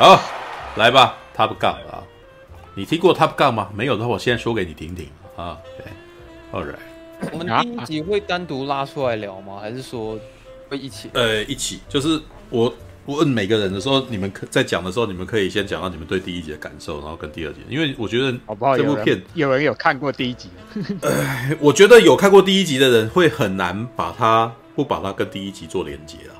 好，来吧，Top Gun 啊！你听过 Top Gun 吗？没有的话，我现在说给你听听啊。对，All right。我们第一集会单独拉出来聊吗？还是说会一起？呃，一起，就是我。问每个人的时候，你们可在讲的时候，你们可以先讲到你们对第一集的感受，然后跟第二集，因为我觉得这部片有人有看过第一集，呃，我觉得有看过第一集的人会很难把它不把它跟第一集做连接啊。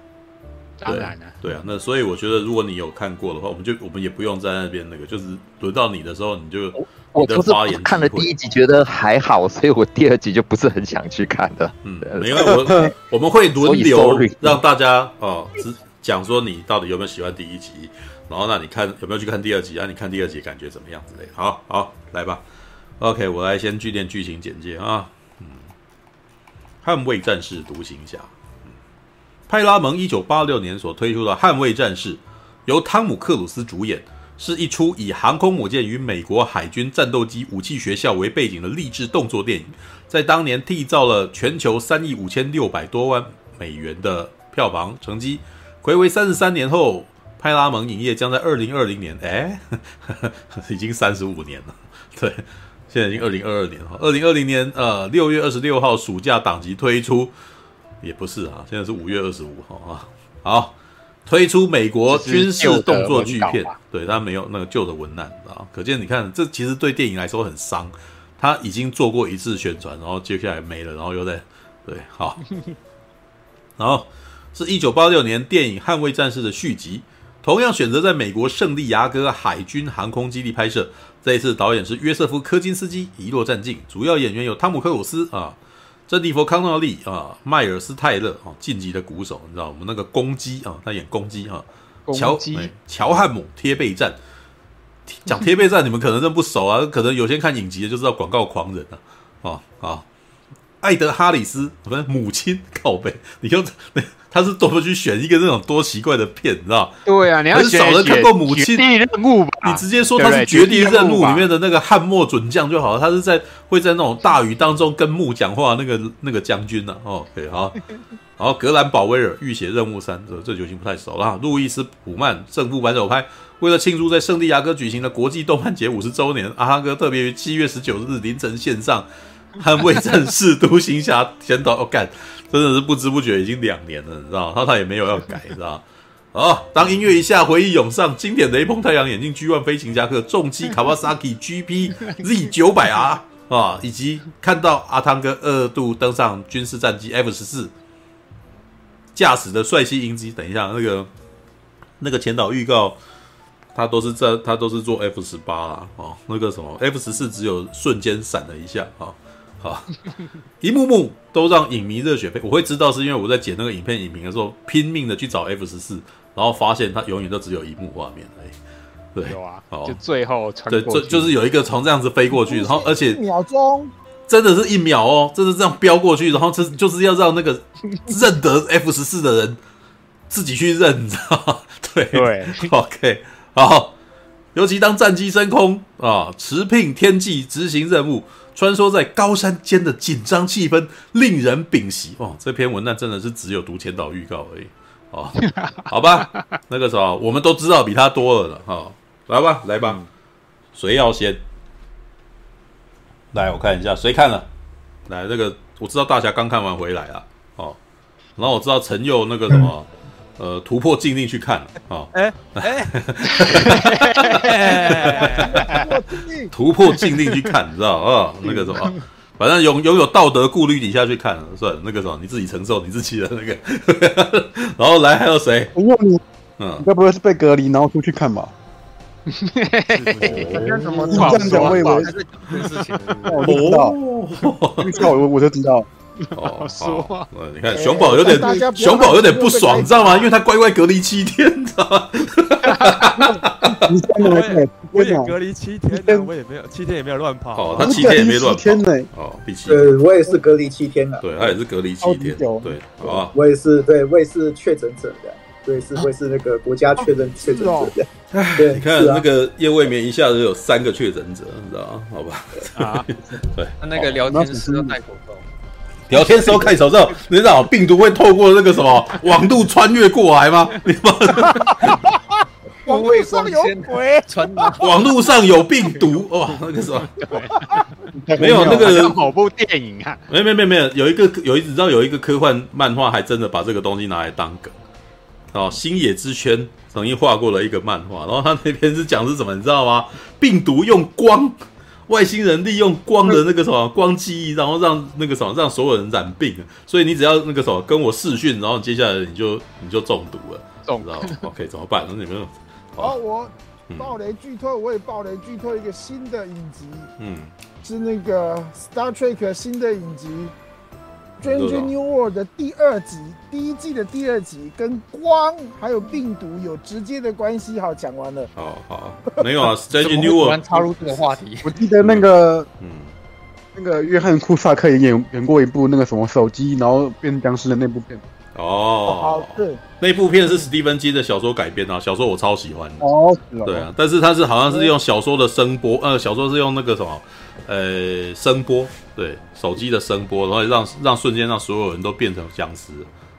当然了，对啊，那所以我觉得如果你有看过的话，我们就我们也不用在那边那个，就是轮到你的时候，你就我的发言看了第一集觉得还好，所以我第二集就不是很想去看的。嗯，因为我 我们会轮流让大家哦。只讲说你到底有没有喜欢第一集，然后那你看有没有去看第二集啊？你看第二集感觉怎么样之类的？好好来吧，OK，我来先剧练剧情简介啊。嗯，捍卫战士独行侠，嗯，派拉蒙一九八六年所推出的《捍卫战士》，由汤姆克鲁斯主演，是一出以航空母舰与美国海军战斗机武器学校为背景的励志动作电影，在当年缔造了全球三亿五千六百多万美元的票房成绩。暌违三十三年后，派拉蒙影业将在二零二零年，哎，已经三十五年了。对，现在已经二零二二年了。二零二零年，呃，六月二十六号暑假档期推出，也不是啊，现在是五月二十五号啊。好，推出美国军事动作巨片，对，他没有那个旧的文案啊，可见你看，这其实对电影来说很伤。他已经做过一次宣传，然后接下来没了，然后又在，对，好，然后。是一九八六年电影《捍卫战士》的续集，同样选择在美国圣地牙哥海军航空基地拍摄。这一次导演是约瑟夫·科金斯基，遗落战境。主要演员有汤姆·克鲁斯啊、珍妮佛·康纳利啊、迈尔斯·泰勒啊，晋级的鼓手，你知道我们那个公鸡啊，他演公鸡啊，乔乔汉姆贴背战。讲贴背战，你们可能认不熟啊，可能有些看影集的就知道广告狂人啊啊啊！艾德·哈里斯，不是母亲靠背，你就那。他是多么去选一个那种多奇怪的片，你知道？对啊，你要很少人看过母亲。任务吧？你直接说他是绝地任务里面的那个汉默准将就好了。他是在会在那种大雨当中跟木讲话那个那个将军呢、啊？哦，可以好。然后格兰保威尔浴血任务三，这这就已经不太熟了。路易斯普曼正副扳手拍，为了庆祝在圣地亚哥举行的国际动漫节五十周年，阿哈哥特别于七月十九日凌晨线上捍卫战士独行侠先导要干。真的是不知不觉已经两年了，你知道？他他也没有要改，你知道？哦，当音乐一下，回忆涌上，经典雷朋太阳眼镜 G1 飞行侠客重机 Kawasaki GP Z 九百 R 啊，以及看到阿汤哥二度登上军事战机 F 十四，驾驶的帅气英姿。等一下，那个那个前导预告，他都是在他都是做 F 十八啊，哦，那个什么 F 十四只有瞬间闪了一下啊。好，一幕幕都让影迷热血沸。我会知道是因为我在剪那个影片影评的时候，拼命的去找 F 十四，然后发现它永远都只有一幕画面而已。对，有啊，就最后对，就就是有一个从这样子飞过去，然后而且一秒钟，真的是一秒哦，真的这样飙过去，然后这就是要让那个认得 F 十四的人自己去认，你知道吗？对对，OK，好，尤其当战机升空啊，驰骋天际执行任务。穿梭在高山间的紧张气氛令人屏息哦！这篇文案真的是只有读前导预告而已哦，好吧，那个时候我们都知道比他多了了哈、哦，来吧，来吧，谁要先？来，我看一下谁看了。来，那个我知道大侠刚看完回来了哦，然后我知道陈佑那个什么。呃，突破禁令去看啊！哎 哎，突破禁令去看，你知道啊？那个什么，反正拥拥有道德顾虑底下去看，算了，那个什么，你自己承受你自己的那个。然后来还有谁？因为你，嗯，该不会是被隔离然后出去看吧？干 什么？这样讲我以为是事情，我不知道，我我就知道。哦，说话，你看熊宝有点，熊宝有点不爽，你知道吗？因为他乖乖隔离七天，你知道吗？我也隔离七天，我也没有七天也没有乱跑。哦，他七天也没乱跑。哦，第七。对，我也是隔离七天了。对，他也是隔离七天。对，好吧。我也是，对，我也是确诊者的，对，是，我也是那个国家确认确诊者的。对，你看那个叶未眠一下子有三个确诊者，你知道吗？好吧。啊，对，他那个聊天室都戴口罩。聊天时候看手册，你知道病毒会透过那个什么网路穿越过来吗？你 网络上有鬼，网络上有病毒哇，那个什么，没有那个某部电影啊，没没没没有，有一个有一你知道有一个科幻漫画还真的把这个东西拿来当梗哦，星野之圈曾经画过了一个漫画，然后他那边是讲是什么，你知道吗？病毒用光。外星人利用光的那个什么光记忆，然后让那个什么让所有人染病，所以你只要那个什么跟我视讯，然后接下来你就你就中毒了，中知道？OK，怎么办？那你们好，我暴雷剧透，我也暴雷剧透一个新的影集，嗯，是那个 Star Trek 新的影集。《Strange New World》的第二集，第一季的第二集跟光还有病毒有直接的关系。好，讲完了。好好，没有啊，《Strange New World》插入这个话题。我记得那个，嗯，那个约翰库萨克也演演过一部那个什么手机，然后变僵尸的那部片。哦，好，对，那部片是史蒂芬金的小说改编啊，小说我超喜欢的。哦，对啊，但是他是好像是用小说的声波，呃，小说是用那个什么。呃，声波对手机的声波，然后让让瞬间让所有人都变成僵尸，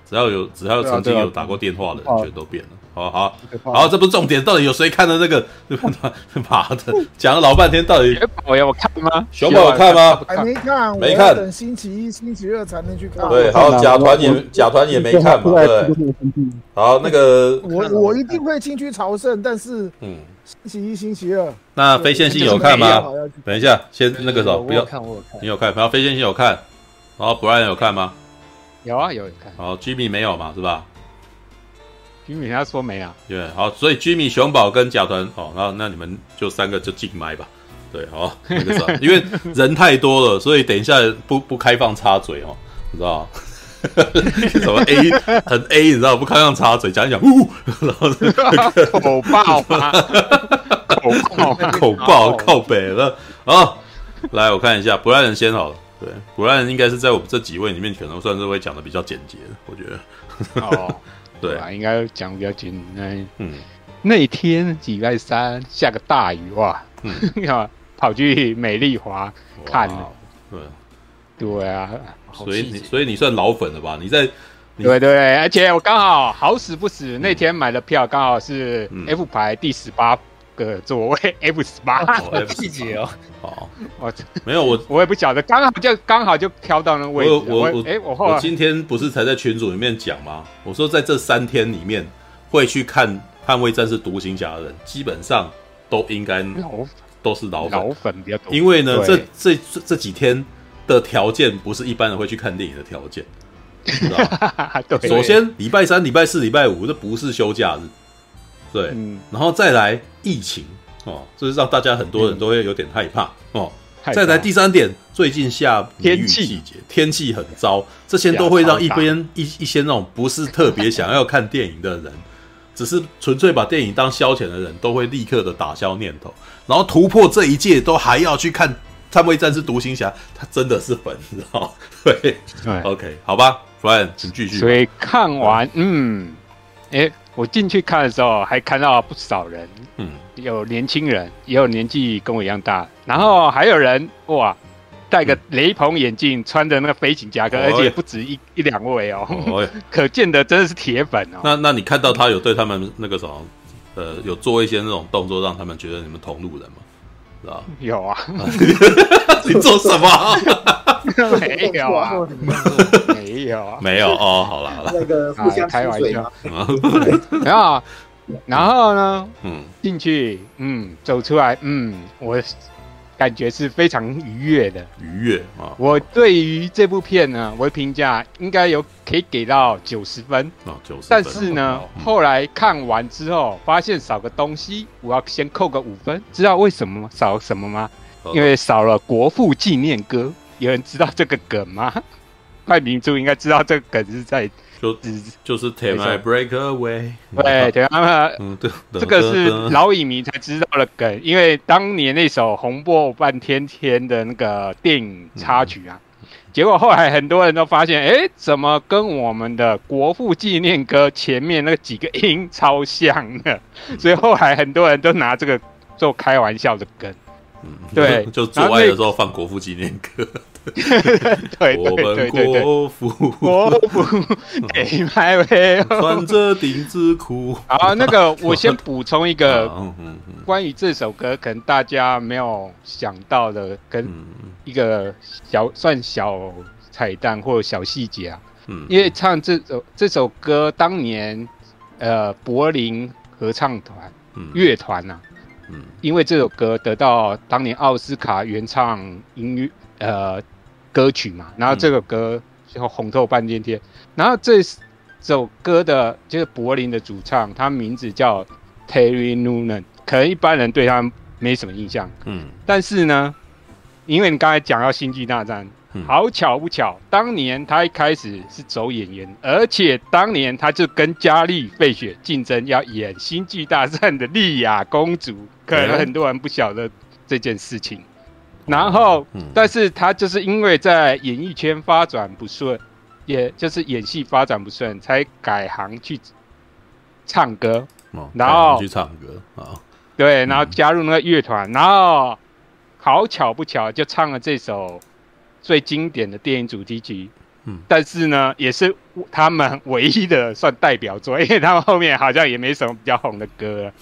只要有只要有曾经有打过电话的人，全都变了。好好好，这不是重点，到底有谁看的那个？妈的，讲了老半天，到底我要看吗？熊宝有看吗？还没看，没看，等星期一、星期二才能去看。对，好，甲团也甲团也没看嘛，对。好，那个我我一定会进去朝圣，但是嗯。星期一、星期二，那非线性有看吗？等一下，先那个什么，不要看，我有看，你有看？然后非线性有看，然后 Brian 有看吗？有啊，有看。好，Jimmy 没有嘛，是吧？Jimmy 他说没啊。对，好，所以 Jimmy 熊宝跟甲团，哦，那那你们就三个就进麦吧。对，好，那个啥，因为人太多了，所以等一下不不开放插嘴哦，你知道吗？什么 A 很 A，你知道不？靠上插嘴讲一讲，呜，然后 口爆嘛，口爆口爆靠北了啊！来，我看一下，不让人先好了。对，不让人应该是在我们这几位里面，可能算是会讲的比较简洁的，我觉得。哦，对啊，应该讲比较简单。嗯，那天礼拜三下个大雨哇，嗯，跑去美丽华看了，对，对啊。所以你所以你算老粉了吧？你在你对对，而且我刚好好死不死那天买的票刚好是 F 排第十八个座位，F 十八 细节哦。哦，我 没有我我也不晓得，刚好就刚好就挑到那个位置。我我哎我我今天不是才在群组里面讲吗？我说在这三天里面会去看《捍卫战士独行侠》的人，基本上都应该都是老老粉比较多，因为呢这这这几天。的条件不是一般人会去看电影的条件，知道吗？对，首先礼拜三、礼拜四、礼拜五这不是休假日，对，嗯、然后再来疫情哦，这是让大家很多人都会有点害怕、嗯、哦。再来第三点，最近下雨季节，天气很糟，这些都会让一边一一些那种不是特别想要看电影的人，只是纯粹把电影当消遣的人，都会立刻的打消念头，然后突破这一届都还要去看。捍卫战士独行侠，他真的是粉，你知道？对对，OK，好吧，Brian，请继续。所以看完，嗯，哎、欸，我进去看的时候，还看到不少人，嗯，有年轻人，也有年纪跟我一样大，然后还有人哇，戴个雷朋眼镜，穿着那个飞行夹克，嗯、而且不止一一两位哦，哦 可见的真的是铁粉哦。那那你看到他有对他们那个什么，呃，有做一些那种动作，让他们觉得你们同路人吗？有啊，你做什么？没有啊，没有啊，没有哦。好了好了，那个互相开玩笑，没有。然后呢，嗯，进去，嗯，走出来，嗯，我。感觉是非常愉悦的，愉悦啊！我对于这部片呢，我的评价应该有可以给到九十分啊，九十分。但是呢，嗯、后来看完之后发现少个东西，我要先扣个五分。知道为什么吗？少什么吗？嗯、因为少了国父纪念歌。有人知道这个梗吗？快明珠应该知道这个梗是在。就就是 Take My Break Away，对，对啊，嗯，对，这个是老影迷才知道的梗，因为当年那首红播半天天的那个电影插曲啊，结果后来很多人都发现，哎，怎么跟我们的国父纪念歌前面那几个音超像的？所以后来很多人都拿这个做开玩笑的梗，嗯，对，就做爱的时候放国父纪念歌。对我们国服，国服得 买位，穿着丁字裤。好，那个我先补充一个，关于这首歌，可能大家没有想到的，跟一个小算小彩蛋或小细节啊。嗯，因为唱这首这首歌当年，呃，柏林合唱团乐团呐。嗯，因为这首歌得到当年奥斯卡原唱音乐呃歌曲嘛，然后这个歌就红透半边天。然后这首歌的就是柏林的主唱，他名字叫 Terry Noonan，可能一般人对他没什么印象。嗯，但是呢，因为你刚才讲到《星际大战》。好巧不巧，当年他一开始是走演员，而且当年他就跟嘉丽·费雪竞争要演《星际大战》的莉亚公主，可能很多人不晓得这件事情。然后，但是他就是因为在演艺圈发展不顺，也就是演戏发展不顺，才改行去唱歌。然后去唱歌啊，对，然后加入那个乐团，然后好巧不巧就唱了这首。最经典的电影主题曲，嗯，但是呢，也是他们唯一的算代表作，因为他们后面好像也没什么比较红的歌了，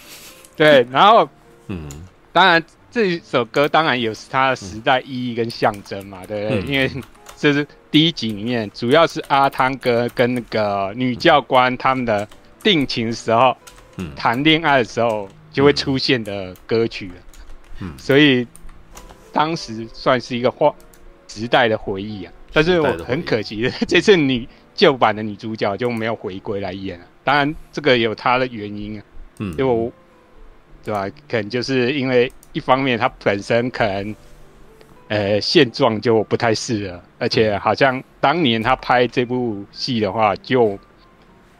对。然后，嗯，当然这首歌当然有它的时代意义跟象征嘛，对不对？嗯、因为这是第一集里面主要是阿汤哥跟那个女教官他们的定情时候，嗯，谈恋爱的时候就会出现的歌曲，嗯，所以当时算是一个画。时代的回忆啊，但是我很可惜的，这次女旧版的女主角就没有回归来演了。当然，这个有她的原因啊，嗯，因为我，对吧？可能就是因为一方面他本身可能，呃，现状就不太适合，而且好像当年他拍这部戏的话，就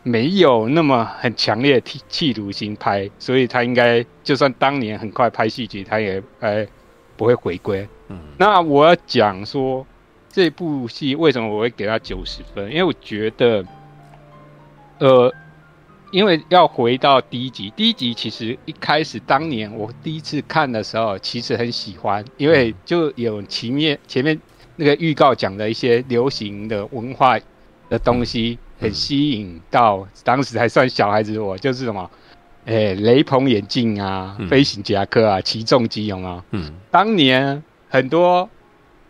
没有那么很强烈的企企图心拍，所以他应该就算当年很快拍戏剧，他也呃不会回归。嗯，那我要讲说这部戏为什么我会给他九十分？因为我觉得，呃，因为要回到第一集，第一集其实一开始当年我第一次看的时候，其实很喜欢，因为就有前面前面那个预告讲的一些流行的文化的东西，很吸引到当时还算小孩子的我，就是什么，哎、欸，雷朋眼镜啊，飞行夹克啊，起重机有没有？嗯，当年。很多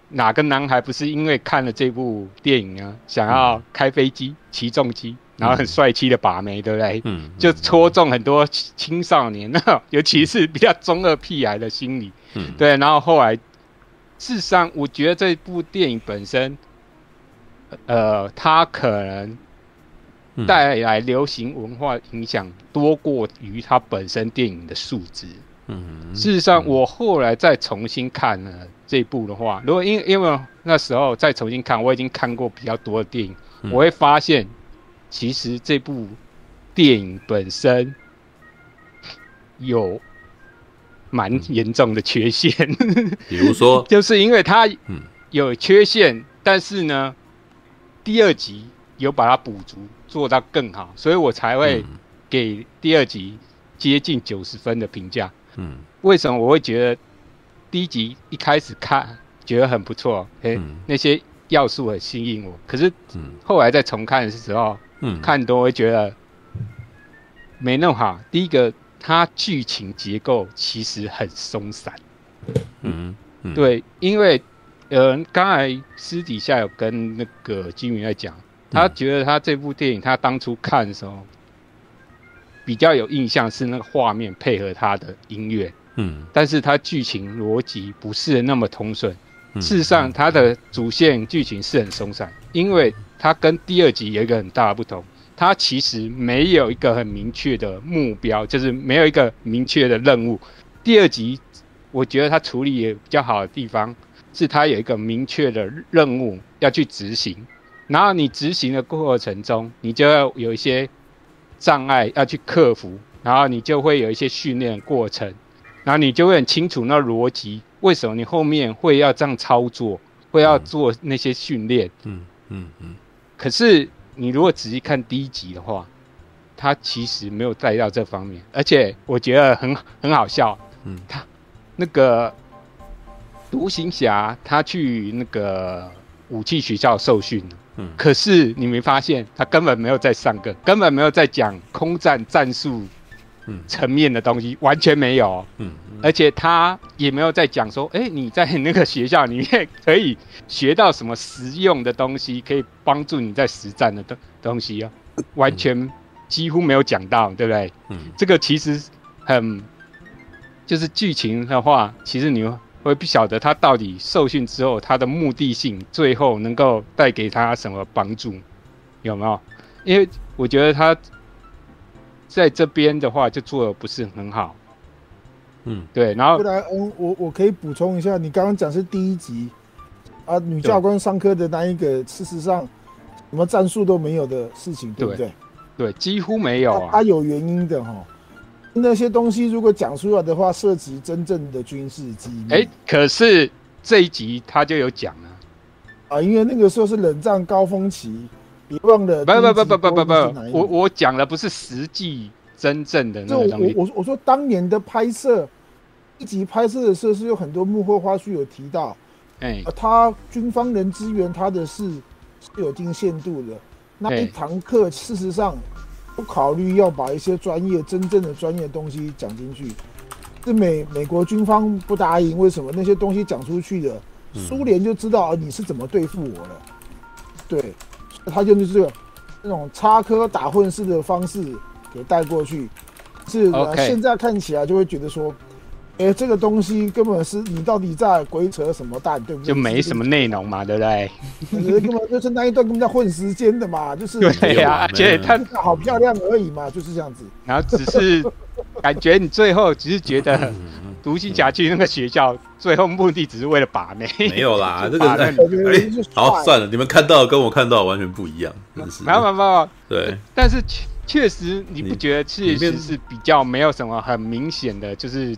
哪个男孩不是因为看了这部电影啊，想要开飞机、起重机，然后很帅气的把妹，对不对？嗯，就戳中很多青少年，那 尤其是比较中二屁孩的心理。嗯，对。然后后来，事实上，我觉得这部电影本身，呃，它可能带来流行文化影响多过于它本身电影的素质。嗯，事实上，我后来再重新看了这部的话，如果因因为那时候再重新看，我已经看过比较多的电影，嗯、我会发现，其实这部电影本身有蛮严重的缺陷。比如说，就是因为它有缺陷，但是呢，第二集有把它补足，做到更好，所以我才会给第二集接近九十分的评价。嗯，为什么我会觉得第一集一开始看觉得很不错？哎、欸，嗯、那些要素很吸引我。可是，后来再重看的时候，嗯，看多会觉得没弄好。第一个，它剧情结构其实很松散。嗯，嗯对，因为呃，刚才私底下有跟那个金云在讲，他觉得他这部电影他当初看的时候。比较有印象是那个画面配合他的音乐，嗯，但是他剧情逻辑不是那么通顺。嗯、事实上，它的主线剧情是很松散，因为它跟第二集有一个很大的不同，它其实没有一个很明确的目标，就是没有一个明确的任务。第二集，我觉得它处理也比较好的地方是它有一个明确的任务要去执行，然后你执行的过程中，你就要有一些。障碍要去克服，然后你就会有一些训练过程，然后你就会很清楚那逻辑，为什么你后面会要这样操作，会要做那些训练。嗯嗯嗯。可是你如果仔细看第一集的话，他其实没有带到这方面，而且我觉得很很好笑。嗯。他那个独行侠他去那个武器学校受训，嗯，可是你没发现他根本没有在上课，根本没有在讲空战战术。层面的东西完全没有，嗯，而且他也没有在讲说，哎，你在那个学校里面可以学到什么实用的东西，可以帮助你在实战的东东西啊，完全几乎没有讲到，对不对？嗯，这个其实很，就是剧情的话，其实你会不晓得他到底受训之后他的目的性，最后能够带给他什么帮助，有没有？因为我觉得他。在这边的话，就做的不是很好。嗯，对。然后，后来，嗯，我我可以补充一下，你刚刚讲是第一集啊，女教官上课的那一个，事实上什么战术都没有的事情，对不对？对，几乎没有啊。它有原因的哈。那些东西如果讲出来的话，涉及真正的军事机密。哎，可是这一集他就有讲了啊，因为那个时候是冷战高峰期。别忘了，不不不不不不不，我我讲的不是实际真正的那个东西。我我我说当年的拍摄，一集拍摄的时候是有很多幕后花絮有提到，哎，他军方人支援他的事是有一定限度的。那一堂课事实上不考虑要把一些专业真正的专业东西讲进去，是美美国军方不答应。为什么那些东西讲出去的，苏联就知道你是怎么对付我了？对。他就是这个那种插科打诨式的方式给带过去，是.现在看起来就会觉得说，哎、欸，这个东西根本是你到底在鬼扯什么蛋，对不对？就没什么内容嘛，对不对？根本就是那一段根本在混时间的嘛，就是对呀、啊，而且他好漂亮而已嘛，就是这样子。然后只是感觉你最后只是觉得。独行侠去那个学校，最后目的只是为了把妹。没有啦，这个哎，哎，好算了，你们看到跟我看到完全不一样，真是。没有没有没有，对。但是确确实，你不觉得确实是比较没有什么很明显的，就是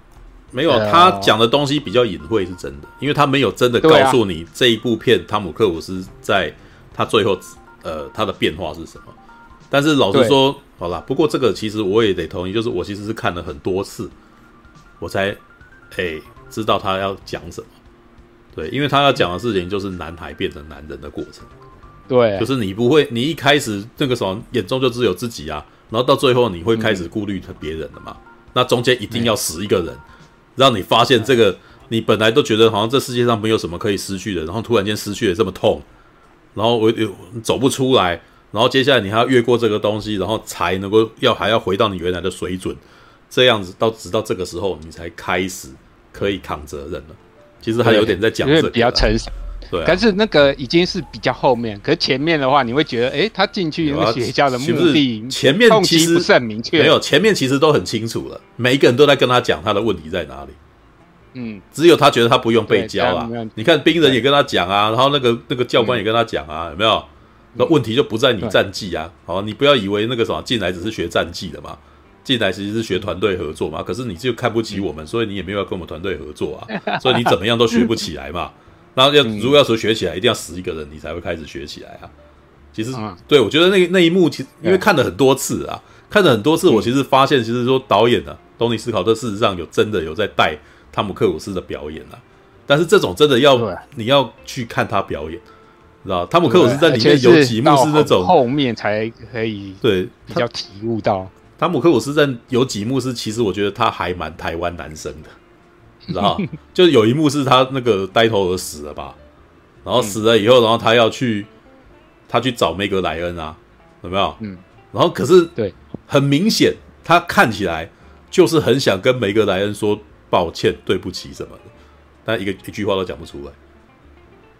没有他讲的东西比较隐晦，是真的，因为他没有真的告诉你这一部片汤姆克鲁斯在他最后呃他的变化是什么。但是老实说，好啦，不过这个其实我也得同意，就是我其实是看了很多次，我才。哎、欸，知道他要讲什么？对，因为他要讲的事情就是男孩变成男人的过程。对，就是你不会，你一开始那个时候眼中就只有自己啊，然后到最后你会开始顾虑别人的嘛。嗯、那中间一定要死一个人、嗯，让你发现这个你本来都觉得好像这世界上没有什么可以失去的，然后突然间失去了这么痛，然后我又走不出来，然后接下来你还要越过这个东西，然后才能够要还要回到你原来的水准。这样子到直到这个时候，你才开始可以扛责任了。其实还有点在讲这个，比较成熟。对、啊，可是那个已经是比较后面。可是前面的话，你会觉得，哎，他进去那个学校的目的，前面其实不是很明确。没有，前面其实都很清楚了。每一个人都在跟他讲他的问题在哪里。嗯，只有他觉得他不用被教啊。你看兵人也跟他讲啊，然后那个那个教官也跟他讲啊，有没有？那问题就不在你战绩啊。好，你不要以为那个什么进来只是学战绩的嘛。进来其实是学团队合作嘛，可是你就看不起我们，所以你也没有要跟我们团队合作啊，所以你怎么样都学不起来嘛。然后要如果要说学起来，一定要死一个人，你才会开始学起来啊。其实，对，我觉得那那一幕，其实因为看了很多次啊，看了很多次，我其实发现，其实说导演啊，东尼斯考特事实上有真的有在带汤姆克鲁斯的表演啊。但是这种真的要你要去看他表演，知道汤姆克鲁斯在里面有几幕是那种后面才可以对比较体悟到。汤姆克鲁斯在有几幕是，其实我觉得他还蛮台湾男生的，你知道 就有一幕是他那个呆头鹅死了吧，然后死了以后，然后他要去，他去找梅格莱恩啊，有没有？嗯。然后可是对，很明显他看起来就是很想跟梅格莱恩说抱歉、对不起什么的，但一个一句话都讲不出来，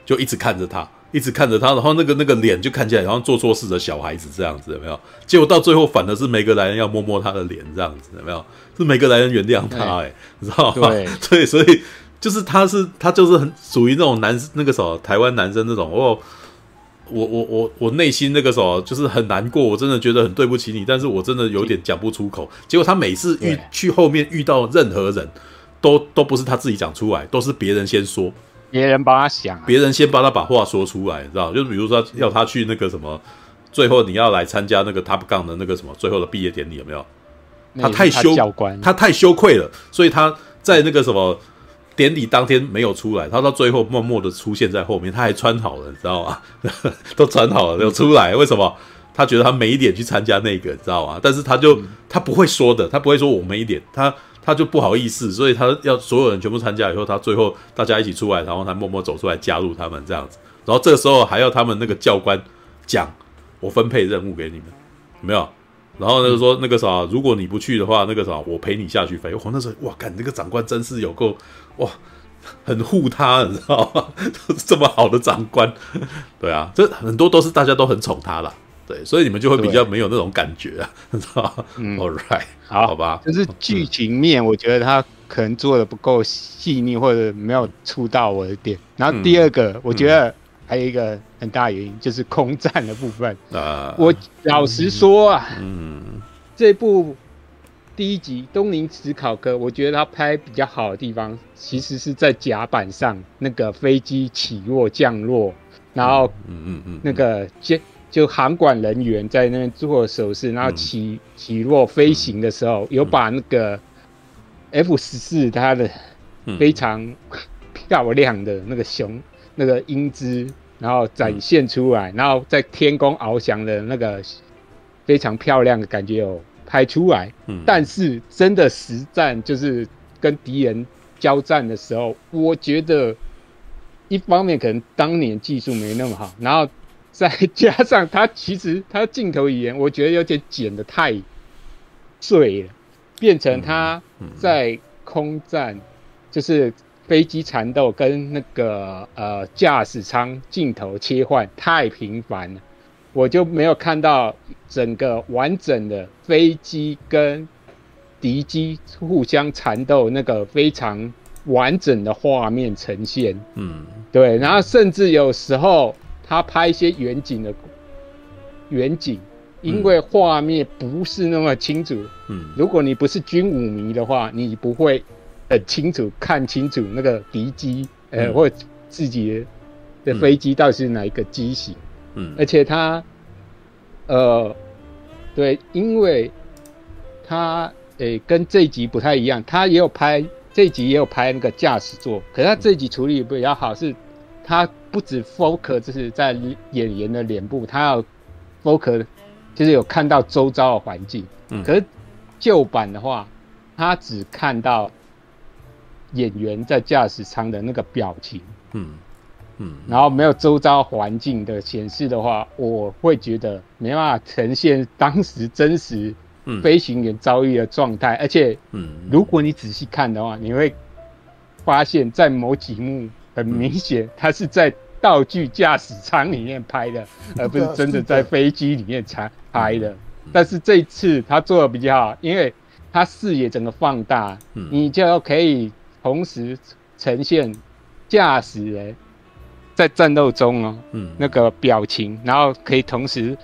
就一直看着他。一直看着他，然后那个那个脸就看起来好像做错事的小孩子这样子，有没有？结果到最后反的是梅格莱恩要摸摸他的脸这样子，有没有？是梅格莱恩原谅他、欸，哎，你知道吗？对，对，所以就是他是他就是很属于那种男那个什么台湾男生那种哦，我我我我内心那个时候就是很难过，我真的觉得很对不起你，但是我真的有点讲不出口。结果他每次遇去后面遇到任何人都都不是他自己讲出来，都是别人先说。别人帮他想、啊，别人先帮他把话说出来，知道？就比如说要他去那个什么，最后你要来参加那个 Top Gun 的那个什么最后的毕业典礼，有没有？他太羞，他太羞愧了，所以他在那个什么典礼当天没有出来，他到最后默默的出现在后面，他还穿好了，你知道吗？都穿好了，有出来。为什么？他觉得他没脸去参加那个，你知道吗？但是他就他不会说的，他不会说我没脸，他他就不好意思，所以他要所有人全部参加以后，他最后大家一起出来，然后他默默走出来加入他们这样子。然后这时候还要他们那个教官讲，我分配任务给你们，没有？然后那个说那个啥，如果你不去的话，那个啥，我陪你下去飞。我那时候哇，干那个长官真是有够哇，很护他，你知道吗？这么好的长官，对啊，这很多都是大家都很宠他啦。对，所以你们就会比较没有那种感觉啊？嗯，All right，好，好吧。就是剧情面，我觉得他可能做的不够细腻，或者没有触到我的点。然后第二个，我觉得还有一个很大原因，就是空战的部分。啊，我老实说啊，嗯，这部第一集《东宁史考科》，我觉得他拍比较好的地方，其实是在甲板上那个飞机起落、降落，然后，嗯嗯嗯，那个接。就航管人员在那边做手势，然后起起落飞行的时候，有把那个 F 十四它的非常 漂亮的那个雄那个英姿，然后展现出来，然后在天空翱翔的那个非常漂亮的感觉有拍出来。但是真的实战就是跟敌人交战的时候，我觉得一方面可能当年技术没那么好，然后。再 加上他其实他镜头语言，我觉得有点剪的太碎了，变成他在空战，就是飞机缠斗跟那个呃驾驶舱镜头切换太频繁了，我就没有看到整个完整的飞机跟敌机互相缠斗那个非常完整的画面呈现。嗯，对，然后甚至有时候。他拍一些远景的远景，因为画面不是那么清楚。嗯，如果你不是军武迷的话，你不会很清楚看清楚那个敌机，呃，嗯、或自己的飞机到底是哪一个机型。嗯，而且他，呃，对，因为他诶、欸、跟这一集不太一样，他也有拍这一集也有拍那个驾驶座，可是他这一集处理比较好，是他。不止 focus 就是在演员的脸部，他要 focus 就是有看到周遭的环境。嗯，可是旧版的话，他只看到演员在驾驶舱的那个表情。嗯嗯，然后没有周遭环境的显示的话，我会觉得没办法呈现当时真实飞行员遭遇的状态。而且，嗯，如果你仔细看的话，你会发现，在某几幕。很明显，他是在道具驾驶舱里面拍的，而不是真的在飞机里面才拍的。但是这一次他做的比较好，因为他视野整个放大，你就可以同时呈现驾驶人在战斗中哦，那个表情，然后可以同时，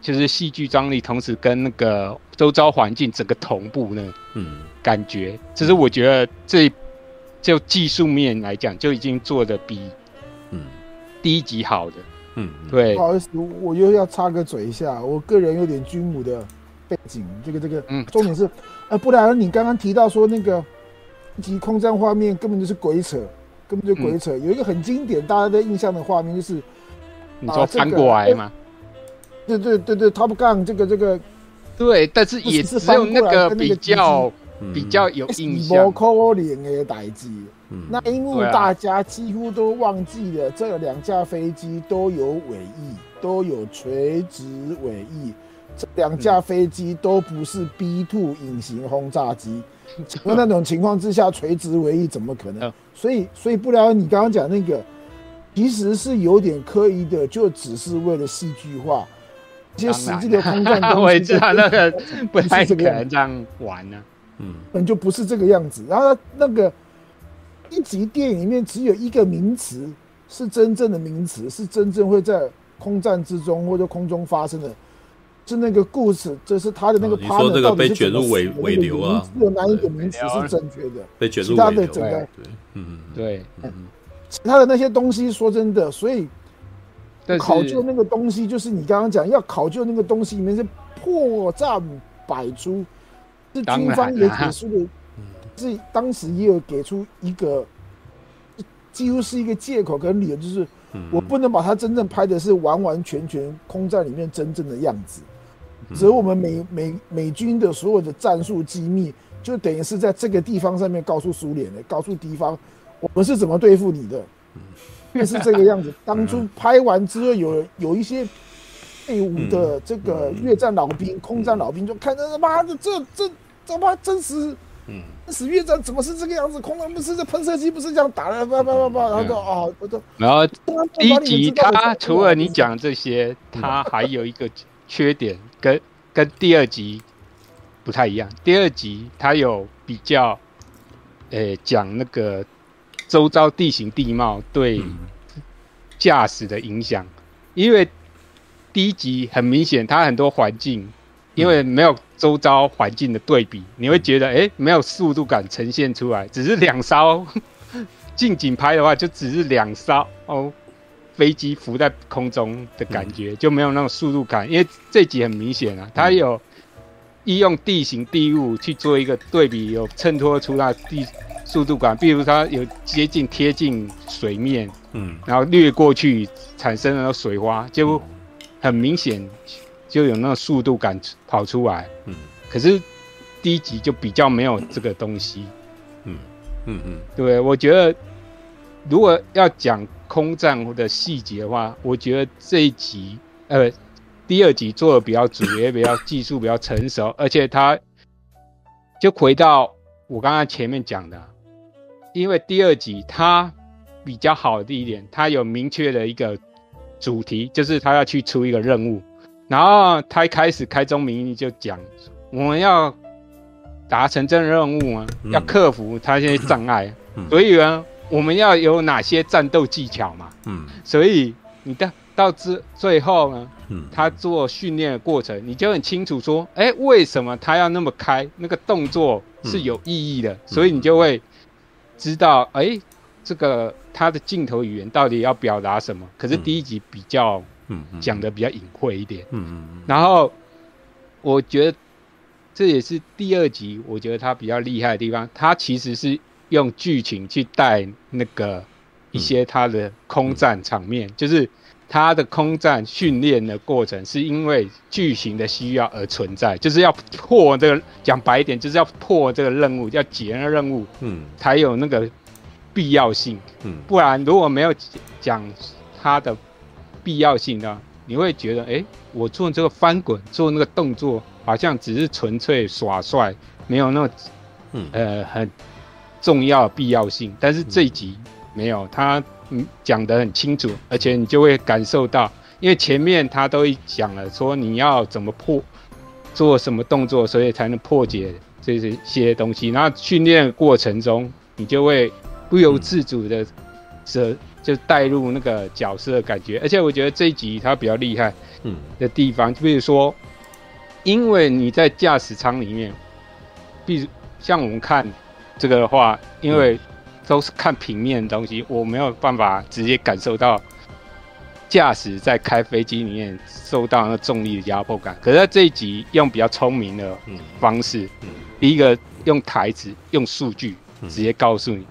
就是戏剧张力，同时跟那个周遭环境整个同步呢，嗯。感觉，其实我觉得这。就技术面来讲，就已经做的比嗯第一集好的，嗯，对。不好意思，我又要插个嘴一下，我个人有点军武的背景，这个这个，嗯，重点是，呃，不然你刚刚提到说那个一级空战画面根本就是鬼扯，根本就鬼扯。嗯、有一个很经典大家的印象的画面就是，你说翻过来吗？对对对对，Top Gun 这个这个，对，但是也是只有那个比较。比较有印象。可怜的代志，那因为大家几乎都忘记了，这两架飞机都有尾翼，都有垂直尾翼。这两架飞机都不是 B two 隐形轰炸机，那那种情况之下，垂直尾翼怎么可能？所以，所以不了。你刚刚讲那个，其实是有点刻意的，就只是为了戏剧化。一些实际的空战，我也知道那个 不太可能这样玩呢。嗯，本就不是这个样子。然后那个一集电影里面只有一个名词是真正的名词，是真正会在空战之中或者空中发生的，是那个故事，就是他的那个 partner，哦。你说这个被卷入尾尾流啊？有哪一个名词是正确的？被卷入尾流。其他的整个，嗯对，嗯，其他的那些东西，说真的，所以考究那个东西，就是你刚刚讲要考究那个东西里面是破绽百出。是军方也给出的，是当时也有给出一个几乎是一个借口跟理由，就是我不能把它真正拍的是完完全全空战里面真正的样子，只有我们美美美军的所有的战术机密，就等于是在这个地方上面告诉苏联的，告诉敌方我们是怎么对付你的，就是这个样子。当初拍完之后，有有一些。退伍的这个越战老兵、嗯、空战老兵就看着他妈的，这这他妈真实，嗯，真实越战怎么是这个样子？空战不是这喷射机不是这样打的，叭叭叭叭，然后就哦，我就。然后第一集他除了你讲这些，他还有一个缺点，跟跟第二集不太一样。第二集他有比较，诶，讲那个周遭地形地貌对驾驶的影响，因为。第一集很明显，它很多环境，因为没有周遭环境的对比，你会觉得哎、欸，没有速度感呈现出来。只是两艘 近景拍的话，就只是两艘哦飞机浮在空中的感觉，就没有那种速度感。因为这集很明显啊，它有利用地形地物去做一个对比，有衬托出那地速度感。比如它有接近贴近水面，嗯，然后掠过去产生了水花，就。很明显，就有那个速度感跑出来。嗯，可是第一集就比较没有这个东西。嗯嗯嗯，对，我觉得如果要讲空战的细节的话，我觉得这一集呃第二集做的比较主，也比较技术比较成熟，而且它就回到我刚刚前面讲的，因为第二集它比较好的一点，它有明确的一个。主题就是他要去出一个任务，然后他一开始开宗明义就讲，我们要达成这个任务啊，嗯、要克服他这些障碍，嗯、所以呢，我们要有哪些战斗技巧嘛？嗯，所以你到到之最后呢，嗯，他做训练的过程，你就很清楚说，哎、欸，为什么他要那么开？那个动作是有意义的，嗯、所以你就会知道，哎、欸。这个他的镜头语言到底要表达什么？可是第一集比较，嗯，讲的比较隐晦一点，嗯嗯嗯。然后我觉得这也是第二集，我觉得他比较厉害的地方。他其实是用剧情去带那个一些他的空战场面，就是他的空战训练的过程是因为剧情的需要而存在，就是要破这个，讲白一点，就是要破这个任务，要解那个任务，嗯，才有那个。必要性，嗯，不然如果没有讲它的必要性呢，你会觉得，哎、欸，我做这个翻滚，做那个动作，好像只是纯粹耍帅，没有那么，嗯，呃，很重要必要性。但是这一集没有，他讲得很清楚，而且你就会感受到，因为前面他都讲了，说你要怎么破，做什么动作，所以才能破解这些些东西。然后训练过程中，你就会。不由自主的，这就带入那个角色的感觉，而且我觉得这一集它比较厉害，嗯的地方，就比如说，因为你在驾驶舱里面，比如像我们看这个的话，因为都是看平面的东西，我没有办法直接感受到驾驶在开飞机里面受到那重力的压迫感。可是在这一集用比较聪明的方式，第一个用台词、用数据直接告诉你。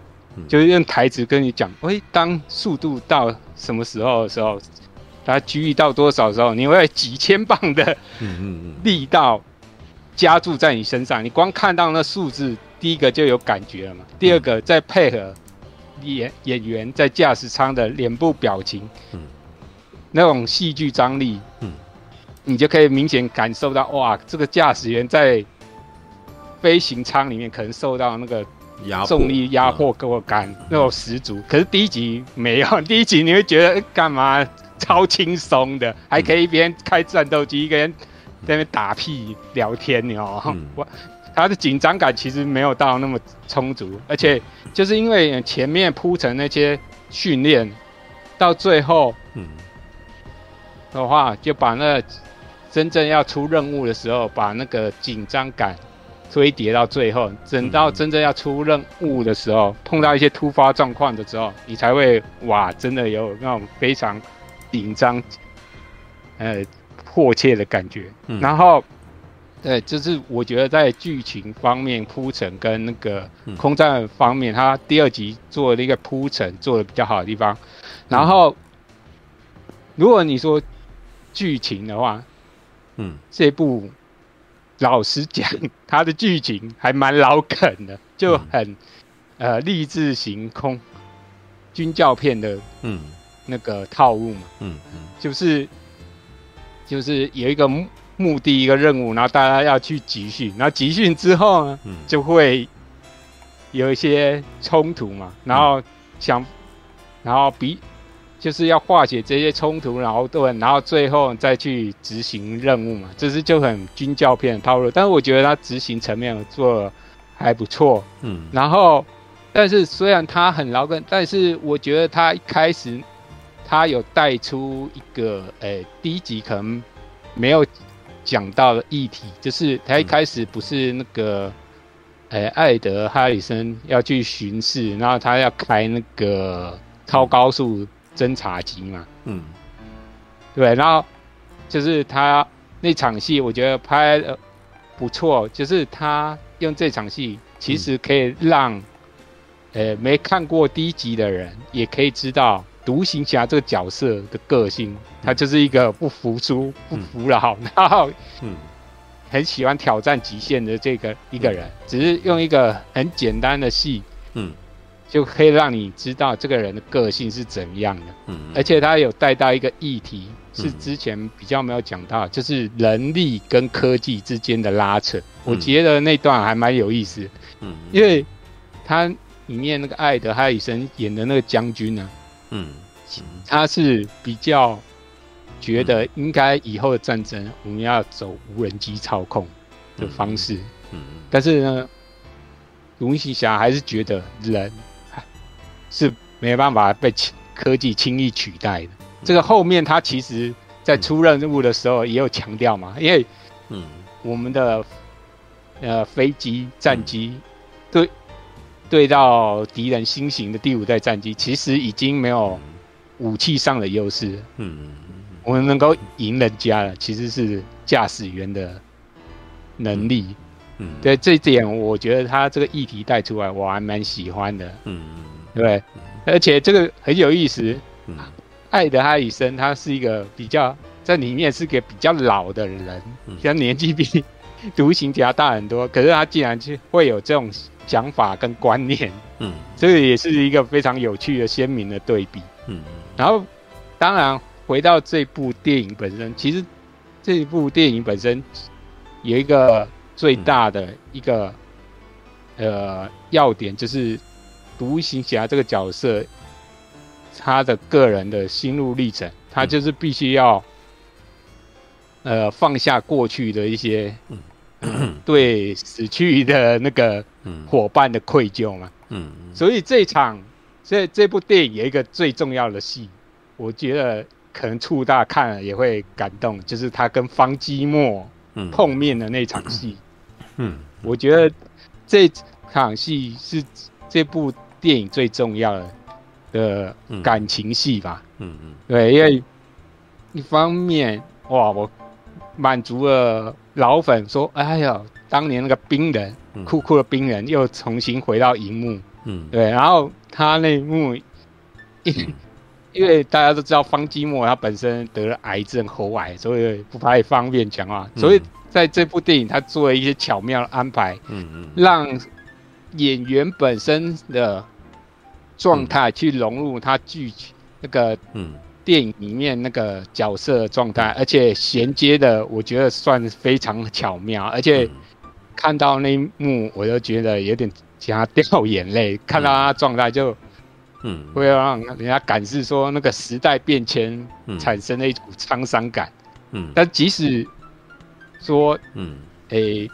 就是用台词跟你讲，哎，当速度到什么时候的时候，它距离到多少的时候，你会几千磅的力道加注在你身上。你光看到那数字，第一个就有感觉了嘛。第二个再配合演演员在驾驶舱的脸部表情，嗯那种戏剧张力，嗯你就可以明显感受到，哇，这个驾驶员在飞行舱里面可能受到那个。重力压迫够感那种十足，可是第一集没有。第一集你会觉得干嘛 超轻松的，还可以一边开战斗机一边在那边打屁聊天哦。我他的紧张感其实没有到那么充足，而且就是因为前面铺成那些训练，到最后嗯的话就把那真正要出任务的时候，把那个紧张感。堆叠到最后，等到真正要出任务的时候，碰到一些突发状况的时候，你才会哇，真的有那种非常紧张、呃迫切的感觉。然后对，就是我觉得在剧情方面铺陈跟那个空战方面，他第二集做了一个铺陈做的比较好的地方。然后，如果你说剧情的话，嗯，这部老实讲，它的剧情还蛮老梗的，就很呃励志行空军教片的，嗯，那个套路嘛，嗯嗯，就是就是有一个。目的一个任务，然后大家要去集训，然后集训之后呢，嗯、就会有一些冲突嘛，然后想，然后比就是要化解这些冲突，然后对，然后最后再去执行任务嘛，这是就很军教片的套路。但是我觉得他执行层面做还不错，嗯，然后但是虽然他很老梗，但是我觉得他一开始他有带出一个，诶，第一集可能没有。讲到的议题就是他一开始不是那个，诶、嗯，艾德哈里森要去巡视，然后他要开那个超高速侦察机嘛，嗯，对，然后就是他那场戏，我觉得拍的不错，就是他用这场戏其实可以让，呃、嗯，没看过第一集的人也可以知道。独行侠这个角色的个性，他就是一个不服输、不服老，然后嗯，很喜欢挑战极限的这个一个人。只是用一个很简单的戏，嗯，就可以让你知道这个人的个性是怎样的。嗯，而且他有带到一个议题，是之前比较没有讲到，就是人力跟科技之间的拉扯。我觉得那段还蛮有意思。嗯，因为他里面那个艾德哈里森演的那个将军呢。嗯，他是比较觉得应该以后的战争我们要走无人机操控的方式，嗯，但是呢，独行侠还是觉得人是没办法被科技轻易取代的。这个后面他其实在出任务的时候也有强调嘛，因为嗯，我们的呃飞机战机对。对到敌人新型的第五代战机，其实已经没有武器上的优势。嗯，我们能够赢人家了，其实是驾驶员的能力。嗯，对这一点，我觉得他这个议题带出来，我还蛮喜欢的。嗯，对，而且这个很有意思。嗯，爱德哈里森他是一个比较在里面是个比较老的人，像年纪比独行侠大很多，可是他竟然去会有这种。想法跟观念，嗯，这个也是一个非常有趣的鲜明的对比，嗯，然后当然回到这部电影本身，其实这部电影本身有一个最大的一个、嗯、呃要点，就是独行侠这个角色他的个人的心路历程，他就是必须要呃放下过去的一些。嗯。对死去的那个伙伴的愧疚嘛，嗯，所以这场这这部电影有一个最重要的戏，我觉得可能触大看了也会感动，就是他跟方基墨碰面的那场戏，嗯，我觉得这场戏是这部电影最重要的的感情戏吧，嗯嗯，对，因为一方面哇，我满足了。老粉说：“哎呀，当年那个冰人，嗯、酷酷的冰人又重新回到荧幕。嗯，对。然后他那一幕，因、嗯、因为大家都知道方基莫他本身得了癌症喉癌，所以不太方便讲话。嗯、所以在这部电影，他做了一些巧妙的安排，嗯嗯，让演员本身的状态去融入他剧那个，嗯。”电影里面那个角色的状态，而且衔接的，我觉得算非常巧妙。而且看到那一幕，我就觉得有点想要掉眼泪。看到他状态，就嗯，会让人家感受说那个时代变迁产生了一股沧桑感。嗯，但即使说嗯，诶，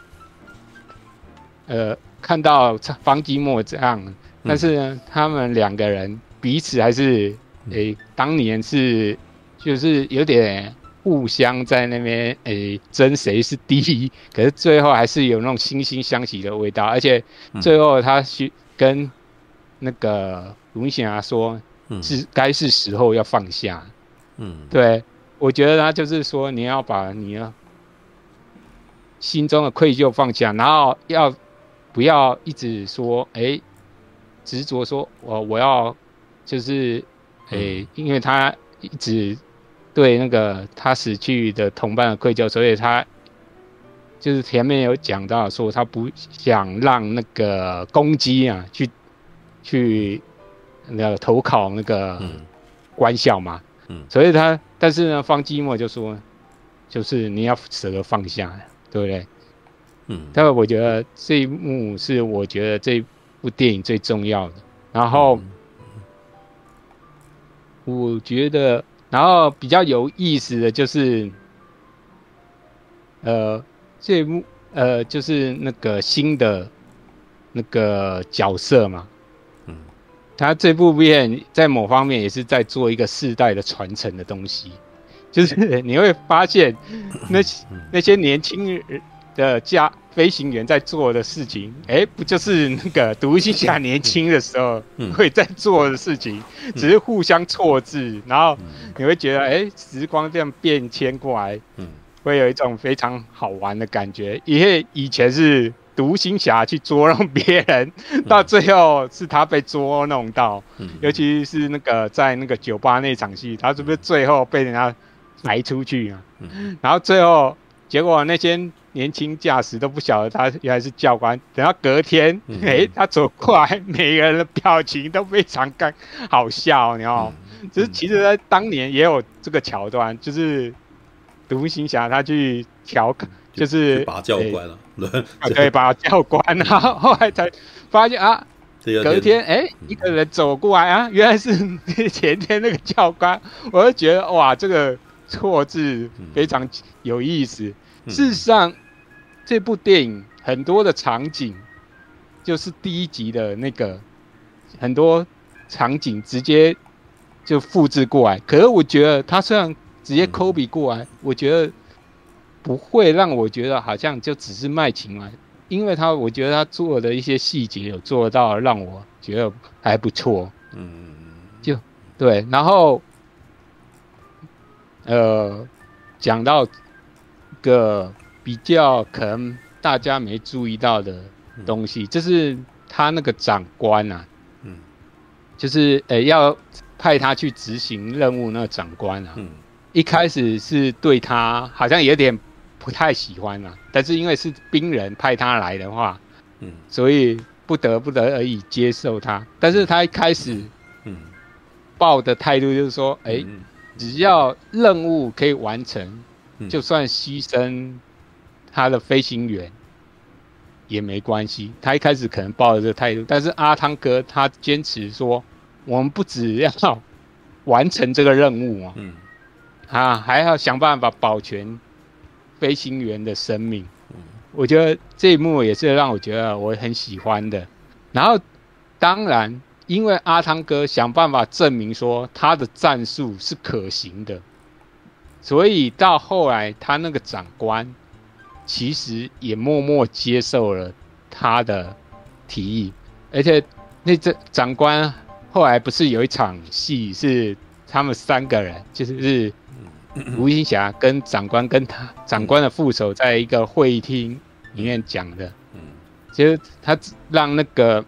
呃，看到方吉莫这样，但是呢，他们两个人彼此还是。诶、欸，当年是就是有点互相在那边诶争谁是第一，可是最后还是有那种惺惺相惜的味道，而且最后他去跟那个独行侠说，是该是时候要放下。嗯，对，我觉得他就是说你要把你要心中的愧疚放下，然后要不要一直说，哎，执着说我我要就是，哎，因为他一直对那个他死去的同伴的愧疚，所以他就是前面有讲到说他不想让那个公鸡啊去去那个投考那个官校嘛，嗯，所以他但是呢，方基墨就说，就是你要舍得放下。对不对？嗯，但我觉得这一幕是我觉得这部电影最重要的。然后，我觉得，然后比较有意思的就是，呃，这一幕呃，就是那个新的那个角色嘛。嗯，他这部片在某方面也是在做一个世代的传承的东西。就是你会发现那，那那些年轻人的家飞行员在做的事情，哎、欸，不就是那个独行侠年轻的时候会在做的事情，只是互相错字，然后你会觉得，哎、欸，时光这样变迁过来，嗯。会有一种非常好玩的感觉。因为以前是独行侠去捉弄别人，到最后是他被捉弄到，尤其是那个在那个酒吧那场戏，他是不是最后被人家？抬出去啊，然后最后结果那些年轻驾驶都不晓得他原来是教官。等到隔天，哎，他走过来，每个人的表情都非常尴好笑，你知道吗？就是其实，在当年也有这个桥段，就是独行侠他去调侃，就是把教官了，对，把教官，然 后后来才发现啊，隔天哎，一个人走过来啊，原来是 前天那个教官，我就觉得哇，这个。错字非常有意思。嗯、事实上，嗯、这部电影很多的场景，就是第一集的那个很多场景直接就复制过来。可是我觉得他虽然直接 copy 过来，我觉得不会让我觉得好像就只是卖情怀，因为他我觉得他做的一些细节有做到让我觉得还不错。嗯，就对，然后。呃，讲到个比较可能大家没注意到的东西，就是他那个长官啊，嗯，就是呃要派他去执行任务那个长官啊，嗯，一开始是对他好像有点不太喜欢啊，但是因为是兵人派他来的话，嗯，所以不得不得而已接受他，但是他一开始，嗯，抱的态度就是说，哎。只要任务可以完成，就算牺牲他的飞行员也没关系。他一开始可能抱着这个态度，但是阿汤哥他坚持说，我们不只要完成这个任务啊，嗯，啊还要想办法保全飞行员的生命。我觉得这一幕也是让我觉得我很喜欢的。然后当然。因为阿汤哥想办法证明说他的战术是可行的，所以到后来他那个长官其实也默默接受了他的提议，而且那这长官后来不是有一场戏是他们三个人，就是是独行侠跟长官跟他长官的副手在一个会议厅里面讲的，其实他让那个。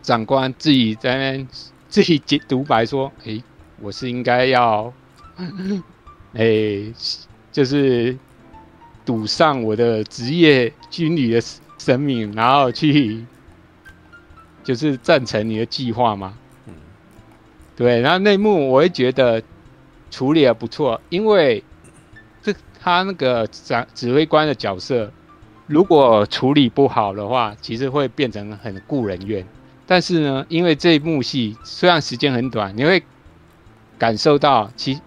长官自己在那 自己解独白说：“诶、欸，我是应该要，诶、欸，就是赌上我的职业军旅的生命，然后去就是赞成你的计划吗？”嗯，对。然后内幕我会觉得处理的不错，因为这他那个长指挥官的角色，如果处理不好的话，其实会变成很故人怨。但是呢，因为这一幕戏虽然时间很短，你会感受到其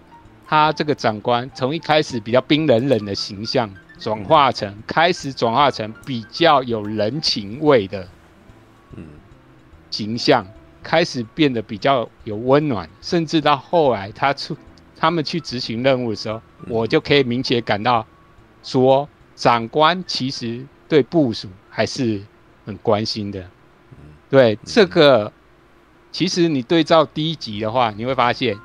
他这个长官从一开始比较冰冷冷的形象，转化成开始转化成比较有人情味的，嗯，形象开始变得比较有温暖，甚至到后来他出他们去执行任务的时候，我就可以明显感到说，长官其实对部署还是很关心的。对这个，其实你对照第一集的话，你会发现，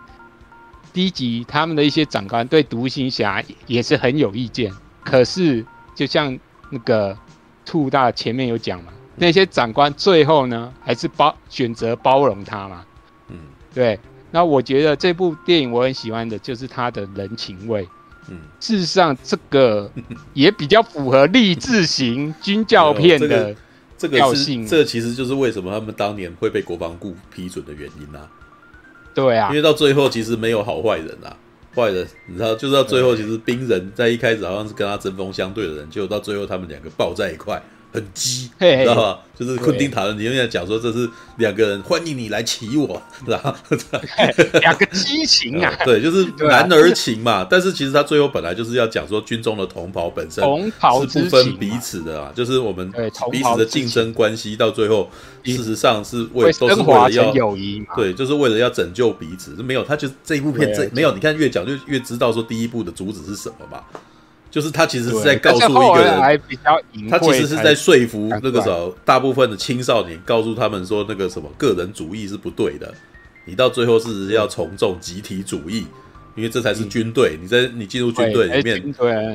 第一集他们的一些长官对独行侠也是很有意见。可是，就像那个兔大前面有讲嘛，那些长官最后呢还是包选择包容他嘛。嗯，对。那我觉得这部电影我很喜欢的就是他的人情味。嗯，事实上这个 也比较符合励志型军教片的这个调性。这个其实就是为什么他们当年会被国防部批准的原因啊。对啊，因为到最后其实没有好坏人啊，坏人你知道，就是到最后其实冰人在一开始好像是跟他针锋相对的人，结果到最后他们两个抱在一块。很鸡，知道吧？就是昆汀塔伦，你有没有讲说这是两个人欢迎你来骑我，是吧？两个激情啊，对，就是男儿情嘛。但是其实他最后本来就是要讲说军中的同袍本身是不分彼此的啊，就是我们彼此的竞争关系到最后，事实上是为都是为了要友谊，对，就是为了要拯救彼此。没有，他就这一部片这没有，你看越讲就越知道说第一部的主旨是什么嘛。就是他其实是在告诉一个人，他其实是在说服那个时候大部分的青少年，告诉他们说那个什么个人主义是不对的，你到最后是要从众集体主义，因为这才是军队。你在你进入军队里面，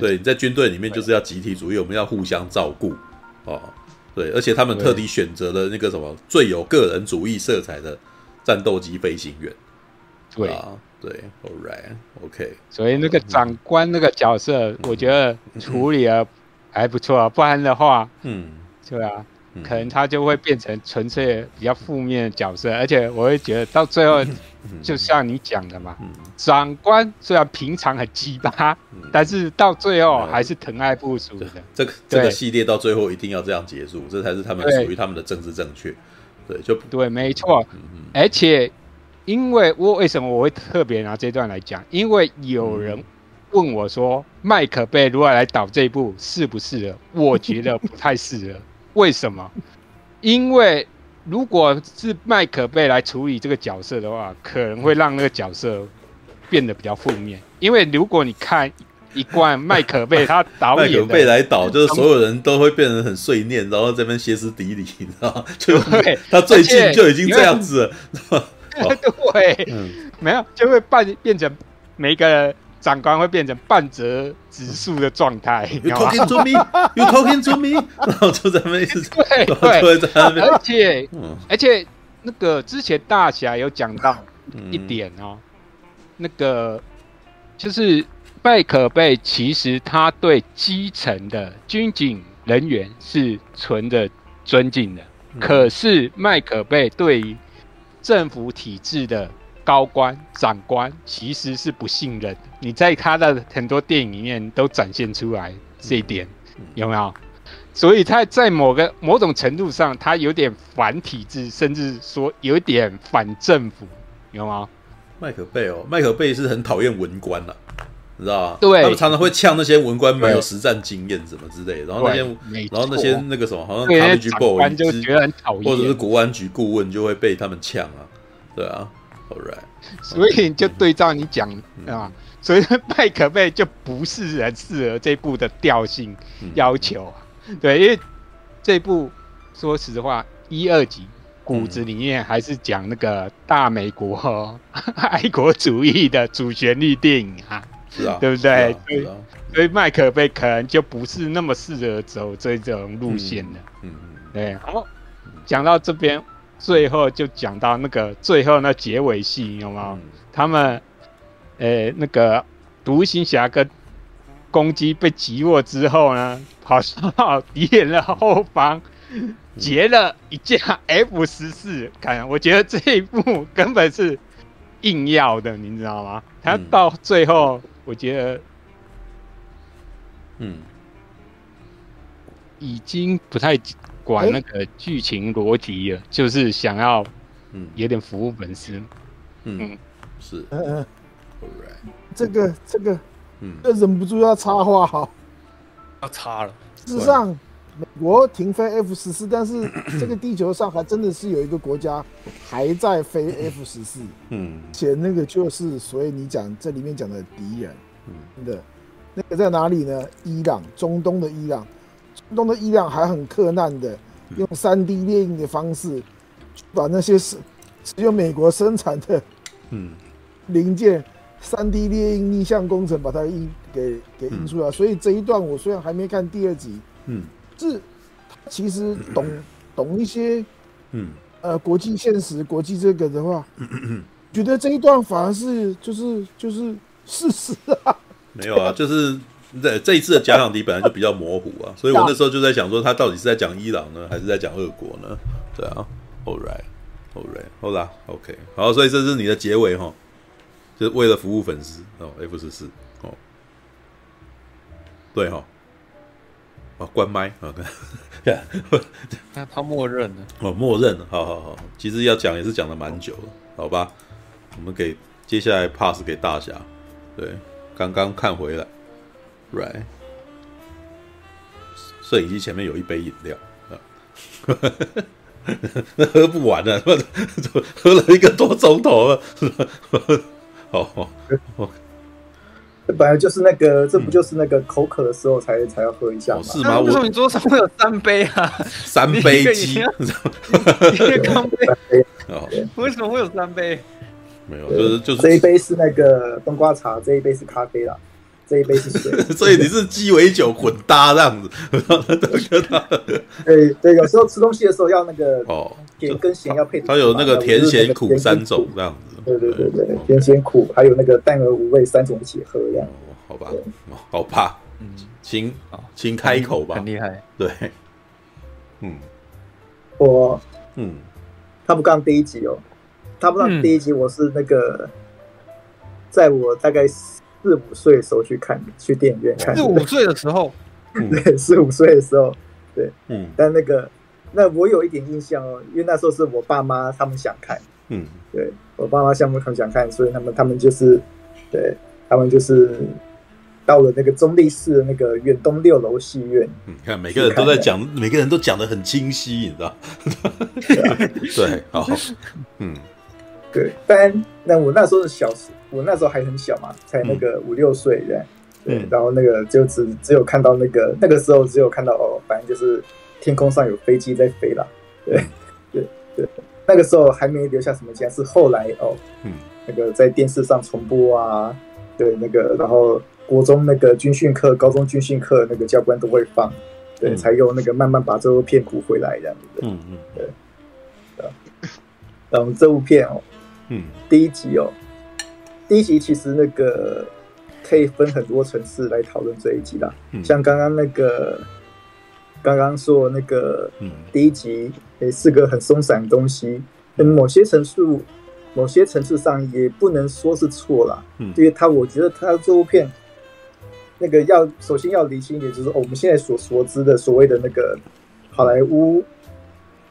对，你在军队里面就是要集体主义，我们要互相照顾哦，对，而且他们特地选择了那个什么最有个人主义色彩的战斗机飞行员，对啊。对，All right，OK。所以那个长官那个角色，我觉得处理的还不错，啊不然的话，嗯，对啊，可能他就会变成纯粹比较负面的角色，而且我会觉得到最后，就像你讲的嘛，长官虽然平常很鸡巴，但是到最后还是疼爱部属的。这个这个系列到最后一定要这样结束，这才是他们属于他们的政治正确。对，就对，没错，而且。因为我为什么我会特别拿这段来讲？因为有人问我说，麦可贝如果来导这一部适不适合？我觉得不太适合。为什么？因为如果是麦可贝来处理这个角色的话，可能会让那个角色变得比较负面。因为如果你看一贯麦可贝他导演，麦克贝来导，就是所有人都会变得很碎念，然后这边歇斯底里，你知道吗？就他最近就已经这样子了。对，嗯、没有就会半变成每个长官会变成半折指数的状态。You talking to me? You talking to me? 然后就在那边，对对。而且、嗯、而且那个之前大侠有讲到一点哦，嗯、那个就是麦可贝其实他对基层的军警人员是存着尊敬的，嗯、可是麦可贝对于政府体制的高官长官其实是不信任，你在他的很多电影里面都展现出来这一点，有没有？所以他在某个某种程度上，他有点反体制，甚至说有点反政府，有吗？麦可贝哦，麦可贝是很讨厌文官的，你知道吗？对，他们常常会呛那些文官没有实战经验什么之类的，然后那些，然后那些那个什么，好像他们局部就觉得很讨厌，或者是国安局顾问就会被他们呛啊。对啊，All right，所以就对照你讲啊，所以麦可贝就不是很适合这部的调性要求啊。对，因为这部说实话，一二集骨子里面还是讲那个大美国 爱国主义的主旋律电影啊，是啊，对不对？所以所以麦克贝可能就不是那么适合走这种路线的。嗯嗯，对。好，讲到这边。最后就讲到那个最后那结尾戏，有没有？嗯、他们，呃、欸，那个独行侠跟公鸡被击落之后呢，跑到敌人的后方，劫了一架 F 十四。看，我觉得这一部根本是硬要的，你知道吗？他到最后，我觉得，嗯，已经不太。管那个剧情逻辑了，欸、就是想要，嗯，有点服务粉丝，嗯，嗯。是，嗯嗯，这个这个，嗯，就忍不住要插话哈，要插了。事实上，美国停飞 F 十四，但是 这个地球上还真的是有一个国家还在飞 F 十四，嗯，且那个就是，所以你讲这里面讲的敌人，嗯，的，那个在哪里呢？伊朗，中东的伊朗。中东的伊朗还很克难的，用三 D 列印的方式，把那些是只有美国生产的嗯。零件，三 D 列印逆向工程把它印给给印出来。所以这一段我虽然还没看第二集，嗯，是其实懂 懂一些，嗯，呃，国际现实、国际这个的话，觉得这一段反而是就是就是事实啊。没有啊，就是这这一次的假想敌本来就比较模糊啊，所以我那时候就在想说，他到底是在讲伊朗呢，还是在讲俄国呢？对啊，All right，All right，好啦，OK，好，所以这是你的结尾哈，就是为了服务粉丝哦，F 十四哦，对哈。关麦啊，他他默认了哦，默认了，好好好，其实要讲也是讲了蛮久了，好吧？我们给接下来 pass 给大侠，对，刚刚看回来，right，摄影机前面有一杯饮料啊，喝不完了，喝了一个多钟头了，好好。这本来就是那个，这不就是那个口渴的时候才才要喝一下吗？是吗？为什么你桌上会有三杯啊？三杯鸡，一个钢 杯。哦，为什么会有三杯？没有，就是就是这一杯是那个冬瓜茶，这一杯是咖啡啦，这一杯是水。所以你是鸡尾酒混搭这样子。对 对，有时候吃东西的时候要那个哦，甜跟咸要配。它有那个甜咸苦三种这样子。对对对对，甜咸苦，还有那个淡而无味三种一起喝这样。好吧，好怕，嗯，请请开口吧，很厉害。对，嗯，我嗯，他不刚第一集哦，他不刚第一集，我是那个，在我大概四五岁的时候去看，去电影院看。四五岁的时候，对，四五岁的时候，对，嗯，但那个，那我有一点印象哦，因为那时候是我爸妈他们想看。嗯，对我爸妈项目很想看，所以他们他们就是，对他们就是到了那个中立市的那个远东六楼戏院。嗯，看每个人都在讲，每个人都讲得很清晰，你知道？对，好，嗯，对。但那我那时候是小时，我那时候还很小嘛，才那个五六岁，对，对。嗯、然后那个就只只有看到那个那个时候只有看到哦，反正就是天空上有飞机在飞啦，对，对，对。那个时候还没留下什么印，是后来哦，嗯，那个在电视上重播啊，对，那个然后国中那个军训课、高中军训课那个教官都会放，对，嗯、才有那个慢慢把这部片补回来这样子的，嗯嗯，对，然后这部片哦，嗯，第一集哦，第一集其实那个可以分很多层次来讨论这一集啦，嗯、像刚刚那个。刚刚说那个第一集，也是个很松散的东西，嗯，某些层数，某些层次上也不能说是错啦。嗯，因为他我觉得他这部片，那个要首先要理清一点，就是我们现在所熟知的所谓的那个好莱坞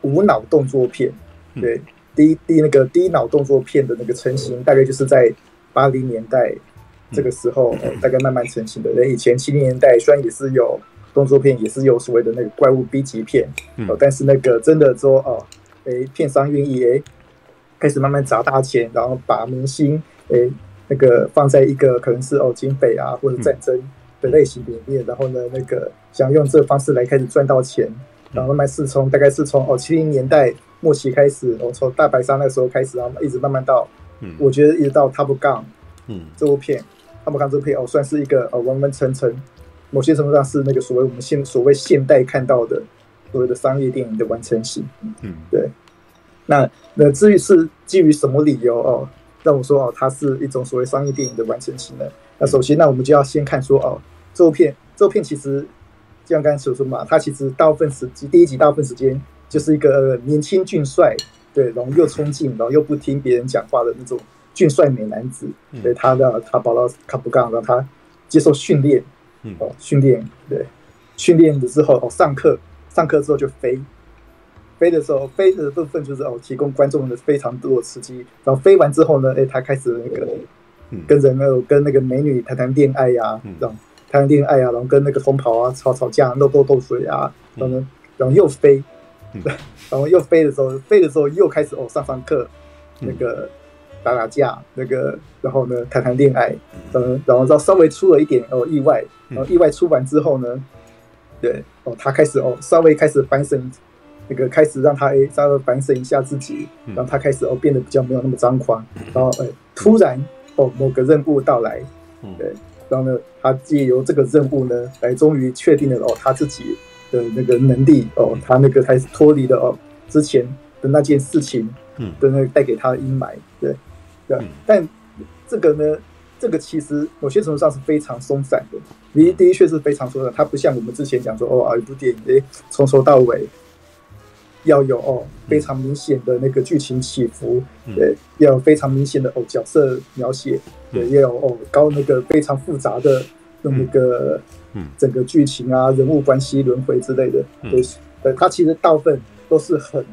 无脑动作片，对，第一第那个第一脑动作片的那个成型，大概就是在八零年代这个时候，大概慢慢成型的。那以前七零年代虽然也是有。动作片也是有所谓的那个怪物 B 级片，但是那个真的说哦，诶，片商愿意诶，开始慢慢砸大钱，然后把明星诶那个放在一个可能是哦警匪啊或者战争的类型里面，嗯、然后呢那个想用这个方式来开始赚到钱，然后慢慢是从大概是从哦七零年代末期开始，哦从大白鲨那个时候开始，然后一直慢慢到，嗯，我觉得一直到 Top Gun，嗯，这部片 Top Gun 这部片哦算是一个哦完完成成。某些程度上是那个所谓我们现所谓现代看到的所谓的商业电影的完成型，嗯，对。那那至于是基于什么理由哦，让我说哦，它是一种所谓商业电影的完成型呢？那首先，那我们就要先看说哦，这部片，这部片其实就像刚才所说嘛，它其实大部分时第一集大部分时间就是一个年轻俊帅，对，然后又冲劲，然后又不听别人讲话的那种俊帅美男子，对，他的他跑到卡布杠，让他接受训练。哦，训练对，训练了之后哦，上课上课之后就飞，飞的时候飞的部分就是哦，提供观众的非常多的刺激。然后飞完之后呢，哎，他开始那个跟人那种跟那个美女谈谈恋爱呀，这样谈谈恋爱啊，然后跟那个同袍啊吵吵架、斗斗斗嘴啊，然后呢，然后又飞，然后又飞的时候，飞的时候又开始哦，上上课那个。打打架，那个，然后呢，谈谈恋爱，嗯，然后到稍微出了一点哦意外，然后意外出完之后呢，对，哦，他开始哦稍微开始反省，那个开始让他哎稍微反省一下自己，然后他开始哦变得比较没有那么张狂，然后哎突然哦某个任务到来，对，然后呢他借由这个任务呢来终于确定了哦他自己的那个能力哦，他那个开始脱离了哦之前的那件事情，嗯，的那个带给他的阴霾，对，对，但这个呢，这个其实某些程度上是非常松散的，的的确是非常松散，它不像我们之前讲说哦啊一部电影诶从头到尾要有哦非常明显的那个剧情起伏，对，要有非常明显的哦角色描写，对，要有哦高那个非常复杂的。用那个，嗯，整个剧情啊，人物关系轮回之类的，对，呃，它其实大部分都是很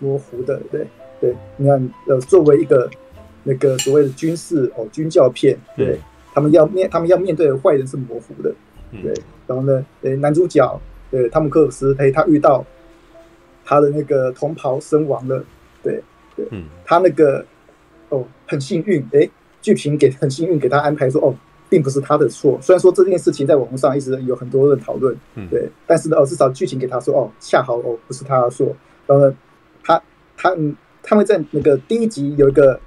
模糊的，对，对。你看，呃，作为一个那个所谓的军事哦军教片，对，他们要面他们要面对的坏人是模糊的，对。然后呢，呃，男主角，对，汤姆克鲁斯，哎，他遇到他的那个同袍身亡了，对，对，他那个哦很幸运，哎，剧情给很幸运给他安排说哦。并不是他的错，虽然说这件事情在网络上一直有很多人讨论，嗯，对，但是呢，哦，至少剧情给他说，哦，恰好哦，不是他的错。然后呢，他他嗯，他们在那个第一集有一个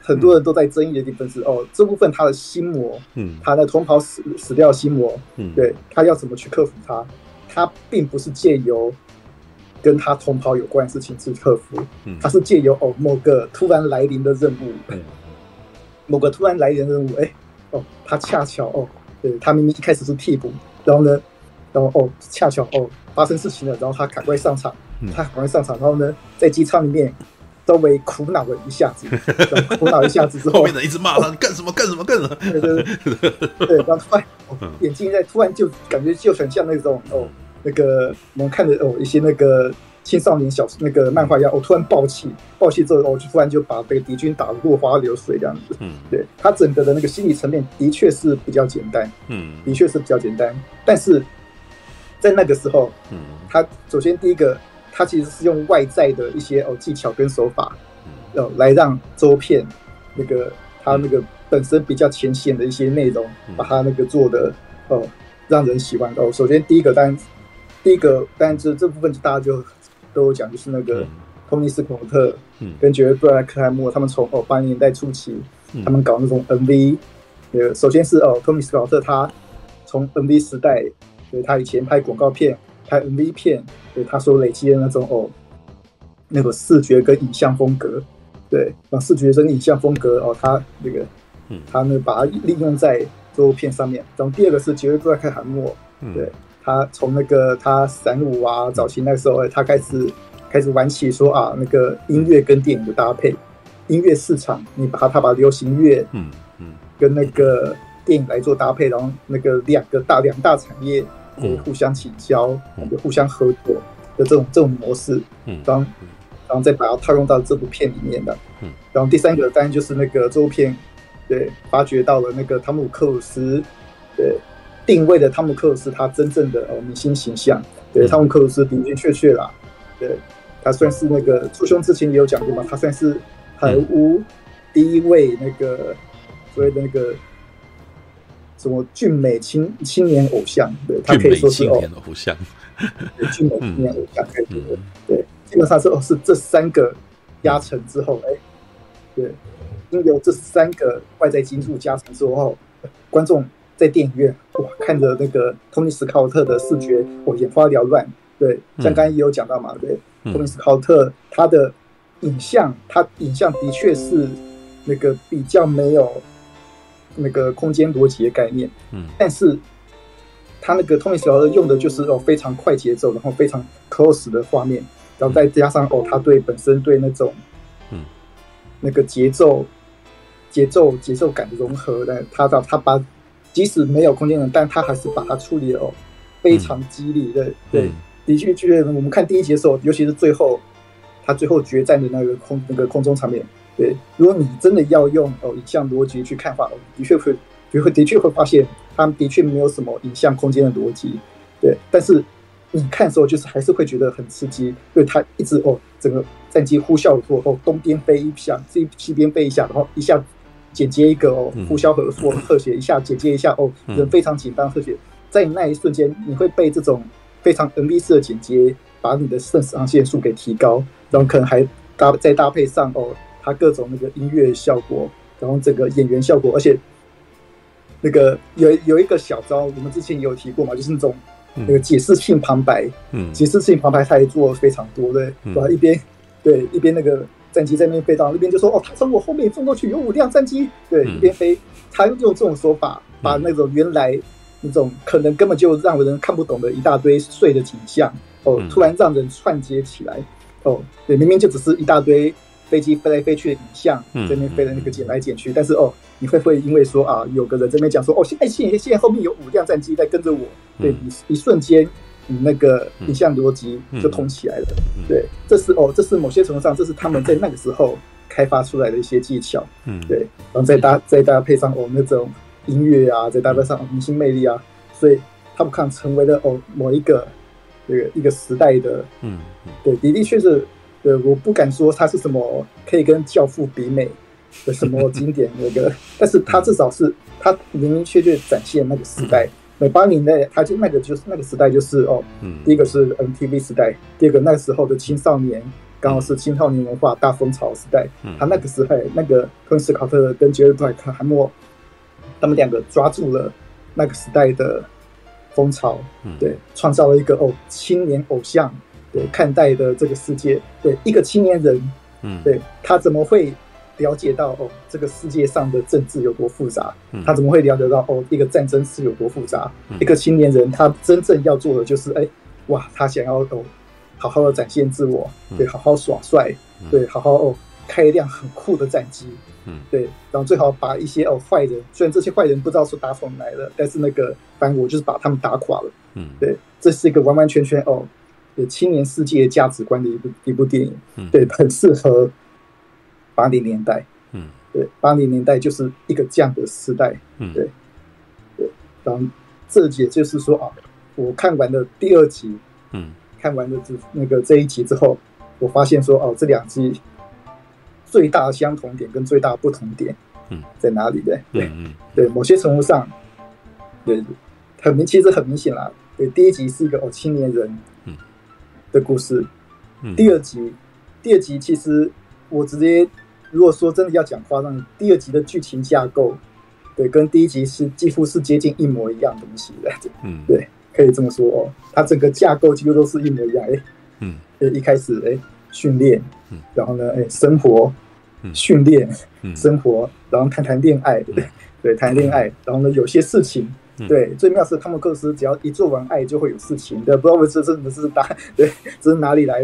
很多人都在争议的地方是，哦，这部分他的心魔，嗯，他的同袍死死掉心魔，嗯，对，他要怎么去克服他？他并不是借由跟他同袍有关的事情去克服，嗯，他是借由哦某个突然来临的任务，嗯，某个突然来临的任务，哎。哦，他恰巧哦，对，他明明一开始是替补，然后呢，然后哦，恰巧哦发生事情了，然后他赶快上场，嗯、他赶快上场，然后呢，在机舱里面稍微苦恼了一下子，苦恼一下子之后，后面人一直骂他，你干什么干什么干什么？对对对，对，然后突然、哦、眼睛在突然就感觉就很像那种哦，那个我们看的哦一些那个。青少年小那个漫画一样，我、哦、突然爆气，爆气之后，我、哦、就突然就把这个敌军打得落花流水这样子。嗯，对他整个的那个心理层面的确是比较简单，嗯，的确是比较简单。但是在那个时候，嗯，他首先第一个，他其实是用外在的一些哦技巧跟手法，哦来让周片那个他那个本身比较浅显的一些内容，把他那个做的哦让人喜欢哦。首先第一个，当然第一个，当然这这部分大家就。都有讲，就是那个托尼斯考特跟杰瑞布莱克海默，他们从哦八零年代初期，他们搞那种 MV。呃，首先是哦托尼斯考特他从 MV 时代，对他以前拍广告片、拍 MV 片，对他所累积的那种哦那个视觉跟影像风格，对，然后视觉跟影像风格哦，他那个，嗯他呢把它利用在这部片上面。然后第二个是杰瑞布莱克海默，对。他从那个他散舞啊，早期那时候，他开始开始玩起说啊，那个音乐跟电影的搭配，音乐市场，你把它他把流行乐，嗯嗯，跟那个电影来做搭配，然后那个两个大两大产业互相倾销，互相合作的这种这种模式，嗯，然后然后再把它套用到这部片里面的，嗯，然后第三个当然就是那个这部片，对，发掘到了那个汤姆克鲁斯，对。定位的汤姆克鲁斯，他真正的呃明星形象，对汤姆克鲁斯的的确确啦，对他算是那个出兄之前也有讲过嘛，他算是好莱坞第一位那个所谓的那个什么俊美青青年偶像，对他可以说是哦，偶像，俊美青年偶像，对，基本上是哦是这三个加成之后，哎，对，因为有这三个外在因素加成之后，观众。在电影院哇，看着那个托尼·斯考特的视觉，我眼花缭乱。对，像刚刚也有讲到嘛，对，托尼·斯考特他的影像，他影像的确是那个比较没有那个空间逻辑的概念。嗯，但是他那个托尼·斯考特用的就是哦非常快节奏，然后非常 close 的画面，然后再加上哦他对本身对那种嗯那个节奏节奏节奏感的融合的，他到他把。即使没有空间的，但他还是把它处理了哦，非常激励的。对，的确，确，我们看第一集的时候，尤其是最后，他最后决战的那个空那个空中场面，对，如果你真的要用哦影像逻辑去看的话，的确会，会的确会发现，他们的确没有什么影像空间的逻辑，对。但是你看的时候，就是还是会觉得很刺激，因为他一直哦，整个战机呼啸而过，后，东边飞一下，西西边飞一下，然后一下。剪接一个哦，呼啸合作特写一下，剪接一下哦，人非常紧张特写，在那一瞬间，你会被这种非常 MV 式的剪接，把你的肾上腺素给提高，然后可能还搭再搭配上哦，它各种那个音乐效果，然后整个演员效果，而且那个有有一个小招，我们之前也有提过嘛，就是那种那个解释性旁白，嗯，解释性旁白他也做了非常多，对，对吧？一边对一边那个战机在那边飞到那边就说哦，他从我后面冲过去有五辆战机，对，一边飞，他用这种说法把那种原来那种可能根本就让人看不懂的一大堆碎的景象哦，突然让人串接起来哦，对，明明就只是一大堆。飞机飞来飞去的影像，在那边飞的那个捡来捡去，但是哦，你会不会因为说啊，有个人这边讲说哦，现在现现在后面有五辆战机在跟着我，对，一一瞬间，你那个影像逻辑就通起来了，对，这是哦，这是某些程度上，这是他们在那个时候开发出来的一些技巧，嗯，对，然后再搭再搭配上哦那种音乐啊，再搭配上明星魅力啊，所以他们看成为了哦某一个这个一个时代的，嗯，对，的的确是。对，我不敢说它是什么可以跟《教父》比美的什么经典那个，但是它至少是它明明确确展现那个时代。那八零年代，它就那个就是那个时代，就是哦，第一个是 MTV 时代，第二个那个时候的青少年刚好是青少年文化大风潮时代。他那个时候，那个托尼·斯考特跟杰瑞·布莱克汉默，他们两个抓住了那个时代的风潮，对，创造了一个哦青年偶像。对，看待的这个世界，对一个青年人，嗯，对他怎么会了解到哦，这个世界上的政治有多复杂？嗯，他怎么会了解到哦，一个战争是有多复杂？嗯，一个青年人，他真正要做的就是，哎，哇，他想要哦，好好的展现自我，对，好好耍帅，对，好好哦，开一辆很酷的战机，嗯，对，然后最好把一些哦坏人，虽然这些坏人不知道是打从哪来的，但是那个反正我就是把他们打垮了，嗯，对，这是一个完完全全哦。对青年世界价值观的一部一部电影，嗯、对，很适合八零年代，嗯，对，八零年代就是一个这样的时代，嗯，对，对，然后这也就是说啊，我看完了第二集，嗯，看完了这那个这一集之后，我发现说哦，这两集最大相同点跟最大不同点，嗯，在哪里的？对，嗯，对，某些程度上，对，很明，其实很明显啦，对，第一集是一个哦青年人。的故事，第二集，第二集其实我直接如果说真的要讲夸张，第二集的剧情架构，对，跟第一集是几乎是接近一模一样东西的，嗯，对，可以这么说哦，它整个架构几乎都是一模一样，哎，嗯，一开始哎训练，然后呢哎生活，训练，生活，然后谈谈恋爱，对对，谈恋爱，然后呢有些事情。对，最妙是汤姆克鲁斯，只要一做完爱就会有事情的，不知道为这真的是哪 对，这是哪里来？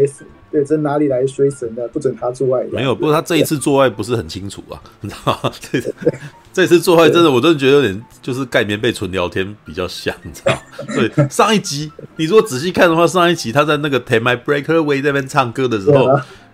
对，这是哪里来衰神的？不准他做爱。没有，不过他这一次做爱不是很清楚啊，你知道吗？这 这次做爱真的，我真的觉得有点就是盖棉被纯聊天比较像，你知道吗？对，上一集你如果仔细看的话，上一集他在那个《Take My Breath Away》那边唱歌的时候，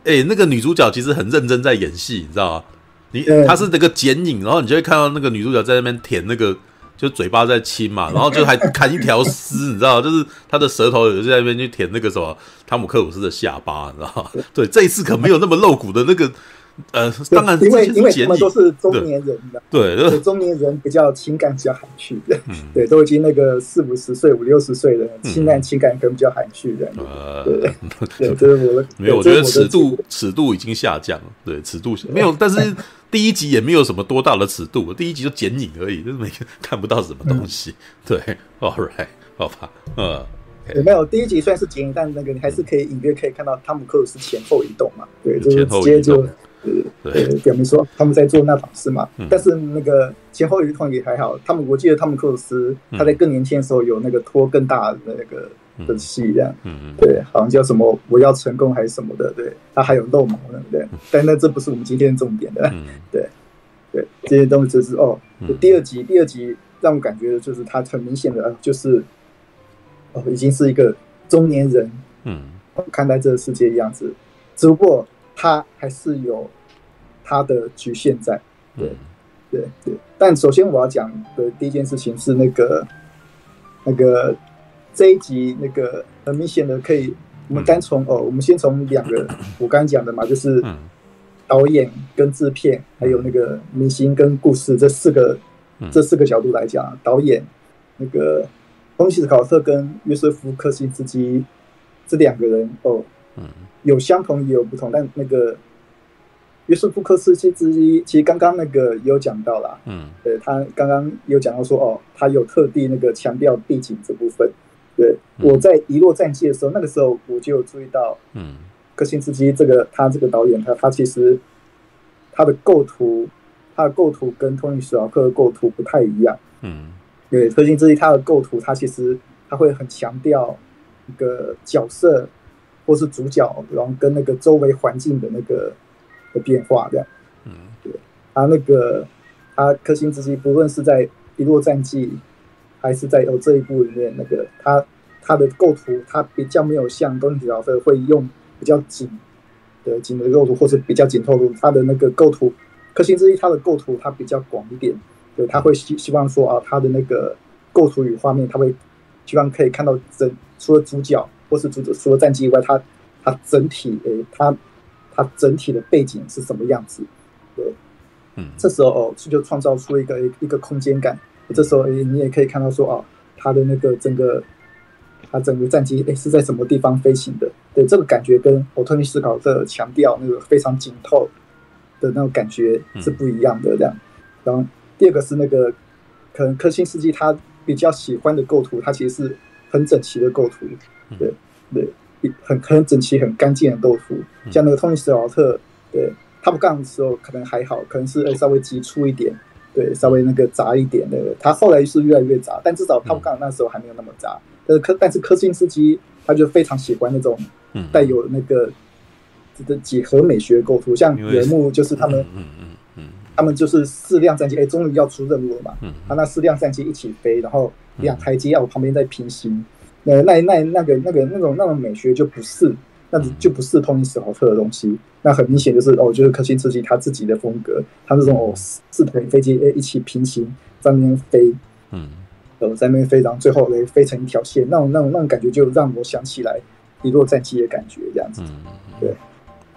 哎，那个女主角其实很认真在演戏，你知道吗？你她是那个剪影，然后你就会看到那个女主角在那边舔那个。就嘴巴在亲嘛，然后就还砍一条丝，你知道，就是他的舌头有在那边去舔那个什么汤姆克鲁斯的下巴，你知道吗？对，这一次可没有那么露骨的那个，呃，当然因为因为他们都是中年人的，对，对，中年人比较情感比较含蓄的，对，都已经那个四五十岁、五六十岁的，情感情感可能比较含蓄的，呃，对，这是我的，没有，我觉得尺度尺度已经下降了，对，尺度 没有，但是。第一集也没有什么多大的尺度，第一集就剪影而已，就是每个看不到什么东西。嗯、对，All right，好吧，嗯，有没有第一集虽然是剪影，但那个你还是可以隐约可以看到汤姆克鲁斯前后移动嘛？对，就是直接就对表明说他们在做那档事嘛。嗯、但是那个前后移动也还好，他们我记得汤姆克鲁斯他在更年轻的时候有那个拖更大的那个。的戏这样，嗯嗯，对，好像叫什么我要成功还是什么的，对，他还有露毛呢，对，但那这不是我们今天的重点的，对，对，这些东西就是哦，第二集，第二集让我感觉就是他很明显的，就是哦，已经是一个中年人，嗯，看待这个世界的样子，只不过他还是有他的局限在，对，对，对，但首先我要讲的第一件事情是那个，那个。这一集那个很明显的可以，我们单从哦，我们先从两个 我刚刚讲的嘛，就是导演跟制片，还有那个明星跟故事这四个这四个角度来讲，导演那个东西斯考特跟约瑟夫柯辛斯基这两个人哦，有相同也有不同，但那个约瑟夫柯辛斯基其实刚刚那个也有讲到啦，嗯，对他刚刚有讲到说哦，他有特地那个强调地景这部分。对，我在遗落战记的时候，那个时候我就有注意到，嗯，克辛斯基这个他这个导演，他他其实他的构图，他的构图跟托尼史考克的构图不太一样，嗯，对，克辛斯基他的构图，他其实他会很强调一个角色或是主角，然后跟那个周围环境的那个的变化这样，嗯，对，他那个他克辛斯基不论是在遗落战记。还是在有这一部里面，那个他他的构图，他比较没有像东尼史考特会用比较紧的紧的构图，或是比较紧透露他的那个构图。柯辛斯基他的构图他比较广一点，对，他会希希望说啊，他的那个构图与画面，他会希望可以看到整除了主角或是主角除了战机以外，他他整体诶，他他整体的背景是什么样子？对，嗯，这时候哦，就创造出一个一个空间感。这时候，哎，你也可以看到说，哦，他的那个整个，他整个战机，哎，是在什么地方飞行的？对，这个感觉跟奥托尼斯考特强调那个非常紧凑的那种感觉是不一样的。这样，然后第二个是那个，可能科辛斯基他比较喜欢的构图，他其实是很整齐的构图，对对，很很整齐、很干净的构图。像那个托尼斯考特，对他不干的时候可能还好，可能是稍微急促一点。对，稍微那个杂一点的，他后来是越来越杂，但至少他们刚那时候还没有那么杂。但是科，但是科辛斯基他就非常喜欢那种带有那个这个几何美学构图，像有一幕就是他们，嗯嗯嗯，他们就是四辆战机，哎，终于要出任务了嘛，他那四辆战机一起飞，然后两台机要我旁边在平行，那那那那个那个那种那种美学就不是。那就不是托尼史考特的东西，那很明显就是哦，就是科辛斯基他自己的风格，他这种哦四台飞机诶一起平行在那边飞，嗯，呃在那边飞，然后最后诶飞成一条线，那种那种那种感觉就让我想起来一落战机的感觉这样子，对，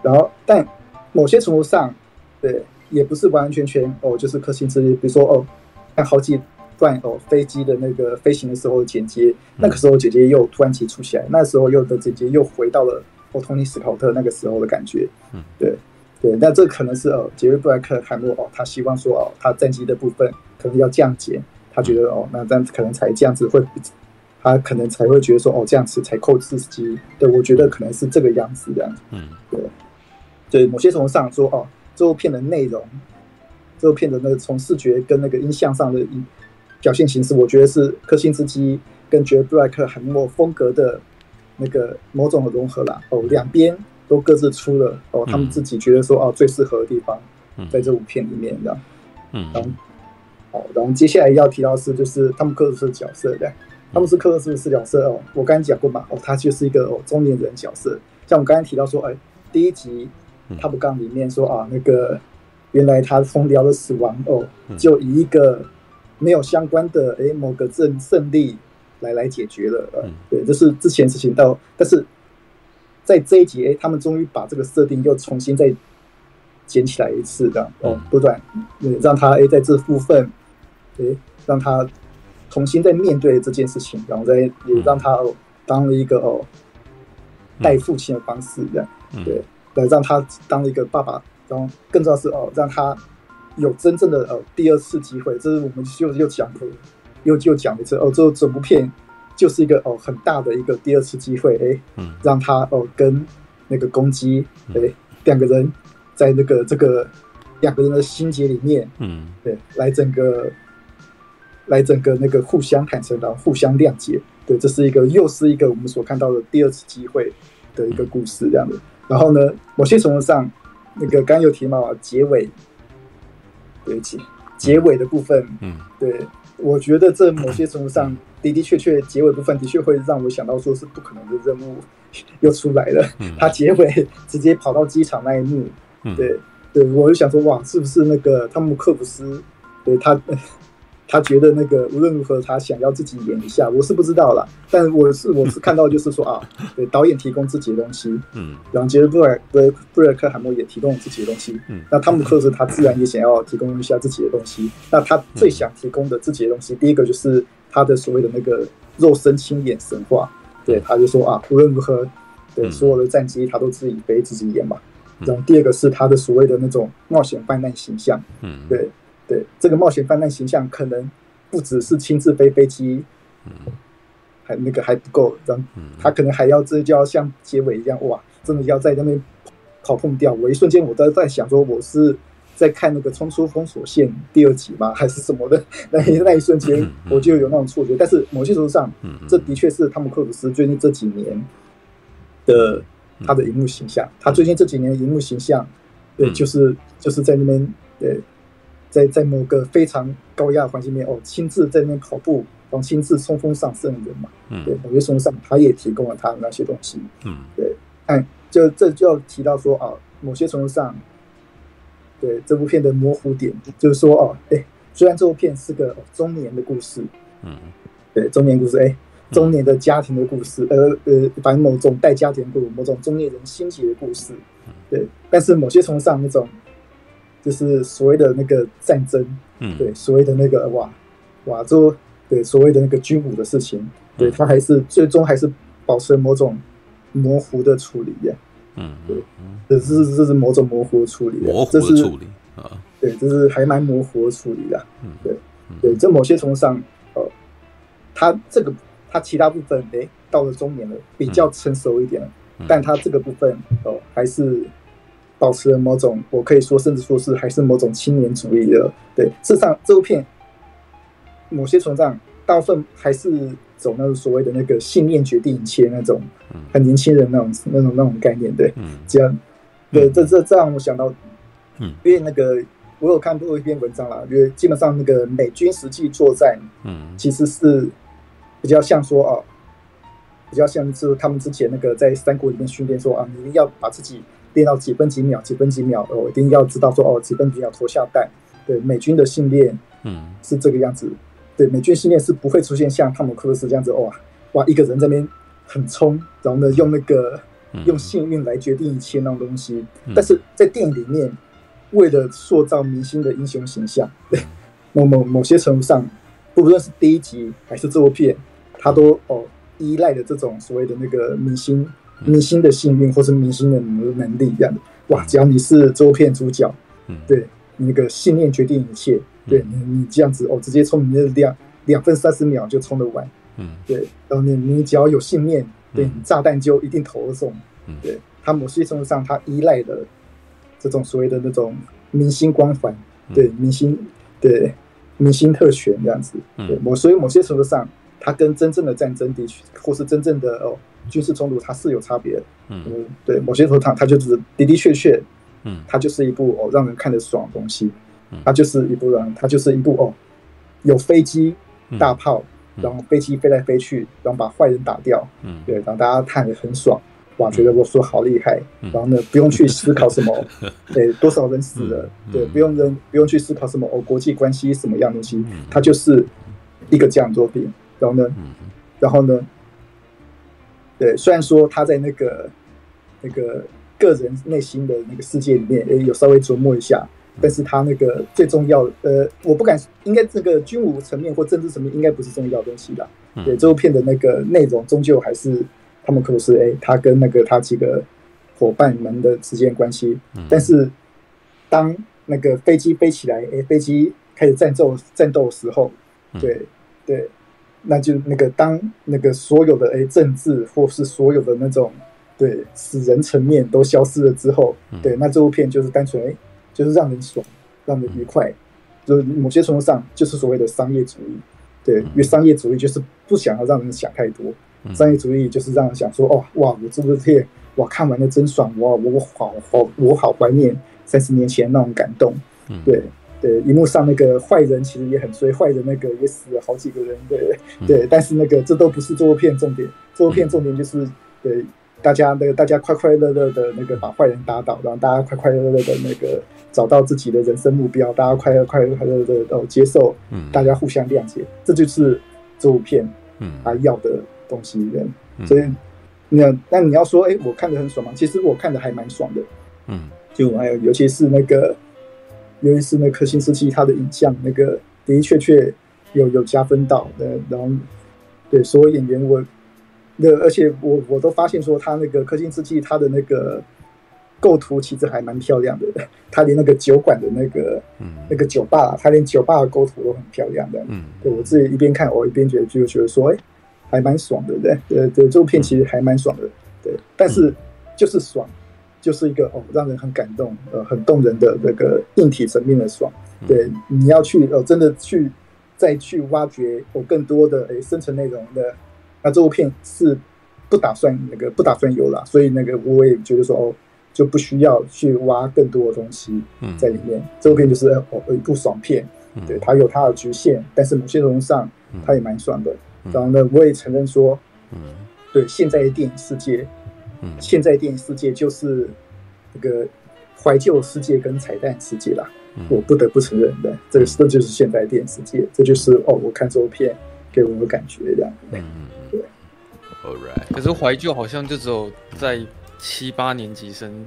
然后但某些程度上，对，也不是完完全全哦，就是科辛斯基，比如说哦，看好几段哦飞机的那个飞行的时候的剪接，那个时候姐姐又突然急促起来，那时候又的姐姐又回到了。哦，托尼斯考特那个时候的感觉，嗯，对，对，那这可能是哦，杰瑞布莱克海默哦，他希望说哦，他战机的部分可能要降减，他觉得哦，那这样子可能才这样子会，他可能才会觉得说哦，这样子才扣刺激，对，我觉得可能是这个样子这样，嗯，对，对，某些程度上说哦，这部片的内容，这部片的那个从视觉跟那个音像上的表现形式，我觉得是柯辛斯基跟杰瑞布莱克海默风格的。那个某种的融合啦，哦，两边都各自出了哦，他们自己觉得说哦最适合的地方，在这五片里面这样，嗯，然后，哦，然后接下来要提到的是就是汤姆克鲁斯的角色对，他们是克鲁斯的角色哦，我刚才讲过嘛，哦，他就是一个哦中年人角色，像我刚才提到说，哎，第一集他不刚里面说啊，那个原来他疯掉的死亡哦，就以一个没有相关的哎某个胜胜利。来来解决了，呃，对，这是之前事情到，但是在这一集，哎，他们终于把这个设定又重新再捡起来一次，这样哦，不断，让他哎在这部分，哎，让他重新再面对这件事情，然后再也让他哦当了一个哦带父亲的方式，这样，对，来让他当了一个爸爸，然后更重要是哦让他有真正的呃第二次机会，这是我们又又讲过。又又讲一次哦，这整部片就是一个哦很大的一个第二次机会，哎，嗯，让他哦跟那个公鸡，哎，两个人在那个这个两个人的心结里面，嗯，对，来整个来整个那个互相坦诚，然后互相谅解，对，这是一个又是一个我们所看到的第二次机会的一个故事这样的。然后呢，某些程度上，那个刚有提到啊，结尾，对不起，结尾的部分，嗯，对。我觉得这某些程度上的的确确结尾部分的确会让我想到说是不可能的任务又出来了。他结尾直接跑到机场那一幕，对对，我就想说哇，是不是那个汤姆克鲁斯？对他。他觉得那个无论如何，他想要自己演一下，我是不知道啦。但我是我是看到就是说啊，对导演提供自己的东西，嗯，然后杰瑞布莱布布莱克海默也提供自己的东西，嗯，那汤姆克鲁斯他自然也想要提供一下自己的东西。那他最想提供的自己的东西，第一个就是他的所谓的那个肉身亲眼神话，对，他就说啊，无论如何，对所有的战机他都自己飞自己演嘛。然后第二个是他的所谓的那种冒险犯难形象，嗯，对。对这个冒险犯难形象，可能不只是亲自飞飞机，还那个还不够，然后他可能还要这就要像结尾一样，哇，真的要在那边跑碰掉。我一瞬间我都在想说，我是在看那个《冲出封锁线》第二集吗？还是什么的？那那一瞬间我就有那种错觉。但是某些程度上，这的确是汤姆克鲁斯最近这几年的他的荧幕形象。他最近这几年的荧幕形象，对，就是就是在那边，对，在在某个非常高压的环境里面，哦，亲自在那边跑步。然后亲自冲锋上阵的人嘛，嗯，对，某些程度上，他也提供了他的那些东西，嗯，对，哎，就这就要提到说啊，某些程度上，对这部片的模糊点，就是说哦，哎，虽然这部片是个中年的故事，嗯，对，中年故事，哎，中年的家庭的故事，呃呃，反正某种带家庭的故事，某种中年人心结的故事，对，但是某些程度上那种，就是所谓的那个战争，嗯，对，所谓的那个瓦瓦州。对所谓的那个军武的事情，对他还是最终还是保持了某种模糊的处理呀。嗯，对，这是这是某种模糊的处理，模糊的处理啊。对，这是还蛮模糊的处理的。嗯，对，对，这某些程度上，呃，他这个他其他部分，哎，到了中年了，比较成熟一点了，但他这个部分哦，还是保持了某种，我可以说，甚至说是还是某种青年主义的。对，事实上这部片。某些成长，大部分还是走那种所谓的那个信念决定一切那种，很年轻人那种那种那种概念，对，这样，对，这这这让我想到，嗯，因为那个我有看过一篇文章啦，因为基本上那个美军实际作战，嗯，其实是比较像说啊，比较像是他们之前那个在三国里面训练说啊，你一定要把自己练到几分几秒，几分几秒我，一定要知道说哦，几分几秒投下弹，对，美军的训练，嗯，是这个样子。对，美军训练是不会出现像汤姆克鲁斯这样子，哇哇，一个人在那边很冲，然后呢用那个用幸运来决定一切那种东西。但是在电影里面，为了塑造明星的英雄形象，对某某某些程度上，不论是第一集还是这部片，他都哦依赖的这种所谓的那个明星明星的幸运或是明星的能力一样的。哇，只要你是周片主角，嗯。对，那个信念决定一切。对你，你这样子哦，直接冲你的两两分三十秒就冲得完，嗯，对，然后你你只要有信念，对你炸弹就一定投得中，嗯，对，他某些程度上他依赖的这种所谓的那种明星光环，对明星，对明星特权这样子，对，某所以某些程度上，他跟真正的战争的确或是真正的哦军事冲突，它是有差别的，嗯，对，某些时候它它就是的的确确，嗯，它就是一部哦让人看得爽的东西。它就是一部人，它就是一部哦，有飞机、大炮，然后飞机飞来飞去，然后把坏人打掉，嗯，对，然后大家看得很爽，哇，觉得我说好厉害，然后呢，不用去思考什么，对，多少人死了，对，不用人不用去思考什么哦，国际关系什么样东西，它就是一个这样作品，然后呢，然后呢，对，虽然说他在那个那个个人内心的那个世界里面，也有稍微琢磨一下。但是他那个最重要的，呃，我不敢，应该这个军武层面或政治层面应该不是重要的东西啦。对，这部片的那个内容终究还是他们克鲁斯，哎，他跟那个他几个伙伴们的之间关系。但是当那个飞机飞起来，哎，飞机开始战斗战斗时候，对对，那就那个当那个所有的诶政治或是所有的那种对死人层面都消失了之后，对，那这部片就是单纯哎。就是让人爽，让人愉快，就是某些程度上就是所谓的商业主义，对，因为商业主义就是不想要让人想太多，商业主义就是让人想说，哦，哇，我这部片哇看完了真爽，哇，我好好我好怀念三十年前那种感动，对对，荧幕上那个坏人其实也很衰，坏人那个也死了好几个人，对对，但是那个这都不是这部片重点，这部片重点就是对。大家那个，大家快快乐乐的那个把坏人打倒，然后大家快快乐乐的那个找到自己的人生目标，大家快乐快乐快乐的哦接受，大家互相谅解，这就是这部片他要的东西。所以那那你要说，哎，我看的很爽吗？其实我看着还蛮爽的。嗯，就还有尤其是那个，尤其是那个《科辛斯基》他的影像，那个的的确确有有加分到的。然后对所有演员我。那而且我我都发现说他那个科辛斯基他的那个构图其实还蛮漂亮的，他连那个酒馆的那个那个酒吧，他连酒吧的构图都很漂亮的。嗯，对我自己一边看我一边觉得就觉得说，哎，还蛮爽的，对对对，这部片其实还蛮爽的，对，但是就是爽，就是一个哦，让人很感动，呃，很动人的那个硬体层面的爽，对，你要去哦，真的去再去挖掘哦更多的诶深层内容的，那这部片是不打算那个不打算有了，所以那个我也觉得说哦。就不需要去挖更多的东西在里面。嗯、这部片就是哦一部爽片，嗯、对，它有它的局限，但是某些东西上它也蛮爽的。嗯、然后呢，我也承认说，嗯，对，现在的电影世界，嗯，现在电影世界就是那个怀旧世界跟彩蛋世界啦。嗯、我不得不承认的，这个这就是现代电影世界，这就是哦，我看这部片给我的感觉这样。嗯，对。All right，可是怀旧好像就只有在。七八年级生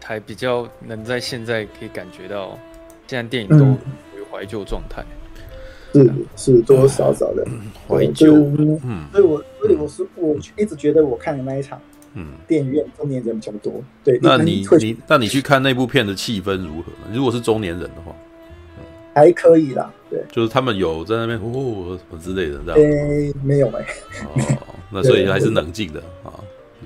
才比较能在现在可以感觉到，现在电影都有怀旧状态，是是多多少少的怀旧。嗯，所以我所以我是我一直觉得我看的那一场，嗯，电影院中年人比较多。对，那你你那你去看那部片的气氛如何呢？如果是中年人的话，还可以啦。对，就是他们有在那边哦什么之类的这样。诶，没有哎。哦，那所以还是冷静的啊。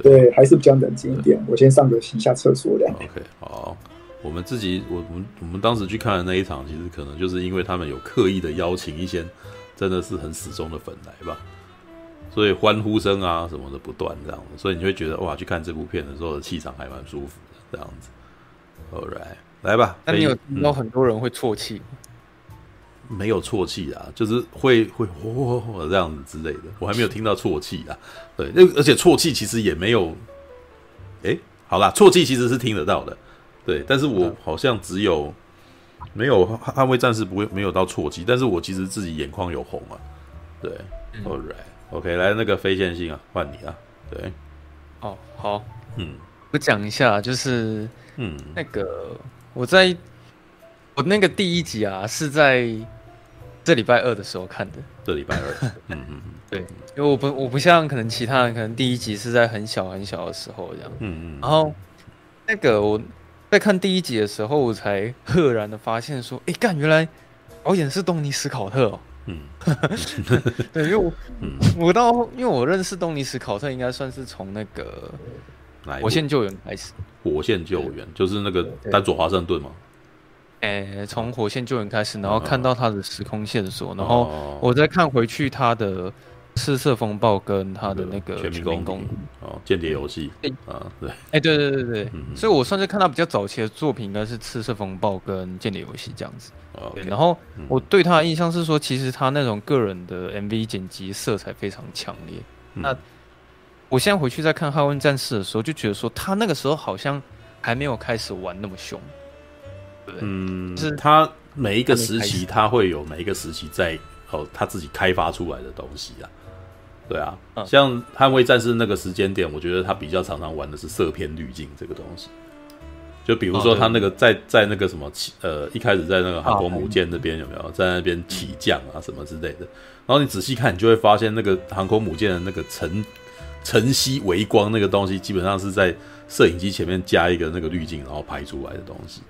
对，还是比较冷静一点。我先上个一下厕所，这样。OK，好。我们自己，我我们我们当时去看的那一场，其实可能就是因为他们有刻意的邀请一些真的是很死忠的粉来吧，所以欢呼声啊什么的不断这样子，所以你会觉得哇，去看这部片的时候的气场还蛮舒服的这样子。All right，来吧。那你有听到很多人会啜泣？没有啜泣啊，就是会会嚯嚯嚯这样子之类的，我还没有听到啜泣啊。对，那而且啜泣其实也没有，哎，好啦，啜泣其实是听得到的，对，但是我好像只有没有捍卫战士不会没有到啜泣，但是我其实自己眼眶有红啊。对，All right，OK，来那个非线性啊，换你啊，对，哦，好，嗯，我讲一下，就是嗯，那个我在我那个第一集啊是在。这礼拜二的时候看的。这礼拜二，嗯嗯对，因为我不我不像可能其他人，可能第一集是在很小很小的时候这样，嗯嗯，然后那个我在看第一集的时候，我才赫然的发现说，哎干，原来导演是东尼史考特哦，嗯，对，因为我、嗯、我到因为我认识东尼史考特，应该算是从那个火线救援开始，火线救援就是那个丹佐华盛顿嘛。诶，从火线救援开始，然后看到他的时空线索，然后我再看回去他的赤色风暴跟他的那个全民公敌哦，间谍游戏，哎啊对，哎对对对对，所以我算是看到比较早期的作品，应该是赤色风暴跟间谍游戏这样子。对，然后我对他的印象是说，其实他那种个人的 MV 剪辑色彩非常强烈。那我现在回去再看《捍卫战士》的时候，就觉得说他那个时候好像还没有开始玩那么凶。嗯，是他每一个时期，他会有每一个时期在哦，他自己开发出来的东西啊，对啊，嗯、像捍卫战士那个时间点，我觉得他比较常常玩的是色片滤镜这个东西，就比如说他那个在在那个什么起呃一开始在那个航空母舰那边有没有？在那边起降啊什么之类的，然后你仔细看，你就会发现那个航空母舰的那个晨晨曦微光那个东西，基本上是在摄影机前面加一个那个滤镜，然后拍出来的东西。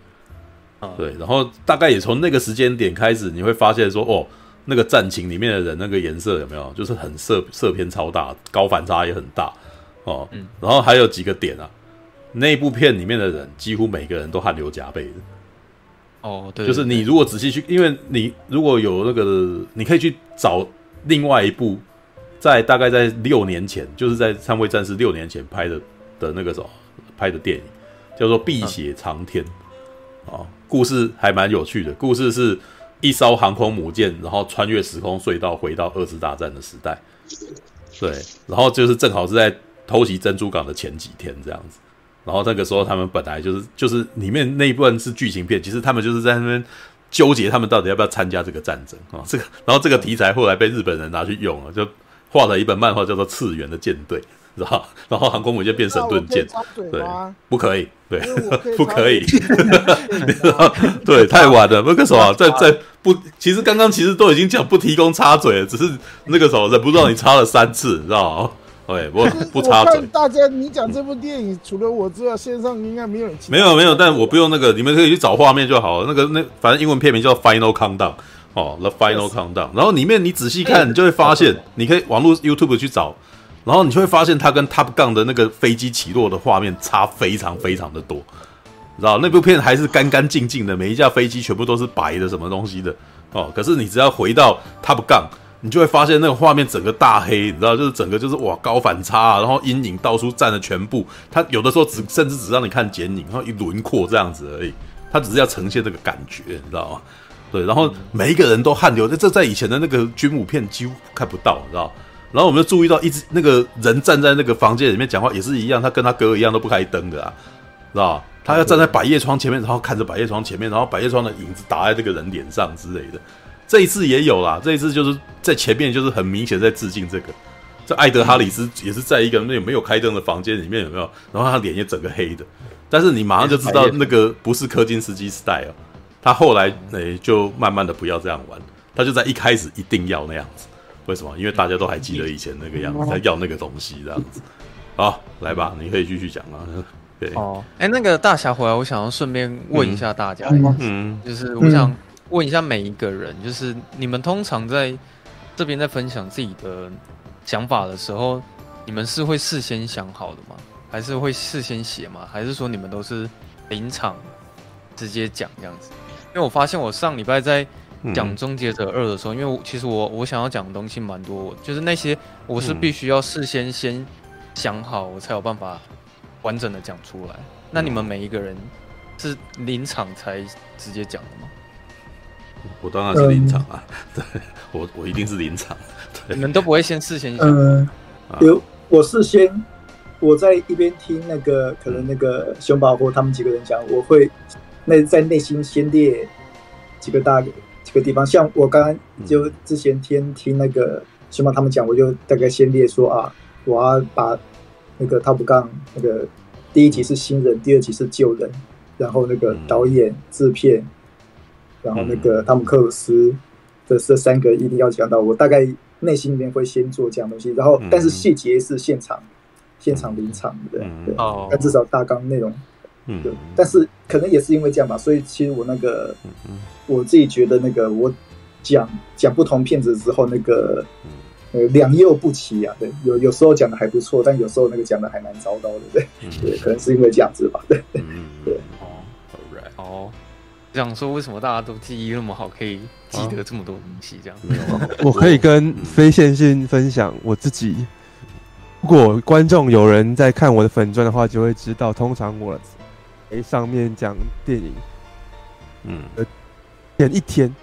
对，然后大概也从那个时间点开始，你会发现说，哦，那个战情里面的人那个颜色有没有，就是很色色偏超大，高反差也很大，哦，嗯，然后还有几个点啊，那部片里面的人几乎每个人都汗流浃背的，哦，对，就是你如果仔细去，因为你如果有那个，你可以去找另外一部，在大概在六年前，就是在《捍卫战士》六年前拍的的那个什么拍的电影，叫做《碧血长天》啊。故事还蛮有趣的，故事是一艘航空母舰，然后穿越时空隧道回到二次大战的时代，对，然后就是正好是在偷袭珍珠港的前几天这样子，然后那个时候他们本来就是就是里面那一部分是剧情片，其实他们就是在那边纠结他们到底要不要参加这个战争啊，这个，然后这个题材后来被日本人拿去用了，就画了一本漫画叫做《次元的舰队》。然后，然后航空母舰变神盾舰，对，不可以，对，不可以 对，太晚了。那个时候在在不，其实刚刚其实都已经讲不提供插嘴了，只是那个时候忍不住你插了三次，你知道吗？对，不不插嘴。大家，你讲这部电影，除了我之外，线上应该没有没有没有，但我不用那个，你们可以去找画面就好了。那个那反正英文片名叫《Final Countdown》哦，The Final Countdown。然后里面你仔细看，你就会发现，你可以网络 YouTube 去找，然后你就会发现它跟 Top Gun 的那个飞机起落的画面差非常非常的多，知道那部片还是干干净净的，每一架飞机全部都是白的，什么东西的哦。可是你只要回到 Top Gun，你就会发现那个画面整个大黑，你知道，就是整个就是哇高反差啊，然后阴影到处占了全部。它有的时候只甚至只让你看剪影，然后一轮廓这样子而已。它只是要呈现这个感觉，你知道吗？对，然后每一个人都汗流，这在以前的那个军武片几乎看不到，你知道？然后我们就注意到，一直那个人站在那个房间里面讲话也是一样，他跟他哥一样都不开灯的啊，知道？他要站在百叶窗前面，然后看着百叶窗前面，然后百叶窗的影子打在这个人脸上之类的。这一次也有啦，这一次就是在前面，就是很明显在致敬这个。这艾德哈里斯也是在一个那有没有开灯的房间里面，有没有？然后他脸也整个黑的。但是你马上就知道那个不是柯金斯基 style，他后来诶就慢慢的不要这样玩，他就在一开始一定要那样子，为什么？因为大家都还记得以前那个样子，他要那个东西这样子。好，来吧，你可以继续讲了。对哦，哎，那个大侠回来，我想要顺便问一下大家，嗯，就是我想问一下每一个人，就是你们通常在这边在分享自己的想法的时候，你们是会事先想好的吗？还是会事先写吗？还是说你们都是临场直接讲这样子？因为我发现我上礼拜在讲《终结者二》的时候，嗯、因为其实我我想要讲的东西蛮多，就是那些我是必须要事先先想好，我才有办法完整的讲出来。那你们每一个人是临场才直接讲的吗？我当然是临场啊，嗯、对我我一定是临场。你们都不会先事先想？嗯，有我事先。我在一边听那个，可能那个熊宝或他们几个人讲，我会那在内心先列几个大几个地方。像我刚刚就之前听听那个熊宝他们讲，我就大概先列说啊，我要把那个 Top Gun 那个第一集是新人，第二集是旧人，然后那个导演、制片，然后那个汤姆克鲁斯的这三个一定要讲到。我大概内心里面会先做这样东西，然后但是细节是现场。现场临场的，对，但至少大纲内容，嗯，对，但是可能也是因为这样吧，所以其实我那个，我自己觉得那个我讲讲不同片子之后，那个呃良莠不齐啊，对，有有时候讲的还不错，但有时候那个讲的还蛮糟糕的，对，对，可能是因为这样子吧，对，对，哦，Alright，哦，想说为什么大家都记忆那么好，可以记得这么多东西，这样，我可以跟非线性分享我自己。如果观众有人在看我的粉钻的话，就会知道，通常我诶上面讲电影，嗯，呃，前一天、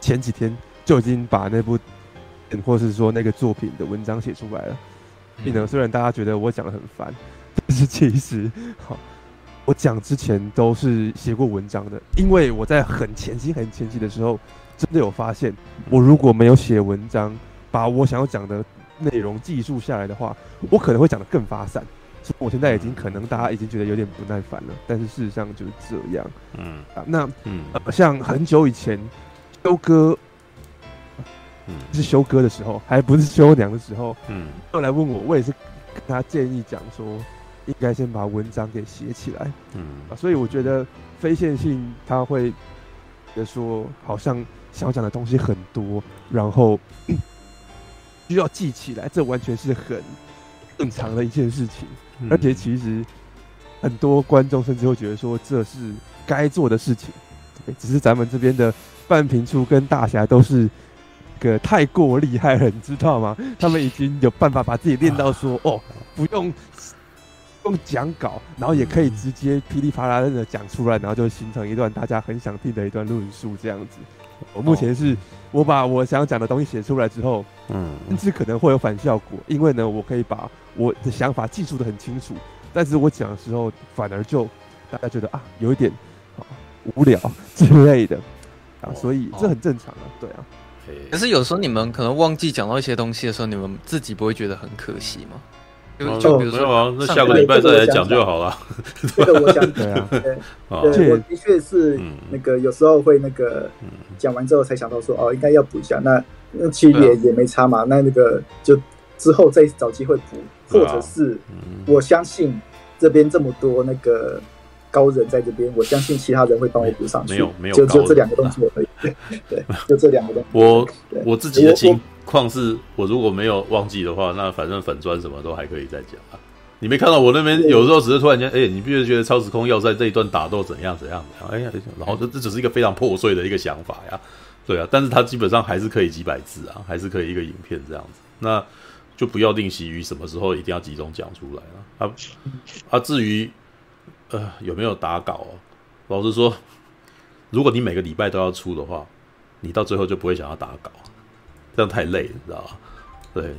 前几天就已经把那部，或是说那个作品的文章写出来了。并且虽然大家觉得我讲的很烦，但是其实，好，我讲之前都是写过文章的，因为我在很前期、很前期的时候，真的有发现，我如果没有写文章，把我想要讲的。内容记述下来的话，我可能会讲得更发散。所以我现在已经可能大家已经觉得有点不耐烦了，但是事实上就是这样。嗯啊，那嗯、呃，像很久以前修哥，嗯，是修哥的时候，还不是修娘的时候，嗯，后来问我，我也是跟他建议讲说，应该先把文章给写起来。嗯啊，所以我觉得非线性他会说，好像想讲的东西很多，然后。需要记起来，这完全是很正常的一件事情。嗯、而且其实很多观众甚至会觉得说，这是该做的事情。只是咱们这边的半瓶醋跟大侠都是个太过厉害了，你知道吗？他们已经有办法把自己练到说，哦，不用不用讲稿，然后也可以直接噼里啪啦的讲出来，然后就形成一段大家很想听的一段论述这样子。我目前是。我把我想讲的东西写出来之后，嗯，甚至可能会有反效果，因为呢，我可以把我的想法记述的很清楚，但是我讲的时候反而就大家觉得啊，有一点啊无聊之类的啊，所以这很正常啊，对啊。可是有时候你们可能忘记讲到一些东西的时候，你们自己不会觉得很可惜吗？就就比如说，啊、那下个礼拜再来讲就好了。这个我想对啊，对，对我的确是那个有时候会那个讲完之后才想到说哦，应该要补一下。那那其实也也没差嘛。那那个就之后再找机会补，或者是我相信这边这么多那个高人在这边，我相信其他人会帮我补上去。没有没有，就就这两个动作而已。对，就这两个东西。我我自己的情况是，我如果没有忘记的话，那反正粉砖什么都还可以再讲啊。你没看到我那边有时候只是突然间，哎、欸，你必须觉得超时空要在这一段打斗怎样怎样怎样，哎呀，然后这这只是一个非常破碎的一个想法呀，对啊，但是它基本上还是可以几百字啊，还是可以一个影片这样子，那就不要定习于什么时候一定要集中讲出来了啊啊，至于呃有没有打稿哦，老实说，如果你每个礼拜都要出的话，你到最后就不会想要打稿，这样太累了，你知道吧？对，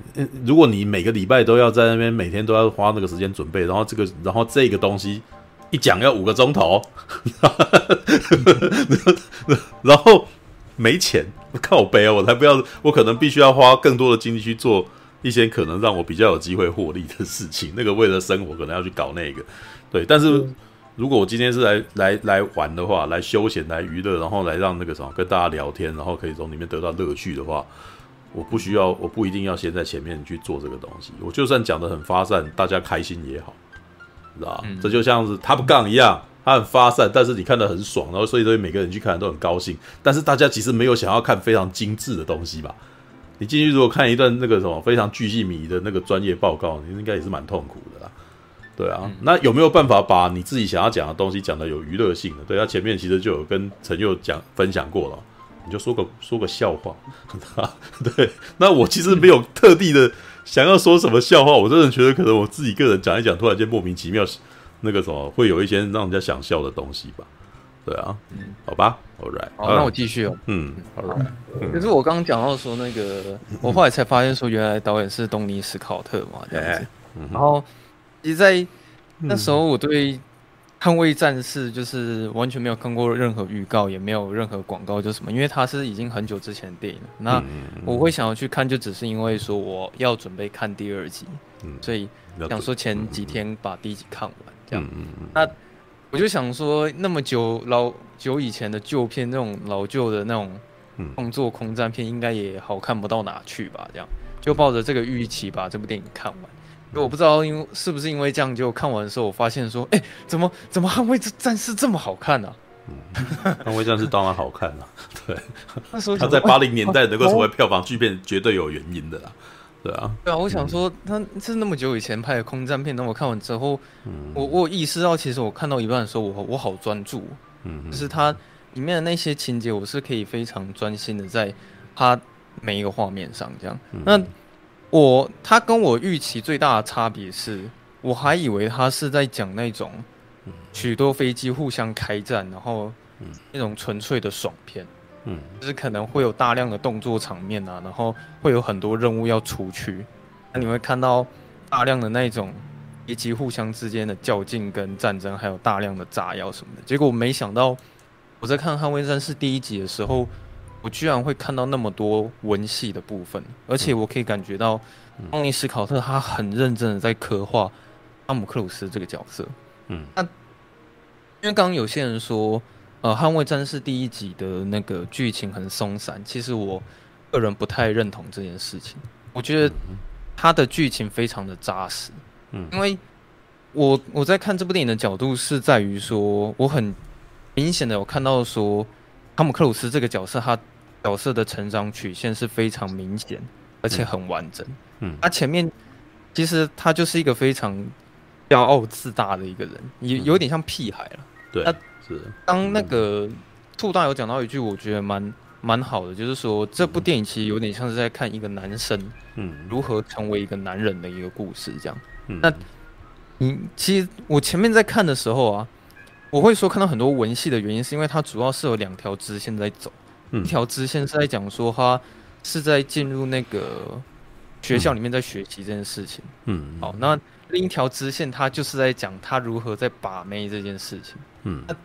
如果你每个礼拜都要在那边，每天都要花那个时间准备，然后这个，然后这个东西一讲要五个钟头，然后没钱，靠北啊！我才不要，我可能必须要花更多的精力去做一些可能让我比较有机会获利的事情。那个为了生活，可能要去搞那个。对，但是如果我今天是来来来玩的话，来休闲、来娱乐，然后来让那个什么跟大家聊天，然后可以从里面得到乐趣的话。我不需要，我不一定要先在前面去做这个东西。我就算讲的很发散，大家开心也好，知道吧？嗯、这就像是 Top Gun 一样，它很发散，但是你看得很爽，然后所以对每个人去看都很高兴。但是大家其实没有想要看非常精致的东西吧？你进去如果看一段那个什么非常巨细靡遗的那个专业报告，你应该也是蛮痛苦的啦。对啊，嗯、那有没有办法把你自己想要讲的东西讲的有娱乐性的？对，他前面其实就有跟陈佑讲分享过了。你就说个说个笑话，对，那我其实没有特地的想要说什么笑话，我真的觉得可能我自己个人讲一讲，突然间莫名其妙，那个什么会有一些让人家想笑的东西吧，对啊，嗯，好吧，All right，好，那我继续哦，嗯，All right，可是我刚刚讲到说那个，我后来才发现说原来导演是东尼史考特嘛，这样子，然后其实在那时候我对。捍卫战士就是完全没有看过任何预告，也没有任何广告，就什么，因为它是已经很久之前的电影了。那我会想要去看，就只是因为说我要准备看第二集，所以想说前几天把第一集看完，这样。那我就想说，那么久老久以前的旧片，那种老旧的那种创作空战片，应该也好看不到哪去吧？这样就抱着这个预期把这部电影看完。我不知道，因为是不是因为这样，就看完的时候，我发现说，哎、欸，怎么怎么捍卫战士这么好看呢、啊？嗯，捍卫战士当然好看了，对。那时候他在八零年代能够成为票房巨片，绝对有原因的啦。对啊，对啊，我想说，他是那么久以前拍的空战片，等我看完之后，嗯、我我有意识到，其实我看到一半的时候，我我好专注，嗯，就是它里面的那些情节，我是可以非常专心的在它每一个画面上这样。嗯、那我他跟我预期最大的差别是，我还以为他是在讲那种许多飞机互相开战，然后那种纯粹的爽片，嗯，就是可能会有大量的动作场面啊，然后会有很多任务要出去，那你会看到大量的那种飞机互相之间的较劲跟战争，还有大量的炸药什么的。结果我没想到，我在看《捍卫战士》第一集的时候。我居然会看到那么多文戏的部分，而且我可以感觉到，奥尼斯考特他很认真的在刻画阿姆克鲁斯这个角色。嗯，那因为刚刚有些人说，呃，捍卫战士第一集的那个剧情很松散，其实我个人不太认同这件事情。我觉得他的剧情非常的扎实。嗯，因为我我在看这部电影的角度是在于说，我很明显的有看到说，汤姆克鲁斯这个角色他。角色的成长曲线是非常明显，而且很完整。嗯，他前面其实他就是一个非常骄傲自大的一个人，有有点像屁孩了。对，他是当那个兔大有讲到一句，我觉得蛮蛮好的，就是说这部电影其实有点像是在看一个男生，嗯，如何成为一个男人的一个故事这样。嗯，那你其实我前面在看的时候啊，我会说看到很多文戏的原因，是因为它主要是有两条支线在走。一条支线是在讲说他是在进入那个学校里面在学习这件事情。嗯，好，那另一条支线他就是在讲他如何在把妹这件事情。嗯，他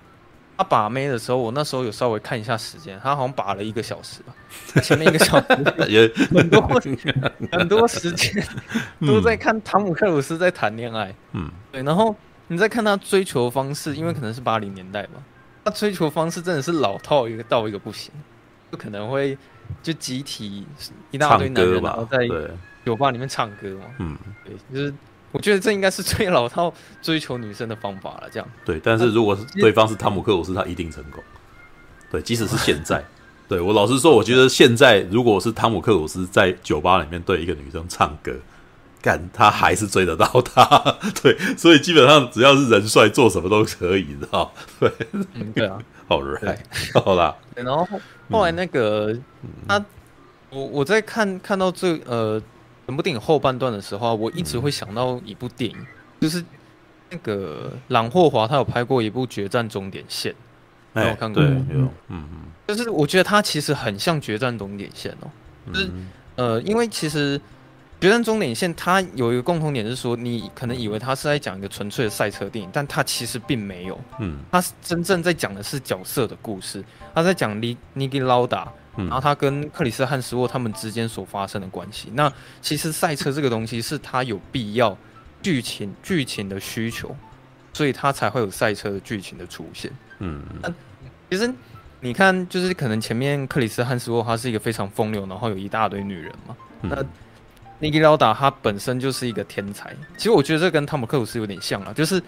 他把妹的时候，我那时候有稍微看一下时间，他好像把了一个小时吧，前面一个小时也很多 很多时间都在看汤姆克鲁斯在谈恋爱。嗯，对，然后你再看他追求方式，因为可能是八零年代吧，他追求方式真的是老套一个到一个不行。不可能会就集体一大堆男人然后在酒吧里面唱歌嘛？嗯，对，就是我觉得这应该是最老套追求女生的方法了。这样对，但是如果是对方是汤姆克鲁斯，他一定成功。对，即使是现在，对我老实说，我觉得现在如果是汤姆克鲁斯在酒吧里面对一个女生唱歌，干他还是追得到他。对，所以基本上只要是人帅，做什么都可以，知道？对，嗯，对啊，好帅，好啦。然后后来那个、嗯、他，我我在看看到最呃整部电影后半段的时候，我一直会想到一部电影，嗯、就是那个朗霍华他有拍过一部《决战终点线》。没有看过，对，有，嗯嗯，就是我觉得他其实很像《决战终点线》哦，就是呃，因为其实《决战终点线》它有一个共同点是说，你可能以为它是在讲一个纯粹的赛车电影，但它其实并没有，嗯，它真正在讲的是角色的故事，它在讲尼尼基劳达，然后他跟克里斯汉斯沃他们之间所发生的关系。那其实赛车这个东西是它有必要剧情剧情的需求，所以它才会有赛车的剧情的出现。嗯，那其实你看，就是可能前面克里斯汉斯沃他是一个非常风流，然后有一大堆女人嘛。嗯、那尼基劳达他本身就是一个天才。其实我觉得这跟汤姆克鲁斯有点像啊，就是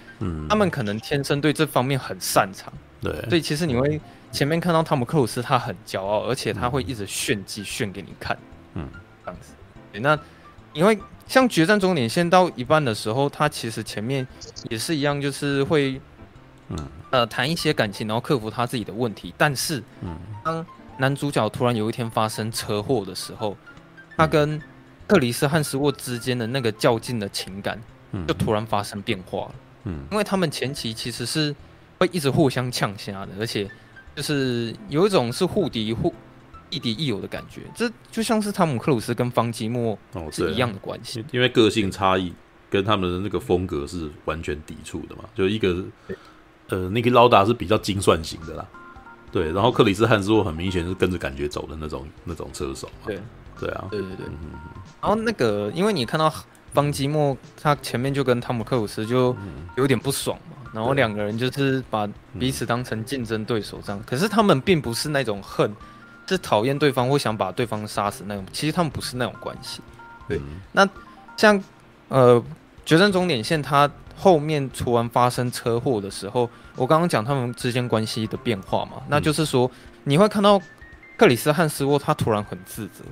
他们可能天生对这方面很擅长。对，所以其实你会前面看到汤姆克鲁斯他很骄傲，而且他会一直炫技炫给你看。嗯，这样子。对，那因为像决战终点线到一半的时候，他其实前面也是一样，就是会。嗯，呃，谈一些感情，然后克服他自己的问题。但是，嗯，当男主角突然有一天发生车祸的时候，他跟克里斯和斯沃之间的那个较劲的情感，就突然发生变化了。嗯，因为他们前期其实是会一直互相呛虾的，而且就是有一种是互敌互亦敌亦友的感觉。这就像是汤姆克鲁斯跟方基莫是一样的关系，哦，因为个性差异跟他们的那个风格是完全抵触的嘛，就一个。呃，那个劳达是比较精算型的啦，对，然后克里斯汉斯沃很明显是跟着感觉走的那种那种车手，对，对啊，对对对，嗯、然后那个，因为你看到邦基莫他前面就跟汤姆克鲁斯就有点不爽嘛，嗯、然后两个人就是把彼此当成竞争对手这样，嗯、可是他们并不是那种恨，是讨厌对方或想把对方杀死那种，其实他们不是那种关系，对，嗯、那像呃，决战终点线他。后面突然发生车祸的时候，我刚刚讲他们之间关系的变化嘛，那就是说你会看到克里斯汉斯沃他突然很自责，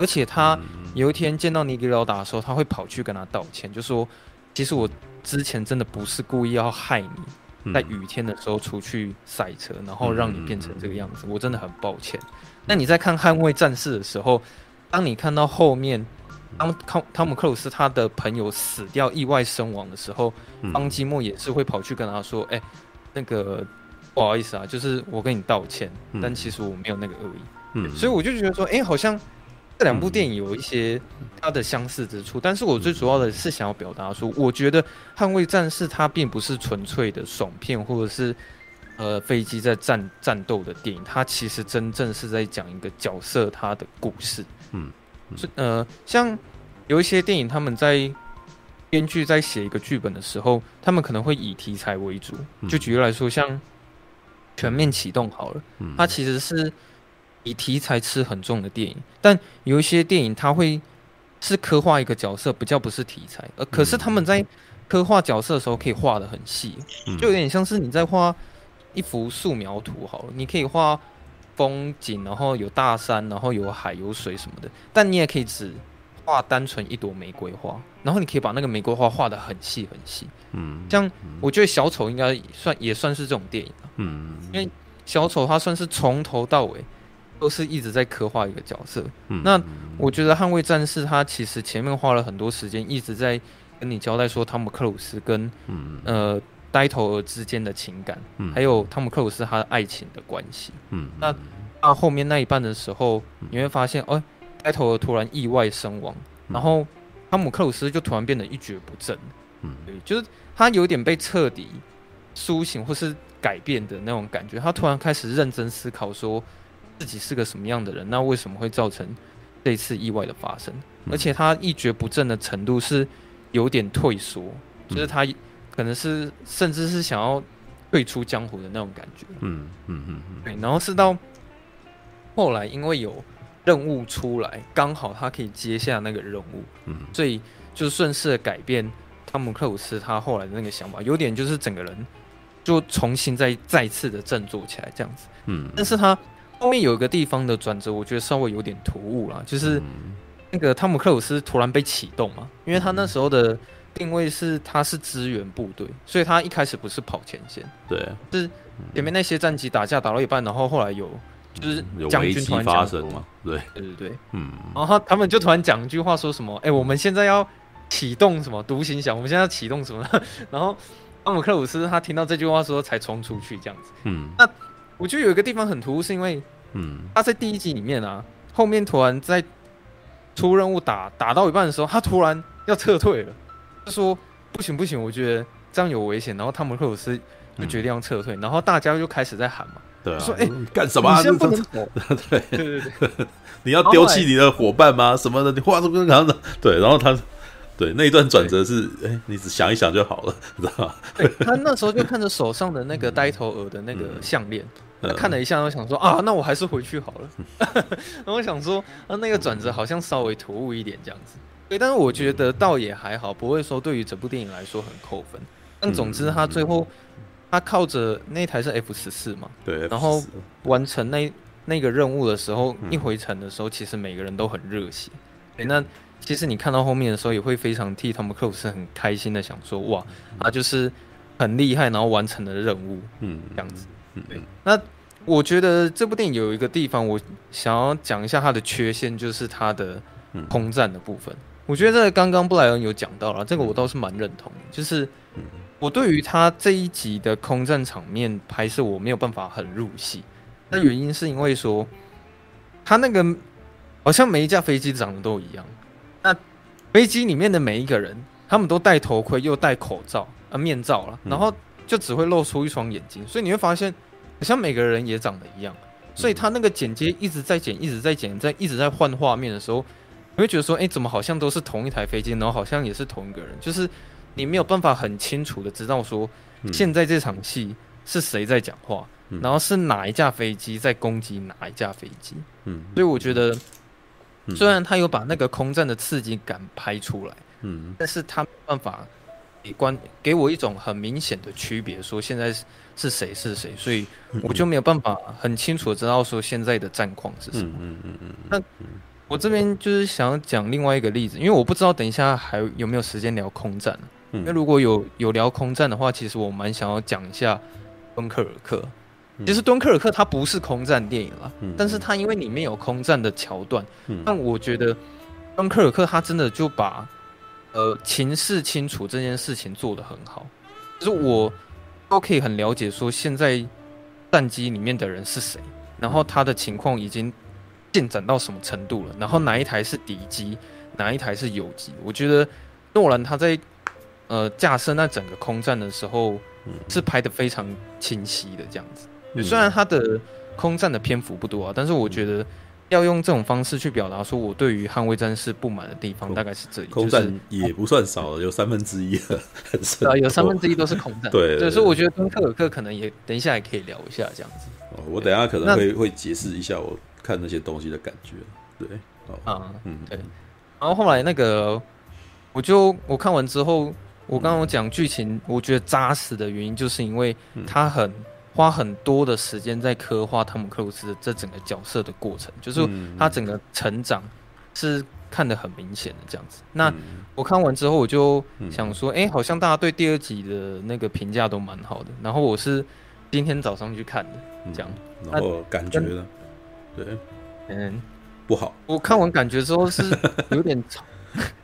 而且他有一天见到尼基劳达的时候，他会跑去跟他道歉，就说其实我之前真的不是故意要害你，在雨天的时候出去赛车，然后让你变成这个样子，我真的很抱歉。那你在看捍卫战士的时候，当你看到后面。当汤汤姆克鲁斯他的朋友死掉意外身亡的时候，邦基莫也是会跑去跟他说：“哎、欸，那个不好意思啊，就是我跟你道歉，但其实我没有那个恶意。”嗯，所以我就觉得说，哎、欸，好像这两部电影有一些它的相似之处，但是我最主要的是想要表达说，我觉得《捍卫战士》它并不是纯粹的爽片，或者是呃飞机在战战斗的电影，它其实真正是在讲一个角色他的故事。嗯。是呃，像有一些电影，他们在编剧在写一个剧本的时候，他们可能会以题材为主。就举例来说，像《全面启动》好了，它其实是以题材吃很重的电影。但有一些电影，它会是刻画一个角色，比较不是题材。呃，可是他们在刻画角色的时候，可以画的很细，就有点像是你在画一幅素描图好了，你可以画。风景，然后有大山，然后有海，有水什么的。但你也可以只画单纯一朵玫瑰花，然后你可以把那个玫瑰花画的很细很细。嗯，像我觉得小丑应该算也算是这种电影。嗯，因为小丑他算是从头到尾都是一直在刻画一个角色。嗯，那我觉得捍卫战士他其实前面花了很多时间一直在跟你交代说汤姆克鲁斯跟呃。呆头鹅之间的情感，嗯、还有汤姆克鲁斯他的爱情的关系。嗯，那到后面那一半的时候，嗯、你会发现，哦，呆头鹅突然意外身亡，嗯、然后汤姆克鲁斯就突然变得一蹶不振。嗯，对，就是他有点被彻底苏醒或是改变的那种感觉。他突然开始认真思考，说自己是个什么样的人，那为什么会造成这次意外的发生？嗯、而且他一蹶不振的程度是有点退缩，嗯、就是他。可能是甚至是想要退出江湖的那种感觉，嗯嗯嗯嗯，对，然后是到后来，因为有任务出来，刚好他可以接下那个任务，嗯，所以就顺势的改变汤姆克鲁斯他后来的那个想法，有点就是整个人就重新再再次的振作起来这样子，嗯，但是他后面有一个地方的转折，我觉得稍微有点突兀啦，就是那个汤姆克鲁斯突然被启动嘛，因为他那时候的定位是他是支援部队，所以他一开始不是跑前线，对，是前面那些战机打架打到一半，然后后来有就是将军突然发生嘛，对。对对对，嗯，然后他他们就突然讲一句话，说什么，哎、欸，我们现在要启动什么独行侠，我们现在要启动什么，然后汤姆克鲁斯他听到这句话说才冲出去这样子，嗯，那。我觉得有一个地方很突兀，是因为，嗯，他在第一集里面啊，后面突然在出任务打打到一半的时候，他突然要撤退了，他说不行不行，我觉得这样有危险。然后汤姆克鲁斯就决定要撤退，然后大家就开始在喊嘛，对，说哎干什么？你先不能走，对对对对，你要丢弃你的伙伴吗？什么的？你话都跟然后对，然后他。对，那一段转折是，哎，你只想一想就好了，你知道吗？对，他那时候就看着手上的那个呆头鹅的那个项链，嗯、他看了一下，然后想说啊，那我还是回去好了。然后我想说，啊，那个转折好像稍微突兀一点这样子。对，但是我觉得倒也还好，不会说对于整部电影来说很扣分。但总之，他最后他靠着那台是 F 十四嘛，对，然后完成那那个任务的时候，一回程的时候，其实每个人都很热血。对，那。其实你看到后面的时候，也会非常替汤姆克鲁斯很开心的想说，哇，他就是很厉害，然后完成了任务，嗯，这样子，嗯，对。那我觉得这部电影有一个地方，我想要讲一下它的缺陷，就是它的空战的部分。我觉得这个刚刚布莱恩有讲到了，这个我倒是蛮认同的，就是我对于他这一集的空战场面拍摄，我没有办法很入戏。那原因是因为说，他那个好像每一架飞机长得都一样。那飞机里面的每一个人，他们都戴头盔又戴口罩啊面罩了，然后就只会露出一双眼睛，所以你会发现，好像每个人也长得一样。所以他那个剪接一直在剪，一直在剪，在一直在换画面的时候，你会觉得说，哎，怎么好像都是同一台飞机，然后好像也是同一个人，就是你没有办法很清楚的知道说，现在这场戏是谁在讲话，然后是哪一架飞机在攻击哪一架飞机。嗯，所以我觉得。虽然他有把那个空战的刺激感拍出来，嗯，但是他没办法给观给我一种很明显的区别，说现在是是谁是谁，所以我就没有办法很清楚的知道说现在的战况是什么。嗯嗯嗯，那我这边就是想要讲另外一个例子，因为我不知道等一下还有没有时间聊空战，因为如果有有聊空战的话，其实我蛮想要讲一下敦刻尔克。其实敦刻尔克它不是空战电影了，嗯、但是它因为里面有空战的桥段，嗯、但我觉得敦刻尔克它真的就把呃情势清楚这件事情做得很好，就是我都可以很了解说现在战机里面的人是谁，然后他的情况已经进展到什么程度了，然后哪一台是敌机，哪一台是友机，我觉得诺兰他在呃架设那整个空战的时候是拍得非常清晰的这样子。虽然他的空战的篇幅不多啊，但是我觉得要用这种方式去表达说我对于捍卫战士不满的地方，大概是这里。空战也不算少了，有三分之一了，很深。啊，有三分之一都是空战。对，所以我觉得敦刻尔克可能也等一下也可以聊一下这样子。哦，我等下可能会会解释一下我看那些东西的感觉。对，啊，嗯，对。然后后来那个，我就我看完之后，我刚刚讲剧情，我觉得扎实的原因，就是因为他很。花很多的时间在刻画汤姆克鲁斯的这整个角色的过程，就是他整个成长是看得很明显的这样子。那我看完之后，我就想说，哎、欸，好像大家对第二集的那个评价都蛮好的。然后我是今天早上去看的，这样。然后感觉呢？对，嗯，不好。我看完感觉之后是有点超，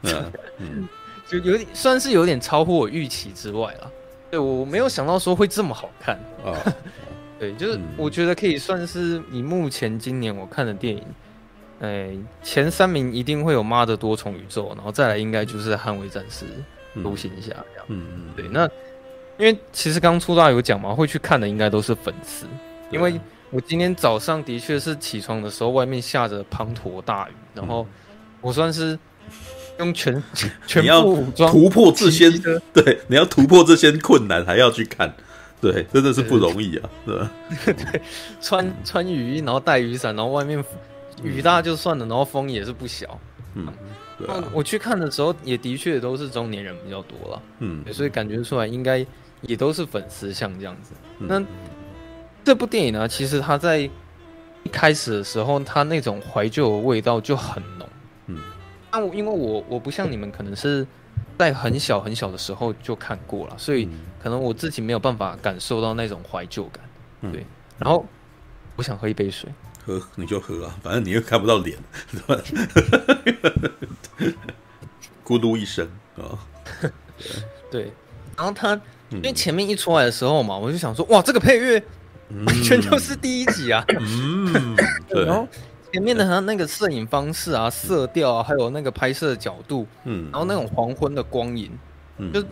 嗯，就有点算是有点超乎我预期之外了。对，我没有想到说会这么好看啊！对，就是我觉得可以算是你目前今年我看的电影，哎，前三名一定会有《妈的多重宇宙》，然后再来应该就是《捍卫战士》《独行侠》这样。嗯嗯，对。那因为其实刚出道有讲嘛，会去看的应该都是粉丝，因为我今天早上的确是起床的时候，外面下着滂沱大雨，然后我算是。用全 全部武装突破这些，对，你要突破这些困难，还要去看，对，真的是不容易啊，对吧？对，穿穿雨衣，然后带雨伞，然后外面雨大就算了，然后风也是不小，嗯，对啊，我去看的时候，也的确都是中年人比较多了，嗯，所以感觉出来应该也都是粉丝像这样子。那这部电影呢，其实它在一开始的时候，它那种怀旧的味道就很浓。嗯，那我因为我我不像你们，可能是在很小很小的时候就看过了，所以可能我自己没有办法感受到那种怀旧感。嗯、对，然后我想喝一杯水，喝你就喝啊，反正你又看不到脸，咕噜一声啊，对，然后他因为前面一出来的时候嘛，我就想说，哇，这个配乐。完全就是第一集啊！嗯，对。然后前面的他那个摄影方式啊、色调啊，还有那个拍摄的角度，嗯，然后那种黄昏的光影，嗯，就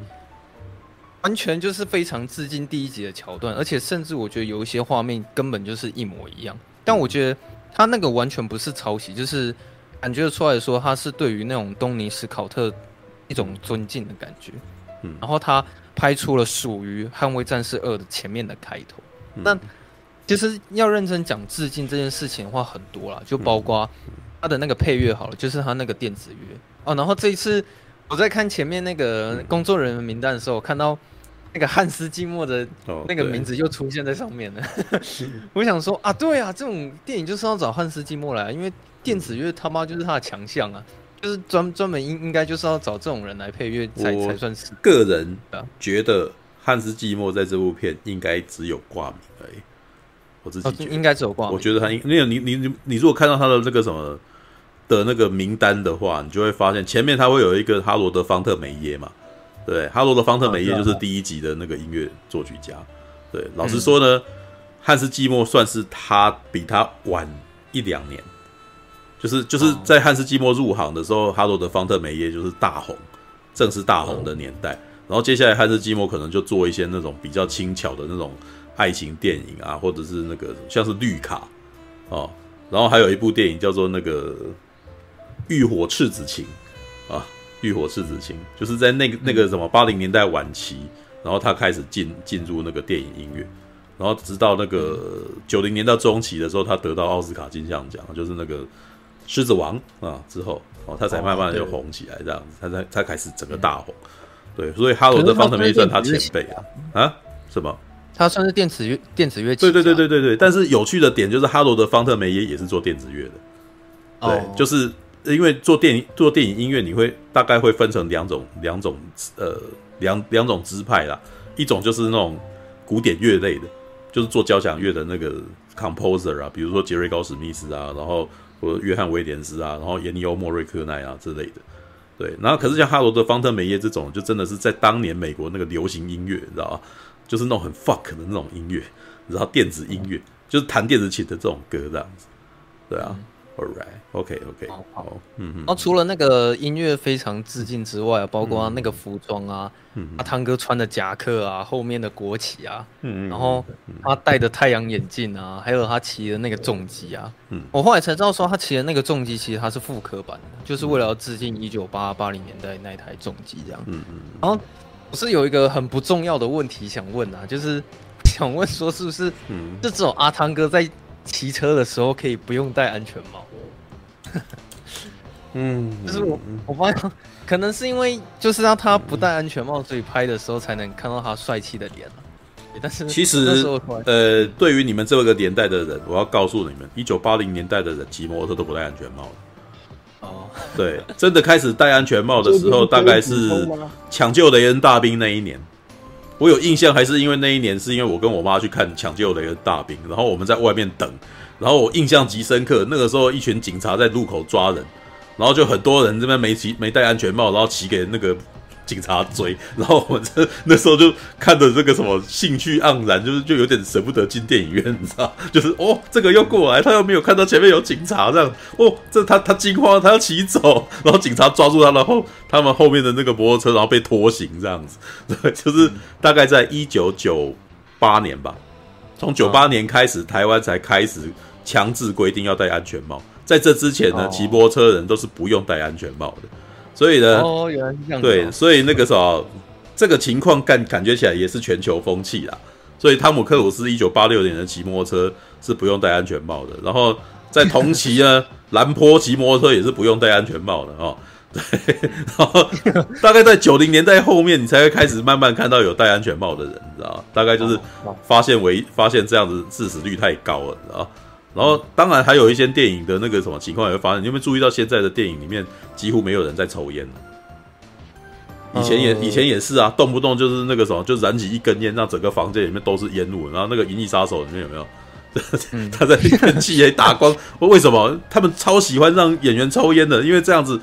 完全就是非常致敬第一集的桥段，而且甚至我觉得有一些画面根本就是一模一样。但我觉得他那个完全不是抄袭，就是感觉出来说他是对于那种东尼史考特一种尊敬的感觉。嗯，然后他拍出了属于《捍卫战士二》的前面的开头。那其实要认真讲致敬这件事情的话，很多啦，就包括他的那个配乐好了，就是他那个电子乐哦。然后这一次我在看前面那个工作人员名单的时候，我看到那个汉斯季默的那个名字又出现在上面了。我想说啊，对啊，这种电影就是要找汉斯季默来，因为电子乐他妈就是他的强项啊，就是专专门应应该就是要找这种人来配乐才才算是。个人觉得。汉斯季默在这部片应该只有挂名而已，我自己应该只有挂名。我觉得他应，因为你你你你如果看到他的那个什么的那个名单的话，你就会发现前面他会有一个哈罗德·方特梅耶嘛，对，哈罗德·方特梅耶就是第一集的那个音乐作曲家。对，老实说呢，汉斯季默算是他比他晚一两年，就是就是在汉斯季默入行的时候，哈罗德·方特梅耶就是大红，正是大红的年代。然后接下来汉斯季默可能就做一些那种比较轻巧的那种爱情电影啊，或者是那个像是绿卡哦，然后还有一部电影叫做那个浴火赤子情啊，浴火赤子情就是在那个那个什么八零年代晚期，然后他开始进进入那个电影音乐，然后直到那个九零年代中期的时候，他得到奥斯卡金像奖，就是那个狮子王啊之后哦，他才慢慢的就红起来这样子，他才他开始整个大红。对，所以哈罗德·方特梅算他前辈啊啊？什么？他算是电子乐电子乐器。对对对对对对。但是有趣的点就是，哈罗德·方特梅耶也是做电子乐的。对，哦、就是因为做电影做电影音乐，你会大概会分成两种两种呃两两种支派啦。一种就是那种古典乐类的，就是做交响乐的那个 composer 啊，比如说杰瑞·高史密斯啊，然后或者约翰·威廉斯啊，然后严尼欧·莫瑞克奈啊之类的。对，然后可是像哈罗德·方特梅耶这种，就真的是在当年美国那个流行音乐，你知道吧？就是那种很 fuck 的那种音乐，然后电子音乐，就是弹电子琴的这种歌这样子。对啊。嗯 All right, OK, OK，好，嗯嗯。然后除了那个音乐非常致敬之外，包括那个服装啊，嗯，阿汤哥穿的夹克啊，后面的国旗啊，嗯，然后他戴的太阳眼镜啊，还有他骑的那个重机啊，嗯，我后来才知道说他骑的那个重机其实他是复刻版的，就是为了要致敬一九八八零年代那台重机这样，嗯嗯。然后我是有一个很不重要的问题想问啊，就是 想问说是不是，嗯，就只有阿汤哥在骑车的时候可以不用戴安全帽？嗯，就是我，我发现可能是因为就是让他不戴安全帽，所以拍的时候才能看到他帅气的脸。但是其实，呃，对于你们这个年代的人，我要告诉你们，一九八零年代的人骑摩托车都不戴安全帽。哦，对，真的开始戴安全帽的时候，大概是抢救雷恩大兵那一年。我有印象，还是因为那一年是因为我跟我妈去看抢救雷恩大兵，然后我们在外面等。然后我印象极深刻，那个时候一群警察在路口抓人，然后就很多人这边没骑没戴安全帽，然后骑给那个警察追，然后我这那时候就看着这个什么兴趣盎然，就是就有点舍不得进电影院，你知道？就是哦，这个又过来，他又没有看到前面有警察这样，哦，这他他惊慌，他要骑走，然后警察抓住他，然后他们后面的那个摩托车，然后被拖行这样子，对，就是大概在一九九八年吧。从九八年开始，台湾才开始强制规定要戴安全帽。在这之前呢，骑摩托车的人都是不用戴安全帽的。所以呢，哦，原来是这样。对，所以那个时候，这个情况感感觉起来也是全球风气啦。所以汤姆克鲁斯一九八六年的骑摩托车是不用戴安全帽的。然后在同期呢，兰坡骑摩托车也是不用戴安全帽的哦。对，然后大概在九零年代后面，你才会开始慢慢看到有戴安全帽的人，你知道吗？大概就是发现为发现这样子致死率太高了，你知道吗？然后当然还有一些电影的那个什么情况也会发生。你有没有注意到现在的电影里面几乎没有人在抽烟？以前也以前也是啊，动不动就是那个什么，就燃起一根烟，让整个房间里面都是烟雾。然后那个《银翼杀手》里面有没有？他在喷气也打光。为什么他们超喜欢让演员抽烟的？因为这样子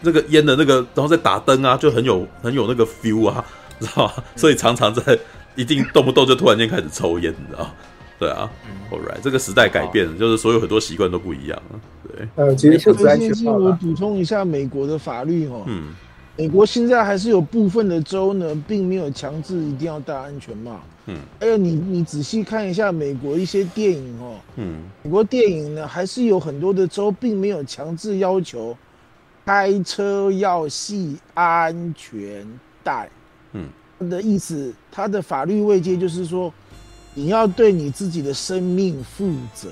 那个烟的那个，然后再打灯啊，就很有很有那个 feel 啊，知道吧？所以常常在一定动不动就突然间开始抽烟，你知道？对啊，Alright，这个时代改变了，就是所有很多习惯都不一样了。对，呃，其实这件事我补充一下美国的法律哦。嗯。美国现在还是有部分的州呢，并没有强制一定要戴安全帽。嗯，还有你你仔细看一下美国一些电影哦，嗯，美国电影呢还是有很多的州并没有强制要求开车要系安全带。嗯，他的意思，它的法律位阶就是说，你要对你自己的生命负责，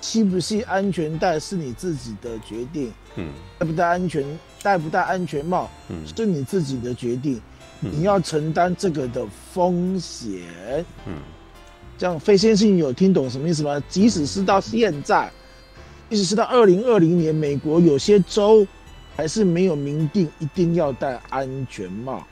系不系安全带是你自己的决定。嗯，戴不戴安全？戴不戴安全帽，是你自己的决定，嗯、你要承担这个的风险。嗯，这样，飞先生有听懂什么意思吗？即使是到现在，即使是到二零二零年，美国有些州还是没有明定一定要戴安全帽，嗯、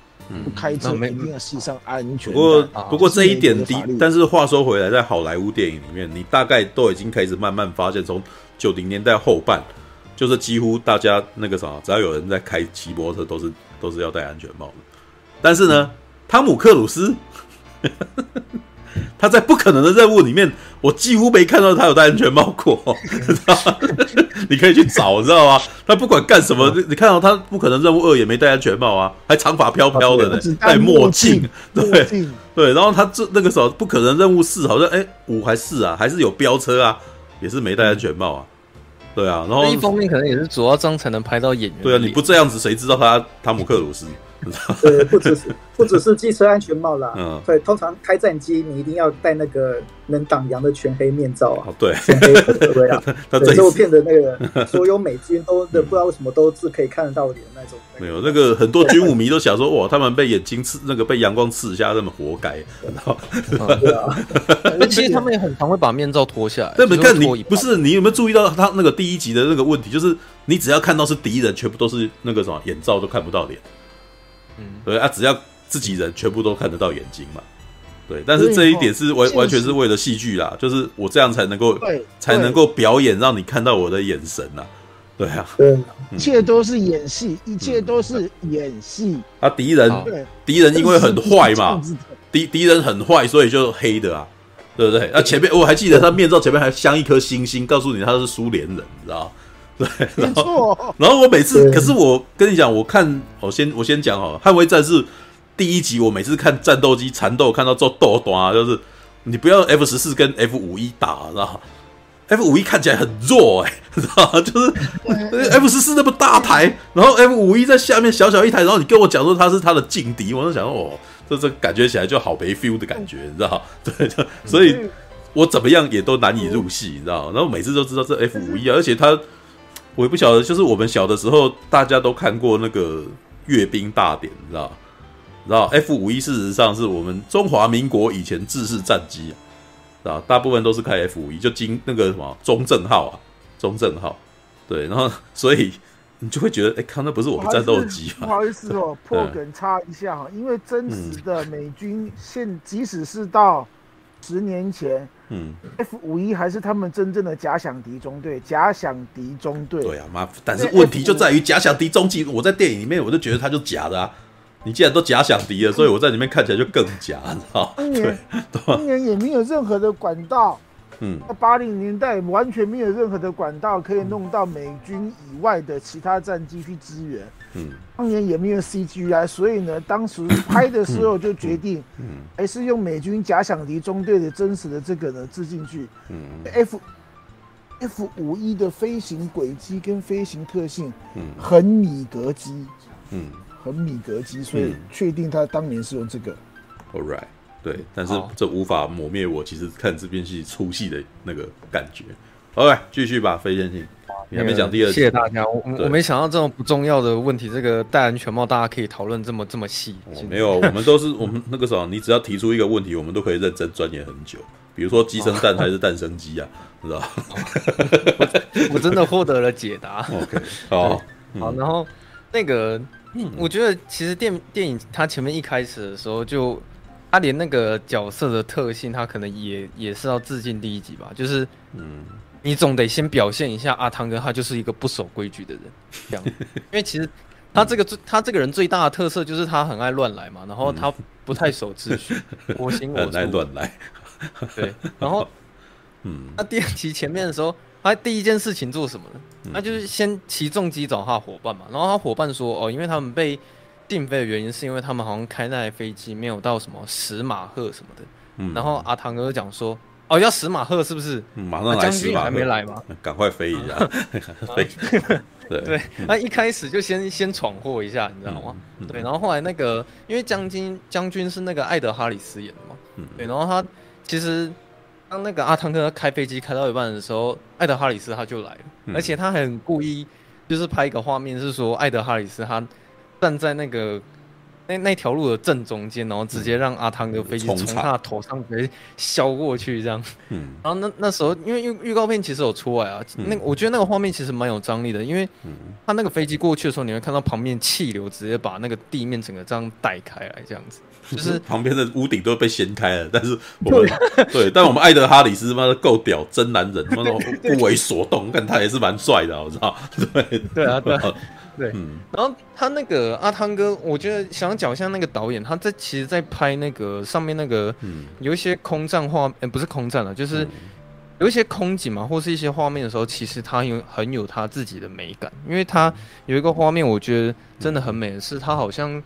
不开车一定要系上安全带。不过，不过这一点的，但是话说回来，在好莱坞电影里面，你大概都已经开始慢慢发现，从九零年代后半。就是几乎大家那个啥，只要有人在开骑摩托车，都是都是要戴安全帽的。但是呢，汤姆克鲁斯 他在不可能的任务里面，我几乎没看到他有戴安全帽过。你可以去找，你知道吗？他不管干什么，你看到他不可能任务二也没戴安全帽啊，还长发飘飘的呢，戴墨镜，对对。然后他这那个时候不可能任务四好像哎五还是啊，还是有飙车啊，也是没戴安全帽啊。对啊，然后一方面可能也是主要这样才能拍到演员。对啊，你不这样子，谁知道他汤姆克鲁斯？对，不只是不只是机车安全帽啦。嗯，对，通常开战机你一定要戴那个能挡阳的全黑面罩啊。对，全黑的对啊。他这部片的那个 所有美军都不知道为什么都是可以看得到脸那种。没有那个很多军武迷都想说哇，他们被眼睛刺那个被阳光刺瞎，那么活该。对啊，那其实他们也很常会把面罩脱下来。但你看你不是你有没有注意到他那个第一集的那个问题？就是你只要看到是敌人，全部都是那个什么眼罩都看不到脸。嗯，对啊，只要自己人全部都看得到眼睛嘛，对。但是这一点是完完全是为了戏剧啦，就是我这样才能够才能够表演，让你看到我的眼神呐。对啊，对，一切都是演戏，一切都是演戏。啊，敌人，敌人因为很坏嘛，敌敌人很坏，所以就黑的啊，对不对？啊，前面我还记得他面罩前面还镶一颗星星，告诉你他是苏联人，你知道。对，然后，然后我每次，可是我跟你讲，我看，我先我先讲哦，《捍卫战士》第一集，我每次看战斗机缠斗，看到做斗短，就是你不要 F 十四跟 F 五一打，知道 F 五一看起来很弱，哎，知道就是 F 十四那么大台，然后 F 五一在下面小小一台，然后你跟我讲说他是他的劲敌，我就想说哦，这这感觉起来就好没 feel 的感觉，你知道对，所以我怎么样也都难以入戏，你知道然后每次都知道这 F 五一，而且他。我也不晓得，就是我们小的时候，大家都看过那个阅兵大典，你知道？知道 F 五一事实上是我们中华民国以前制式战机啊，大部分都是开 F 五一，就经那个什么中正号啊，中正号，对，然后 所以你就会觉得，哎，看那不是我们战斗机吗？不好意思哦，破梗插一下哈，因为真实的美军现即使是到十年前。嗯，F 五一还是他们真正的假想敌中队，假想敌中队。对啊，妈！但是问题就在于假想敌中队，我在电影里面我就觉得他就假的啊。你既然都假想敌了，所以我在里面看起来就更假，你知道？当年，当年也没有任何的管道。嗯，在八零年代完全没有任何的管道可以弄到美军以外的其他战机去支援。嗯，当年也没有 CGI，所以呢，当时拍的时候就决定，嗯，还是用美军假想敌中队的真实的这个呢置进去。嗯，F F 五一的飞行轨迹跟飞行特性，嗯，很米格机，嗯，很米格机，所以确定他当年是用这个。All right，对，但是这无法磨灭我其实看这边戏出戏的那个感觉。All right，继续吧，飞先生。你还没讲第二集。谢谢大家，我我没想到这种不重要的问题，这个戴安全帽大家可以讨论这么这么细。没有，我们都是我们 那个时候，你只要提出一个问题，我们都可以认真钻研很久。比如说鸡生蛋还是蛋生鸡啊，知道？我真的获得了解答。OK，好，好，然后那个，我觉得其实电电影它前面一开始的时候就。他连那个角色的特性，他可能也也是要致敬第一集吧。就是，嗯，你总得先表现一下阿汤哥，他就是一个不守规矩的人，这样。因为其实他这个最他这个人最大的特色就是他很爱乱来嘛，然后他不太守秩序，我行我素，爱乱来。对，然后，嗯，那第二集前面的时候，他第一件事情做什么呢？那就是先骑重机找他伙伴嘛，然后他伙伴说，哦，因为他们被。定飞的原因是因为他们好像开那台飞机没有到什么十马赫什么的，嗯、然后阿汤哥讲说，哦，要史马赫是不是？嗯、马上来死马还没来吗？赶快飞一下，飞。对对，那一开始就先先闯祸一下，你知道吗？嗯、对，然后后来那个因为将军将军是那个艾德哈里斯演的嘛，嗯、对，然后他其实当那个阿汤哥开飞机开到一半的时候，艾德哈里斯他就来了，嗯、而且他很故意就是拍一个画面是说艾德哈里斯他。站在那个那那条路的正中间，然后直接让阿汤哥飞机从他的头上直接削过去，这样。嗯。然后那那时候，因为预预告片其实有出来啊，嗯、那我觉得那个画面其实蛮有张力的，因为他那个飞机过去的时候，你会看到旁边气流直接把那个地面整个这样带开来，这样子，就是 旁边的屋顶都被掀开了。但是我们对，但我们艾德哈里斯妈的够屌，真男人，妈的不为所动，但他也是蛮帅的，我知道。对对啊，对。对，嗯、然后他那个阿汤哥，我觉得想讲一下那个导演，他在其实，在拍那个上面那个，有一些空战画，呃，不是空战了，就是有一些空景嘛，或是一些画面的时候，其实他有很有他自己的美感，因为他有一个画面，我觉得真的很美的是，他好像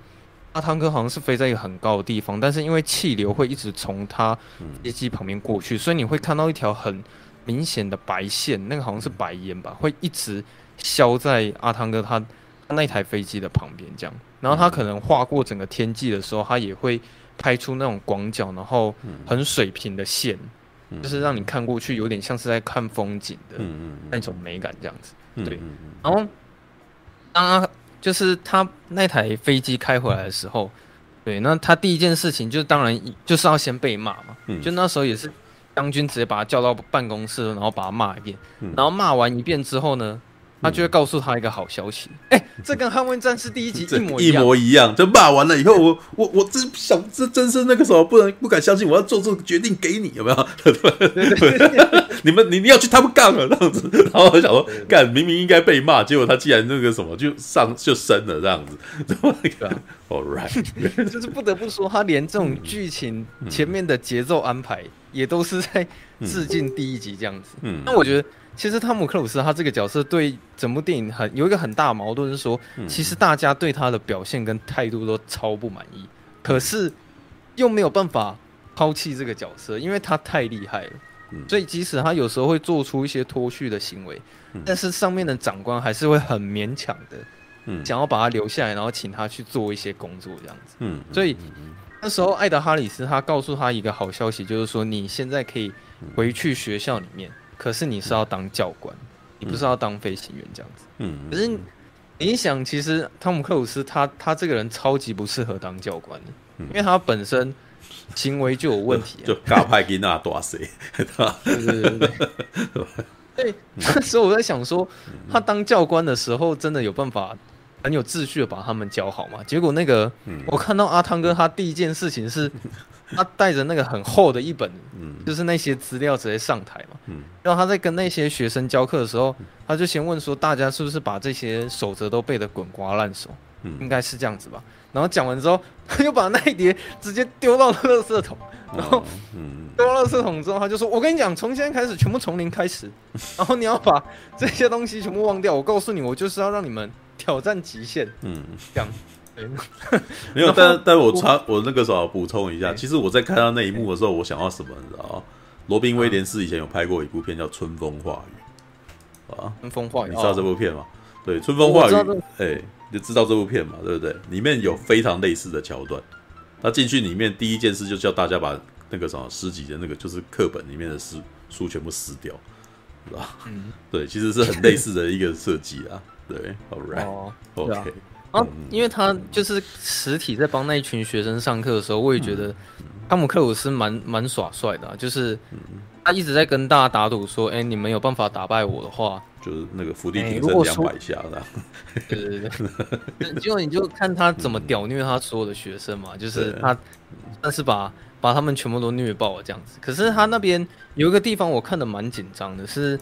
阿汤哥好像是飞在一个很高的地方，但是因为气流会一直从他飞机旁边过去，所以你会看到一条很明显的白线，那个好像是白烟吧，会一直消在阿汤哥他。那台飞机的旁边，这样，然后他可能划过整个天际的时候，他也会拍出那种广角，然后很水平的线，就是让你看过去有点像是在看风景的那种美感，这样子。对，然后当他就是他那台飞机开回来的时候，对，那他第一件事情就当然就是要先被骂嘛，就那时候也是将军直接把他叫到办公室，然后把他骂一遍，然后骂完一遍之后呢，他就会告诉他一个好消息，哎、欸，这跟《捍卫战士》第一集 一模一样，一模一样。就骂完了以后，我我我真想，这真是那个什么不能不敢相信，我要做这个决定给你，有没有？你们你你要去他们杠了这样子，然后我想说，干明明应该被骂，结果他既然那个什么就上就升了这样子，怎么那个？All right，就是不得不说，他连这种剧情前面的节奏安排也都是在致敬第一集这样子。嗯，那我觉得。其实汤姆克鲁斯他这个角色对整部电影很有一个很大的矛盾，是说，其实大家对他的表现跟态度都超不满意，可是又没有办法抛弃这个角色，因为他太厉害了。所以即使他有时候会做出一些脱序的行为，但是上面的长官还是会很勉强的，想要把他留下来，然后请他去做一些工作这样子。嗯所以那时候艾德哈里斯他告诉他一个好消息，就是说你现在可以回去学校里面。可是你是要当教官，嗯、你不是要当飞行员这样子。嗯，可是你想，其实汤姆克鲁斯他他这个人超级不适合当教官的，嗯、因为他本身行为就有问题、啊。就嘎派给那多谁？对对对对。对，那时候我在想说，他当教官的时候，真的有办法很有秩序的把他们教好嘛？结果那个，嗯、我看到阿汤哥，他第一件事情是。他带着那个很厚的一本，就是那些资料直接上台嘛。然后他在跟那些学生教课的时候，他就先问说：“大家是不是把这些守则都背得滚瓜烂熟？”应该是这样子吧。然后讲完之后，他又把那一叠直接丢到垃圾桶。然后丢到垃圾桶之后，他就说：“我跟你讲，从现在开始，全部从零开始。然后你要把这些东西全部忘掉。我告诉你，我就是要让你们挑战极限。”嗯，这样。没有，但但我插我那个时候补充一下，其实我在看到那一幕的时候，我想到什么，你知道吗？罗宾威廉斯以前有拍过一部片叫《春风化雨》啊，春风化雨，你知道这部片吗？对，《春风化雨》哎，你就知道这部片嘛，对不对？里面有非常类似的桥段，他进去里面第一件事就叫大家把那个什么诗集的那个就是课本里面的诗书全部撕掉，是吧？嗯，对，其实是很类似的一个设计啊。对，All right，OK。哦啊，因为他就是实体在帮那一群学生上课的时候，我也觉得汤姆克鲁斯蛮蛮耍帅的，啊，就是他一直在跟大家打赌说，哎、欸，你们有办法打败我的话，就是那个伏地挺身两百下的。对对对，结果你就看他怎么屌虐他所有的学生嘛，就是他，但是把把他们全部都虐爆了这样子。可是他那边有一个地方我看的蛮紧张的，是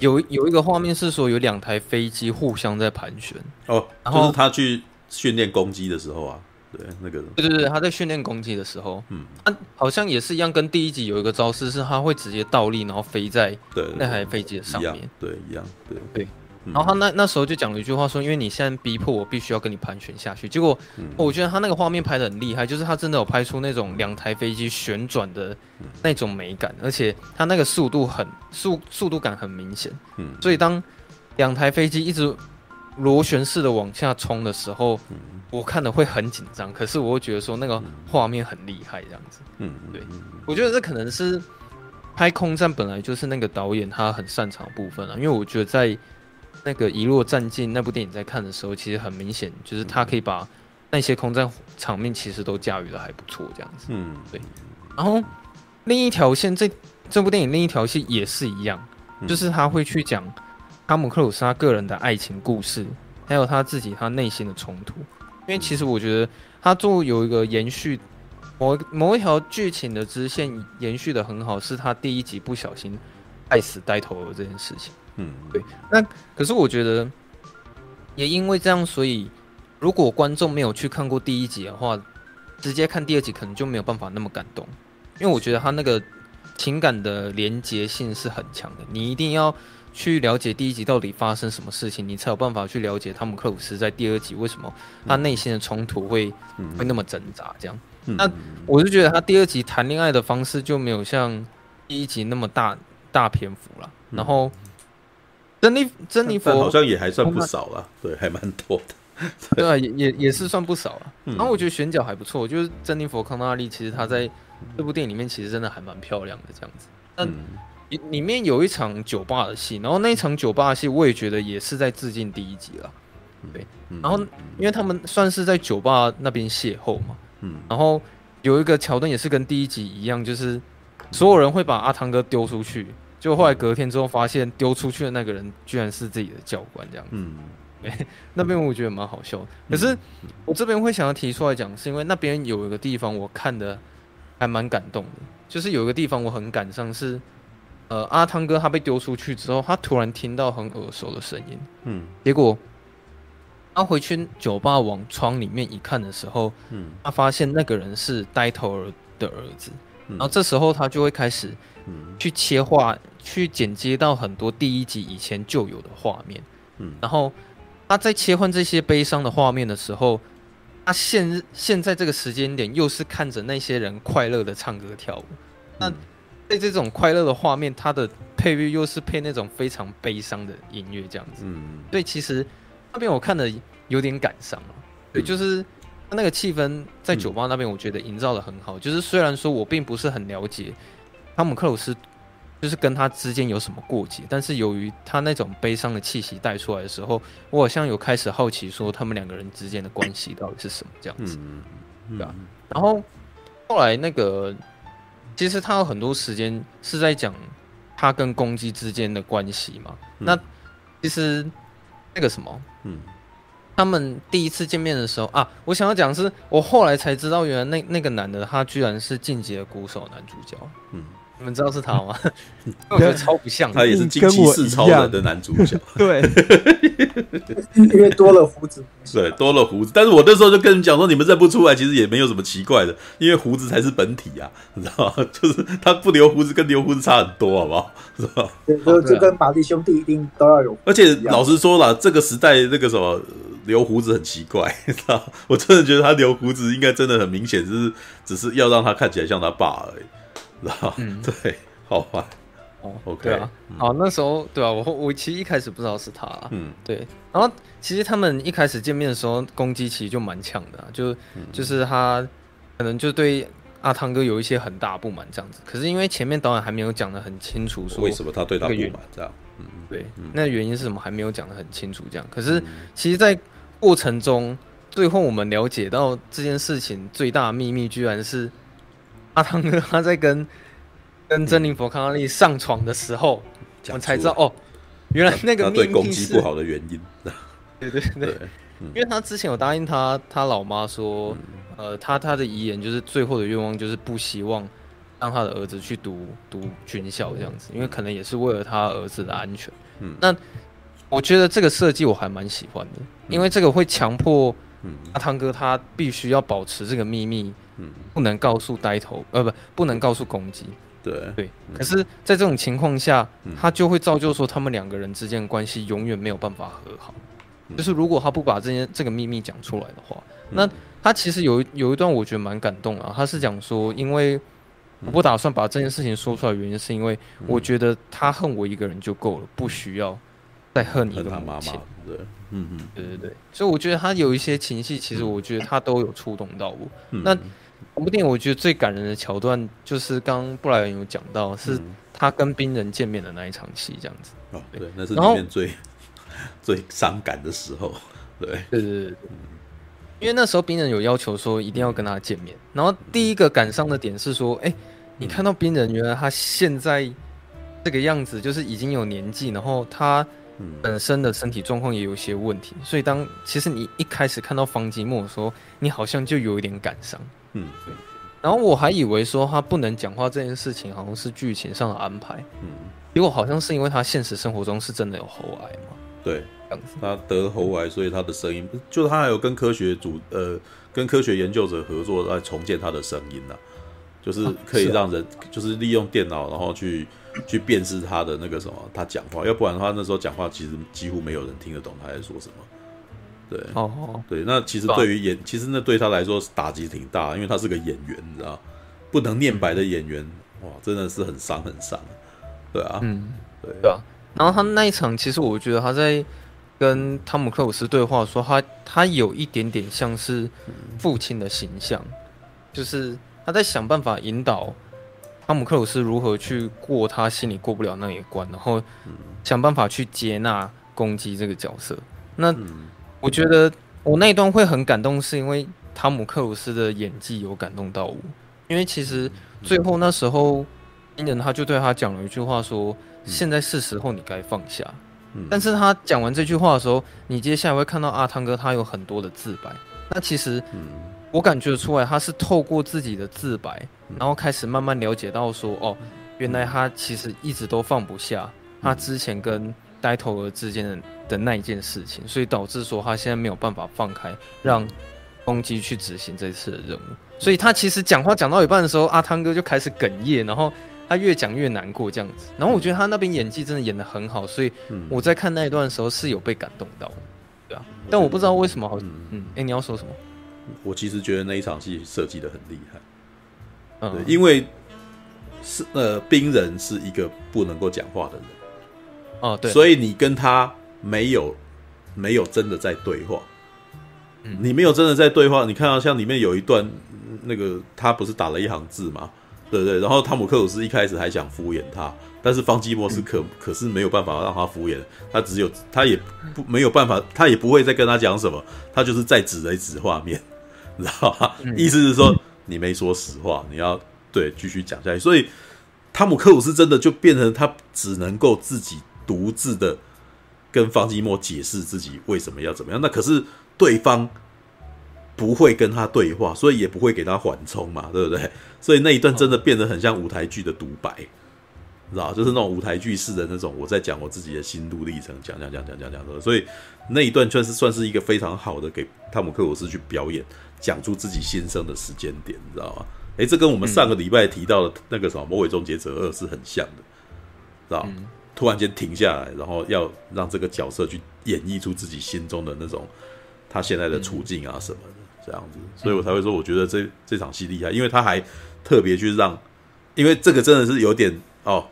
有有一个画面是说有两台飞机互相在盘旋。哦，就是他去训练攻击的时候啊，对那个，对对对，他在训练攻击的时候，嗯，他好像也是一样，跟第一集有一个招式是他会直接倒立，然后飞在那台飞机的上面，对，一样，对。对。然后他那那时候就讲了一句话说，因为你现在逼迫我必须要跟你盘旋下去。结果我觉得他那个画面拍得很厉害，就是他真的有拍出那种两台飞机旋转的那种美感，而且他那个速度很速速度感很明显。所以当两台飞机一直螺旋式的往下冲的时候，我看的会很紧张。可是我会觉得说那个画面很厉害，这样子。嗯，对，我觉得这可能是拍空战本来就是那个导演他很擅长的部分啊，因为我觉得在。那个遗落战境那部电影在看的时候，其实很明显，就是他可以把那些空战场面其实都驾驭的还不错，这样子。嗯，对。然后另一条线，这这部电影另一条线也是一样，就是他会去讲汤姆克鲁斯他个人的爱情故事，还有他自己他内心的冲突。因为其实我觉得他做有一个延续某某一条剧情的支线延续的很好，是他第一集不小心爱死呆头鹅这件事情。嗯，对。那可是我觉得，也因为这样，所以如果观众没有去看过第一集的话，直接看第二集可能就没有办法那么感动。因为我觉得他那个情感的连结性是很强的，你一定要去了解第一集到底发生什么事情，你才有办法去了解汤姆克鲁斯在第二集为什么他内心的冲突会会那么挣扎。这样，那我就觉得他第二集谈恋爱的方式就没有像第一集那么大大篇幅了，然后。珍妮珍妮佛好像也还算不少了，对，还蛮多的，对啊，也也也是算不少了。然后我觉得选角还不错，就是珍妮佛康纳利，其实她在这部电影里面其实真的还蛮漂亮的这样子。但里里面有一场酒吧的戏，然后那一场酒吧的戏我也觉得也是在致敬第一集了，对。然后因为他们算是在酒吧那边邂逅嘛，嗯，然后有一个桥段也是跟第一集一样，就是所有人会把阿汤哥丢出去。就后来隔天之后，发现丢出去的那个人居然是自己的教官，这样子。嗯，那边我觉得蛮好笑。可是我这边会想要提出来讲，是因为那边有一个地方我看的还蛮感动的，就是有一个地方我很感伤，是呃阿汤哥他被丢出去之后，他突然听到很耳熟的声音。嗯，结果他回去酒吧往窗里面一看的时候，嗯，他发现那个人是呆头儿的儿子。然后这时候他就会开始去切换。去剪接到很多第一集以前就有的画面，嗯，然后他在切换这些悲伤的画面的时候，他现现在这个时间点又是看着那些人快乐的唱歌跳舞，那在这种快乐的画面，他的配乐又是配那种非常悲伤的音乐，这样子，嗯，所以其实那边我看的有点感伤，对，就是他那个气氛在酒吧那边，我觉得营造的很好，就是虽然说我并不是很了解汤姆克鲁斯。就是跟他之间有什么过节，但是由于他那种悲伤的气息带出来的时候，我好像有开始好奇，说他们两个人之间的关系到底是什么这样子，对吧？然后后来那个，其实他有很多时间是在讲他跟公鸡之间的关系嘛。那其实那个什么，嗯，他们第一次见面的时候啊，我想要讲的是，我后来才知道，原来那那个男的他居然是进击的鼓手男主角，嗯。你们知道是他吗？我觉得超不像，他也是惊奇四超人的男主角。对，因为多了胡子。对，多了胡子。但是我那时候就跟你们讲说，你们认不出来，其实也没有什么奇怪的，因为胡子才是本体啊，你知道吗？就是他不留胡子跟留胡子差很多，好不好？是吧？对，就就跟玛丽兄弟一定都要有。而且老实说了，这个时代那个什么留胡子很奇怪，你知道？我真的觉得他留胡子应该真的很明显，就是只是要让他看起来像他爸而已。嗯，对，好吧，哦，OK，对啊，好，那时候对啊，我我其实一开始不知道是他，嗯，对，然后其实他们一开始见面的时候，攻击其实就蛮强的，啊，就就是他可能就对阿汤哥有一些很大不满这样子，可是因为前面导演还没有讲的很清楚，说为什么他对他不满这样，嗯对，那原因是什么还没有讲的很清楚。这样，可是其实，在过程中，最后我们了解到这件事情最大的秘密，居然是阿汤哥他在跟跟珍妮佛康纳利上床的时候，我们才知道哦，原来那个对攻击不好的原因。对对对，因为他之前有答应他他老妈说，呃，他他的遗言就是最后的愿望就是不希望。让他的儿子去读读军校这样子，因为可能也是为了他儿子的安全。嗯，那我觉得这个设计我还蛮喜欢的，因为这个会强迫阿汤哥他必须要保持这个秘密，嗯，不能告诉呆头，呃，不，不能告诉公鸡。对对。可是，在这种情况下，他就会造就说他们两个人之间的关系永远没有办法和好。就是如果他不把这件这个秘密讲出来的话，那他其实有有一段我觉得蛮感动啊，他是讲说因为。我不打算把这件事情说出来，原因是因为我觉得他恨我一个人就够了，不需要再恨你的母亲。对，嗯嗯，对对对。所以我觉得他有一些情绪，其实我觉得他都有触动到我。那整部电影我觉得最感人的桥段，就是刚布莱恩有讲到，是他跟冰人见面的那一场戏，这样子。哦，对，那是里面最最伤感的时候。对，对对对。因为那时候冰人有要求说一定要跟他见面，然后第一个感伤的点是说，哎。你看到冰人，原来他现在这个样子，就是已经有年纪，然后他本身的身体状况也有些问题，所以当其实你一开始看到方基墨的时候，你好像就有一点感伤，嗯，对。然后我还以为说他不能讲话这件事情好像是剧情上的安排，嗯，结果好像是因为他现实生活中是真的有喉癌嘛，对。他得喉癌，所以他的声音，就他还有跟科学组呃跟科学研究者合作来重建他的声音。就是可以让人，啊啊、就是利用电脑，然后去去辨识他的那个什么，他讲话，要不然的话，那时候讲话其实几乎没有人听得懂他在说什么。对，哦哦，对，那其实对于演，其实那对他来说打击挺大，因为他是个演员，你知道，不能念白的演员，嗯、哇，真的是很伤很伤。对啊，嗯，对，对啊。然后他那一场，其实我觉得他在跟汤姆克鲁斯对话，说他他有一点点像是父亲的形象，就是。他在想办法引导汤姆克鲁斯如何去过他心里过不了那一关，然后想办法去接纳攻击这个角色。那我觉得我那一段会很感动，是因为汤姆克鲁斯的演技有感动到我。因为其实最后那时候，冰人他就对他讲了一句话，说：“现在是时候，你该放下。”但是他讲完这句话的时候，你接下来会看到阿汤哥他有很多的自白。那其实。我感觉出来，他是透过自己的自白，然后开始慢慢了解到说，哦，原来他其实一直都放不下他之前跟呆头鹅之间的的那一件事情，所以导致说他现在没有办法放开，让公鸡去执行这次的任务。所以他其实讲话讲到一半的时候，阿汤哥就开始哽咽，然后他越讲越难过这样子。然后我觉得他那边演技真的演得很好，所以我在看那一段的时候是有被感动到，对啊。但我不知道为什么好，嗯，哎，你要说什么？我其实觉得那一场戏设计的很厉害，嗯，因为是呃，冰人是一个不能够讲话的人，哦，对，所以你跟他没有没有真的在对话，你没有真的在对话。你看到像里面有一段，那个他不是打了一行字吗？对不对？然后汤姆克鲁斯一开始还想敷衍他，但是方基莫斯可可是没有办法让他敷衍，他只有他也不没有办法，他也不会再跟他讲什么，他就是再指了一指画面。你知道吧？意思是说你没说实话，你要对继续讲下去。所以汤姆克鲁斯真的就变成他只能够自己独自的跟方基墨解释自己为什么要怎么样。那可是对方不会跟他对话，所以也不会给他缓冲嘛，对不对？所以那一段真的变得很像舞台剧的独白，知道？就是那种舞台剧式的那种，我在讲我自己的心路历程，讲讲讲讲讲讲的。所以那一段算是算是一个非常好的给汤姆克鲁斯去表演。讲出自己心声的时间点，你知道吗？诶，这跟我们上个礼拜提到的那个什么《魔鬼终结者二》是很像的，知道？突然间停下来，然后要让这个角色去演绎出自己心中的那种他现在的处境啊什么的，这样子，所以我才会说，我觉得这这场戏厉害，因为他还特别去让，因为这个真的是有点哦，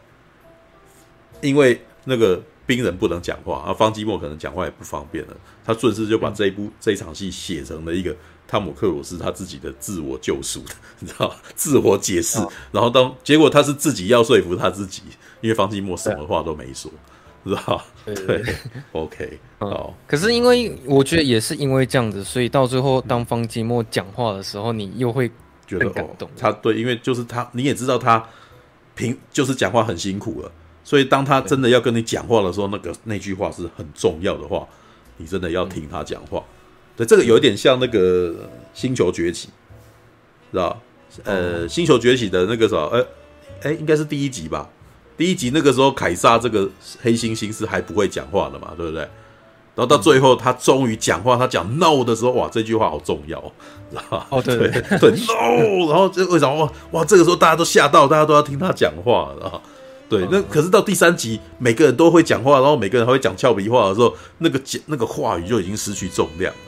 因为那个冰人不能讲话，啊方基莫可能讲话也不方便了，他顺势就把这一部这一场戏写成了一个。汤姆克鲁斯他自己的自我救赎，你知道自我解释，然后当结果他是自己要说服他自己，因为方季莫什么话都没说，是吧？对，OK，哦。可是因为我觉得也是因为这样子，所以到最后当方季莫讲话的时候，你又会觉得感动。他对，因为就是他，你也知道他平就是讲话很辛苦了，所以当他真的要跟你讲话的时候，那个那句话是很重要的话，你真的要听他讲话。对，这个有一点像那个《星球崛起》，知道？呃，《星球崛起》的那个什么，呃，哎，应该是第一集吧。第一集那个时候，凯撒这个黑猩猩是还不会讲话的嘛，对不对？然后到最后，他终于讲话，他讲 “no” 的时候，哇，这句话好重要，知道吧？哦，对 对对，对，no。然后这为什么哇哇？这个时候大家都吓到，大家都要听他讲话，然后？对，那可是到第三集，每个人都会讲话，然后每个人还会讲俏皮话的时候，那个讲那个话语就已经失去重量了。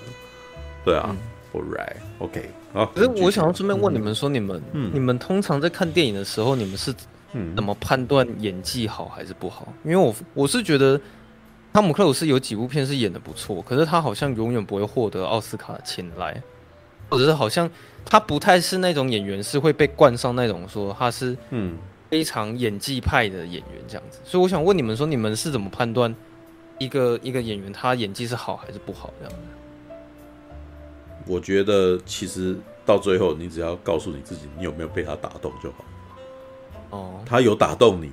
对啊，All right，OK，啊。可是我想要顺便问你们说，你们你们通常在看电影的时候，你们是？嗯，怎么判断演技好还是不好？因为我我是觉得汤姆克鲁斯有几部片是演的不错，可是他好像永远不会获得奥斯卡的青睐，或者是好像他不太是那种演员，是会被冠上那种说他是嗯非常演技派的演员这样子。所以我想问你们说，你们是怎么判断一个一个演员他演技是好还是不好这样子？我觉得其实到最后，你只要告诉你自己，你有没有被他打动就好。哦，他有打动你，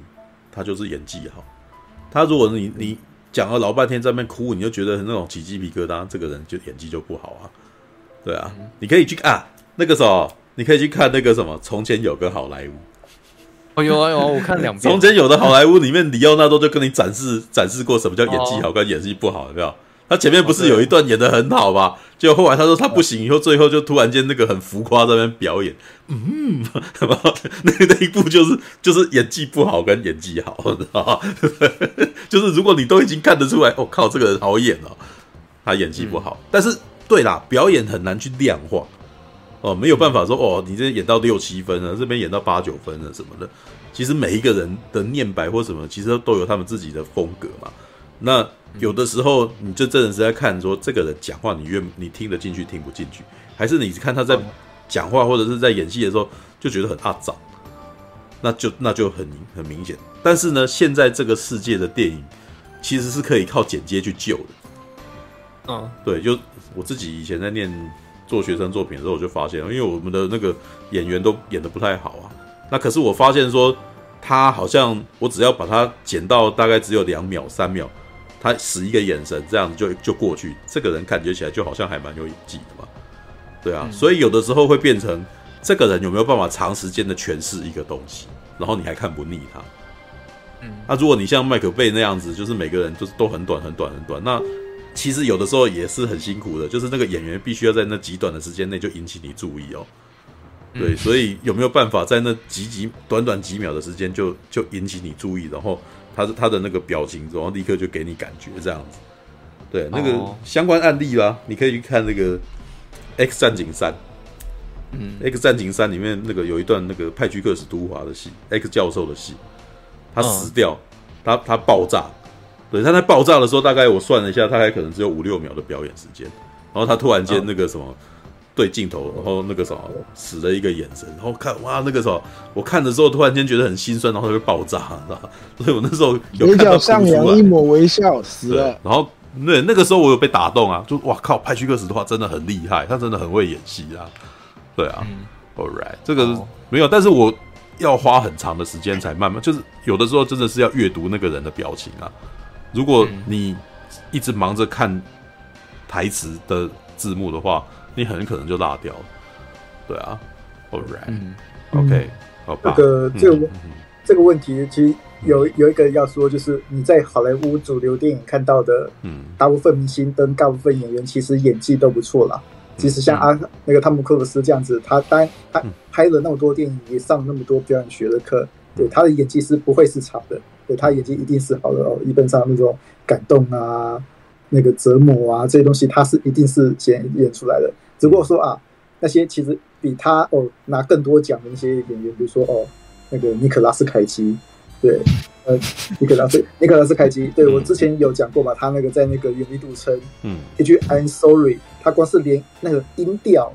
他就是演技好。他如果你你讲了老半天在那边哭，你就觉得那种起鸡皮疙瘩，这个人就演技就不好啊。对啊，嗯、你可以去啊，那个时候你可以去看那个什么，从前有个好莱坞。哦有啊有啊，我看两遍。从前有的好莱坞里面，里奥纳多就跟你展示展示过什么叫演技好跟演技不好，有没有？他前面不是有一段演的很好吗？结果后来他说他不行，以后最后就突然间那个很浮夸在那边表演，嗯，那个那一部就是就是演技不好跟演技好，知道吗？就是如果你都已经看得出来，我、哦、靠，这个人好演哦，他演技不好。嗯、但是对啦，表演很难去量化哦，没有办法说哦，你这演到六七分了，这边演到八九分了什么的。其实每一个人的念白或什么，其实都有他们自己的风格嘛。那有的时候，你就真的是在看说这个人讲话，你愿你听得进去，听不进去，还是你看他在讲话或者是在演戏的时候就觉得很阿杂，那就那就很很明显。但是呢，现在这个世界的电影其实是可以靠剪接去救的。嗯，对，就我自己以前在念做学生作品的时候，我就发现，因为我们的那个演员都演的不太好啊。那可是我发现说，他好像我只要把它剪到大概只有两秒、三秒。他使一个眼神，这样子就就过去。这个人感觉起来就好像还蛮有演技的嘛，对啊。嗯、所以有的时候会变成这个人有没有办法长时间的诠释一个东西，然后你还看不腻他。嗯，那如果你像麦克贝那样子，就是每个人就是都很短很短很短，那其实有的时候也是很辛苦的，就是那个演员必须要在那极短的时间内就引起你注意哦。对，所以有没有办法在那几几短短几秒的时间就就引起你注意，然后？他是他的那个表情，然后立刻就给你感觉这样子。对，那个相关案例啦，你可以去看那个《X 战警三》。嗯，《X 战警三》里面那个有一段那个派屈克史都华的戏，X 教授的戏，他死掉，他他爆炸。对，他在爆炸的时候，大概我算了一下，他还可能只有五六秒的表演时间。然后他突然间那个什么。对镜头，然后那个时候使了一个眼神，然后看哇，那个时候我看的时候突然间觉得很心酸，然后就会爆炸，知道所以我那时候有看到上扬一抹微笑，死了。然后对那个时候我有被打动啊，就哇靠，派屈克斯的话真的很厉害，他真的很会演戏啊。对啊、嗯、，All right，这个、哦、没有，但是我要花很长的时间才慢慢，就是有的时候真的是要阅读那个人的表情啊。如果你一直忙着看台词的字幕的话。你很可能就落掉了，对啊，All right，OK，好吧。这个这个这个问题其实有有一个要说，就是你在好莱坞主流电影看到的，嗯，大部分明星跟大部分演员其实演技都不错啦。其实像阿那个汤姆克鲁斯这样子，他当然他拍了那么多电影，也上那么多表演学的课，对他的演技是不会是差的，对他演技一定是好的哦。基本上那种感动啊，那个折磨啊这些东西，他是一定是先演出来的。只不过说啊，那些其实比他哦拿更多奖的那些演员，比如说哦那个尼可拉斯凯奇，对，呃尼可拉斯尼可拉斯凯奇，对我之前有讲过嘛，他那个在那个《远离赌城》，嗯，一句 I'm sorry，他光是连那个音调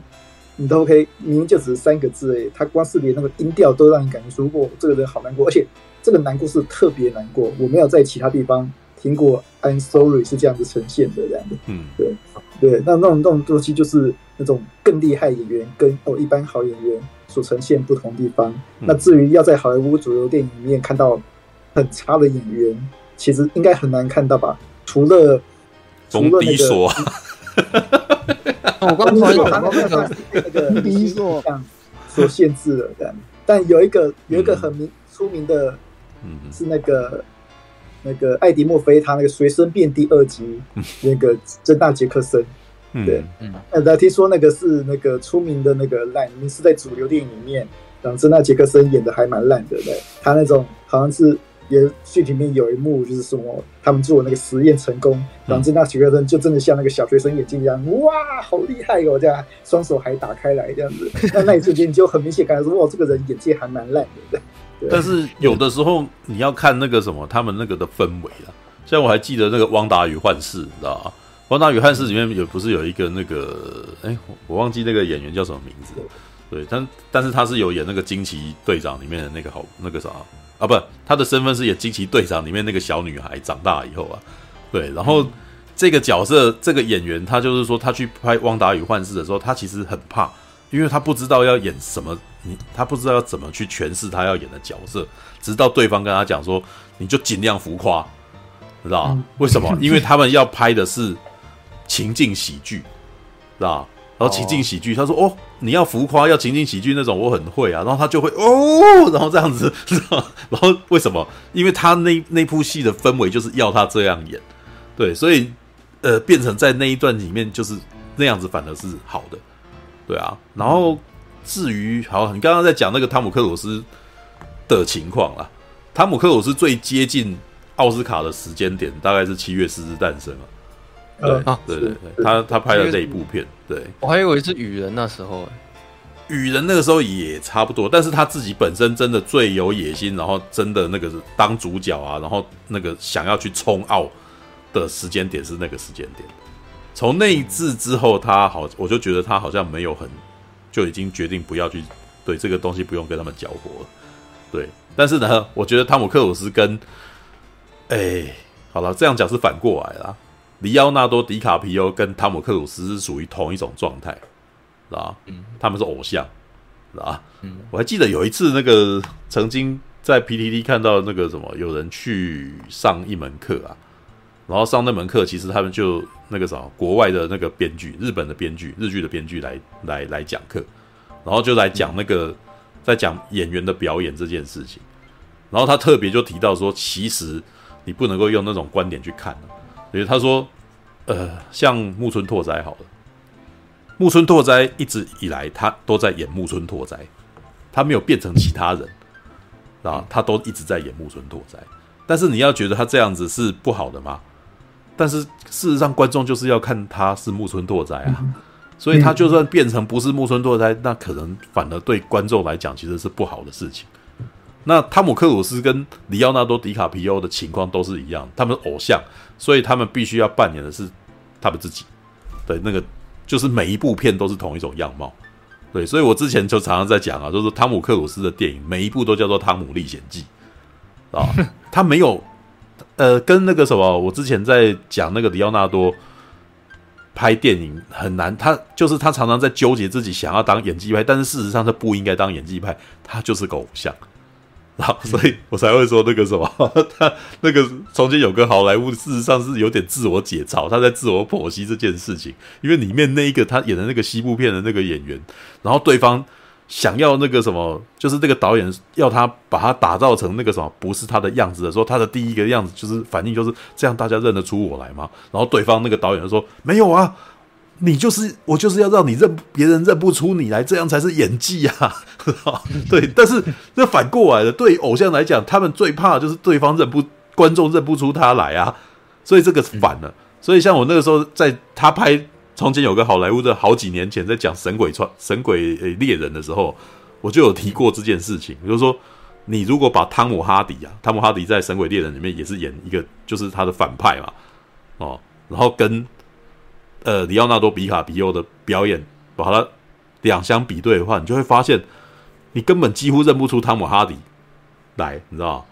你都 OK，，明明就只是三个字诶，他光是连那个音调都让你感觉说，哦，这个人好难过，而且这个难过是特别难过，我没有在其他地方听过《I'm Sorry》是这样子呈现的这样的。嗯，对对，那那种那种东西就是那种更厉害演员跟哦一般好演员所呈现不同地方。嗯、那至于要在好莱坞主流电影里面看到很差的演员，其实应该很难看到吧？除了除了那个，我刚才有那个那个第一所所限制了这样。但有一个有一个很名、嗯、出名的，是那个那个艾迪墨菲他那个随身变第二集那个珍娜杰克森，对，嗯，那听说那个是那个出名的那个烂，是在主流电影里面，然后珍娜杰克森演的还蛮烂的，对，他那种好像是。也剧里面有一幕，就是什么他们做那个实验成功，然后珍娜杰克森就真的像那个小学生眼镜一样，哇，好厉害哦！这样双手还打开来这样子，那那一瞬间你就很明显感觉说，哇，这个人演技还蛮烂的。对，但是有的时候你要看那个什么，他们那个的氛围啊。像我还记得那个《汪达与幻视》，你知道吗？《汪达与幻视》里面有不是有一个那个，哎，我忘记那个演员叫什么名字。对，但但是他是有演那个惊奇队长里面的那个好那个啥。啊，不，他的身份是演惊奇队长里面那个小女孩长大以后啊，对，然后这个角色这个演员，他就是说他去拍《汪达与幻视》的时候，他其实很怕，因为他不知道要演什么，你他不知道要怎么去诠释他要演的角色，直到对方跟他讲说，你就尽量浮夸，知道为什么？因为他们要拍的是情境喜剧，知道然后情境喜剧，他说：“哦，你要浮夸，要情境喜剧那种，我很会啊。”然后他就会哦，然后这样子，然后为什么？因为他那那部戏的氛围就是要他这样演，对，所以呃，变成在那一段里面就是那样子，反而是好的，对啊。然后至于好，你刚刚在讲那个汤姆克鲁斯的情况啦，汤姆克鲁斯最接近奥斯卡的时间点大概是《七月狮子诞生》啊。对啊，对对对，他他拍了这一部片，对，我还以为是雨人那时候，雨人那个时候也差不多，但是他自己本身真的最有野心，然后真的那个是当主角啊，然后那个想要去冲奥的时间点是那个时间点。从那一次之后，他好，我就觉得他好像没有很，就已经决定不要去对这个东西不用跟他们搅和了。对，但是呢，我觉得汤姆克鲁斯跟，哎，好了，这样讲是反过来啦。里奥纳多·迪卡皮欧跟汤姆·克鲁斯是属于同一种状态，是吧？嗯，他们是偶像，是吧？嗯，我还记得有一次，那个曾经在 PTT 看到那个什么，有人去上一门课啊，然后上那门课，其实他们就那个啥，国外的那个编剧，日本的编剧，日剧的编剧来来来讲课，然后就来讲那个在讲演员的表演这件事情，然后他特别就提到说，其实你不能够用那种观点去看，因为他说。呃，像木村拓哉好了，木村拓哉一直以来他都在演木村拓哉，他没有变成其他人，啊，他都一直在演木村拓哉。但是你要觉得他这样子是不好的吗？但是事实上，观众就是要看他是木村拓哉啊，所以他就算变成不是木村拓哉，那可能反而对观众来讲其实是不好的事情。那汤姆克鲁斯跟里奥纳多迪卡皮欧的情况都是一样，他们偶像，所以他们必须要扮演的是他们自己对，那个就是每一部片都是同一种样貌，对，所以我之前就常常在讲啊，就是汤姆克鲁斯的电影每一部都叫做《汤姆历险记》啊，他没有呃跟那个什么，我之前在讲那个里奥纳多拍电影很难，他就是他常常在纠结自己想要当演技派，但是事实上他不应该当演技派，他就是个偶像。然后，所以我才会说那个什么，他 那个从前有个好莱坞，事实上是有点自我解嘲，他在自我剖析这件事情。因为里面那一个他演的那个西部片的那个演员，然后对方想要那个什么，就是那个导演要他把他打造成那个什么不是他的样子的时候，他的第一个样子就是反应就是这样，大家认得出我来吗？然后对方那个导演就说没有啊。你就是我，就是要让你认别人认不出你来，这样才是演技啊！对，但是这反过来的，对于偶像来讲，他们最怕就是对方认不观众认不出他来啊，所以这个反了。所以像我那个时候，在他拍从前有个好莱坞的好几年前，在讲《神鬼传神鬼猎人》的时候，我就有提过这件事情，就是说你如果把汤姆哈迪啊，汤姆哈迪在《神鬼猎人》里面也是演一个，就是他的反派嘛，哦，然后跟。呃，里奥纳多·比卡皮欧的表演，把它两相比对的话，你就会发现，你根本几乎认不出汤姆·哈迪来，你知道吗？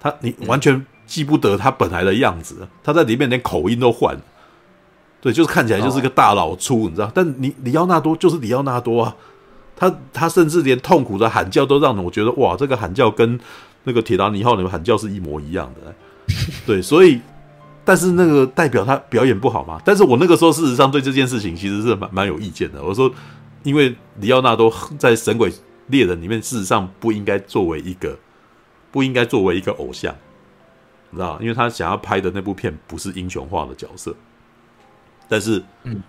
他你完全记不得他本来的样子，他在里面连口音都换，对，就是看起来就是个大老粗，哦、你知道？但你里奥纳多就是里奥纳多啊，他他甚至连痛苦的喊叫都让我觉得哇，这个喊叫跟那个铁达尼号里面喊叫是一模一样的，对，所以。但是那个代表他表演不好吗？但是我那个时候事实上对这件事情其实是蛮蛮有意见的。我说，因为里奥纳多在《神鬼猎人》里面事实上不应该作为一个不应该作为一个偶像，你知道？因为他想要拍的那部片不是英雄化的角色，但是，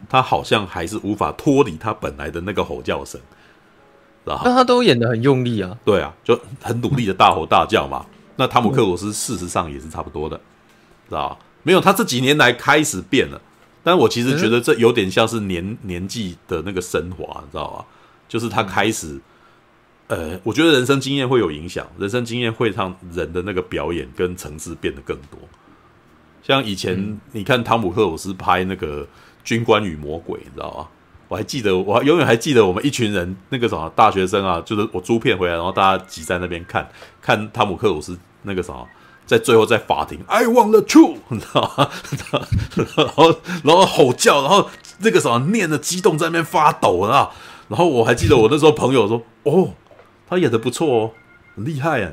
他好像还是无法脱离他本来的那个吼叫声，然后他都演得很用力啊，对啊，就很努力的大吼大叫嘛。那汤姆克鲁斯事实上也是差不多的，知道？没有，他这几年来开始变了，但我其实觉得这有点像是年年纪的那个升华，你知道吧？就是他开始，呃，我觉得人生经验会有影响，人生经验会让人的那个表演跟层次变得更多。像以前你看汤姆克鲁斯拍那个《军官与魔鬼》，你知道吗？我还记得，我还永远还记得我们一群人那个什么大学生啊，就是我租片回来，然后大家挤在那边看看汤姆克鲁斯那个什么。在最后，在法庭，I want the truth，你知道吗？然后，然后吼叫，然后那个什么念的激动，在那边发抖啊。然后我还记得我那时候朋友说：“哦，他演的不错哦，很厉害啊。”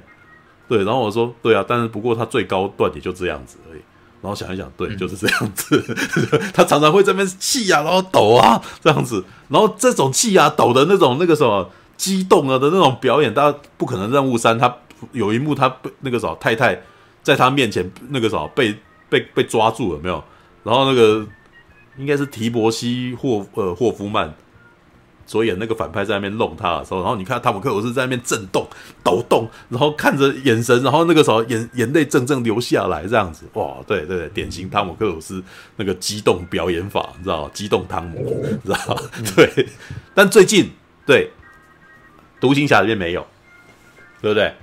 对，然后我说：“对啊，但是不过他最高段也就这样子而已。”然后想一想，对，就是这样子。他常常会在那边气啊，然后抖啊，这样子。然后这种气啊、抖的那种那个什么激动啊的那种表演，大家不可能。任务三，他有一幕，他被那个什么太太。在他面前，那个什么被被被抓住了没有？然后那个应该是提伯西霍呃霍夫曼所演那个反派在那边弄他的时候，然后你看汤姆克鲁斯在那边震动抖动，然后看着眼神，然后那个时候眼眼泪正正流下来，这样子哇，对对对，典型汤姆克鲁斯那个激动表演法，你知道吗？激动汤姆，你知道吗？对，但最近对独行侠里面没有，对不对？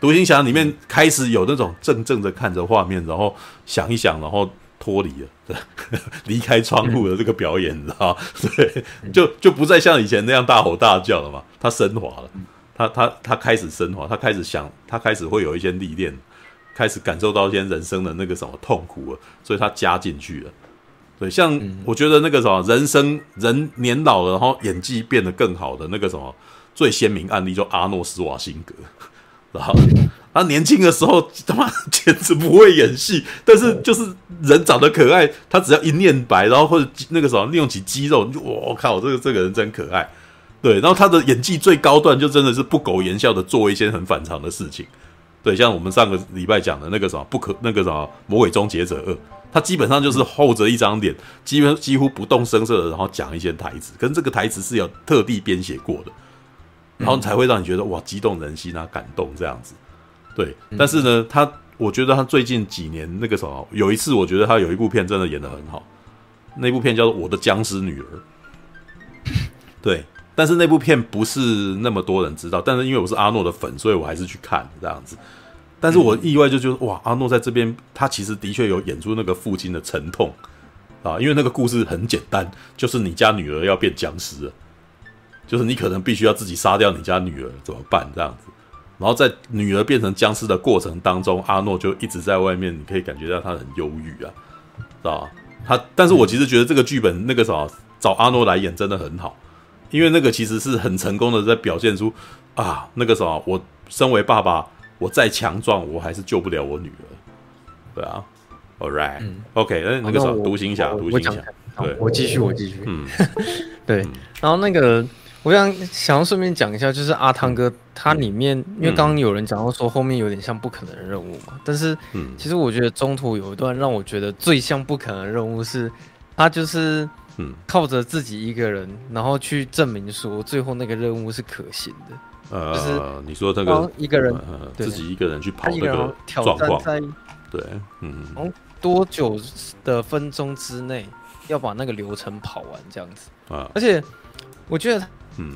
独行侠里面开始有那种怔怔的看着画面，然后想一想，然后脱离了，离开窗户的这个表演，你知道吗？对，就就不再像以前那样大吼大叫了嘛。他升华了，他他他开始升华，他开始想，他开始会有一些历练，开始感受到一些人生的那个什么痛苦了，所以他加进去了。对，像我觉得那个什么人生人年老了，然后演技变得更好的那个什么最鲜明案例，就阿诺斯瓦辛格。然 后他年轻的时候他妈简直不会演戏，但是就是人长得可爱，他只要一念白，然后或者那个什么利用起肌肉，就我靠，这个这个人真可爱。对，然后他的演技最高段就真的是不苟言笑的做一些很反常的事情。对，像我们上个礼拜讲的那个什么不可那个什么魔鬼终结者二，他基本上就是厚着一张脸，基本几乎不动声色的，然后讲一些台词，跟这个台词是有特地编写过的。然后才会让你觉得哇，激动人心啊，感动这样子，对。但是呢，他我觉得他最近几年那个什么，有一次我觉得他有一部片真的演的很好，那部片叫做《我的僵尸女儿》。对，但是那部片不是那么多人知道，但是因为我是阿诺的粉，所以我还是去看这样子。但是我意外就觉得哇，阿诺在这边他其实的确有演出那个父亲的沉痛啊，因为那个故事很简单，就是你家女儿要变僵尸了。就是你可能必须要自己杀掉你家女儿怎么办这样子？然后在女儿变成僵尸的过程当中，阿诺就一直在外面，你可以感觉到他很忧郁啊，知道吧？他，但是我其实觉得这个剧本那个啥找阿诺来演真的很好，因为那个其实是很成功的在表现出啊，那个啥，我身为爸爸，我再强壮，我还是救不了我女儿，对啊，All right，OK，、嗯、那那个啥，独行侠，独行侠，对，我继续，我继续，嗯，对，然后那个。我想想要顺便讲一下，就是阿汤哥他里面，嗯、因为刚刚有人讲到说后面有点像不可能的任务嘛，但是，其实我觉得中途有一段让我觉得最像不可能的任务是，他就是嗯，靠着自己一个人，然后去证明说最后那个任务是可行的。呃，就是你说那个一个人自己一个人去跑那个挑战在，对，嗯，从多久的分钟之内要把那个流程跑完这样子。啊？而且我觉得。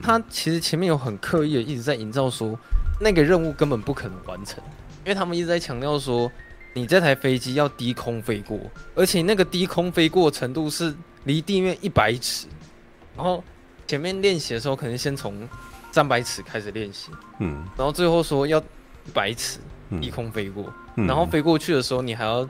他其实前面有很刻意的一直在营造说，那个任务根本不可能完成，因为他们一直在强调说，你这台飞机要低空飞过，而且那个低空飞过程度是离地面一百尺，然后前面练习的时候可能先从三百尺开始练习，嗯，然后最后说要一百尺，低空飞过，然后飞过去的时候，你还要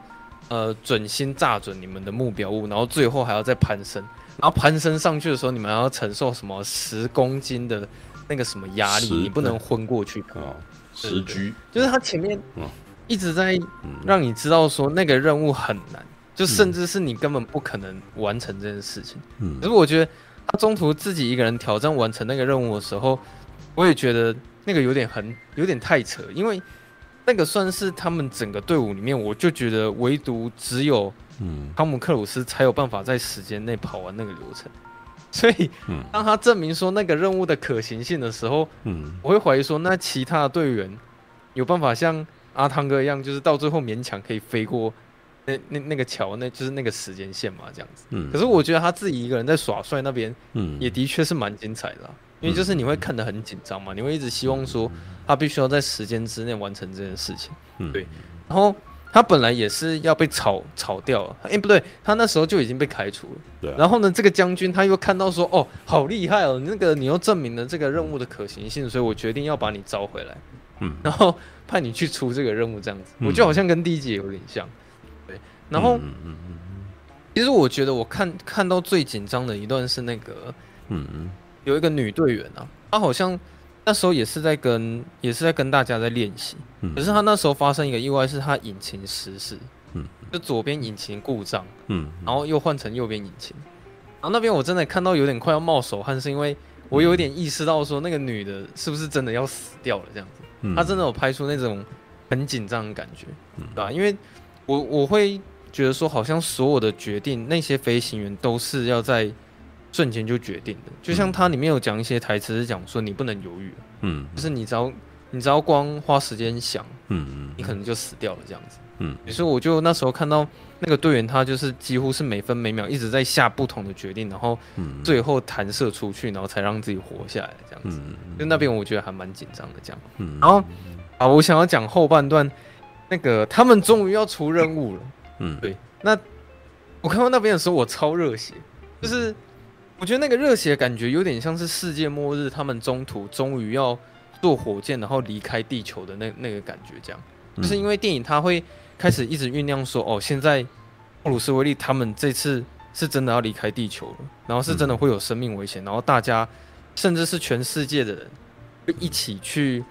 呃准心炸准你们的目标物，然后最后还要再攀升，然后攀升上去的时候，你们还要承受什么十公斤的那个什么压力，你不能昏过去。啊。十局就是他前面一直在让你知道说那个任务很难，就甚至是你根本不可能完成这件事情。嗯，可是我觉得他中途自己一个人挑战完成那个任务的时候，我也觉得那个有点很有点太扯，因为那个算是他们整个队伍里面，我就觉得唯独只有嗯。汤姆克鲁斯才有办法在时间内跑完那个流程。所以，当他证明说那个任务的可行性的时候，嗯，我会怀疑说，那其他的队员有办法像阿汤哥一样，就是到最后勉强可以飞过那那那个桥，那就是那个时间线嘛，这样子。嗯，可是我觉得他自己一个人在耍帅那边，嗯，也的确是蛮精彩的，因为就是你会看得很紧张嘛，你会一直希望说他必须要在时间之内完成这件事情，嗯，对，然后。他本来也是要被炒炒掉了，哎、欸，不对，他那时候就已经被开除了。对、啊。然后呢，这个将军他又看到说，哦，好厉害哦，那个你又证明了这个任务的可行性，所以我决定要把你招回来。嗯。然后派你去出这个任务，这样子，嗯、我觉得好像跟第一集有点像。对。然后，嗯嗯嗯。其实我觉得我看看到最紧张的一段是那个，嗯嗯，有一个女队员啊，她好像。那时候也是在跟，也是在跟大家在练习。嗯，可是他那时候发生一个意外，是他引擎失事。嗯，就左边引擎故障。嗯，然后又换成右边引擎。然后那边我真的看到有点快要冒手汗，是因为我有点意识到说那个女的是不是真的要死掉了这样子。嗯，她真的有拍出那种很紧张的感觉，对吧？因为我我会觉得说，好像所有的决定，那些飞行员都是要在。瞬间就决定的，就像它里面有讲一些台词是讲说你不能犹豫，嗯，就是你只要你只要光花时间想，嗯嗯，你可能就死掉了这样子，嗯，所以我就那时候看到那个队员，他就是几乎是每分每秒一直在下不同的决定，然后最后弹射出去，然后才让自己活下来这样子，就那边我觉得还蛮紧张的这样，嗯，然后啊，我想要讲后半段，那个他们终于要出任务了，嗯，对，那我看到那边的时候我超热血，就是。我觉得那个热血感觉有点像是世界末日，他们中途终于要坐火箭，然后离开地球的那那个感觉，这样，就是因为电影它会开始一直酝酿说，哦，现在布鲁斯威利他们这次是真的要离开地球了，然后是真的会有生命危险，然后大家甚至是全世界的人会一起去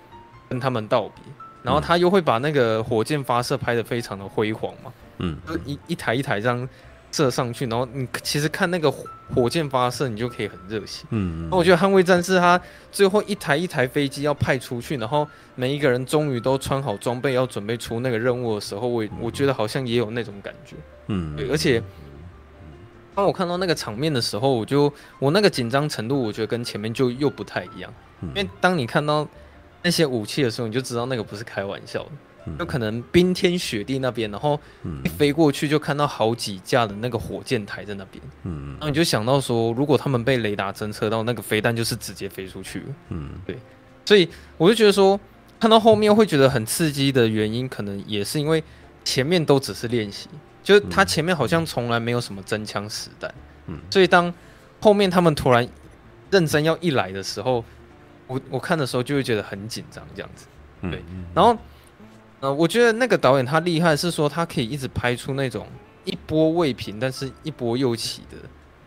跟他们道别，然后他又会把那个火箭发射拍得非常的辉煌嘛，嗯，就一一台一台这样。射上去，然后你其实看那个火箭发射，你就可以很热血。嗯，那我觉得《捍卫战士》他最后一台一台飞机要派出去，然后每一个人终于都穿好装备，要准备出那个任务的时候，我我觉得好像也有那种感觉。嗯，对，而且当我看到那个场面的时候，我就我那个紧张程度，我觉得跟前面就又不太一样。因为当你看到那些武器的时候，你就知道那个不是开玩笑的。就可能冰天雪地那边，然后一飞过去就看到好几架的那个火箭台在那边，嗯，然后你就想到说，如果他们被雷达侦测到，那个飞弹就是直接飞出去。了，嗯，对，所以我就觉得说，看到后面会觉得很刺激的原因，可能也是因为前面都只是练习，就是他前面好像从来没有什么真枪实弹，嗯，所以当后面他们突然认真要一来的时候，我我看的时候就会觉得很紧张，这样子，对，然后。呃，我觉得那个导演他厉害，是说他可以一直拍出那种一波未平，但是一波又起的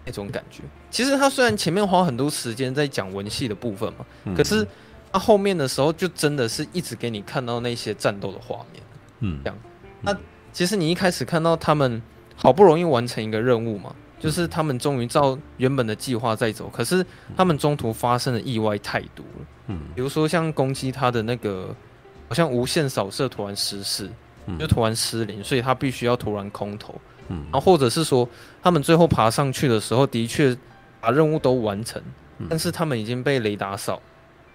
那种感觉。其实他虽然前面花很多时间在讲文戏的部分嘛，嗯、可是他后面的时候就真的是一直给你看到那些战斗的画面。嗯，这样。那其实你一开始看到他们好不容易完成一个任务嘛，就是他们终于照原本的计划在走，可是他们中途发生的意外太多了。嗯，比如说像攻击他的那个。好像无限扫射突然失事，就突然失灵，所以他必须要突然空投。嗯，然后或者是说，他们最后爬上去的时候，的确把任务都完成，但是他们已经被雷达扫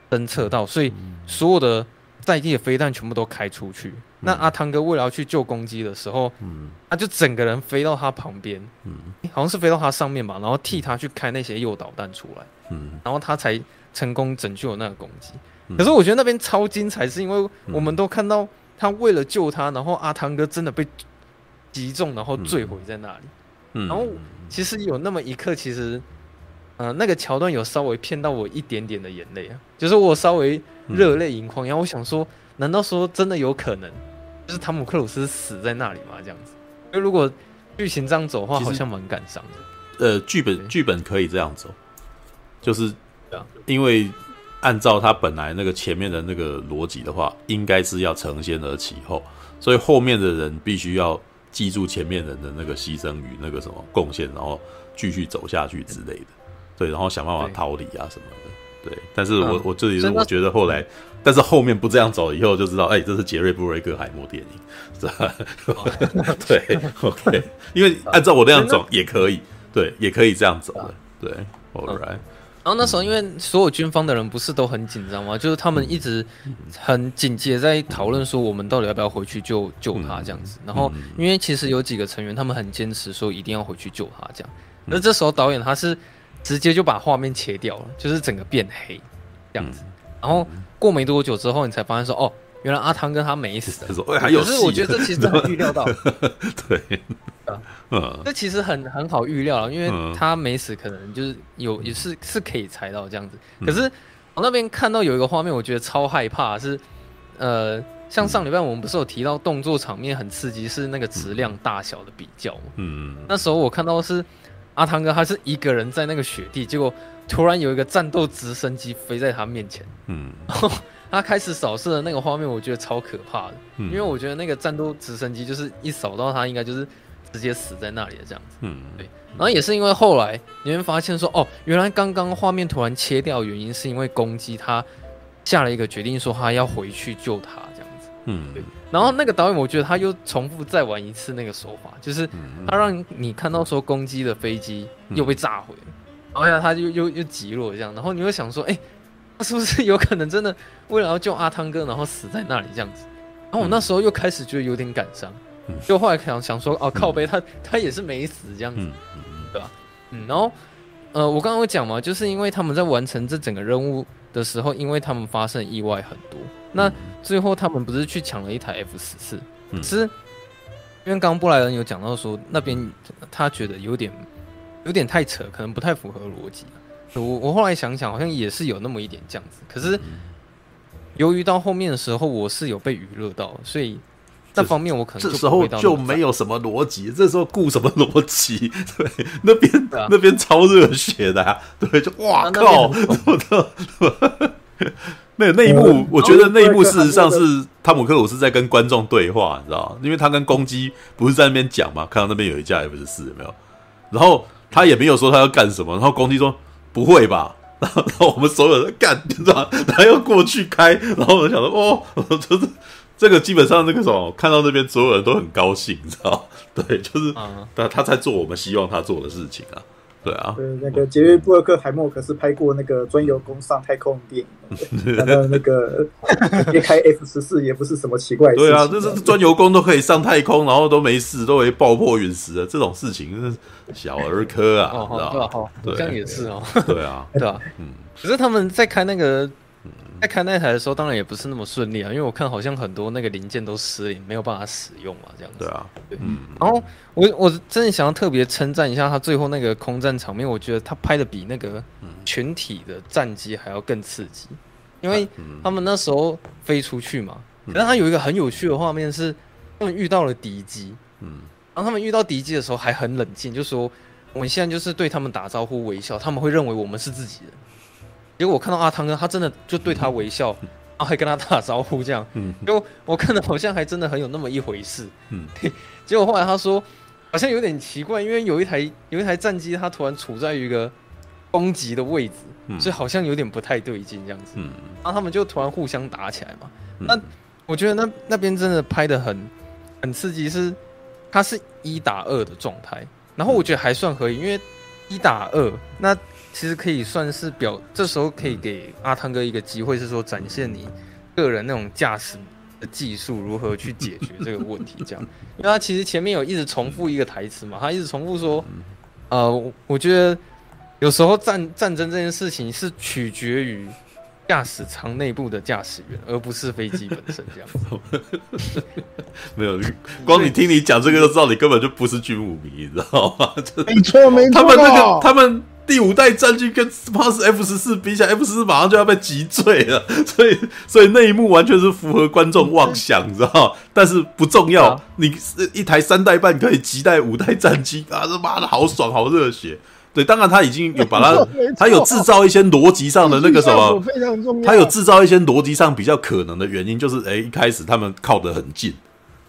侦测到，所以所有的在地的飞弹全部都开出去。那阿汤哥为了要去救公鸡的时候，嗯，他就整个人飞到他旁边，嗯，好像是飞到他上面吧，然后替他去开那些诱导弹出来，嗯，然后他才成功拯救了那个公鸡。可是我觉得那边超精彩，是因为我们都看到他为了救他，然后阿汤哥真的被击中，然后坠毁在那里。然后其实有那么一刻，其实，呃，那个桥段有稍微骗到我一点点的眼泪啊，就是我稍微热泪盈眶。然后我想说，难道说真的有可能，就是汤姆克鲁斯死在那里吗？这样子，因为如果剧情这样走的话，好像蛮感伤的。呃，剧本剧本可以这样走，就是因为按照他本来那个前面的那个逻辑的话，应该是要承先而启后，所以后面的人必须要记住前面人的那个牺牲与那个什么贡献，然后继续走下去之类的，对，然后想办法逃离啊什么的，对。但是我、嗯、我这里是我觉得后来，但是后面不这样走以后就知道，哎，这是杰瑞布瑞克海默电影，是吧？对，OK，因为按照我那样走也可以。对，也可以这样走的。对，All right。然后那时候，因为所有军方的人不是都很紧张吗？就是他们一直很紧急在讨论说，我们到底要不要回去救救他这样子。然后，因为其实有几个成员，他们很坚持说一定要回去救他这样。那这时候导演他是直接就把画面切掉了，就是整个变黑这样子。然后过没多久之后，你才发现说，哦。原来阿汤哥他没死，哎，还有可是我觉得这其实很预料到，对，啊，嗯，这其实很很好预料了，因为他没死，可能就是有也是是可以猜到这样子。可是我那边看到有一个画面，我觉得超害怕，是呃，像上礼拜我们不是有提到动作场面很刺激，是那个质量大小的比较，嗯，那时候我看到是阿汤哥他是一个人在那个雪地，结果突然有一个战斗直升机飞在他面前，嗯。他开始扫射的那个画面，我觉得超可怕的，嗯、因为我觉得那个战斗直升机就是一扫到他，应该就是直接死在那里的这样子。嗯，对。然后也是因为后来你会发现说，哦，原来刚刚画面突然切掉，原因是因为攻击他下了一个决定，说他要回去救他这样子。嗯，对。然后那个导演，我觉得他又重复再玩一次那个手法，就是他让你看到说攻击的飞机又被炸毁了，然后呀，他就又又击落这样，然后你会想说，哎、欸。他 是不是有可能真的为了要救阿汤哥，然后死在那里这样子？然后我那时候又开始觉得有点感伤，就后来想想说，哦，靠背，他他也是没死这样子，对吧？嗯，然后呃，我刚刚有讲嘛，就是因为他们在完成这整个任务的时候，因为他们发生意外很多，那最后他们不是去抢了一台 F 十四？其实因为刚刚布莱恩有讲到说，那边他觉得有点有点太扯，可能不太符合逻辑。我我后来想想，好像也是有那么一点这样子。可是，由于到后面的时候，我是有被娱乐到，所以那方面我可能这时候就没有什么逻辑。这时候顾什么逻辑？对，那边那边超热血的，啊，对，就哇靠！那那一幕，我觉得那一幕事实上是汤姆克鲁斯在跟观众对话，你知道吗？因为他跟公鸡不是在那边讲嘛，看到那边有一架 F 十四，有没有？然后他也没有说他要干什么，然后公鸡说。不会吧？然后，然后我们所有人干，你知道吗？他要过去开，然后我们想说，哦，就是这个基本上那个什么，看到那边所有人都很高兴，你知道？对，就是，他他在做我们希望他做的事情啊。对啊，对，那个杰瑞布洛克海默可是拍过那个专油工上太空电影，难道那个别开 F 十四也不是什么奇怪的事情。对啊，这是专油工都可以上太空，然后都没事，都会爆破陨石的这种事情，是小儿科啊，知道对，这样也是哦。对啊，对啊，嗯，可是他们在开那个。在开那台的时候，当然也不是那么顺利啊，因为我看好像很多那个零件都失灵，没有办法使用嘛，这样子。对啊，对。嗯。然后我我真的想要特别称赞一下他最后那个空战场面，我觉得他拍的比那个群体的战机还要更刺激，因为他们那时候飞出去嘛，然后他有一个很有趣的画面是，他们遇到了敌机，嗯，然后他们遇到敌机的时候还很冷静，就说我们现在就是对他们打招呼微笑，他们会认为我们是自己人。结果我看到阿汤哥，他真的就对他微笑，然后还跟他打招呼，这样。嗯。结果我看的好像还真的很有那么一回事。嗯。结果后来他说，好像有点奇怪，因为有一台有一台战机，它突然处在一个攻击的位置，所以好像有点不太对劲这样子。嗯。然后他们就突然互相打起来嘛。那我觉得那那边真的拍的很很刺激，是它是一打二的状态，然后我觉得还算可以，因为一打二那。其实可以算是表，这时候可以给阿汤哥一个机会，是说展现你个人那种驾驶的技术如何去解决这个问题，这样。因为他其实前面有一直重复一个台词嘛，他一直重复说，呃，我觉得有时候战战争这件事情是取决于驾驶舱内部的驾驶员，而不是飞机本身这样。没有，光你听你讲这个就知道你根本就不是军武迷，你知道吗？没错没错，他们那个他们。第五代战机跟 Mars F 十四比起来，F 十四马上就要被击坠了，所以所以那一幕完全是符合观众妄想，你知道？但是不重要，啊、你一台三代半可以击带五代战机啊，这妈的好爽，好热血！对，当然他已经有把它，他有制造一些逻辑上的那个什么。他有制造一些逻辑上比较可能的原因，就是哎，一开始他们靠得很近，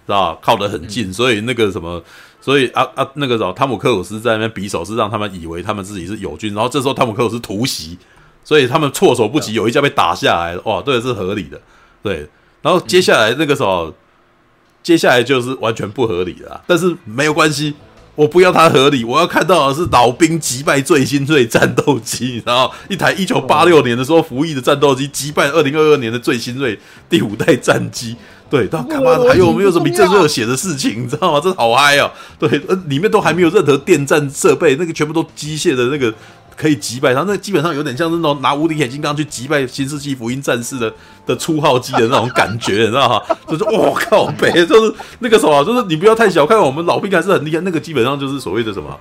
知道靠得很近，所以那个什么。所以啊啊，那个时候汤姆克鲁斯在那边比手是，让他们以为他们自己是友军。然后这时候汤姆克鲁斯突袭，所以他们措手不及，有一架被打下来。哇，对，是合理的。对，然后接下来那个时候，接下来就是完全不合理的。但是没有关系，我不要它合理，我要看到的是老兵击败最新锐战斗机，然后一台一九八六年的时候服役的战斗机击败二零二二年的最新锐第五代战机。对，到干嘛？还有没有什么比这热血的事情？你知道吗？这好嗨哦！对，呃，里面都还没有任何电站设备，那个全部都机械的那个可以击败他，那基本上有点像是那种拿无敌铁金刚去击败新世纪福音战士的的初号机的那种感觉，你知道吗？就是我靠，北 就是那个什么，就是你不要太小看我们老兵还是很厉害，那个基本上就是所谓的什么。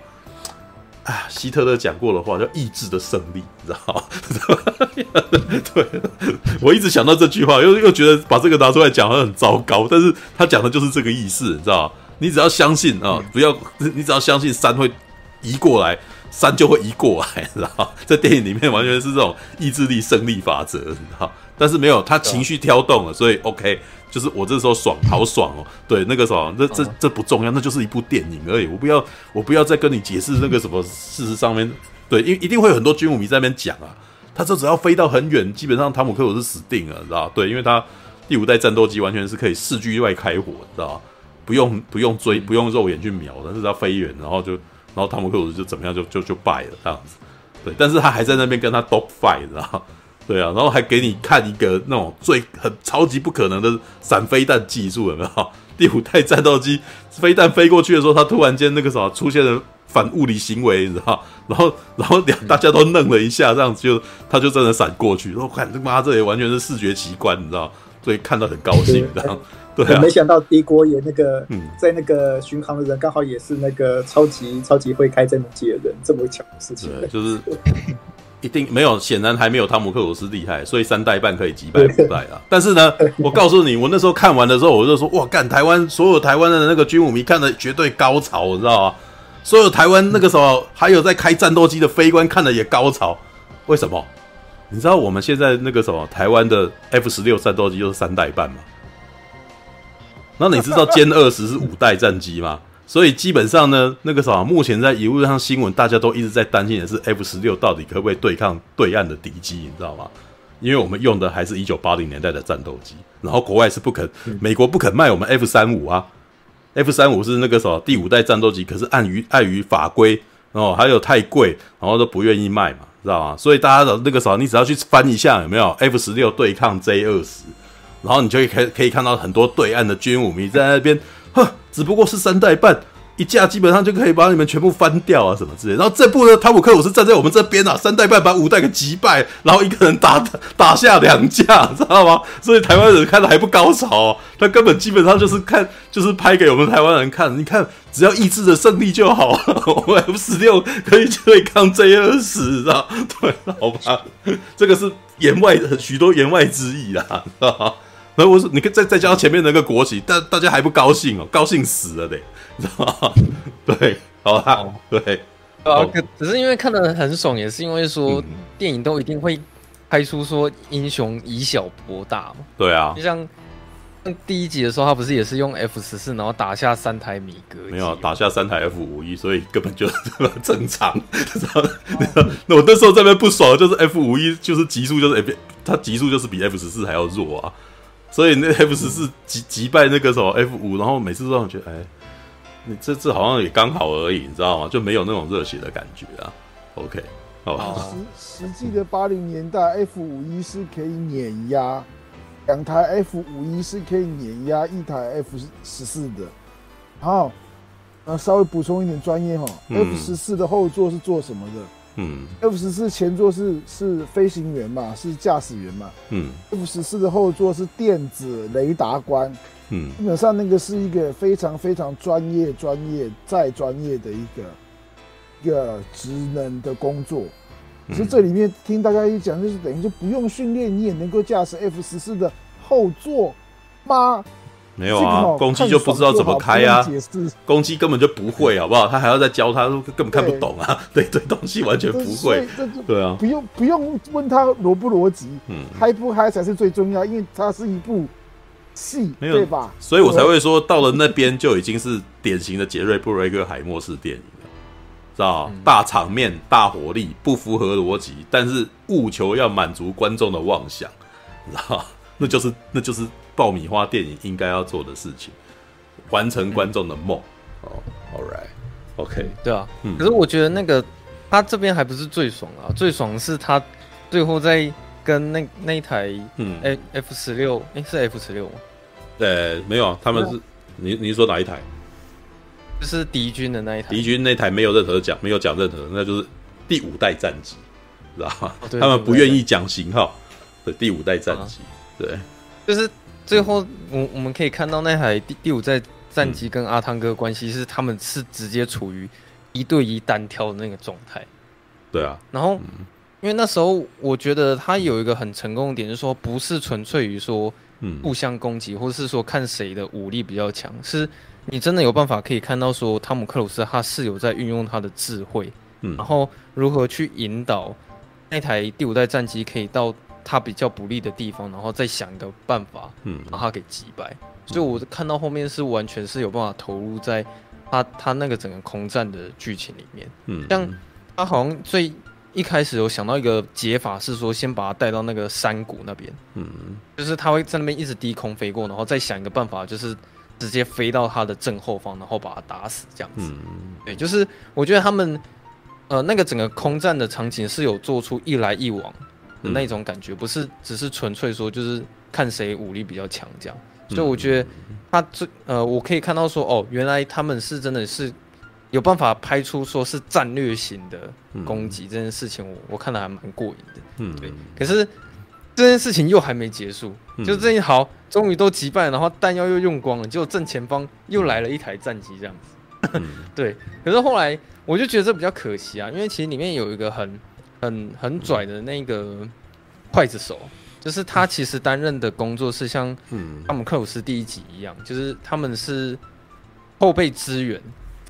啊，希特勒讲过的话叫意志的胜利，你知道吗？对，我一直想到这句话，又又觉得把这个拿出来讲好像很糟糕，但是他讲的就是这个意思，你知道吗？你只要相信啊，不要，你只要相信山会移过来，山就会移过来，你知道吗？在电影里面完全是这种意志力胜利法则，你知道吗？但是没有，他情绪挑动了，所以 OK。就是我这时候爽，好爽哦！对，那个什么，这这这不重要，那就是一部电影而已。我不要，我不要再跟你解释那个什么事实上面对，因为一定会有很多军武迷在那边讲啊。他说只要飞到很远，基本上汤姆克鲁斯死定了，知道对，因为他第五代战斗机完全是可以视距外开火，知道不用不用追，不用肉眼去瞄，但是他飞远，然后就然后汤姆克鲁斯就怎么样就就就败了这样子。对，但是他还在那边跟他 dog fight，知道对啊，然后还给你看一个那种最很超级不可能的闪飞弹技术，有没有？第五代战斗机飞弹飞过去的时候，它突然间那个什么出现了反物理行为，你知道？然后然后两大家都愣了一下，这样子就他就真的闪过去。然后看他妈，这也完全是视觉奇观，你知道？所以看到很高兴，这样对啊。没想到敌国也那个在那个巡航的人刚好也是那个超级超级会开战斗机的人，这么巧的事情，就是。一定没有，显然还没有汤姆克鲁斯厉害，所以三代半可以击败五代啊。但是呢，我告诉你，我那时候看完的时候，我就说哇，干台湾所有台湾的那个军武迷看的绝对高潮，你知道吗？所有台湾那个时候还有在开战斗机的飞官看的也高潮。为什么？你知道我们现在那个什么台湾的 F 十六战斗机就是三代半吗？那你知道歼二十是五代战机吗？所以基本上呢，那个啥，目前在一路上新闻，大家都一直在担心的是 F 十六到底可不可以对抗对岸的敌机，你知道吗？因为我们用的还是一九八零年代的战斗机，然后国外是不肯，美国不肯卖我们 F 三五啊，F 三五是那个啥第五代战斗机，可是碍于碍于法规哦，还有太贵，然后都不愿意卖嘛，知道吗？所以大家的那个啥，你只要去翻一下有没有 F 十六对抗 J 二十，然后你就可以可以看到很多对岸的军武迷在那边。哼，只不过是三代半，一架基本上就可以把你们全部翻掉啊，什么之类。然后这部呢，汤姆克鲁斯站在我们这边啊，三代半把五代给击败，然后一个人打打下两架，知道吗？所以台湾人看的还不高潮哦，他根本基本上就是看，就是拍给我们台湾人看。你看，只要意志的胜利就好，我们 F 十六可以对抗 J 二十，知道？对，好吧，这个是言外许多言外之意啦，知道吗？然后我说，你可再再加上前面那个国旗，大大家还不高兴哦，高兴死了得，你知道吗？对，好吧，哦、对，啊，只是因为看的很爽，也是因为说电影都一定会拍出说英雄以小博大嘛。对啊，就像第一集的时候，他不是也是用 F 十四，然后打下三台米格？没有打下三台 F 五一，所以根本就正常。那 我那时候在那边不爽，就是 F 五一就是极速，就是 F，它极速就是比 F 十四还要弱啊。所以那 F 十四击击败那个什么 F 五，然后每次都让我觉得，哎，你这次好像也刚好而已，你知道吗？就没有那种热血的感觉啊。OK，好吧。实实际的八零年代 F 五一是可以碾压两台 F 五一是可以碾压一台 F 十四的。好，那稍微补充一点专业哈，F 十四的后座是做什么的？嗯，F 十四前座是是飞行员嘛，是驾驶员嘛。嗯，F 十四的后座是电子雷达官。嗯，基本上那个是一个非常非常专业、专业再专业的一个一个职能的工作。可是这里面听大家一讲，就是等于就不用训练，你也能够驾驶 F 十四的后座吗？没有啊，公鸡就不知道怎么开啊，公鸡根本就不会，好不好？他还要再教他，根本看不懂啊，对对，东西完全不会，对啊，不用不用问他逻不逻辑，嗯，嗨不嗨才是最重要，因为它是一部戏，对吧？所以我才会说，到了那边就已经是典型的杰瑞布雷克海默式电影了，知道大场面、大火力，不符合逻辑，但是务求要满足观众的妄想，你知道那就是那就是。爆米花电影应该要做的事情，完成观众的梦。哦、嗯 oh,，All right，OK，okay. 对啊。嗯、可是我觉得那个他这边还不是最爽啊，最爽是他最后在跟那那一台嗯 F 十六，哎是 F 十六吗？对，没有啊，他们是、嗯、你你说哪一台？就是敌军的那一台。敌军那台没有任何讲，没有讲任何，那就是第五代战机，知道吗？哦、他们不愿意讲型号的第五代战机，啊、对，就是。最后，我我们可以看到那台第第五代战机跟阿汤哥关系是，他们是直接处于一对一单挑的那个状态。对啊。然后，因为那时候我觉得他有一个很成功的点，就是说不是纯粹于说互相攻击，或者是说看谁的武力比较强，是你真的有办法可以看到说汤姆克鲁斯他是有在运用他的智慧，然后如何去引导那台第五代战机可以到。他比较不利的地方，然后再想一个办法，嗯，把他给击败。嗯、所以，我看到后面是完全是有办法投入在他他那个整个空战的剧情里面。嗯，像他好像最一开始有想到一个解法，是说先把他带到那个山谷那边，嗯，就是他会在那边一直低空飞过，然后再想一个办法，就是直接飞到他的正后方，然后把他打死这样子。嗯，对，就是我觉得他们呃那个整个空战的场景是有做出一来一往。那种感觉不是只是纯粹说就是看谁武力比较强这样，所以我觉得他最呃，我可以看到说哦，原来他们是真的是有办法拍出说是战略型的攻击这件事情，我我看的还蛮过瘾的，嗯，对。可是这件事情又还没结束，就这一好，终于都击败，然后弹药又用光了，结果正前方又来了一台战机这样子，对。可是后来我就觉得这比较可惜啊，因为其实里面有一个很。很很拽的那个刽子手，就是他其实担任的工作是像汤姆克鲁斯第一集一样，就是他们是后备支援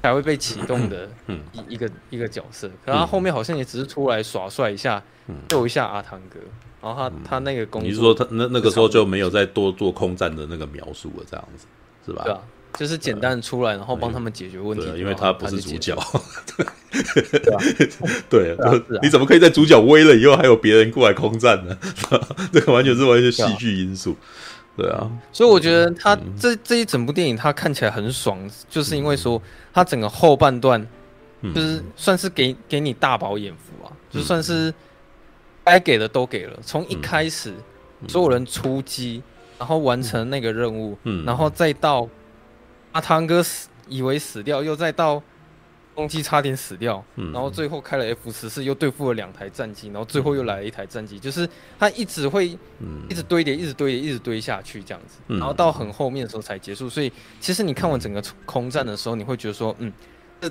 才会被启动的一一个一个角色，可他后面好像也只是出来耍帅一下，救一下阿汤哥，然后他他那个工作，你是说他那那个时候就没有再多做空战的那个描述了，这样子是吧？对啊。就是简单出来，然后帮他们解决问题。因为他不是主角。对，对，你怎么可以在主角威了以后还有别人过来空战呢？这个完全是完全戏剧因素。对啊，所以我觉得他这这一整部电影，他看起来很爽，就是因为说他整个后半段就是算是给给你大饱眼福啊，就算是该给的都给了。从一开始所有人出击，然后完成那个任务，然后再到。阿汤哥死，以为死掉，又再到攻击差点死掉，嗯、然后最后开了 F 十四，又对付了两台战机，然后最后又来了一台战机，嗯、就是他一直会一直堆叠，一直堆叠，一直堆下去这样子，嗯、然后到很后面的时候才结束。所以其实你看完整个空战的时候，你会觉得说，嗯，这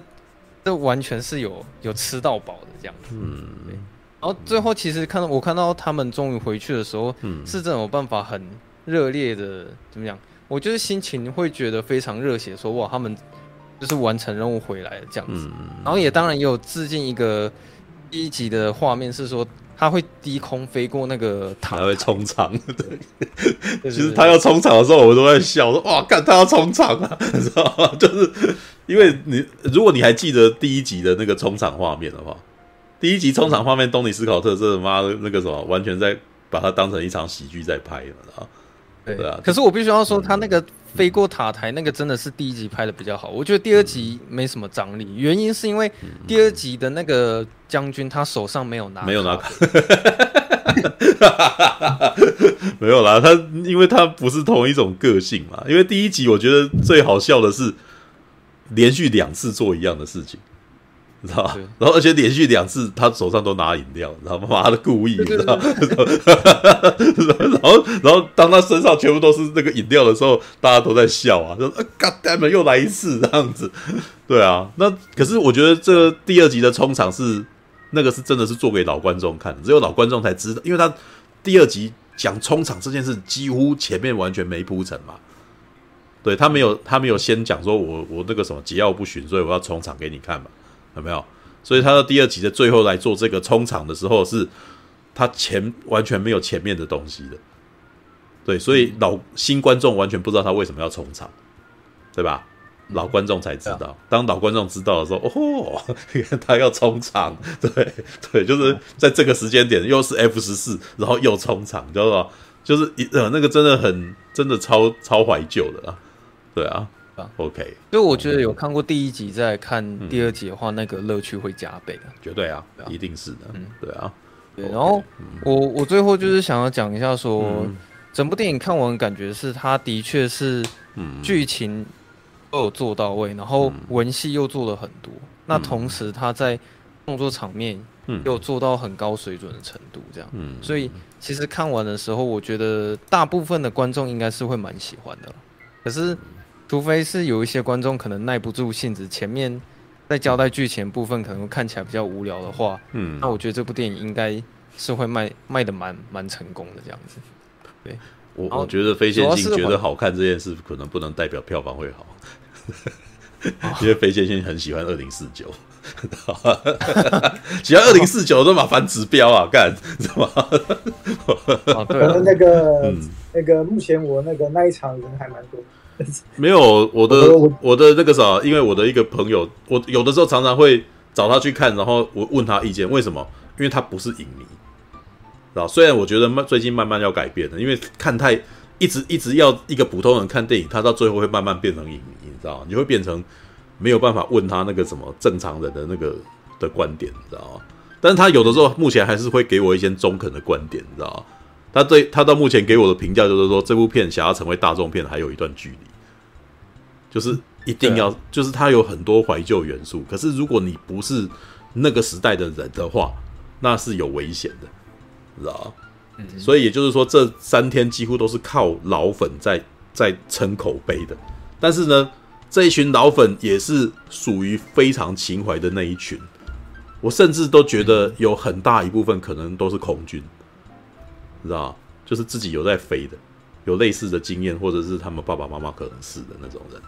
这完全是有有吃到饱的这样子。嗯，对。然后最后其实看到我看到他们终于回去的时候，嗯、是真的有办法很热烈的怎么讲？我就是心情会觉得非常热血，说哇，他们就是完成任务回来了这样子，嗯、然后也当然也有致敬一个第一集的画面，是说他会低空飞过那个塔，他会冲场。对，其实他要冲场的时候，我都在笑，说哇，看他要冲场啊，你知道吗？就是因为你如果你还记得第一集的那个冲场画面的话，第一集冲场画面，东尼斯考特这妈的那个什么，完全在把它当成一场喜剧在拍了啊。对啊，可是我必须要说，他那个飞过塔台那个真的是第一集拍的比较好。我觉得第二集没什么张力，原因是因为第二集的那个将军他手上没有拿，没有拿，没有啦。他因为他不是同一种个性嘛。因为第一集我觉得最好笑的是连续两次做一样的事情，你知道吧？然后而且连续两次他手上都拿饮料，你知道吗？妈的故意，你知道？然后然后当他身上全部都是那个饮料的时候，大家都在笑啊，说 God damn，又来一次这样子。对啊，那可是我觉得这第二集的冲场是那个是真的是做给老观众看的，只有老观众才知道，因为他第二集讲冲场这件事，几乎前面完全没铺陈嘛。对他没有，他没有先讲说我我那个什么桀骜不驯，所以我要冲场给你看嘛，有没有？所以他到第二集的最后来做这个冲场的时候，是他前完全没有前面的东西的。对，所以老新观众完全不知道他为什么要冲场，对吧？老观众才知道，当老观众知道的时候，哦，原 来他要冲场，对对，就是在这个时间点又是 F 十四，然后又冲场，知道吧？就是一呃那个真的很真的超超怀旧的啊。对啊，OK，所以我觉得有看过第一集再看第二集的话，嗯、那个乐趣会加倍啊，绝对啊，一定是的，嗯，对啊，对，然后我我最后就是想要讲一下说，嗯、整部电影看完感觉是它的确是，剧情都有做到位，然后文戏又做了很多，嗯、那同时它在动作场面又做到很高水准的程度，这样，嗯，所以其实看完的时候，我觉得大部分的观众应该是会蛮喜欢的，可是。除非是有一些观众可能耐不住性子，前面在交代剧情部分可能看起来比较无聊的话，嗯，那我觉得这部电影应该是会卖卖的蛮蛮成功的这样子。对，我我觉得非线性觉得好看这件事可能不能代表票房会好，因为非线性很喜欢二零四九，喜欢二零四九都嘛反指标啊，干什么？可能，那个、嗯、那个目前我那个那一场人还蛮多。没有我的我的那个啥，因为我的一个朋友，我有的时候常常会找他去看，然后我问他意见，为什么？因为他不是影迷，知道？虽然我觉得慢最近慢慢要改变了，因为看太一直一直要一个普通人看电影，他到最后会慢慢变成影迷，你知道？你会变成没有办法问他那个什么正常人的那个的观点，你知道吗？但是他有的时候目前还是会给我一些中肯的观点，你知道吗？他对他到目前给我的评价就是说，这部片想要成为大众片还有一段距离，就是一定要，就是它有很多怀旧元素。可是如果你不是那个时代的人的话，那是有危险的，知道吗？所以也就是说，这三天几乎都是靠老粉在在撑口碑的。但是呢，这一群老粉也是属于非常情怀的那一群。我甚至都觉得有很大一部分可能都是空军。知道，就是自己有在飞的，有类似的经验，或者是他们爸爸妈妈可能是的那种人，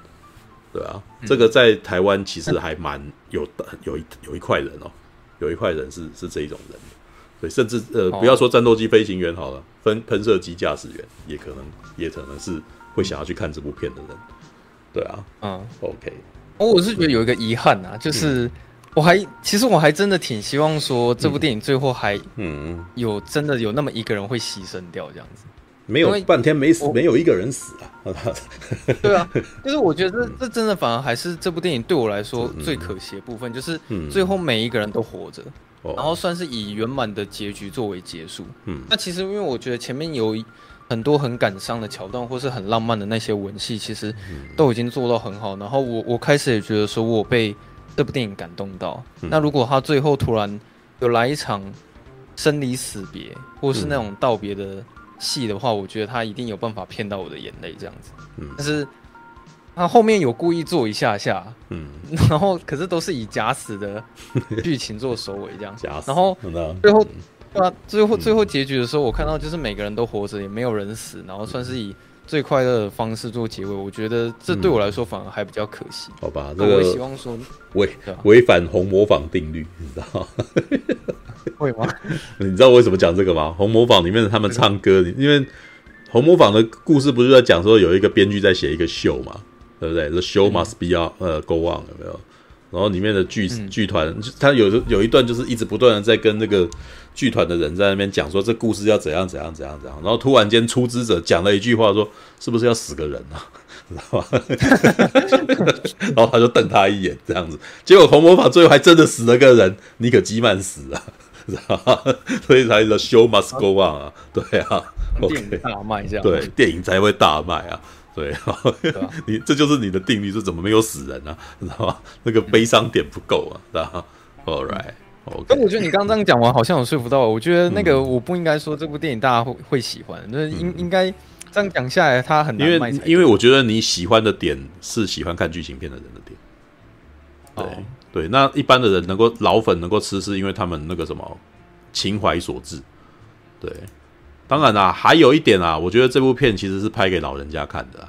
对啊，嗯、这个在台湾其实还蛮有的，有一有一块人哦，有一块人是是这一种人，对，甚至呃，不要说战斗机飞行员好了，喷喷射机驾驶员也可能也可能是会想要去看这部片的人，对啊，嗯，OK，哦，我是觉得有一个遗憾啊，就是。嗯我还其实我还真的挺希望说这部电影最后还嗯有真的有那么一个人会牺牲掉这样子，没有半天没死，没有一个人死啊。对啊，就是我觉得这这真的反而还是这部电影对我来说最可惜的部分，就是最后每一个人都活着，然后算是以圆满的结局作为结束。嗯，那其实因为我觉得前面有很多很感伤的桥段，或是很浪漫的那些文戏，其实都已经做到很好。然后我我开始也觉得说我被。这部电影感动到，嗯、那如果他最后突然有来一场生离死别，或是那种道别的戏的话，嗯、我觉得他一定有办法骗到我的眼泪这样子。嗯，但是他后面有故意做一下下，嗯，然后可是都是以假死的剧情做收尾这样 子。然后最后，对啊，最后最后结局的时候，我看到就是每个人都活着，也没有人死，然后算是以。最快乐的方式做结尾，我觉得这对我来说反而还比较可惜。好吧，这个我希望说违违反红模仿定律，你知道吗？会吗？你知道为什么讲这个吗？红模仿里面他们唱歌，因为红模仿的故事不是在讲说有一个编剧在写一个秀嘛，对不对？The show must be on，呃，go on，有没有？然后里面的剧剧团，他有有一段就是一直不断的在跟那个。剧团的人在那边讲说，这故事要怎样怎样怎样怎样，然后突然间出资者讲了一句话说，是不是要死个人啊？知道吧？然后他就瞪他一眼，这样子，结果红魔法最后还真的死了个人，尼可基曼死了，知道吧？所以才说 show must go on 啊，对啊，OK，大卖这样，对，电影才会大卖啊，对啊，你这就是你的定律，是怎么没有死人啊？知道吗？那个悲伤点不够啊，知道吗？All right，OK。但我觉得你刚刚这样讲完，好像有说服到我。我觉得那个我不应该说这部电影大家会会喜欢，那应应该这样讲下来，它很难卖。因为因为我觉得你喜欢的点是喜欢看剧情片的人的点。对、oh. 对，那一般的人能够老粉能够吃，是因为他们那个什么情怀所致。对，当然啦，还有一点啊，我觉得这部片其实是拍给老人家看的，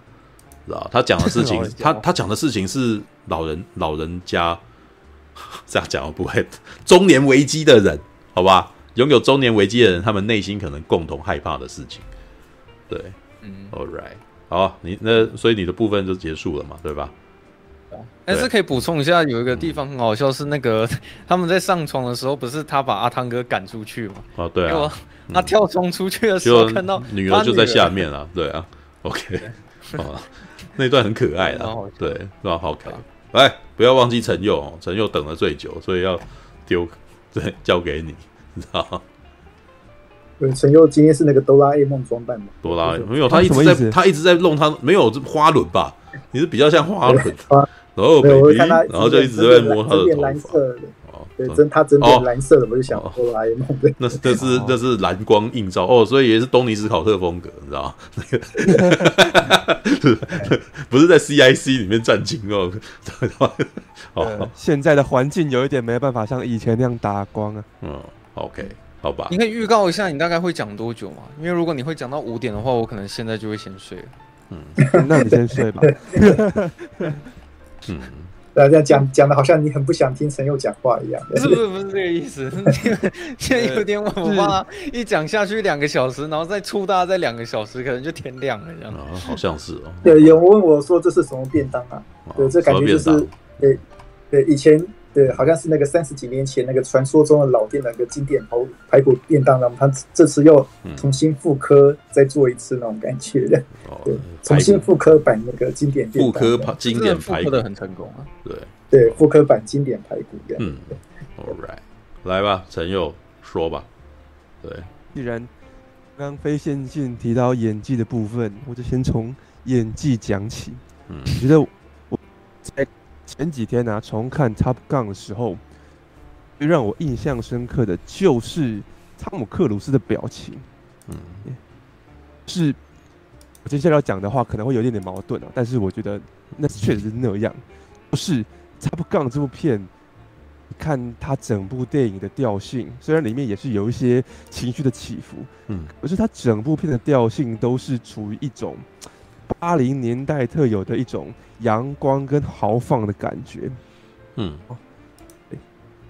知道他讲的事情，他他讲的事情是老人老人家 这样讲不会，中年危机的人，好吧，拥有中年危机的人，他们内心可能共同害怕的事情。对，嗯，All right，好，你那所以你的部分就结束了嘛，对吧？但是可以补充一下，有一个地方很好笑，是那个他们在上床的时候，不是他把阿汤哥赶出去吗？哦，对啊，他跳窗出去的时候，看到女儿就在下面啊，对啊，OK，哦，那段很可爱的，对，那好可爱。来，不要忘记陈佑哦，陈佑等了最久，所以要丢，对，交给你，你知道吗？对，陈佑今天是那个哆啦 A 梦装扮吗？哆啦 A 梦没有，他一直在，他一直在弄他，没有这花轮吧？你是比较像花轮。然后，baby, 然后就一直在摸他的头发。哦，对，真他真的蓝色的，我就想哆啦 A 梦。那是，那是，那是蓝光映照哦，所以也是东尼斯考特风格，你知道吗？那个不是在 CIC 里面战情哦。好，现在的环境有一点没办法像以前那样打光啊。嗯，OK，好吧。你可以预告一下，你大概会讲多久吗？因为如果你会讲到五点的话，我可能现在就会先睡了。嗯，那你先睡吧。嗯，大家讲讲的好像你很不想听陈佑讲话一样，不是不是不是这个意思，现在有点晚，我怕一讲下去两个小时，然后再出大再两个小时，可能就天亮了这样。啊，好像是哦。对，有人问我说这是什么便当啊？对，这感觉就是对对以前。对，好像是那个三十几年前那个传说中的老店那个经典排排骨便当，然后他这次又重新复刻，再做一次那种感觉的。哦，对，重新复刻版那个经典复刻版经典排骨的很成功啊。对对，复刻版经典排骨的。嗯，All right，来吧，陈佑说吧。对，既然刚刚非线性提到演技的部分，我就先从演技讲起。嗯，我觉得。前几天呢、啊，重看《Top Gun》的时候，最让我印象深刻的就是汤姆克鲁斯的表情。嗯，是我接下来要讲的话可能会有一点点矛盾啊，但是我觉得那确实是那样。不是《Top Gun》这部片，你看它整部电影的调性，虽然里面也是有一些情绪的起伏，嗯，可是它整部片的调性都是处于一种。八零年代特有的一种阳光跟豪放的感觉，嗯，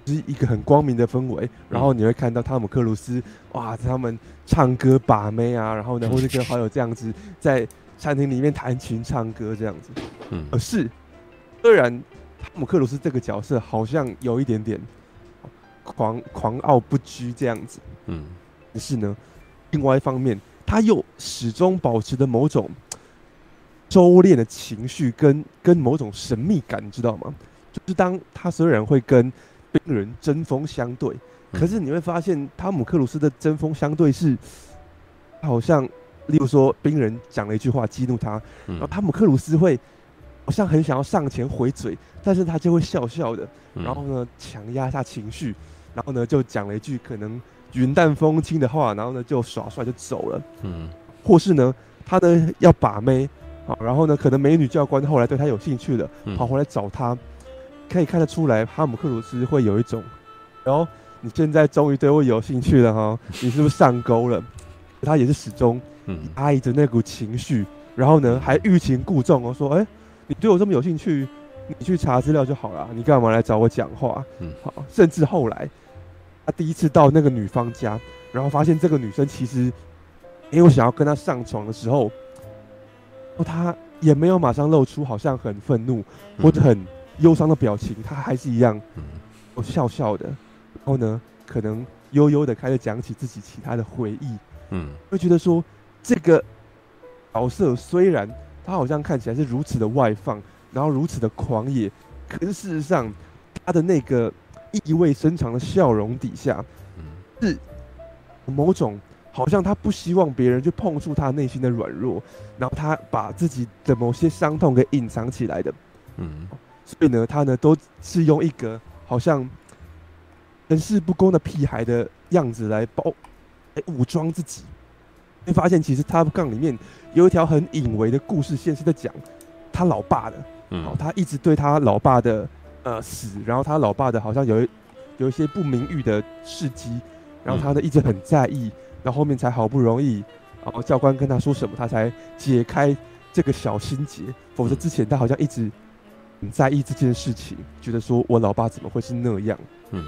是一个很光明的氛围。然后你会看到汤姆克鲁斯，哇，他们唱歌把妹啊，然后呢，或者跟好友这样子在餐厅里面弹琴唱歌这样子，嗯。可是，虽然汤姆克鲁斯这个角色好像有一点点狂狂傲不羁这样子，嗯，可是呢，另外一方面，他又始终保持着某种。收敛的情绪跟跟某种神秘感，你知道吗？就是当他虽然会跟冰人针锋相对，可是你会发现汤姆克鲁斯的针锋相对是好像，例如说冰人讲了一句话激怒他，然后汤姆克鲁斯会好像很想要上前回嘴，但是他就会笑笑的，然后呢强压下情绪，然后呢就讲了一句可能云淡风轻的话，然后呢就耍帅就走了，嗯，或是呢他呢要把妹。好，然后呢，可能美女教官后来对他有兴趣了，跑回来找他，嗯、可以看得出来，哈姆克鲁斯会有一种，然后你现在终于对我有兴趣了哈，你是不是上钩了？他也是始终压抑着那股情绪，然后呢，还欲擒故纵哦，说，哎，你对我这么有兴趣，你去查资料就好了，你干嘛来找我讲话？嗯，好，甚至后来他第一次到那个女方家，然后发现这个女生其实没有想要跟他上床的时候。他也没有马上露出好像很愤怒或者很忧伤的表情，他还是一样，我笑笑的，然后呢，可能悠悠的开始讲起自己其他的回忆，嗯，会觉得说这个角色虽然他好像看起来是如此的外放，然后如此的狂野，可是事实上他的那个意味深长的笑容底下，是某种。好像他不希望别人去碰触他内心的软弱，然后他把自己的某些伤痛给隐藏起来的，嗯，所以呢，他呢都是用一个好像人事不公的屁孩的样子来包，来武装自己。会发现其实 Top Gun 里面有一条很隐微的故事线是在讲他老爸的，嗯，他一直对他老爸的呃死，然后他老爸的好像有一有一些不名誉的事迹，然后他呢一直很在意，然后后面才好不容易，然后教官跟他说什么，他才解开这个小心结，否则之前他好像一直很在意这件事情，觉得说我老爸怎么会是那样，嗯。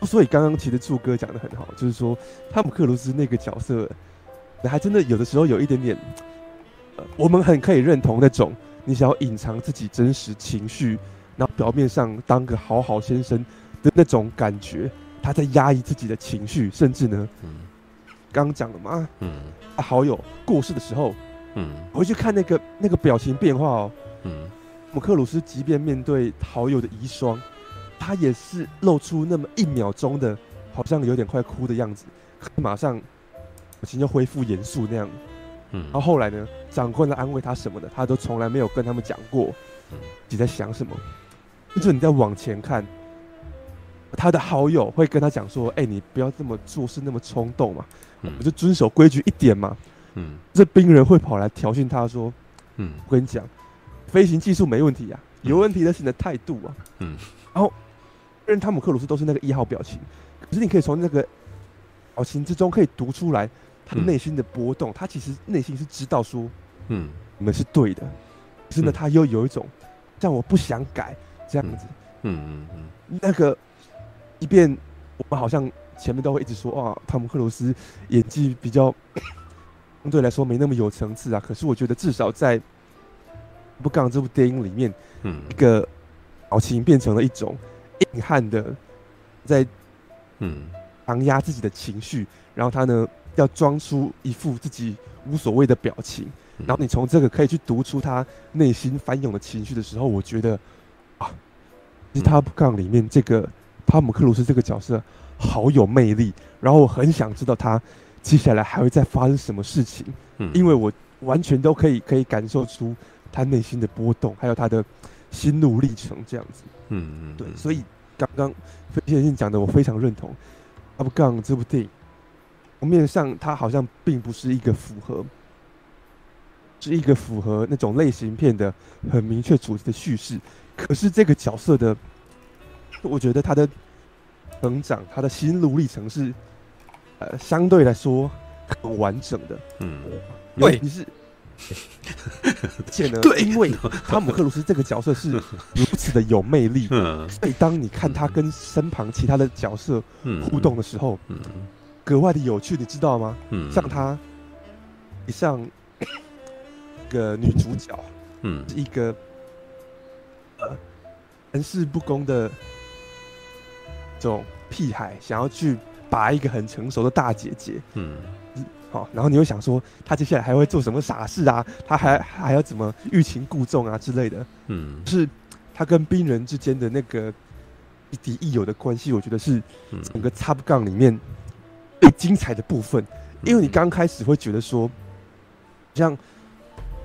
嗯，所以刚刚其实柱哥讲的很好，就是说汤姆克鲁斯那个角色。还真的有的时候有一点点，呃，我们很可以认同那种你想要隐藏自己真实情绪，然后表面上当个好好先生的那种感觉，他在压抑自己的情绪，甚至呢，嗯，刚讲了嘛，嗯，他好友过世的时候，嗯，回去看那个那个表情变化哦，嗯，姆克鲁斯即便面对好友的遗孀，他也是露出那么一秒钟的，好像有点快哭的样子，马上。表情就恢复严肃那样，嗯，然后后来呢，长官来安慰他什么的，他都从来没有跟他们讲过，你在想什么？就是你在往前看，他的好友会跟他讲说：“哎，你不要这么做事那么冲动嘛，我就遵守规矩一点嘛。”嗯，这兵人会跑来挑衅他说：“嗯，我跟你讲，飞行技术没问题啊，有问题的是你的态度啊。”嗯，然后，因为汤姆克鲁斯都是那个一号表情，可是你可以从那个表情之中可以读出来。他内心的波动，嗯、他其实内心是知道说，嗯，你们是对的，可是呢，他又有一种像我不想改这样子，嗯。嗯嗯，嗯，那个，即便我们好像前面都会一直说，哇，汤姆克鲁斯演技比较 相对来说没那么有层次啊，可是我觉得至少在《不杠》这部电影里面，嗯，一个表情变成了一种硬汉的，在嗯。强压自己的情绪，然后他呢。要装出一副自己无所谓的表情，然后你从这个可以去读出他内心翻涌的情绪的时候，我觉得啊，其实《他《不杠》里面这个汤姆克鲁斯这个角色好有魅力，然后我很想知道他接下来还会再发生什么事情，因为我完全都可以可以感受出他内心的波动，还有他的心路历程这样子。嗯嗯，对，所以刚刚飞先生讲的我非常认同，《Top Gun》这部电影。面上，它好像并不是一个符合，是一个符合那种类型片的很明确主题的叙事。可是这个角色的，我觉得他的成长，他的心路历程是，呃，相对来说很完整的。嗯，尤其是，而且呢，对，因为汤姆克鲁斯这个角色是 如此的有魅力，所以当你看他跟身旁其他的角色互动的时候，嗯。格外的有趣，你知道吗？嗯，像他，像一个女主角，嗯，是一个呃，玩世不公的这种屁孩，想要去拔一个很成熟的大姐姐，嗯，好，然后你又想说，他接下来还会做什么傻事啊？他还还要怎么欲擒故纵啊之类的？嗯，是他跟冰人之间的那个亦敌亦友的关系，我觉得是整个 Top Gun 里面。最精彩的部分，因为你刚开始会觉得说，像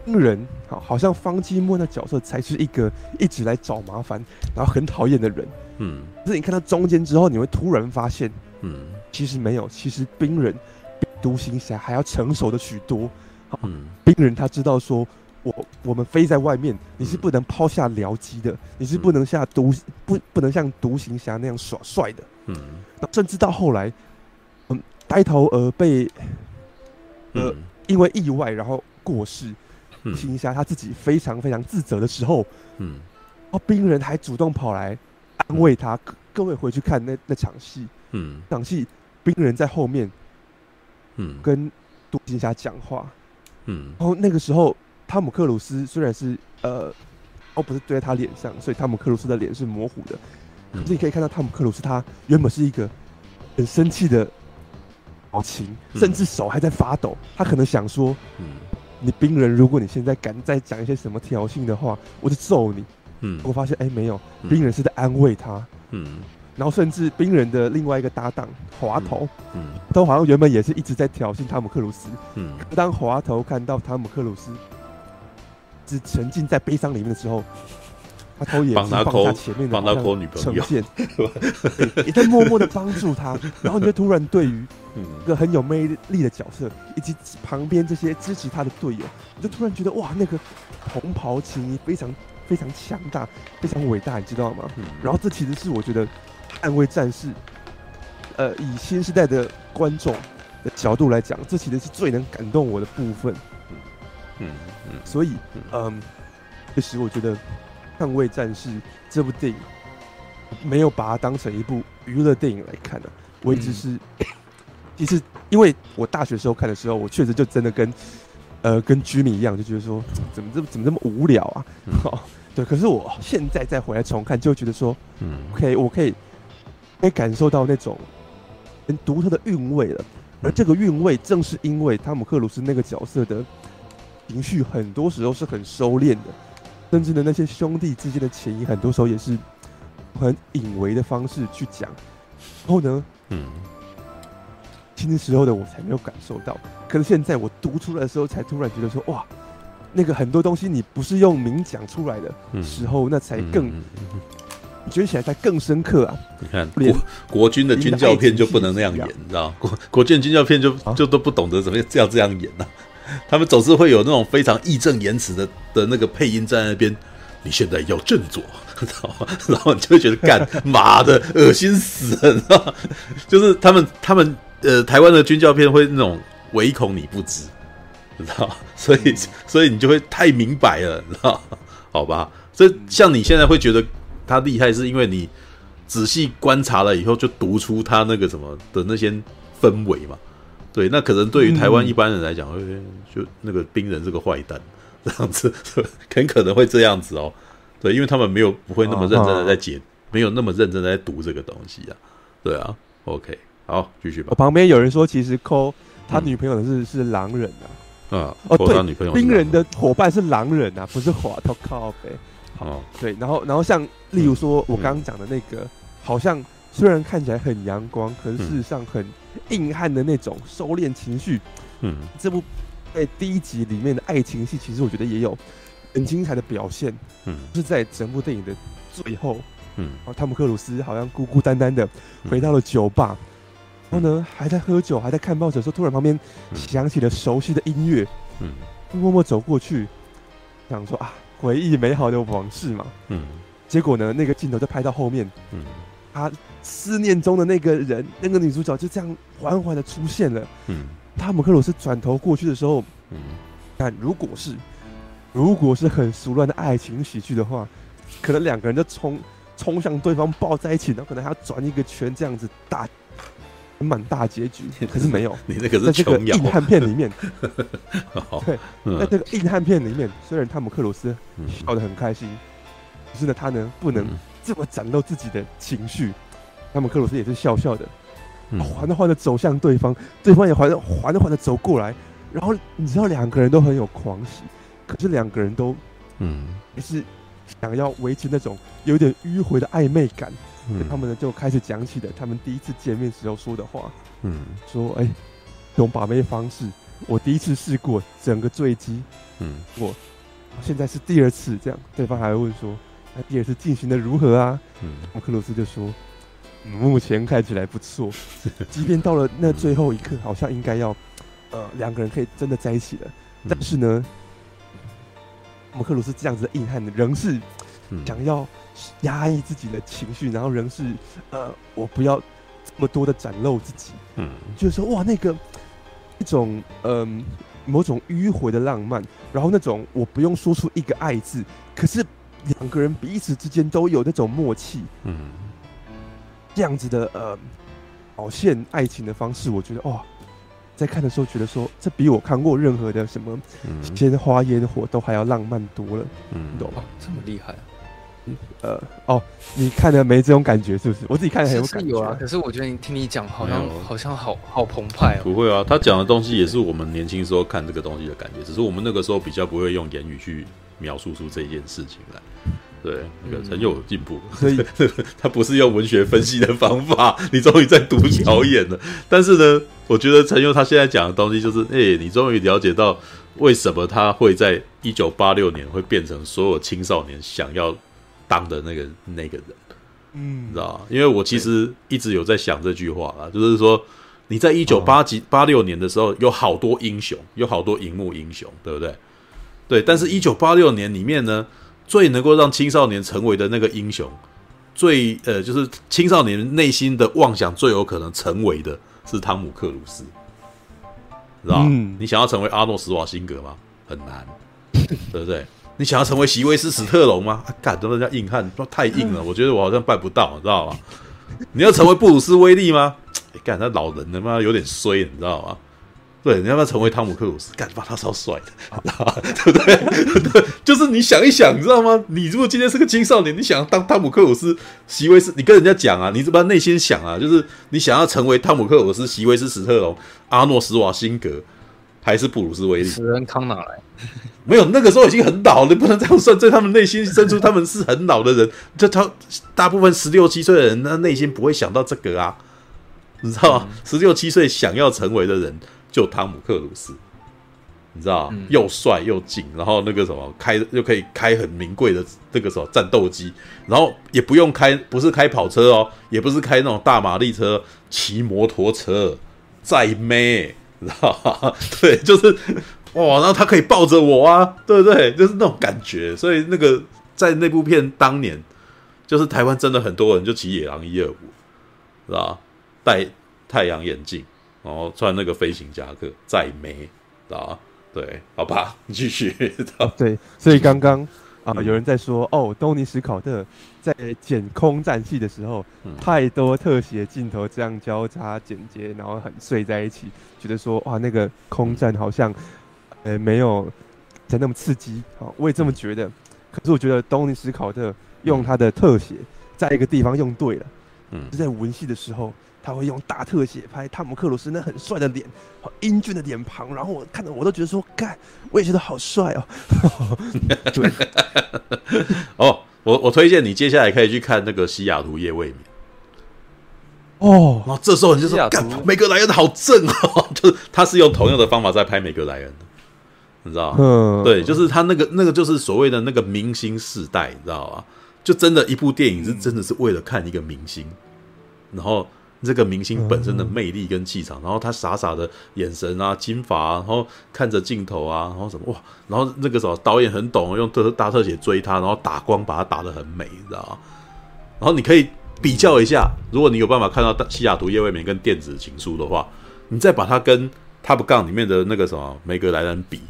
人，好，好像方基墨那角色才是一个一直来找麻烦，然后很讨厌的人，嗯。可是你看到中间之后，你会突然发现，嗯，其实没有，其实冰人比独行侠还要成熟的许多。嗯，冰人他知道说，我我们飞在外面，你是不能抛下僚机的，你是不能像独不不能像独行侠那样耍帅的。嗯，甚至到后来。嗯呆头鹅被，呃，因为意外然后过世，独行侠他自己非常非常自责的时候，嗯，哦，冰人还主动跑来安慰他。各位回去看那那场戏，嗯，场戏冰人在后面，嗯，跟独行侠讲话，嗯，然后那个时候汤姆克鲁斯虽然是呃，哦，不是对在他脸上，所以汤姆克鲁斯的脸是模糊的，可是你可以看到汤姆克鲁斯他原本是一个很生气的。表情，甚至手还在发抖。嗯、他可能想说：“嗯，你冰人，如果你现在敢再讲一些什么挑衅的话，我就揍你。”嗯，我发现，哎、欸，没有，冰人是在安慰他。嗯，然后甚至冰人的另外一个搭档滑头，嗯，都好像原本也是一直在挑衅汤姆克鲁斯。嗯，当滑头看到汤姆克鲁斯只沉浸在悲伤里面的时候，他偷眼镜，帮他前面的帮他抠女朋友，也在默默的帮助他。然后你就突然对于一个很有魅力的角色，以及旁边这些支持他的队友，你就突然觉得哇，那个红袍情谊非常非常强大，非常伟大，你知道吗？嗯、然后这其实是我觉得《捍卫战士》呃，以新时代的观众的角度来讲，这其实是最能感动我的部分。嗯嗯，所以嗯，确实我觉得。《捍卫战士》这部电影没有把它当成一部娱乐电影来看的，我一直是，嗯、其实因为我大学时候看的时候，我确实就真的跟呃跟居民一样，就觉得说 怎么这么怎么这么无聊啊？好、嗯，对。可是我现在再回来重看，就觉得说，嗯，OK，我可以可以感受到那种很独特的韵味了。而这个韵味，正是因为汤姆克鲁斯那个角色的情绪，很多时候是很收敛的。甚至呢那些兄弟之间的情谊，很多时候也是很隐微的方式去讲。然后呢，嗯，听时候的我才没有感受到，可是现在我读出来的时候，才突然觉得说，哇，那个很多东西你不是用明讲出来的时候，那才更觉得起来才更深刻啊！你看国国军的军教片就不能那样演，你知道国国军军教片就就都不懂得怎么这样这样演呢、啊？他们总是会有那种非常义正言辞的的那个配音在那边，你现在要振作？然后你就会觉得干 妈的恶心死了，你知道吗？就是他们他们呃台湾的军教片会那种唯恐你不知，知道？所以所以你就会太明白了，你知道？好吧？所以像你现在会觉得他厉害，是因为你仔细观察了以后，就读出他那个什么的那些氛围嘛。对，那可能对于台湾一般人来讲，嗯、就那个兵人是个坏蛋，这样子很可能会这样子哦。对，因为他们没有不会那么认真的在解，哦、没有那么认真的在读这个东西啊。对啊，OK，好，继续吧。我旁边有人说，其实抠他女朋友的是、嗯、是狼人啊。啊，哦，对，冰人的伙伴是狼人啊，不是滑头靠北。哦，对，然后然后像例如说我刚刚讲的那个，嗯、好像虽然看起来很阳光，可是事实上很。硬汉的那种收敛情绪，嗯，这部在第一集里面的爱情戏，其实我觉得也有很精彩的表现，嗯，是在整部电影的最后，嗯，然后汤姆克鲁斯好像孤孤单单的回到了酒吧，嗯、然后呢还在喝酒，还在看报纸的时候，突然旁边响起了熟悉的音乐，嗯，默默走过去，想说啊，回忆美好的往事嘛，嗯，结果呢，那个镜头就拍到后面，嗯。他思念中的那个人，那个女主角就这样缓缓的出现了。嗯，汤姆克鲁斯转头过去的时候，嗯，但如果是，如果是很俗乱的爱情喜剧的话，可能两个人就冲冲向对方抱在一起，然后可能还要转一个圈，这样子大满大结局。可是没有，你那个是在这个硬汉片里面，对，在这个硬汉片里面，虽然汤姆克鲁斯笑得很开心，可是呢，他呢不能。这么展露自己的情绪，汤姆克鲁斯也是笑笑的，缓缓的走向对方，对方也缓缓缓的走过来，然后你知道两个人都很有狂喜，可是两个人都，嗯，也是想要维持那种有点迂回的暧昧感，嗯，他们呢就开始讲起了他们第一次见面时候说的话，嗯，说哎，这种把妹方式我第一次试过，整个坠机，嗯，我现在是第二次这样，对方还会问说。那第二次进行的如何啊？嗯，克鲁斯就说，目前看起来不错，即便到了那最后一刻，好像应该要，呃，两个人可以真的在一起了。但是呢，姆克鲁斯这样子的硬汉，仍是想要压抑自己的情绪，然后仍是呃，我不要这么多的展露自己。嗯，就是说哇，那个一种嗯、呃，某种迂回的浪漫，然后那种我不用说出一个爱字，可是。两个人彼此之间都有那种默契，嗯，这样子的呃，表现爱情的方式，我觉得哇，在看的时候觉得说，这比我看过任何的什么鲜花烟火都还要浪漫多了，嗯，你懂吗？这么厉害啊？呃，哦，你看的没这种感觉是不是？我自己看的很有感觉，有啊。可是我觉得你听你讲，好像好像好好澎湃哦。不会啊，他讲的东西也是我们年轻时候看这个东西的感觉，只是我们那个时候比较不会用言语去描述出这件事情来。对，那个陈佑有进步，所以 他不是用文学分析的方法。你终于在读表演了，但是呢，我觉得陈佑他现在讲的东西就是，哎、欸，你终于了解到为什么他会在一九八六年会变成所有青少年想要当的那个那个人，嗯，知道吧？因为我其实一直有在想这句话啦，就是说你在一九八几八六年的时候，有好多英雄，有好多荧幕英雄，对不对？对，但是，一九八六年里面呢，最能够让青少年成为的那个英雄，最呃，就是青少年内心的妄想最有可能成为的是汤姆克鲁斯，知道、嗯、你想要成为阿诺史瓦辛格吗？很难，对不对？你想要成为席维斯史特龙吗？啊，干，都人家硬汉，太硬了，我觉得我好像办不到，你知道吗？你要成为布鲁斯威利吗？干、欸，那老人他妈有点衰，你知道吗？对，你要不要成为汤姆克鲁斯？干吧，他超帅的，对不对？对，就是你想一想，你知道吗？你如果今天是个青少年，你想要当汤姆克鲁斯、席维斯，你跟人家讲啊，你怎么内心想啊？就是你想要成为汤姆克鲁斯、席维斯、史特龙、阿诺·斯瓦辛格，还是布鲁斯·威利？史恩康哪来？没有，那个时候已经很老了，你不能这样算。在他们内心深处，他们是很老的人。就他大部分十六七岁的人，那内心不会想到这个啊，你知道吗？十六七岁想要成为的人。就汤姆克鲁斯，你知道、嗯、又帅又劲，然后那个什么开又可以开很名贵的那个什么战斗机，然后也不用开，不是开跑车哦，也不是开那种大马力车，骑摩托车载妹，你知道吗？对，就是哇，然后他可以抱着我啊，对不对？就是那种感觉。所以那个在那部片当年，就是台湾真的很多人就骑野狼一二五，是吧？戴太阳眼镜。然后穿那个飞行夹克，再美啊，对，好吧，你 继续。对，所以刚刚啊，有人在说，哦，东尼史考特在剪空战戏的时候，嗯、太多特写镜头这样交叉剪接，然后很碎在一起，觉得说，哇，那个空战好像，呃，没有才那么刺激。好，我也这么觉得。可是我觉得东尼史考特用他的特写，在一个地方用对了，嗯，就在文戏的时候。他会用大特写拍汤姆克鲁斯那很帅的脸，好英俊的脸庞，然后我看到我都觉得说，干，我也觉得好帅哦。对，哦，我我推荐你接下来可以去看那个《西雅图夜未眠》。哦，然后这时候你就说，干，梅格莱恩好正哦，就是他是用同样的方法在拍每个莱恩的，你知道吗？嗯，对，就是他那个那个就是所谓的那个明星世代，你知道吗？就真的一部电影是真的是为了看一个明星，然后。这个明星本身的魅力跟气场，然后他傻傻的眼神啊，金发啊，然后看着镜头啊，然后什么哇，然后那个什么导演很懂，用特大特写追他，然后打光把他打得很美，你知道吗？然后你可以比较一下，如果你有办法看到《西雅图夜未眠》跟《电子情书》的话，你再把它跟《Top Gun》里面的那个什么梅格莱恩比，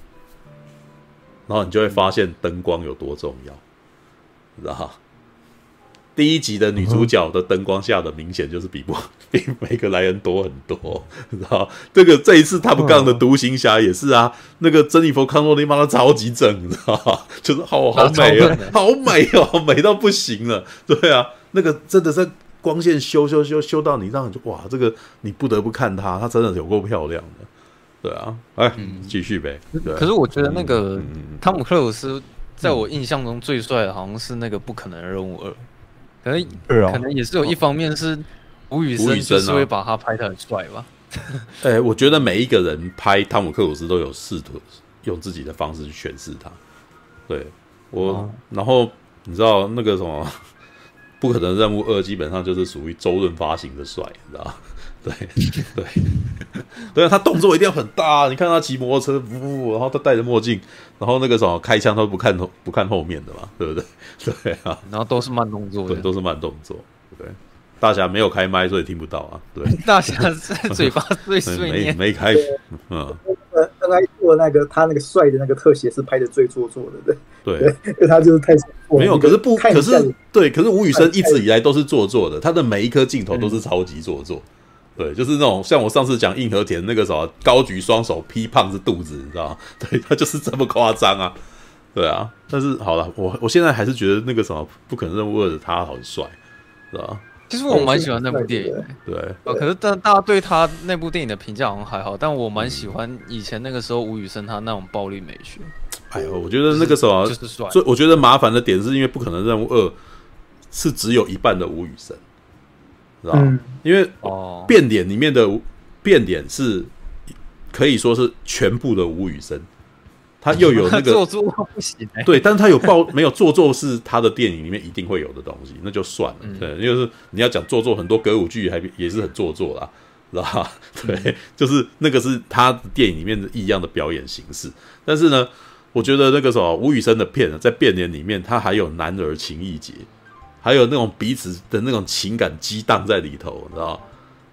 然后你就会发现灯光有多重要，你知道吗？第一集的女主角的灯光下的明显就是比不 比梅格莱恩多很多，知道这个这一次他们杠的独行侠也是啊，那个珍妮佛康诺利妈的超级正，你知道 就是好好美啊，好美哦，美到不行了。对啊，那个真的是光线修修修修到你让你就哇，这个你不得不看她，她真的有够漂亮的。对啊，哎，继续呗。对，可是我觉得那个汤姆克鲁斯在我印象中最帅的，好像是那个不可能任务二。可能可能也是有一方面是吴宇森，就是会把他拍的很帅吧。哎、欸，我觉得每一个人拍汤姆克鲁斯都有试图用自己的方式去诠释他。对我，哦、然后你知道那个什么不可能任务二，基本上就是属于周润发型的帅，你知道对 对 对啊，他动作一定要很大。你看他骑摩托车，呜呜，然后他戴着墨镜，然后那个什么开枪都不看后不看后面的嘛，对不对？对啊，然后都是慢动作，对，都是慢动作。对，大侠没有开麦，所以听不到啊。对，大侠是嘴巴碎碎念，没没开。嗯，呃，刚才做那个他那个帅的那个特写是拍的最做作的，对对，因为他就是太没有，可是不，可是对，可是吴宇森一直以来都是做作的，他的每一颗镜头都是超级做作。对，就是那种像我上次讲硬和田那个什么高举双手劈胖子肚子，你知道吗？对，他就是这么夸张啊，对啊。但是好了，我我现在还是觉得那个什么不可能任务二的他好帅，是吧？其实我蛮喜欢那部电影，对。呃，可是但大家对他那部电影的评价好像还好，但我蛮喜欢以前那个时候吴宇森他那种暴力美学。哎呦，我觉得那个时候就是帅。所以我觉得麻烦的点是因为不可能任务二是只有一半的吴宇森。知道、嗯、因为变脸里面的变脸是可以说是全部的吴宇森，他又有那个 做作不行，对，但是他有爆 没有做作是他的电影里面一定会有的东西，那就算了。对，因为是你要讲做作，很多歌舞剧还也是很做作啦，知道吧？对，就是那个是他电影里面的异样的表演形式。但是呢，我觉得那个什么吴宇森的片呢，在变脸里面，他还有男儿情意结，还有那种彼此的那种情感激荡在里头，你知道。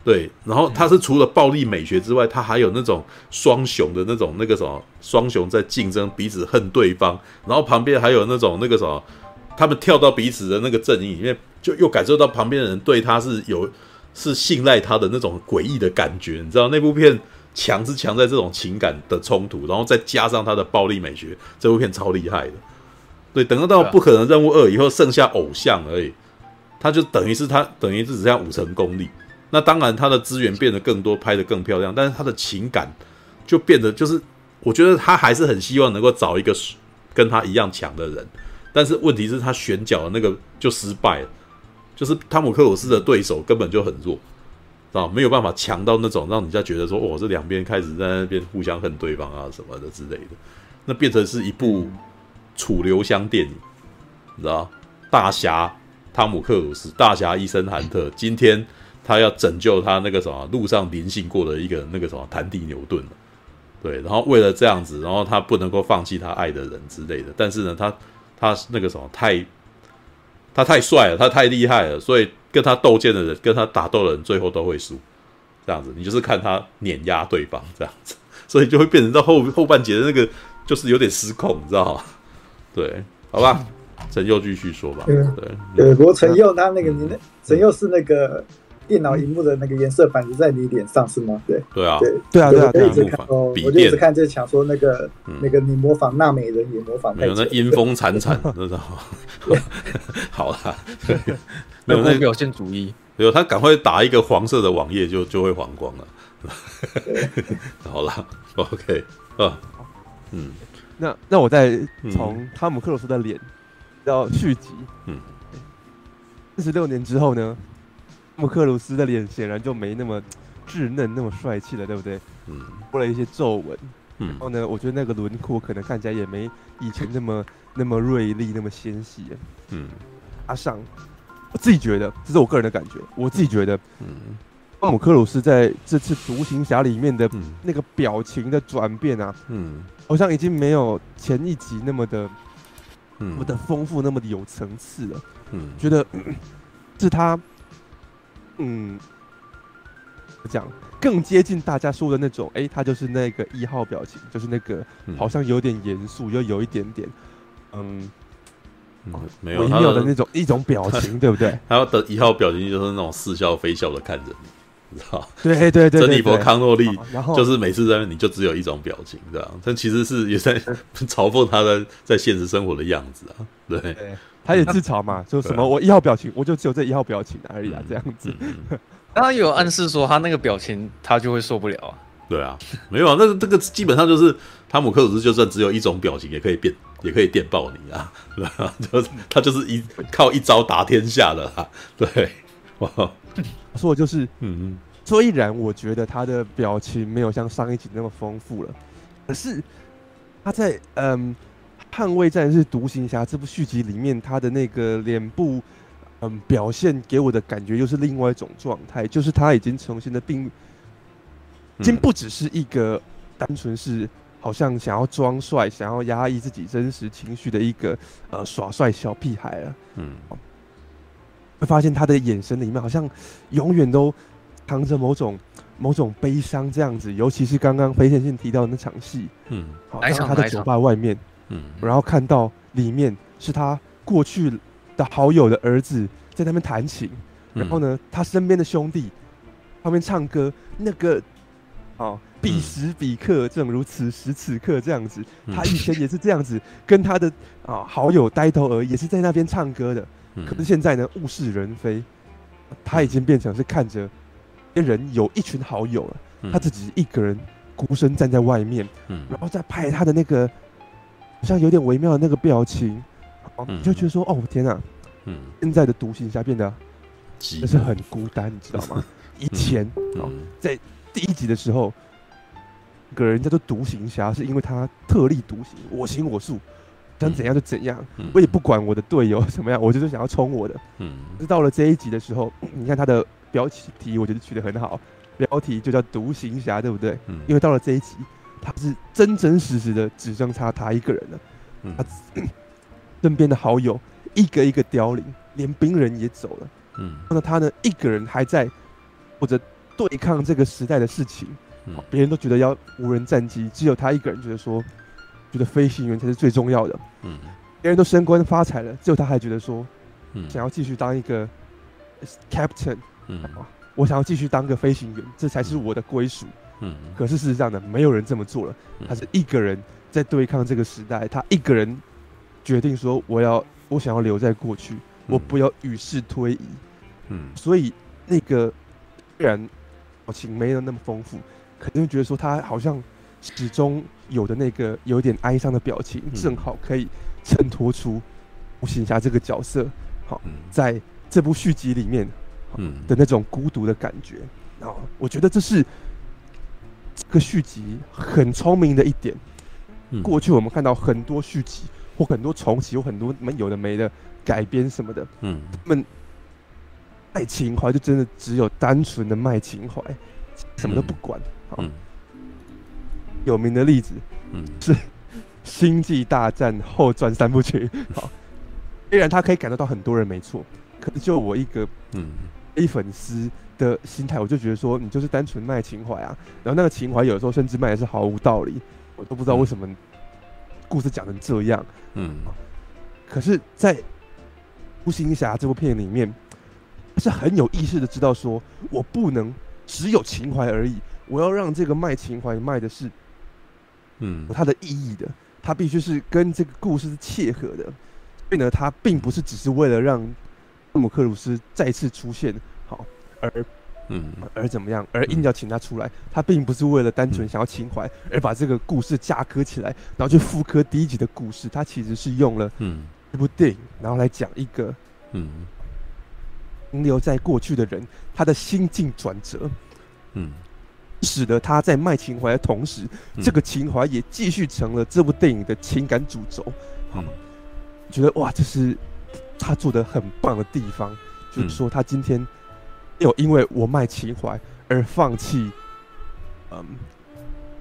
对，然后他是除了暴力美学之外，他还有那种双雄的那种那个什么双雄在竞争，彼此恨对方，然后旁边还有那种那个什么，他们跳到彼此的那个阵营里面，就又感受到旁边的人对他是有是信赖他的那种诡异的感觉，你知道那部片强是强在这种情感的冲突，然后再加上他的暴力美学，这部片超厉害的。对，等到到不可能任务二以后，剩下偶像而已，他就等于是他等于是只剩下五成功力。那当然，他的资源变得更多，拍得更漂亮，但是他的情感就变得就是，我觉得他还是很希望能够找一个跟他一样强的人，但是问题是，他选角的那个就失败了，就是汤姆克鲁斯的对手根本就很弱，啊，没有办法强到那种让人家觉得说，哦，这两边开始在那边互相恨对方啊什么的之类的，那变成是一部楚留香电影，你知道，大侠汤姆克鲁斯，大侠伊森韩特，今天。他要拯救他那个什么路上临幸过的一个那个什么谭迪牛顿，对，然后为了这样子，然后他不能够放弃他爱的人之类的。但是呢，他他那个什么太，他太帅了，他太厉害了，所以跟他斗剑的人，跟他打斗的人，最后都会输。这样子，你就是看他碾压对方这样子，所以就会变成到后后半节的那个就是有点失控，你知道吗？对，好吧，陈佑继续说吧。对对，不过陈佑他那个你那陈佑是那个。电脑荧幕的那个颜色反射在你脸上是吗？对对啊，对对啊，对啊，我一直看哦，我就一直看，就想说那个那个你模仿娜美人也模仿，没有那阴风惨惨，知道吗？好啦，没有那表现主义，没有他赶快打一个黄色的网页就就会黄光了。好了，OK 啊，嗯，那那我再从汤姆克鲁斯的脸到续集，嗯，四十六年之后呢？汤姆克鲁斯的脸显然就没那么稚嫩，那么帅气了，对不对？嗯，多了一些皱纹。嗯，然后呢，我觉得那个轮廓可能看起来也没以前那么那么锐利，那么纤细。嗯，阿尚，我自己觉得，这是我个人的感觉。我自己觉得，嗯，汤姆克鲁斯在这次独行侠里面的那个表情的转变啊，嗯，好像已经没有前一集那么的，嗯，那么的丰富，那么的有层次了。嗯，觉得 是他。嗯，讲更接近大家说的那种，哎、欸，他就是那个一号表情，就是那个好像有点严肃，又有一点点，嗯，嗯没有微妙的那种一种表情，对不对？他的一号表情就是那种似笑非笑的看着你，你知道对对对对，珍妮佛康诺利，然后就是每次在那你就只有一种表情，这样，但其实是也在 嘲讽他的在现实生活的样子啊，对。对他也自嘲嘛，就什么我一号表情，我就只有这一号表情而已啊，这样子。他有暗示说他那个表情他就会受不了啊。对啊，没有啊，那这个基本上就是汤姆克鲁斯，就算只有一种表情，也可以变，也可以电爆你啊，对啊，就是他就是一靠一招打天下的啊。对，哇，说的就是，嗯嗯，虽然我觉得他的表情没有像上一集那么丰富了，可是他在嗯。捍卫战士独行侠这部续集里面，他的那个脸部，嗯，表现给我的感觉又是另外一种状态，就是他已经重新的并，已经不只是一个单纯是好像想要装帅、想要压抑自己真实情绪的一个呃耍帅小屁孩了。嗯，会发现他的眼神里面好像永远都藏着某种某种悲伤这样子，尤其是刚刚飞线性提到的那场戏，嗯，在他在酒吧外面。嗯，然后看到里面是他过去的好友的儿子在那边弹琴，嗯、然后呢，他身边的兄弟旁边唱歌，那个哦，彼时彼刻，正如此时此刻这样子，嗯、他以前也是这样子跟他的啊、哦、好友呆头鹅也是在那边唱歌的，嗯、可是现在呢，物是人非，他已经变成是看着别人有一群好友了，嗯、他自己一个人孤身站在外面，嗯、然后再拍他的那个。好像有点微妙的那个表情，哦，你就觉得说，哦，天哪，嗯，现在的独行侠变得，真是很孤单，你知道吗？以前哦，在第一集的时候，个人叫做独行侠，是因为他特立独行，我行我素，想怎样就怎样，嗯、我也不管我的队友怎么样，我就是想要冲我的。嗯，是到了这一集的时候，你看他的标题，我觉得取得很好，标题就叫独行侠，对不对？嗯，因为到了这一集，他是真真实实的只剩下他一个人了，嗯、他 身边的好友一个一个凋零，连兵人也走了。嗯，那他呢，一个人还在或者对抗这个时代的事情。别、嗯、人都觉得要无人战机，只有他一个人觉得说，觉得飞行员才是最重要的。嗯，别人都升官发财了，只有他还觉得说，嗯，想要继续当一个 captain。嗯，我想要继续当个飞行员，这才是我的归属。嗯，可是事实上呢，没有人这么做了。他是一个人在对抗这个时代，他一个人决定说，我要，我想要留在过去，我不要与世推移。嗯，所以那个虽然表情没有那么丰富。可能觉得说他好像始终有的那个有点哀伤的表情，正好可以衬托出吴行侠这个角色，好，在这部续集里面，嗯的那种孤独的感觉。啊，我觉得这是这个续集很聪明的一点。过去我们看到很多续集或很多重启，有很多没有的没的改编什么的，嗯，他们卖情怀就真的只有单纯的卖情怀，什么都不管。嗯，有名的例子，嗯，是《星际大战后传》三部曲。好，虽然他可以感受到很多人，没错，可是就我一个嗯 A 粉丝的心态，我就觉得说，你就是单纯卖情怀啊。然后那个情怀有时候甚至卖的是毫无道理，我都不知道为什么故事讲成这样。嗯，可是，在《孤行侠》这部片里面，是很有意识的知道说，我不能只有情怀而已。我要让这个卖情怀卖的是，嗯，有它的意义的，它必须是跟这个故事是切合的，所以呢，它并不是只是为了让汤姆克鲁斯再次出现，好，而嗯，而怎么样，而硬要请他出来，他并不是为了单纯想要情怀，而把这个故事架构起来，然后去复刻第一集的故事，他其实是用了嗯。这部电影，然后来讲一个嗯。停留在过去的人他的心境转折，嗯。使得他在卖情怀的同时，嗯、这个情怀也继续成了这部电影的情感主轴。好，觉得哇，这是他做的很棒的地方。嗯、就是说，他今天没有因为我卖情怀而放弃，嗯，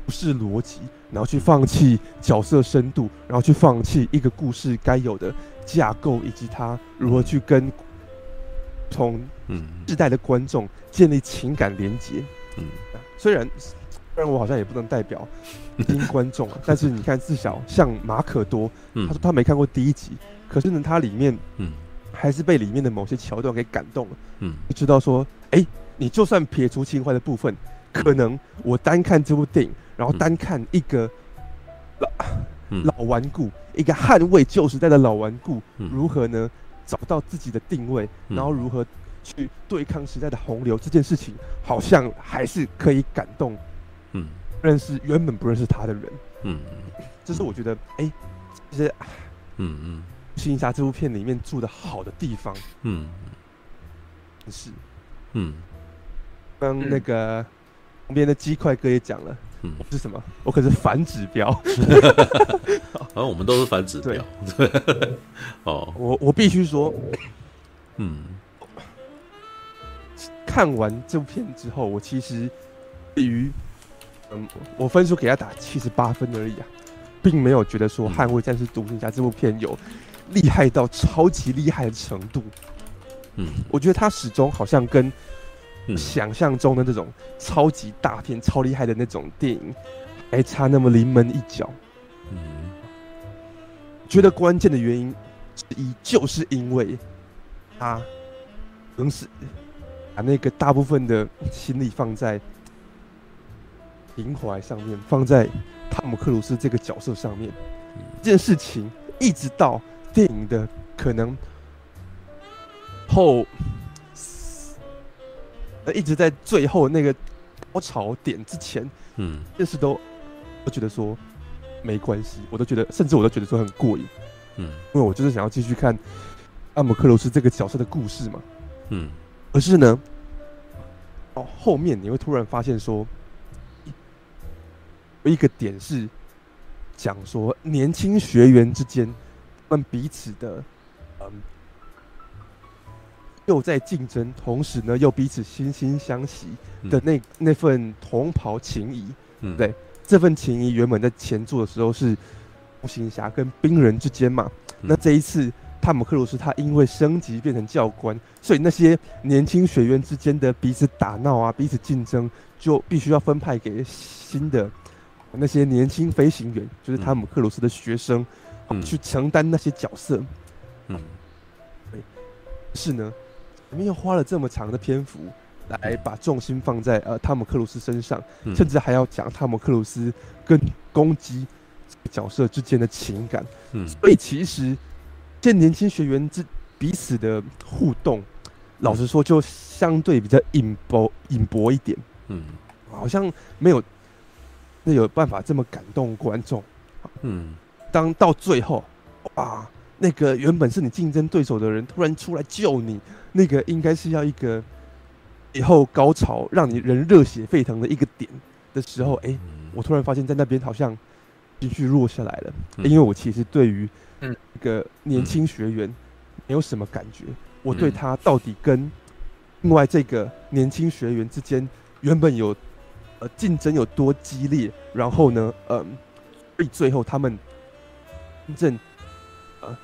不是逻辑，然后去放弃角色深度，然后去放弃一个故事该有的架构，以及他如何去跟从嗯世代的观众建立情感连接。嗯。虽然，虽然我好像也不能代表听观众，但是你看，至少像马可多，他说他没看过第一集，可是呢，它里面，嗯，还是被里面的某些桥段给感动了，嗯，就知道说，哎、欸，你就算撇除情怀的部分，可能我单看这部电影，然后单看一个老、嗯、老顽固，一个捍卫旧时代的老顽固，如何呢找到自己的定位，然后如何。去对抗时代的洪流这件事情，好像还是可以感动，嗯，认识原本不认识他的人，嗯，这是我觉得，哎、欸，其实，嗯嗯，《独行侠》这部片里面住的好的地方，嗯，是，嗯，刚那个旁边的鸡块哥也讲了，嗯，我是什么？我可是反指标，好 像我们都是反指标，对，哦，我我必须说，嗯。看完这部片之后，我其实对于嗯，我分数给他打七十八分而已啊，并没有觉得说《捍卫战士独行侠》这部片有厉害到超级厉害的程度。嗯，我觉得他始终好像跟想象中的那种超级大片、超厉害的那种电影还差那么临门一脚。嗯，觉得关键的原因之一就是因为他能是。把那个大部分的心力放在情怀上面，放在汤姆克鲁斯这个角色上面，这件事情一直到电影的可能后，呃，一直在最后那个高潮点之前，嗯，这事都都觉得说没关系，我都觉得，甚至我都觉得说很过瘾，嗯，因为我就是想要继续看阿姆克罗斯这个角色的故事嘛，嗯。可是呢，哦，后面你会突然发现说，有一个点是讲说年轻学员之间，他们彼此的嗯，又在竞争，同时呢又彼此惺惺相惜的那、嗯、那份同袍情谊，嗯，对，这份情谊原本在前作的时候是独行侠跟冰人之间嘛，嗯、那这一次。汤姆克鲁斯他因为升级变成教官，所以那些年轻学员之间的彼此打闹啊、彼此竞争，就必须要分派给新的那些年轻飞行员，就是汤姆克鲁斯的学生，嗯、去承担那些角色。嗯，对。是呢，我们又花了这么长的篇幅来把重心放在呃汤姆克鲁斯身上，嗯、甚至还要讲汤姆克鲁斯跟攻击角色之间的情感。嗯，所以其实。这年轻学员之彼此的互动，老实说就相对比较隐薄隐薄一点，嗯，好像没有那有办法这么感动观众，嗯，当到最后，啊，那个原本是你竞争对手的人突然出来救你，那个应该是要一个以后高潮让你人热血沸腾的一个点的时候，哎、欸，我突然发现在那边好像情绪弱下来了，因为我其实对于。嗯，一个年轻学员没有什么感觉。我对他到底跟另外这个年轻学员之间原本有呃竞争有多激烈，然后呢，嗯、呃，最后他们真正呃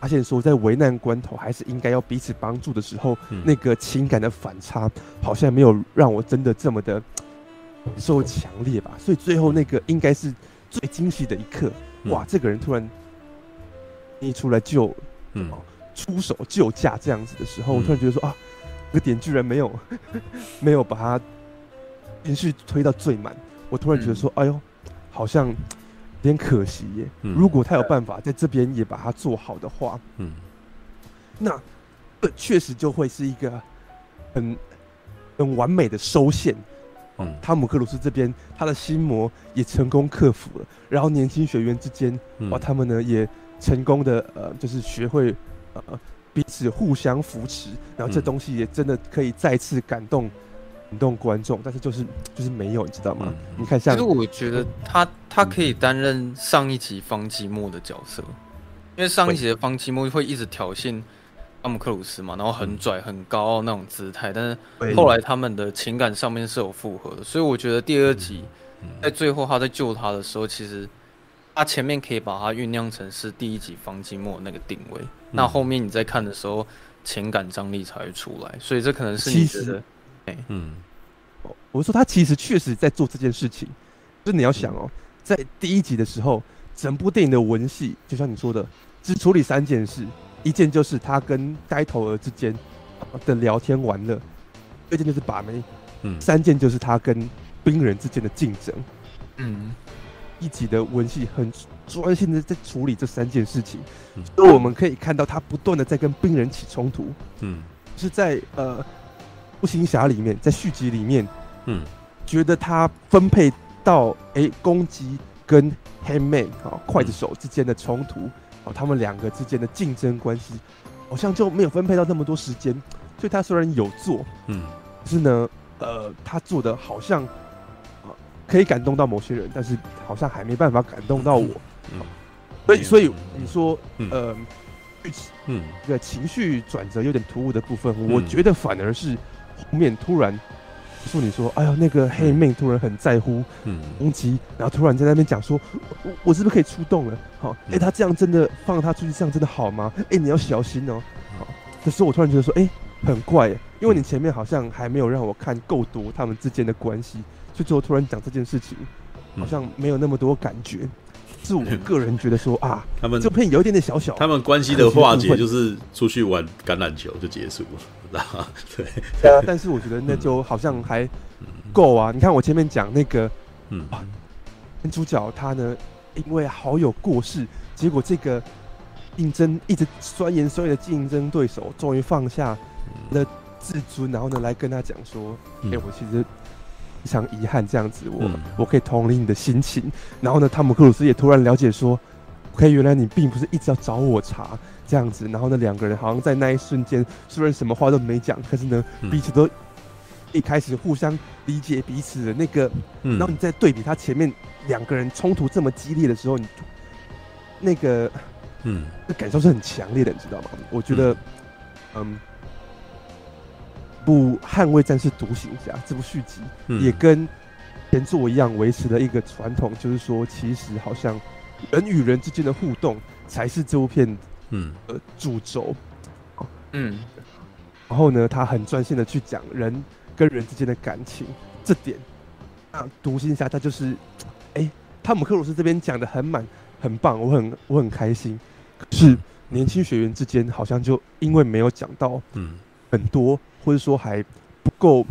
发现说在危难关头还是应该要彼此帮助的时候，那个情感的反差好像没有让我真的这么的感受强烈吧。所以最后那个应该是最惊喜的一刻，哇，这个人突然。一出来救，嗯，出手救驾这样子的时候，嗯、我突然觉得说啊，这个点居然没有，没有把它连续推到最满。我突然觉得说，嗯、哎呦，好像有点可惜耶。嗯、如果他有办法在这边也把它做好的话，嗯，那确实就会是一个很很完美的收线。嗯，汤姆克鲁斯这边他的心魔也成功克服了，然后年轻学员之间，嗯、哇，他们呢也。成功的呃，就是学会呃彼此互相扶持，然后这东西也真的可以再次感动感动观众，但是就是就是没有，你知道吗？嗯、你看像，其实我觉得他他可以担任上一集方基莫的角色，因为上一集的方基莫会一直挑衅阿姆克鲁斯嘛，然后很拽很高傲那种姿态，但是后来他们的情感上面是有复合的，所以我觉得第二集在最后他在救他的时候，其实。他前面可以把它酝酿成是第一集方季莫那个定位，嗯、那后面你在看的时候，情感张力才会出来，所以这可能是你觉得，哎，嗯，我说他其实确实在做这件事情，就是你要想哦，在第一集的时候，整部电影的文戏就像你说的，只处理三件事，一件就是他跟呆头鹅之间的聊天玩乐，二件就是把妹，嗯，三件就是他跟冰人之间的竞争，嗯。一集的文戏很专心的在处理这三件事情，嗯、所以我们可以看到他不断的在跟冰人起冲突，嗯，是在呃独行侠里面，在续集里面，嗯，觉得他分配到哎、欸、攻击跟 Hangman 啊刽子手之间的冲突，哦、嗯，他们两个之间的竞争关系，好像就没有分配到那么多时间，所以他虽然有做，嗯，可是呢，呃，他做的好像。可以感动到某些人，但是好像还没办法感动到我。嗯，所以所以你说，呃，嗯，这个情绪转折有点突兀的部分，我觉得反而是后面突然说你说，哎呀，那个黑妹突然很在乎攻击，然后突然在那边讲说，我我是不是可以出动了？好，哎，他这样真的放他出去，这样真的好吗？哎，你要小心哦。好，这时候我突然觉得说，哎，很怪，因为你前面好像还没有让我看够多他们之间的关系。就最后突然讲这件事情，好像没有那么多感觉。是我个人觉得说啊，他们这片有一点点小小，他们关系的化解就是出去玩橄榄球就结束了，对。对啊，但是我觉得那就好像还够啊。你看我前面讲那个，嗯，男主角他呢，因为好友过世，结果这个应征一直酸言酸语的竞争对手终于放下了自尊，然后呢来跟他讲说，哎，我其实。非常遗憾，这样子我，我、嗯、我可以同理你的心情。然后呢，汤姆克鲁斯也突然了解说，OK，原来你并不是一直要找我茬这样子。然后呢，两个人好像在那一瞬间，虽然什么话都没讲，可是呢，嗯、彼此都一开始互相理解彼此的那个，嗯、然后你再对比他前面两个人冲突这么激烈的时候，你那个，嗯，那感受是很强烈的，你知道吗？我觉得，嗯，不捍卫战士独行侠这部续集，嗯、也跟前作一样维持了一个传统，就是说，其实好像人与人之间的互动才是这部片，嗯，呃，主轴，嗯。然后呢，他很专心的去讲人跟人之间的感情，这点，那，独行侠他就是，哎，汤姆克鲁斯这边讲的很满，很棒，我很我很开心。可是年轻学员之间好像就因为没有讲到，嗯，很多或者说还不够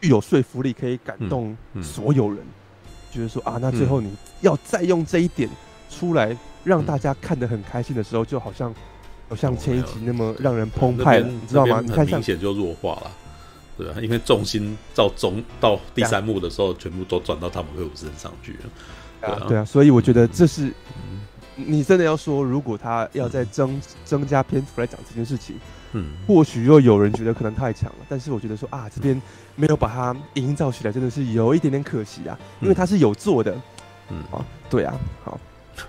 具有说服力，可以感动所有人，觉得说啊，那最后你要再用这一点出来让大家看得很开心的时候，就好像。好像前一集那么让人澎湃了，你知道吗？你看，明显就弱化了，对啊，因为重心到中到第三幕的时候，全部都转到汤姆克鲁斯身上去了，对啊，对啊，所以我觉得这是，你真的要说，如果他要再增增加篇幅来讲这件事情，嗯，或许又有人觉得可能太强了，但是我觉得说啊，这边没有把它营造起来，真的是有一点点可惜啊，因为他是有做的，嗯。啊，对啊，好。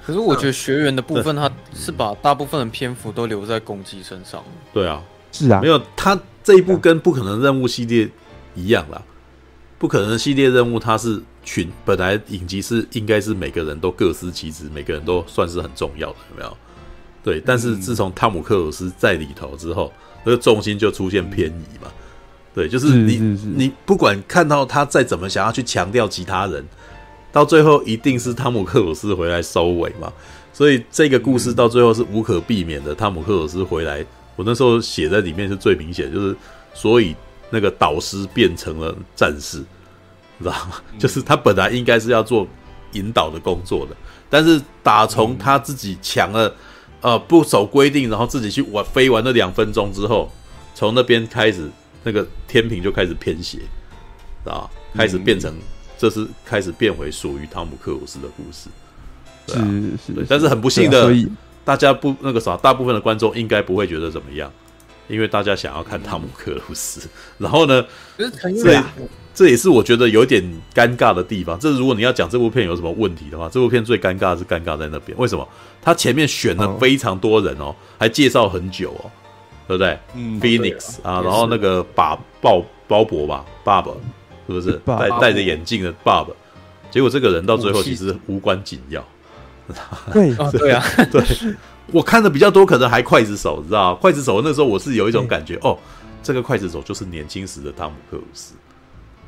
可是我觉得学员的部分，他是把大部分的篇幅都留在攻击身上。对啊，是啊，没有他这一部跟不可能任务系列一样啦。不可能系列任务，它是群本来影集是应该是每个人都各司其职，每个人都算是很重要的，有没有？对，但是自从汤姆克鲁斯在里头之后，那个重心就出现偏移嘛。对，就是你是是是你不管看到他再怎么想要去强调其他人。到最后一定是汤姆克鲁斯回来收尾嘛，所以这个故事到最后是无可避免的。汤姆克鲁斯回来，我那时候写在里面是最明显，就是所以那个导师变成了战士，知道吗？就是他本来应该是要做引导的工作的，但是打从他自己抢了，呃，不守规定，然后自己去玩飞完那两分钟之后，从那边开始，那个天平就开始偏斜，啊，开始变成。这是开始变回属于汤姆克鲁斯的故事，对啊、是是，但是很不幸的，啊、大家不那个啥，大部分的观众应该不会觉得怎么样，因为大家想要看汤姆克鲁斯。然后呢，这这也是我觉得有点尴尬的地方。这如果你要讲这部片有什么问题的话，这部片最尴尬的是尴尬在那边。为什么？他前面选了非常多人哦，还介绍很久哦，对不对？嗯，Phoenix 啊，然后那个把鲍鲍勃吧，爸爸。是不是？戴戴着眼镜的爸爸？结果这个人到最后其实无关紧要。对。对啊，对，我看的比较多，可能还刽子手，你知道刽子手那时候我是有一种感觉，哦，这个刽子手就是年轻时的汤姆克鲁斯，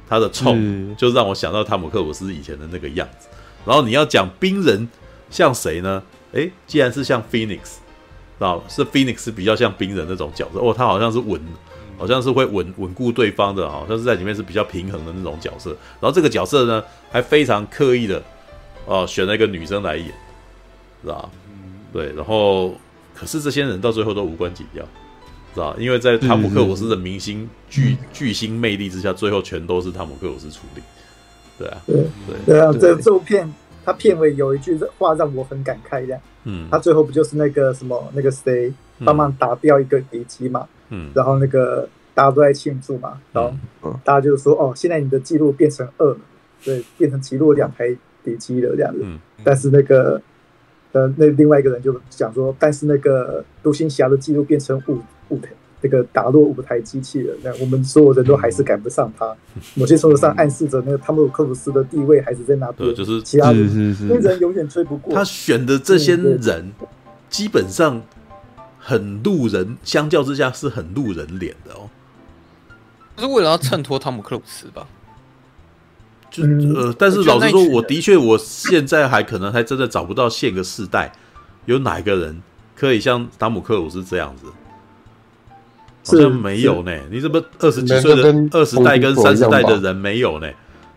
他的冲就让我想到汤姆克鲁斯以前的那个样子。然后你要讲冰人像谁呢？诶，既然是像 Phoenix，知道是 Phoenix 比较像冰人那种角色，哦，他好像是稳。好像是会稳稳固对方的，好像是在里面是比较平衡的那种角色。然后这个角色呢，还非常刻意的哦，选了一个女生来演，是吧？对。然后，可是这些人到最后都无关紧要，是吧？因为在汤姆克鲁斯的明星巨巨星魅力之下，最后全都是汤姆克鲁斯处理。对啊，对对对啊！这这部片，它片尾有一句话让我很感慨，这样，嗯，他最后不就是那个什么那个谁帮忙打掉一个敌机嘛？嗯，然后那个大家都在庆祝嘛，然后大家就说：“哦，现在你的记录变成二了，对，变成击落两台敌机了这样子。嗯”但是那个呃，那另外一个人就讲说：“但是那个独行侠的记录变成五五台，那个打落五台机器了，那我们所有人都还是赶不上他。某些程度上暗示着那个汤姆克鲁斯的地位还是在那边，对，就是其他人那人永远追不过。他选的这些人，基本上。”很路人，相较之下是很路人脸的哦。是为了要衬托汤姆克鲁斯吧？就呃，但是老实说，我的确，我现在还可能还真的找不到现个世代有哪个人可以像汤姆克鲁斯这样子，好像没有呢。你怎么二十几岁的二十代跟三十代的人没有呢？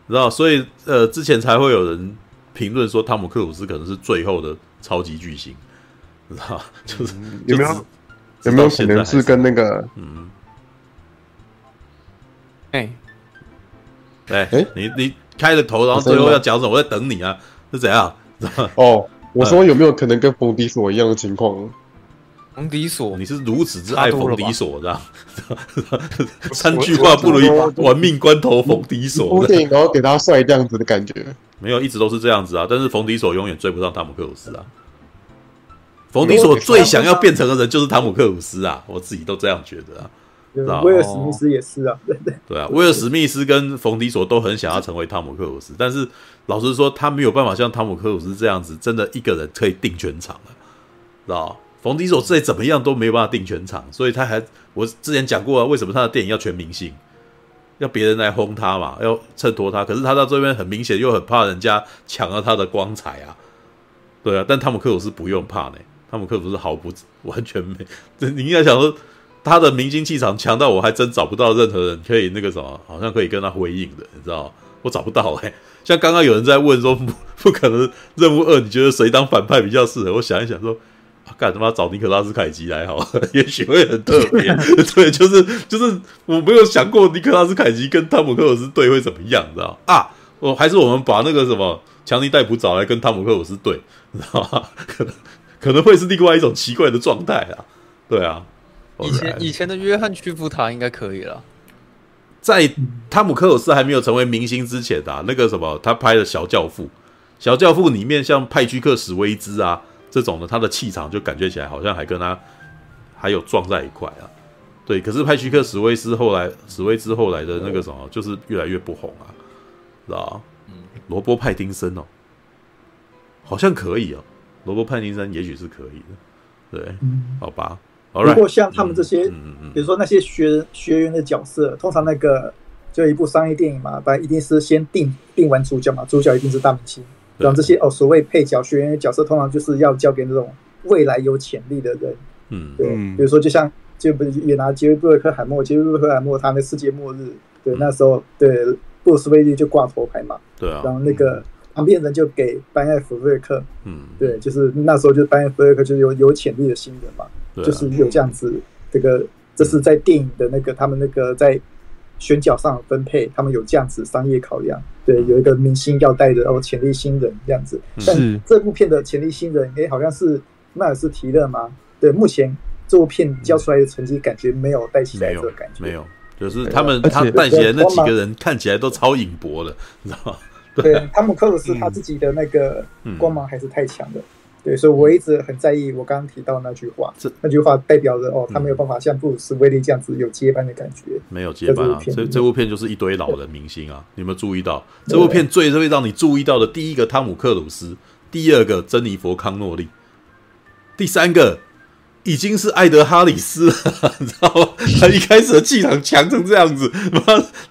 知道？所以呃，之前才会有人评论说汤姆克鲁斯可能是最后的超级巨星。知道，就是有没有有没有可能是跟那个嗯，哎哎哎，你你开了头，然后最后要讲什么？我在等你啊，是怎样？哦，我说有没有可能跟冯迪索一样的情况？冯迪索，你是如此之爱冯迪索，这样 三句话不如一玩命关头冯迪索。部电影然后给他帅这样子的感觉，没有一直都是这样子啊。但是冯迪索永远追不上汤姆克鲁斯啊。冯迪索最想要变成的人就是汤姆克鲁斯啊，我自己都这样觉得啊。威尔史密斯也是啊，对对对啊，威尔史密斯跟冯迪索都很想要成为汤姆克鲁斯，但是老实说，他没有办法像汤姆克鲁斯这样子，真的一个人可以定全场了，知道？冯迪索再怎么样都没有办法定全场，所以他还我之前讲过啊，为什么他的电影要全明星，要别人来轰他嘛，要衬托他，可是他到这边很明显又很怕人家抢了他的光彩啊，对啊，但汤姆克鲁斯不用怕呢，汤姆克鲁斯毫不完全没，你应该想说。他的明星气场强到我还真找不到任何人可以那个什么，好像可以跟他回应的，你知道？我找不到哎、像刚刚有人在问说不，可能任务二，你觉得谁当反派比较适合？我想一想说，干、他妈找尼可拉斯凯奇来好，也许会很特别。对，就是就是我没有想过尼可拉斯凯奇跟汤姆克鲁斯对会怎么样，你知道啊？我还是我们把那个什么强尼戴普找来跟汤姆克鲁斯对，你知道吗？可能可能会是另外一种奇怪的状态啊。对啊。以前以前的约翰·屈服塔应该可以了，在汤姆·克鲁斯还没有成为明星之前啊，那个什么，他拍的《小教父》，《小教父》里面像派屈克·史威兹啊这种的，他的气场就感觉起来好像还跟他还有撞在一块啊。对，可是派屈克·史威斯后来，史威兹后来的那个什么，就是越来越不红啊，知道吧？嗯，罗伯·派丁森哦，好像可以哦，罗伯·派丁森也许是可以的，对，好吧。如果像他们这些，比如说那些学学员的角色，通常那个就一部商业电影嘛，反正一定是先定定完主角嘛，主角一定是大明星，然后这些哦所谓配角学员的角色，通常就是要交给那种未来有潜力的人，嗯，对，比如说就像就不是也拿杰瑞布鲁克海默，杰瑞布鲁克海默他那世界末日，对，那时候对布鲁斯威利就挂头牌嘛，对啊，然后那个旁边人就给班艾弗瑞克，嗯，对，就是那时候就班艾弗瑞克就是有有潜力的新人嘛。就是有这样子，这个这是在电影的那个他们那个在选角上分配，他们有这样子商业考量。对，有一个明星要带着哦潜力新人这样子。但这部片的潜力新人，哎，好像是迈尔斯提勒吗？对，目前这部片交出来的成绩感觉没有带起来这个感觉，没有，就是他们他带起来那几个人看起来都超影薄的，你知道吗？对，汤姆克鲁斯他自己的那个光芒还是太强的。对，所以我一直很在意我刚刚提到那句话，这那句话代表着哦，他没有办法像布鲁斯威利这样子有接班的感觉，没有接班啊。这这部片就是一堆老人明星啊，你有没有注意到？这部片最会让你注意到的，第一个汤姆克鲁斯，第二个珍妮佛康诺利，第三个已经是艾德哈里斯了，你知道吗？他一开始的气场强成这样子，妈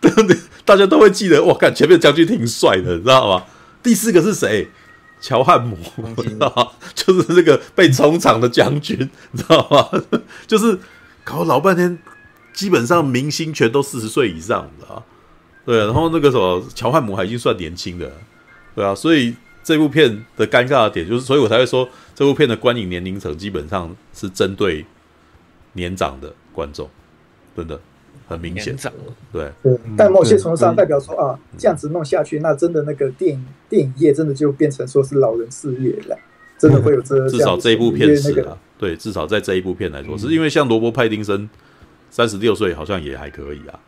的，大家都会记得。我，看前面将军挺帅的，你知道吗？第四个是谁？乔汉姆，知道吗？就是那个被冲场的将军，你知道吗？就是搞老半天，基本上明星全都四十岁以上的啊，对啊。然后那个什么，乔汉姆还已经算年轻的，对啊。所以这部片的尴尬的点就是，所以我才会说，这部片的观影年龄层基本上是针对年长的观众，真的。很明显，对对，但某些程度上代表说啊，这样子弄下去，那真的那个电影电影业真的就变成说是老人事业了，真的会有这至少这一部片是啊，对，至少在这一部片来说，是因为像罗伯派丁森三十六岁好像也还可以啊，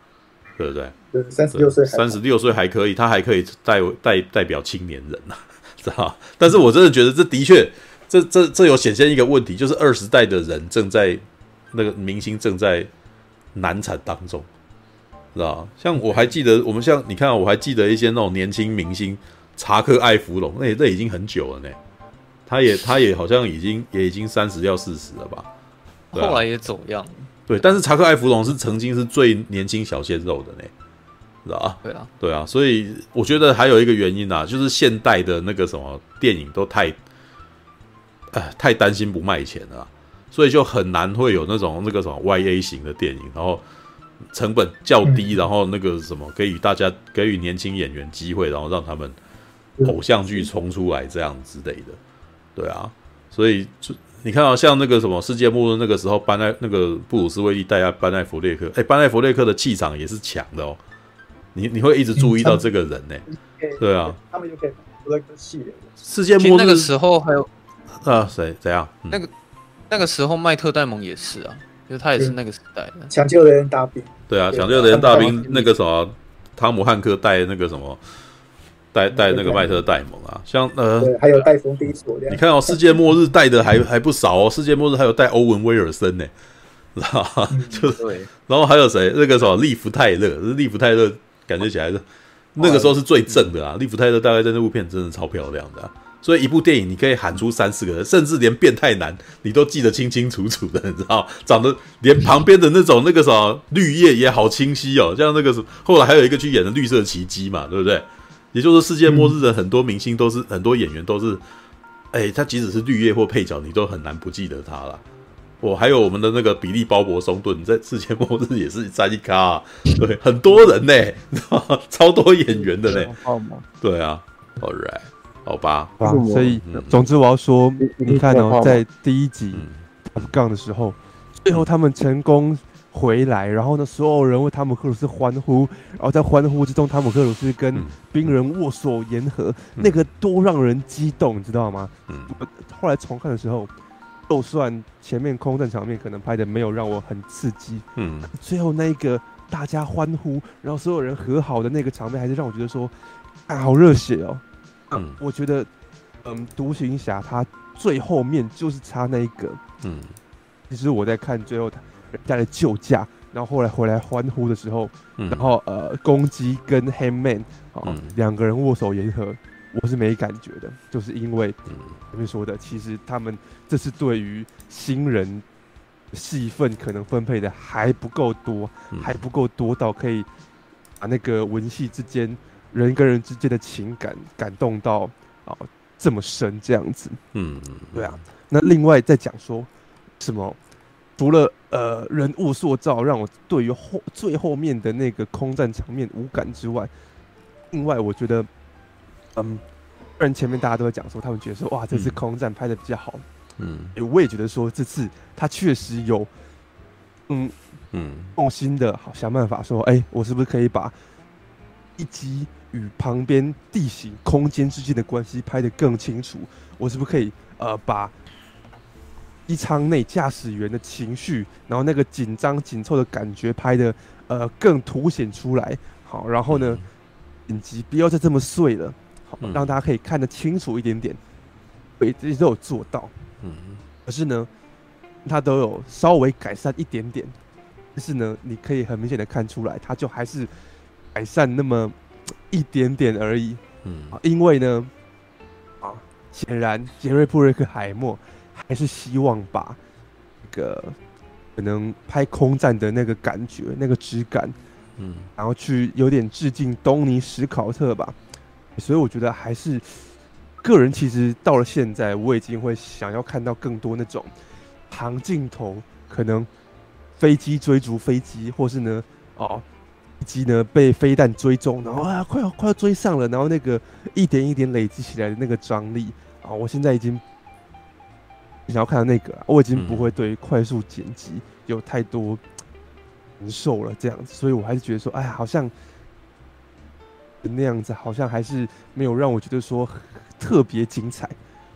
对不对？对，三十六岁，三十六岁还可以，他还可以代代代表青年人呐，知道？但是我真的觉得这的确，这这这有显现一个问题，就是二十代的人正在那个明星正在。难产当中，知道像我还记得，我们像你看，我还记得一些那种年轻明星，查克·艾弗隆，那那已经很久了呢。他也他也好像已经也已经三十要四十了吧？后来也走样。对，但是查克·艾弗隆是曾经是最年轻小鲜肉的呢，知道吧？对啊，对啊。所以我觉得还有一个原因啊，就是现代的那个什么电影都太，呃，太担心不卖钱了。所以就很难会有那种那个什么 Y A 型的电影，然后成本较低，然后那个什么给予大家给予年轻演员机会，然后让他们偶像剧冲出来这样之类的，对啊，所以就你看到像那个什么世界末日那个时候，班奈那个布鲁斯威利带下班奈弗列克，哎，班奈弗列克的气场也是强的哦，你你会一直注意到这个人呢，对啊，他们就可以那个系列世界末日那个时候还有啊谁怎样那个。那个时候麦特戴蒙也是啊，就是他也是那个时代的抢救人大兵。对啊，抢救人大兵那个什么，汤姆汉克带那个什么，带带那个麦特戴蒙啊，像呃，还有带冯迪索。你看哦，世界末日带的还还不少哦，世界末日还有带欧文威尔森呢，知道吗？就是，然后还有谁？那个什么利弗泰勒，利弗泰勒感觉起来是那个时候是最正的啊，利弗泰勒大概在那部片真的超漂亮的。所以一部电影，你可以喊出三四个人，甚至连变态男你都记得清清楚楚的，你知道？长得连旁边的那种那个什么绿叶也好清晰哦，像那个是后来还有一个去演的绿色奇迹嘛，对不对？也就是世界末日的很多明星都是、嗯、很多演员都是，哎，他即使是绿叶或配角，你都很难不记得他了。我、哦、还有我们的那个比利鲍勃松顿在世界末日也是三一咖、啊，对，很多人呢？超多演员的呢，对啊，All right。好吧，所以总之我要说，你看哦，在第一集杠的时候，最后他们成功回来，然后呢，所有人为汤姆克鲁斯欢呼，然后在欢呼之中，汤姆克鲁斯跟冰人握手言和，那个多让人激动，你知道吗？嗯后来重看的时候，就算前面空战场面可能拍的没有让我很刺激，嗯，最后那一个大家欢呼，然后所有人和好的那个场面，还是让我觉得说，啊，好热血哦。嗯，我觉得，嗯，独行侠他最后面就是差那一个，嗯，其实我在看最后他人家的救驾，然后后来回来欢呼的时候，嗯、然后呃，公鸡跟 Hangman 啊、嗯、两个人握手言和，我是没感觉的，就是因为前面说的，其实他们这是对于新人戏份可能分配的还不够多，嗯、还不够多到可以把那个文戏之间。人跟人之间的情感感动到啊这么深这样子，嗯，对啊。那另外再讲说什么？除了呃人物塑造让我对于后最后面的那个空战场面无感之外，另外我觉得，嗯，虽然前面大家都在讲说他们觉得说哇这次空战拍的比较好，嗯，我也觉得说这次他确实有，嗯嗯用心的好想办法说，哎、欸，我是不是可以把一集。与旁边地形、空间之间的关系拍得更清楚。我是不是可以呃把机舱内驾驶员的情绪，然后那个紧张紧凑的感觉拍得呃更凸显出来？好，然后呢，影集不要再这么碎了，好，让大家可以看得清楚一点点。对，这些都有做到。嗯，可是呢，它都有稍微改善一点点。但是呢，你可以很明显的看出来，它就还是改善那么。一点点而已，嗯，因为呢，啊，显然杰瑞·布瑞克海默还是希望把那个可能拍空战的那个感觉、那个质感，嗯，然后去有点致敬东尼·史考特吧，所以我觉得还是个人其实到了现在，我已经会想要看到更多那种长镜头，可能飞机追逐飞机，或是呢，哦。机呢被飞弹追踪，然后啊快要快要追上了，然后那个一点一点累积起来的那个张力啊，我现在已经想要看到那个，我已经不会对快速剪辑有太多难受了这样子，所以我还是觉得说，哎呀，好像那样子，好像还是没有让我觉得说特别精彩。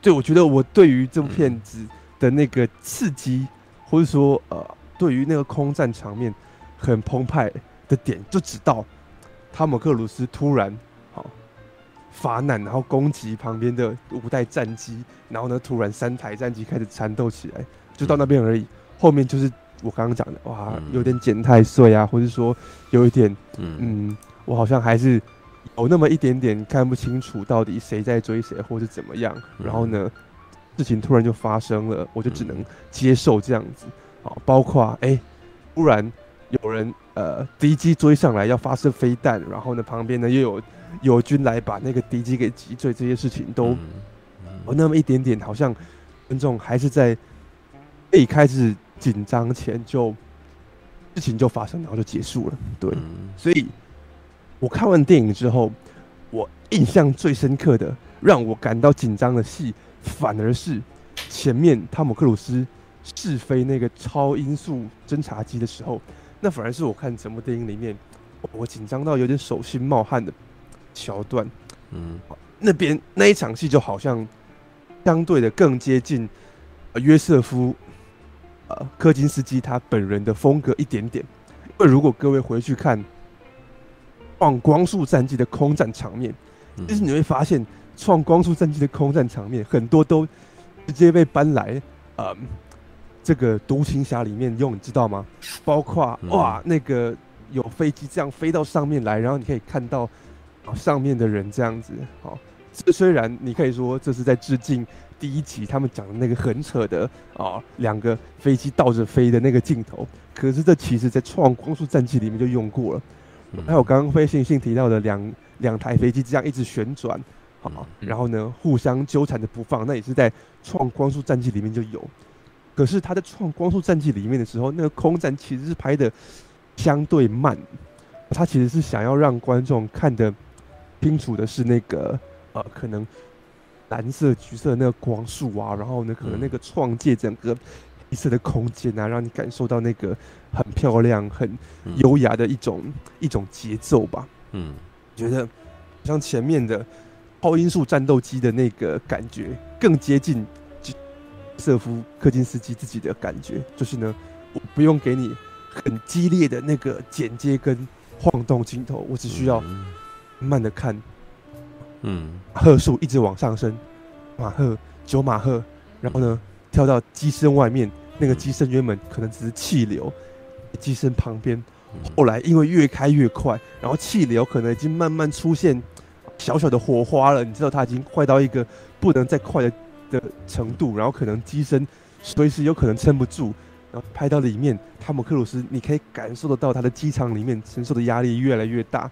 对，我觉得我对于这部片子的那个刺激，或者说呃，对于那个空战场面很澎湃。的点就只到汤姆克鲁斯突然好发难，然后攻击旁边的五代战机，然后呢，突然三台战机开始缠斗起来，就到那边而已。后面就是我刚刚讲的，哇，有点减太岁啊，或者说有一点，嗯，我好像还是有那么一点点看不清楚到底谁在追谁，或是怎么样。然后呢，事情突然就发生了，我就只能接受这样子。好，包括哎，突然有人。呃，敌机追上来要发射飞弹，然后呢，旁边呢又有友军来把那个敌机给击坠，这些事情都有那么一点点，好像观众还是在一开始紧张前就事情就发生，然后就结束了。对，所以我看完电影之后，我印象最深刻的，让我感到紧张的戏，反而是前面汤姆克鲁斯试飞那个超音速侦察机的时候。那反而是我看整部电影里面，我紧张到有点手心冒汗的桥段。嗯，那边那一场戏就好像相对的更接近约瑟夫呃柯金斯基他本人的风格一点点。因为如果各位回去看《创光速战机》的空战场面，就是你会发现，《创光速战机》的空战场面很多都直接被搬来呃这个独行侠里面用，你知道吗？包括哇那个有飞机这样飞到上面来，然后你可以看到上面的人这样子。好，这虽然你可以说这是在致敬。第一集他们讲的那个很扯的啊，两个飞机倒着飞的那个镜头，可是这其实在《创光速战机》里面就用过了。还有刚刚飞信信提到的两两台飞机这样一直旋转，好，然后呢互相纠缠着不放，那也是在《创光速战记》里面就有。可是他在《创光速战记》里面的时候，那个空战其实是拍的相对慢，他其实是想要让观众看的清楚的是那个呃可能。蓝色、橘色那个光束啊，然后呢，可能那个创界整个黑色的空间啊，让你感受到那个很漂亮、很优雅的一种、嗯、一种节奏吧。嗯，觉得像前面的超音速战斗机的那个感觉，更接近瑟夫柯金斯基自己的感觉，就是呢，我不用给你很激烈的那个剪接跟晃动镜头，我只需要慢的看。嗯，赫数一直往上升，马赫九马赫，然后呢，跳到机身外面，那个机身原本可能只是气流，机身旁边，后来因为越开越快，然后气流可能已经慢慢出现小小的火花了，你知道它已经快到一个不能再快的的程度，然后可能机身随时有可能撑不住，然后拍到里面，汤姆克鲁斯你可以感受得到他的机场里面承受的压力越来越大，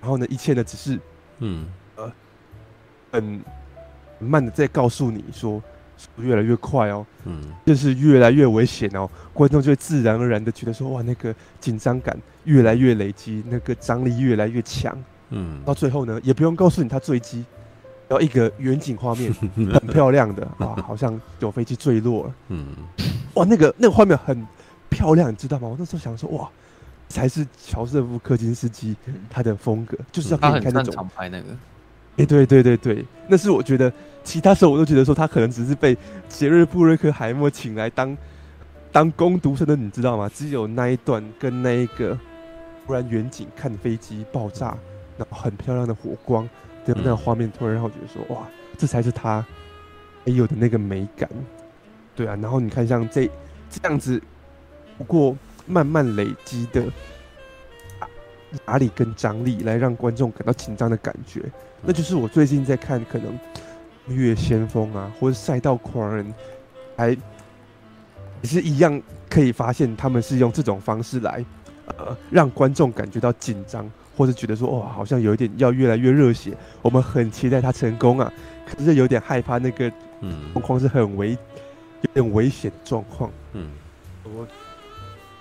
然后呢，一切呢只是嗯。很慢的在告诉你说，越来越快哦，嗯，就是越来越危险哦，观众就会自然而然的觉得说，哇，那个紧张感越来越累积，那个张力越来越强，嗯，到最后呢，也不用告诉你他坠机，然后一个远景画面 很漂亮的，啊，好像有飞机坠落了，嗯，哇，那个那个画面很漂亮，你知道吗？我那时候想说，哇，才是乔瑟夫·柯金斯基他的风格，就是要给你看那种长拍那个。哎，欸、对对对对，那是我觉得，其他时候我都觉得说他可能只是被杰瑞布瑞克海默请来当当工读生的，你知道吗？只有那一段跟那一个突然远景看飞机爆炸，然后很漂亮的火光的那个画面，突然让我觉得说，哇，这才是他没有的那个美感。对啊，然后你看像这这样子，不过慢慢累积的压力跟张力，来让观众感到紧张的感觉。那就是我最近在看，可能《越先锋》啊，或者《赛道狂人》，还也是一样，可以发现他们是用这种方式来，呃，让观众感觉到紧张，或者觉得说，哇，好像有一点要越来越热血，我们很期待他成功啊，可是有点害怕那个状况是很危，有点危险状况。嗯，我。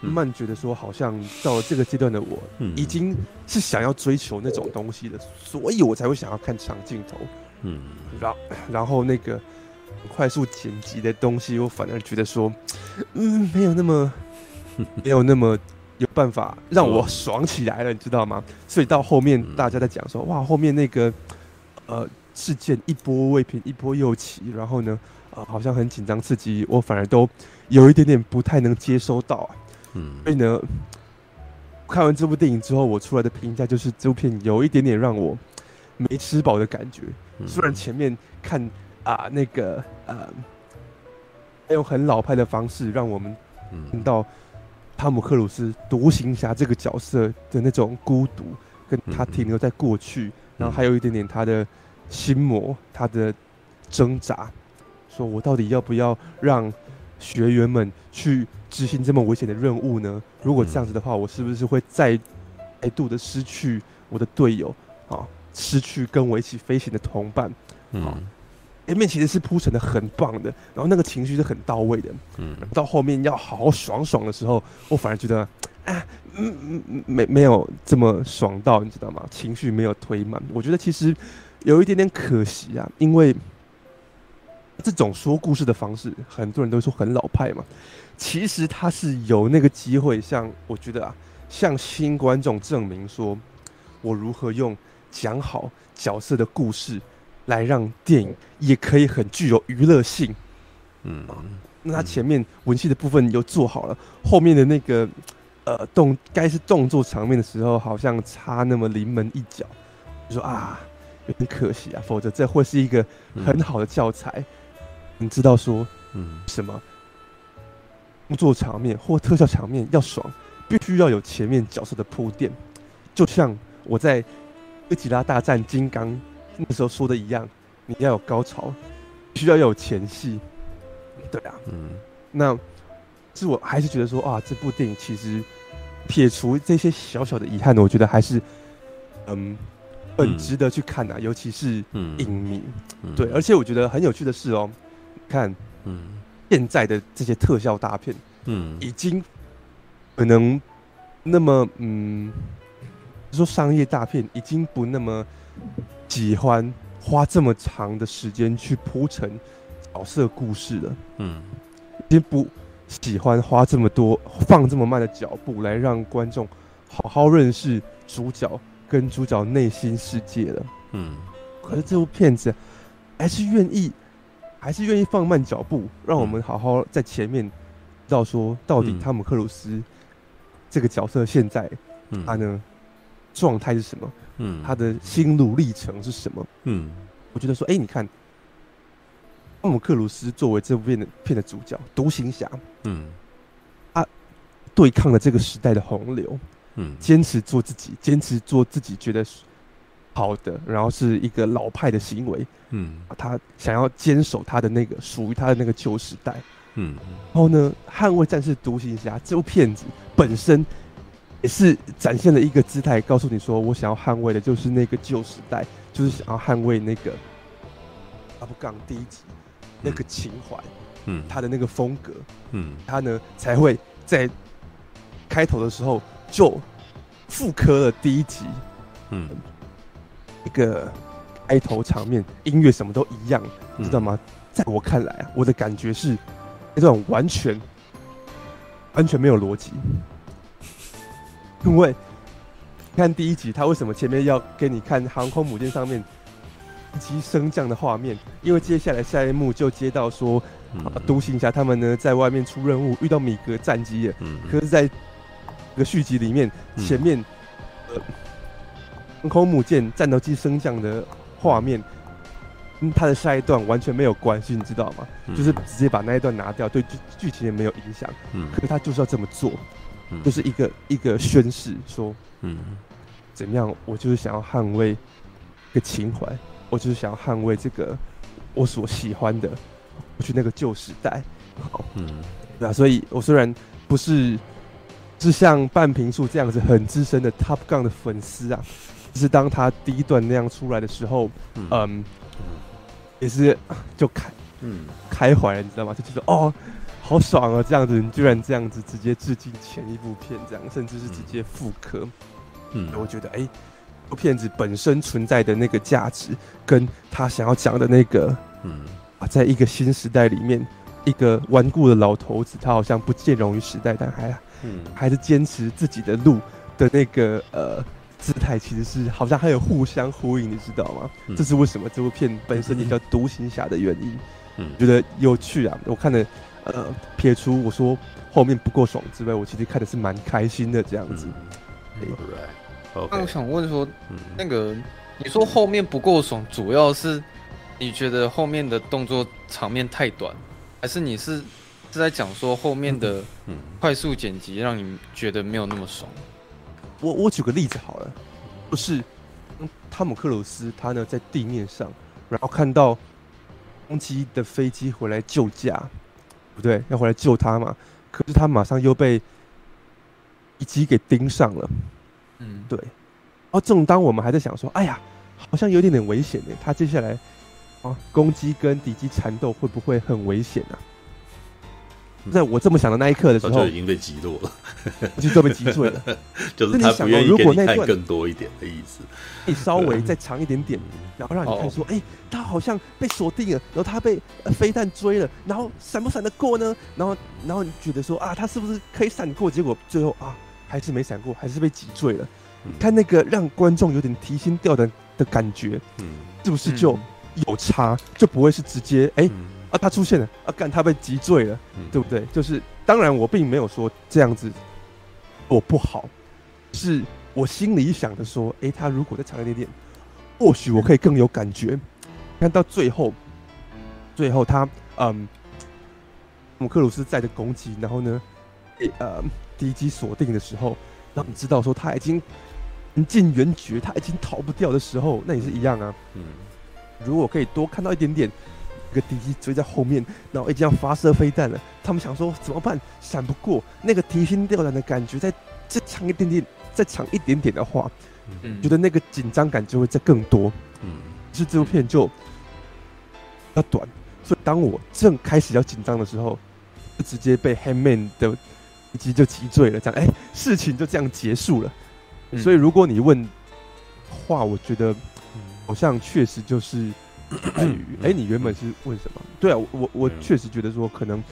慢慢觉得说，好像到了这个阶段的我，已经是想要追求那种东西了，所以我才会想要看长镜头。嗯，然然后那个快速剪辑的东西，我反而觉得说，嗯，没有那么 没有那么有办法让我爽起来了，你知道吗？所以到后面大家在讲说，哇，后面那个呃事件一波未平一波又起，然后呢，啊、呃，好像很紧张刺激，我反而都有一点点不太能接收到啊。嗯，所以呢，看完这部电影之后，我出来的评价就是这部片有一点点让我没吃饱的感觉。虽然前面看啊那个呃，用很老派的方式让我们听到汤姆克鲁斯独行侠这个角色的那种孤独，跟他停留在过去，然后还有一点点他的心魔，他的挣扎，说我到底要不要让学员们去执行这么危险的任务呢？如果这样子的话，我是不是会再再度的失去我的队友？啊？失去跟我一起飞行的同伴？嗯，前面其实是铺陈的很棒的，然后那个情绪是很到位的。嗯，到后面要好好爽爽的时候，我反而觉得啊，嗯嗯嗯，没没有这么爽到，你知道吗？情绪没有推满，我觉得其实有一点点可惜啊，因为。这种说故事的方式，很多人都说很老派嘛。其实他是有那个机会，像我觉得啊，向新观众证明说，我如何用讲好角色的故事，来让电影也可以很具有娱乐性。嗯，那他前面文戏的部分又做好了，后面的那个呃动该是动作场面的时候，好像差那么临门一脚，就说啊，有点可惜啊，否则这会是一个很好的教材。嗯、你知道说，嗯，什么动作场面或特效场面要爽，必须要有前面角色的铺垫，就像我在哥吉拉大战金刚那时候说的一样，你要有高潮，需要有前戏。对啊，嗯，那是我还是觉得说啊，这部电影其实撇除这些小小的遗憾呢，我觉得还是嗯很值得去看的，啊，尤其是影迷，对，而且我觉得很有趣的是哦，看，嗯，现在的这些特效大片，嗯，已经可能那么嗯，说商业大片已经不那么喜欢花这么长的时间去铺陈。角色故事了，嗯，已经不喜欢花这么多放这么慢的脚步来让观众好好认识主角跟主角内心世界了，嗯。可是这部片子还是愿意，还是愿意放慢脚步，让我们好好在前面知道说到底汤姆克鲁斯这个角色现在他呢状态是什么，嗯，他的心路历程是什么，嗯。我觉得说，哎，你看。汤姆克鲁斯作为这部片的片的主角，独行侠，嗯，他对抗了这个时代的洪流，嗯，坚持做自己，坚持做自己觉得好的，然后是一个老派的行为，嗯，他想要坚守他的那个属于他的那个旧时代，嗯，然后呢，捍卫战士独行侠这部片子本身也是展现了一个姿态，告诉你说，我想要捍卫的就是那个旧时代，就是想要捍卫那个 Top Gun 第一集。那个情怀，嗯，他的那个风格，嗯，他呢才会在开头的时候就复刻了第一集，嗯，一个开头场面，音乐什么都一样，你知道吗？在我看来啊，我的感觉是那种完全完全没有逻辑，因为看第一集，他为什么前面要给你看航空母舰上面？机升降的画面，因为接下来下一幕就接到说，独行侠他们呢在外面出任务，遇到米格战机了。嗯，可是在这个续集里面，前面呃航空母舰战斗机升降的画面，跟他的下一段完全没有关系，你知道吗？就是直接把那一段拿掉，对剧剧情也没有影响。嗯，可是他就是要这么做，就是一个一个宣誓说，嗯，怎么样？我就是想要捍卫一个情怀。我就是想要捍卫这个我所喜欢的，我去那个旧时代。好，嗯，那啊，所以我虽然不是是像半瓶树这样子很资深的 Top Gun 的粉丝啊，就是当他第一段那样出来的时候，嗯，嗯也是就开，嗯，开怀了，你知道吗？就觉得哦，好爽啊，这样子，你居然这样子直接致敬前一部片，这样，甚至是直接复刻，嗯，我觉得哎。欸部片子本身存在的那个价值，跟他想要讲的那个，嗯啊，在一个新时代里面，一个顽固的老头子，他好像不见容于时代，但还，嗯，还是坚持自己的路的那个呃姿态，其实是好像还有互相呼应，你知道吗？嗯、这是为什么这部片本身 也叫独行侠的原因。嗯，觉得有趣啊！我看的呃，撇除我说后面不够爽之外，我其实看的是蛮开心的这样子。嗯对 Okay. 那我想问说，嗯、那个你说后面不够爽，主要是你觉得后面的动作场面太短，还是你是是在讲说后面的快速剪辑让你觉得没有那么爽？我我举个例子好了，不是汤姆克鲁斯他呢在地面上，然后看到攻击的飞机回来救驾，不对，要回来救他嘛，可是他马上又被一击给盯上了。嗯，对。然后正当我们还在想说，哎呀，好像有点点危险呢，他接下来啊，攻击跟敌机缠斗会不会很危险啊？在我这么想的那一刻的时候，就已经被击落了，就都被击坠了。就是他不愿意给你看更多一点的意思，你稍微再长一点点，然后让你看说，哎，他好像被锁定了，然后他被飞弹追了，然后闪不闪得过呢？然后，然后你觉得说啊，他是不是可以闪过？结果最后啊。还是没闪过，还是被击坠了。嗯、看那个让观众有点提心吊胆的感觉，嗯，是不是就有差？就不会是直接哎、欸，啊，他出现了啊，干他被击坠了，嗯、对不对？就是当然我并没有说这样子我不好，是我心里想着说，哎、欸，他如果再长一点点，或许我可以更有感觉。看到最后，最后他嗯，姆克鲁斯在的攻击，然后呢，呃，敌机锁定的时候，让你知道说他已经人尽援绝，他已经逃不掉的时候，那也是一样啊。嗯，如果可以多看到一点点，那个敌机追在后面，然后已经要发射飞弹了，他们想说怎么办？闪不过，那个提心吊胆的感觉，再再长一点点，再长一点点的话，嗯，觉得那个紧张感就会再更多。嗯，是这部片就。要短，所以当我正开始要紧张的时候，就直接被 Hangman 的一击就击坠了，这样哎、欸，事情就这样结束了。嗯、所以如果你问话，我觉得好像确实就是 在于，哎、欸，你原本是问什么？对啊，我我确实觉得说可能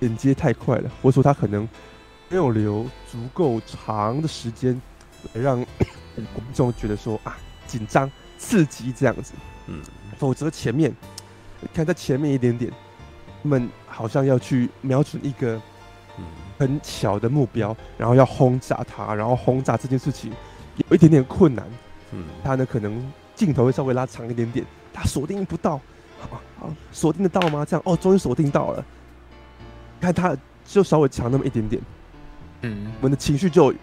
连接太快了，或者说他可能没有留足够长的时间来让 观众觉得说啊紧张刺激这样子，嗯，否则前面。看在前面一点点，他们好像要去瞄准一个很小的目标，然后要轰炸它，然后轰炸这件事情有一点点困难。嗯，他呢可能镜头会稍微拉长一点点，他锁定不到，好，好，锁定得到吗？这样哦，终于锁定到了。看他就稍微强那么一点点，嗯，我们的情绪就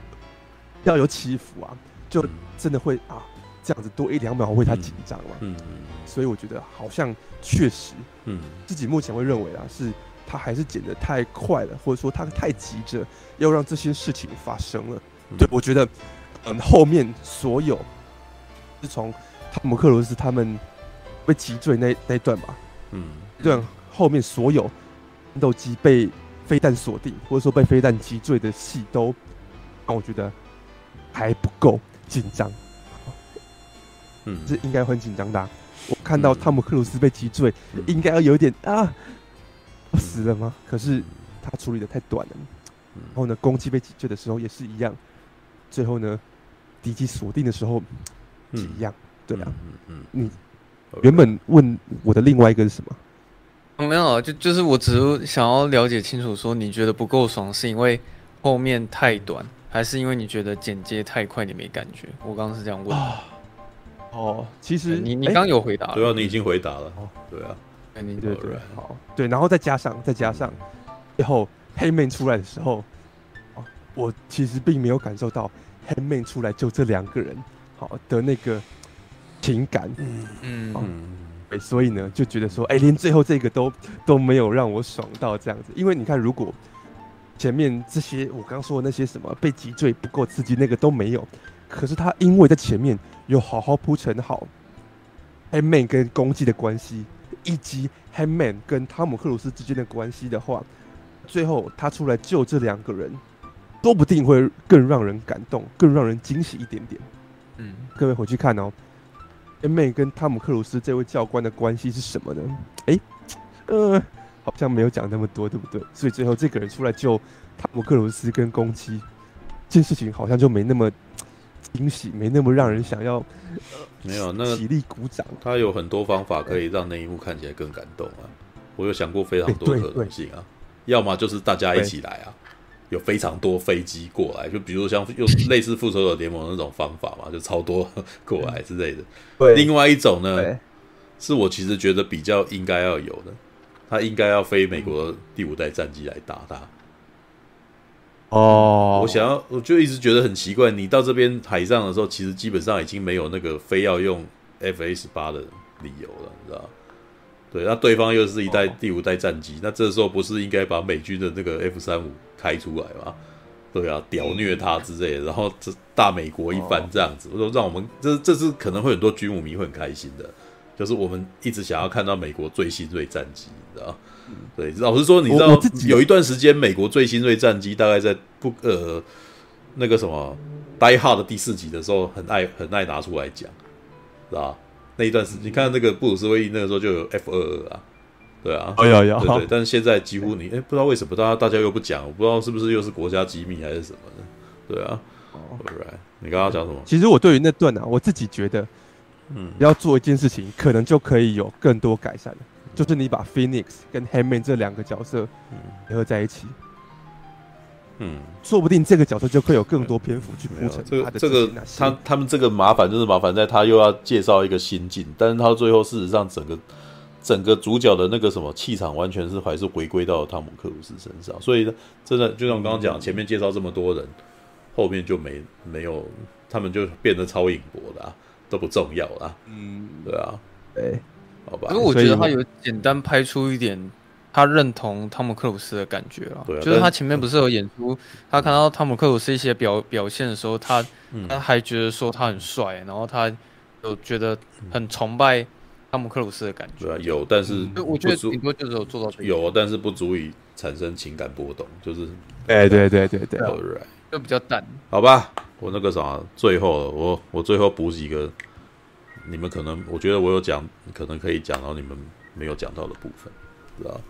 要有起伏啊，就真的会啊。这样子多一两秒会他紧张嘛？嗯嗯，所以我觉得好像确实，嗯，自己目前会认为啊，是他还是剪得太快了，或者说他太急着要让这些事情发生了。嗯、对，我觉得，嗯，后面所有是从汤姆克鲁斯他们被击坠那那一段吧，嗯，对，后面所有战斗机被飞弹锁定，或者说被飞弹击坠的戏，都让我觉得还不够紧张。嗯，这应该很紧张的、啊。我看到汤姆克鲁斯被击坠，嗯、应该要有点啊，死了吗？可是他处理的太短了。然后呢，攻击被击坠的时候也是一样。最后呢，敌机锁定的时候是一样。对啊，嗯嗯，你原本问我的另外一个是什么？嗯、没有，就就是我只是想要了解清楚，说你觉得不够爽，是因为后面太短，还是因为你觉得剪接太快，你没感觉？我刚刚是这样问。啊哦，其实你你刚有回答了，对啊，你已经回答了，对啊，对对对，好，对，然后再加上再加上，最后 Hangman 出来的时候，哦，我其实并没有感受到 Hangman 出来就这两个人，好的那个情感，嗯嗯嗯，所以呢就觉得说，哎，连最后这个都都没有让我爽到这样子，因为你看，如果前面这些我刚说的那些什么被击坠不够刺激，那个都没有。可是他因为在前面有好好铺陈好，Hangman 跟攻击的关系，以及 Hangman 跟汤姆克鲁斯之间的关系的话，最后他出来救这两个人，说不定会更让人感动，更让人惊喜一点点。嗯，各位回去看哦，Hangman 跟汤姆克鲁斯这位教官的关系是什么呢？哎、欸，呃，好像没有讲那么多，对不对？所以最后这个人出来救汤姆克鲁斯跟攻击，这件事情好像就没那么。惊喜没那么让人想要，没有那起立鼓掌。他有很多方法可以让那一幕看起来更感动啊！我有想过非常多可能性啊，要么就是大家一起来啊，有非常多飞机过来，就比如像用类似复仇者联盟那种方法嘛，就超多过来之类的。对，另外一种呢，是我其实觉得比较应该要有的，他应该要飞美国第五代战机来打他。哦，oh. 我想要，我就一直觉得很奇怪。你到这边海上的时候，其实基本上已经没有那个非要用 F A 十八的理由了，你知道？对，那对方又是一代、oh. 第五代战机，那这时候不是应该把美军的那个 F 三五开出来嘛？对啊，屌虐他之类的，然后这大美国一番这样子，我说、oh. 让我们这这是可能会很多军武迷会很开心的，就是我们一直想要看到美国最新锐战机，你知道？对，老实说，你知道有一段时间，美国最新锐战机大概在不呃那个什么《Die Hard》第四集的时候，很爱很爱拿出来讲，是吧？那一段时间，你看那个布鲁斯威利那个时候就有 F 二二啊，对啊，有有有，对对。但是现在几乎你哎，不知道为什么大家大家又不讲，我不知道是不是又是国家机密还是什么的，对啊。Alright，你刚刚讲什么？其实我对于那段啊，我自己觉得，嗯，要做一件事情，可能就可以有更多改善了。就是你把 Phoenix 跟 Hammond 这两个角色结合在一起，嗯，说不定这个角色就会有更多篇幅去铺陈。这个这个他他们这个麻烦就是麻烦在他又要介绍一个新境，但是他最后事实上整个整个主角的那个什么气场完全是还是回归到汤姆克鲁斯身上，所以真的就像我刚刚讲，前面介绍这么多人，后面就没没有他们就变得超影博的、啊，都不重要了。嗯，对啊，对。好吧，因为我觉得他有简单拍出一点他认同汤姆克鲁斯的感觉了。对，就是他前面不是有演出，他看到汤姆克鲁斯一些表表现的时候，他他还觉得说他很帅，然后他有觉得很崇拜汤姆克鲁斯的感觉。对啊，有，但是我觉得顶多就是有做到有，但是不足以产生情感波动，就是哎，对对对对，right，就比较淡。好吧，我那个啥，最后我我最后补几个。你们可能，我觉得我有讲，可能可以讲到你们没有讲到的部分，知道？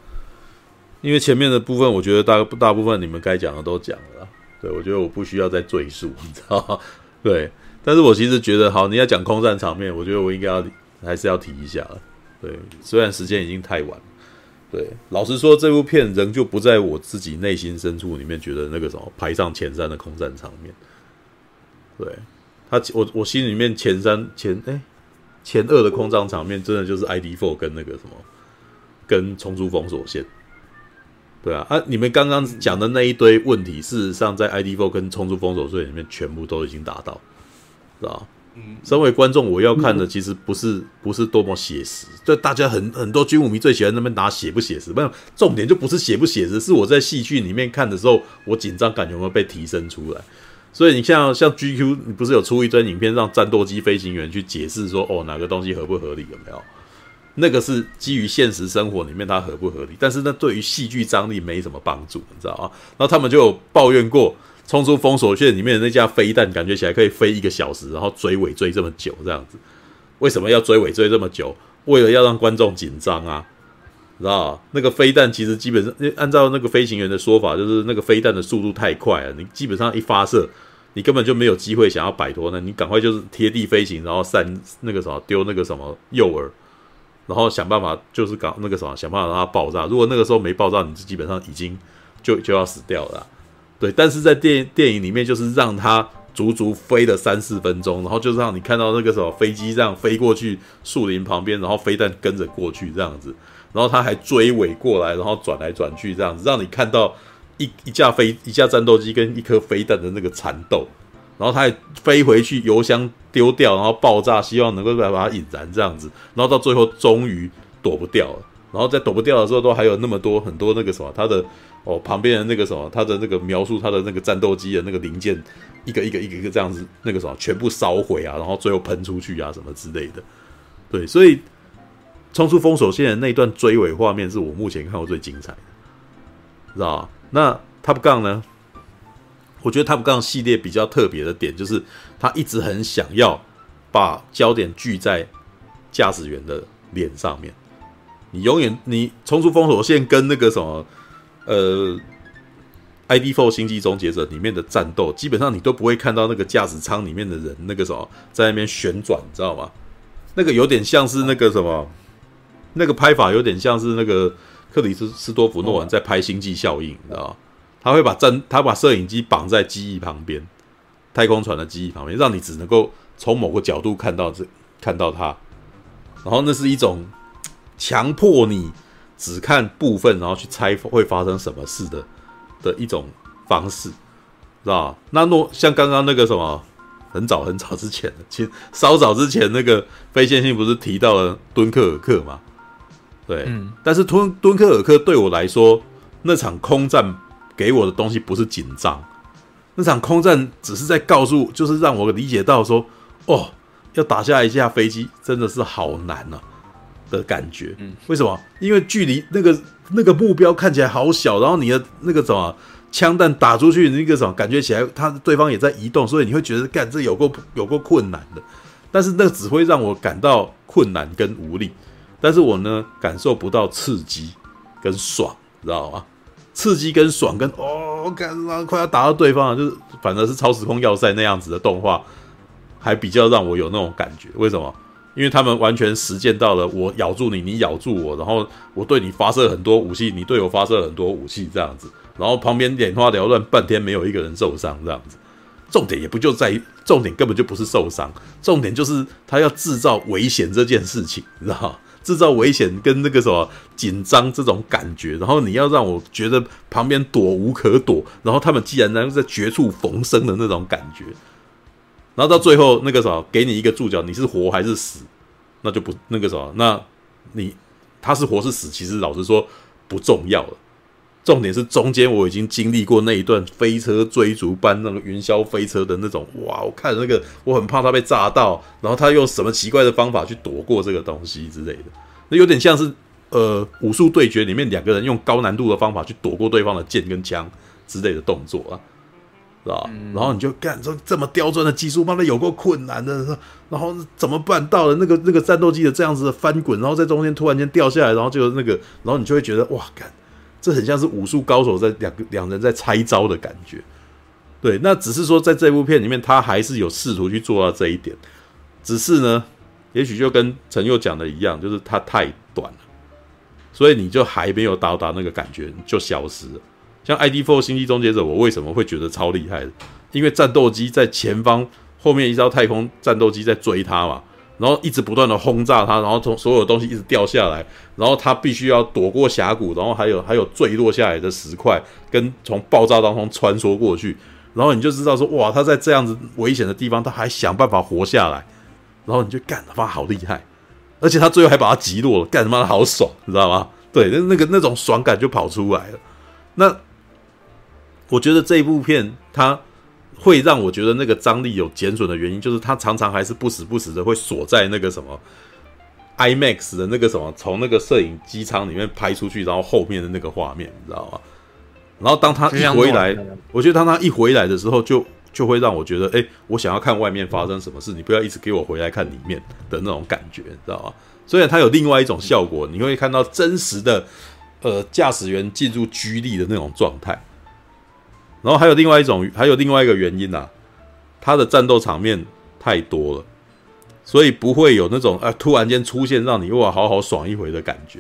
因为前面的部分，我觉得大大部分你们该讲的都讲了，对，我觉得我不需要再赘述，你知道？对，但是我其实觉得，好，你要讲空战场面，我觉得我应该要还是要提一下，对，虽然时间已经太晚，对，老实说，这部片仍旧不在我自己内心深处里面觉得那个什么排上前三的空战场面，对他，我我心里面前三前哎。前二的空战场面真的就是 ID Four 跟那个什么，跟冲出封锁线，对啊，啊，你们刚刚讲的那一堆问题，事实上在 ID Four 跟冲出封锁线里面全部都已经达到，是吧？身为观众，我要看的其实不是不是多么写实，就大家很很多军武迷最喜欢那边拿写不写实，没有重点就不是写不写实，是我在戏剧里面看的时候，我紧张感有没有被提升出来。所以你像像 GQ，你不是有出一段影片让战斗机飞行员去解释说，哦，哪个东西合不合理有没有？那个是基于现实生活里面它合不合理，但是那对于戏剧张力没什么帮助，你知道啊？然后他们就有抱怨过，冲出封锁线里面的那架飞弹，感觉起来可以飞一个小时，然后追尾追这么久这样子，为什么要追尾追这么久？为了要让观众紧张啊，知道？那个飞弹其实基本上，按照那个飞行员的说法，就是那个飞弹的速度太快了，你基本上一发射。你根本就没有机会想要摆脱呢，你赶快就是贴地飞行，然后散那个什么丢那个什么诱饵，然后想办法就是搞那个什么想办法让它爆炸。如果那个时候没爆炸，你基本上已经就就要死掉了。对，但是在电电影里面就是让它足足飞了三四分钟，然后就是让你看到那个什么飞机这样飞过去树林旁边，然后飞弹跟着过去这样子，然后它还追尾过来，然后转来转去这样子，让你看到。一一架飞一架战斗机跟一颗飞弹的那个缠斗，然后它还飞回去油箱丢掉，然后爆炸，希望能够来把它引燃这样子，然后到最后终于躲不掉了，然后在躲不掉的时候都还有那么多很多那个什么，它的哦旁边的那个什么，它的那个描述它的那个战斗机的那个零件，一个一个一个一个这样子那个什么全部烧毁啊，然后最后喷出去啊什么之类的，对，所以冲出封锁线的那段追尾画面是我目前看过最精彩的，知道？那 Top Gun 呢？我觉得 Top Gun 系列比较特别的点就是，他一直很想要把焦点聚在驾驶员的脸上面。你永远你冲出封锁线跟那个什么呃，ID4 星际终结者里面的战斗，基本上你都不会看到那个驾驶舱里面的人那个什么在那边旋转，你知道吗？那个有点像是那个什么，那个拍法有点像是那个。克里斯斯多弗诺兰在拍《星际效应》，你知道吗？他会把战，他把摄影机绑在机翼旁边，太空船的机翼旁边，让你只能够从某个角度看到这，看到它。然后那是一种强迫你只看部分，然后去猜会发生什么事的的一种方式，知道吧？那诺像刚刚那个什么，很早很早之前的，其实稍早之前那个非线性不是提到了敦刻尔克吗？对，嗯，但是敦敦刻尔克对我来说，那场空战给我的东西不是紧张，那场空战只是在告诉，就是让我理解到说，哦，要打下一架飞机真的是好难啊的感觉。嗯，为什么？因为距离那个那个目标看起来好小，然后你的那个什么枪弹打出去，那个什么感觉起来，他对方也在移动，所以你会觉得干这有过有过困难的。但是那个只会让我感到困难跟无力。但是我呢，感受不到刺激跟爽，知道吗？刺激跟爽跟哦，干嘛快要打到对方了，就是反正是超时空要塞那样子的动画，还比较让我有那种感觉。为什么？因为他们完全实践到了我咬住你，你咬住我，然后我对你发射很多武器，你对我发射很多武器，这样子，然后旁边眼花缭乱，半天没有一个人受伤，这样子。重点也不就在于，重点根本就不是受伤，重点就是他要制造危险这件事情，你知道吗？制造危险跟那个什么紧张这种感觉，然后你要让我觉得旁边躲无可躲，然后他们既然能在绝处逢生的那种感觉。然后到最后那个什么，给你一个注脚，你是活还是死，那就不那个什么，那你他是活是死，其实老实说不重要了。重点是中间我已经经历过那一段飞车追逐般那个云霄飞车的那种，哇！我看那个我很怕他被炸到，然后他用什么奇怪的方法去躲过这个东西之类的，那有点像是呃武术对决里面两个人用高难度的方法去躲过对方的剑跟枪之类的动作啊。是吧？然后你就干这这么刁钻的技术，妈的有够困难的。然后怎么办到了那个那个战斗机的这样子的翻滚，然后在中间突然间掉下来，然后就那个，然后你就会觉得哇，干这很像是武术高手在两个两人在拆招的感觉。对，那只是说在这部片里面，他还是有试图去做到这一点，只是呢，也许就跟陈佑讲的一样，就是它太短了，所以你就还没有到达那个感觉，就消失了。像 ID4 星际终结者，我为什么会觉得超厉害？因为战斗机在前方，后面一艘太空战斗机在追他嘛，然后一直不断的轰炸他，然后从所有东西一直掉下来，然后他必须要躲过峡谷，然后还有还有坠落下来的石块，跟从爆炸当中穿梭过去，然后你就知道说，哇，他在这样子危险的地方，他还想办法活下来，然后你就干他妈好厉害，而且他最后还把他击落了，干他妈好爽，你知道吗？对，那那个那种爽感就跑出来了，那。我觉得这一部片它会让我觉得那个张力有减损的原因，就是它常常还是不时不时的会锁在那个什么 IMAX 的那个什么，从那个摄影机舱里面拍出去，然后后面的那个画面，你知道吗？然后当他一回来，我觉得当他一回来的时候，就就会让我觉得，哎，我想要看外面发生什么事，你不要一直给我回来看里面的那种感觉，你知道吗？虽然它有另外一种效果，你会看到真实的呃驾驶员进入居力的那种状态。然后还有另外一种，还有另外一个原因啊，他的战斗场面太多了，所以不会有那种啊突然间出现让你哇好好爽一回的感觉。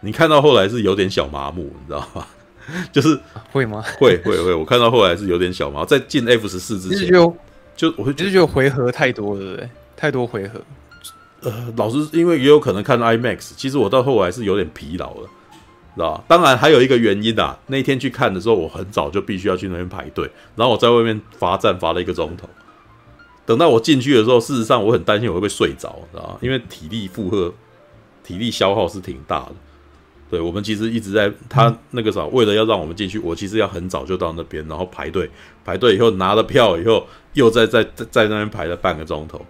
你看到后来是有点小麻木，你知道吗？就是会吗？会会会，我看到后来是有点小麻木，在进 F 十四之前就就我会就是觉得回合太多了，对？太多回合。呃，老师因为也有可能看 IMAX，其实我到后来是有点疲劳了。知道？当然还有一个原因啊，那天去看的时候，我很早就必须要去那边排队，然后我在外面罚站罚了一个钟头。等到我进去的时候，事实上我很担心我会不会睡着，知道？因为体力负荷、体力消耗是挺大的。对，我们其实一直在他那个啥，为了要让我们进去，我其实要很早就到那边，然后排队，排队以后拿了票以后，又在在在在那边排了半个钟头，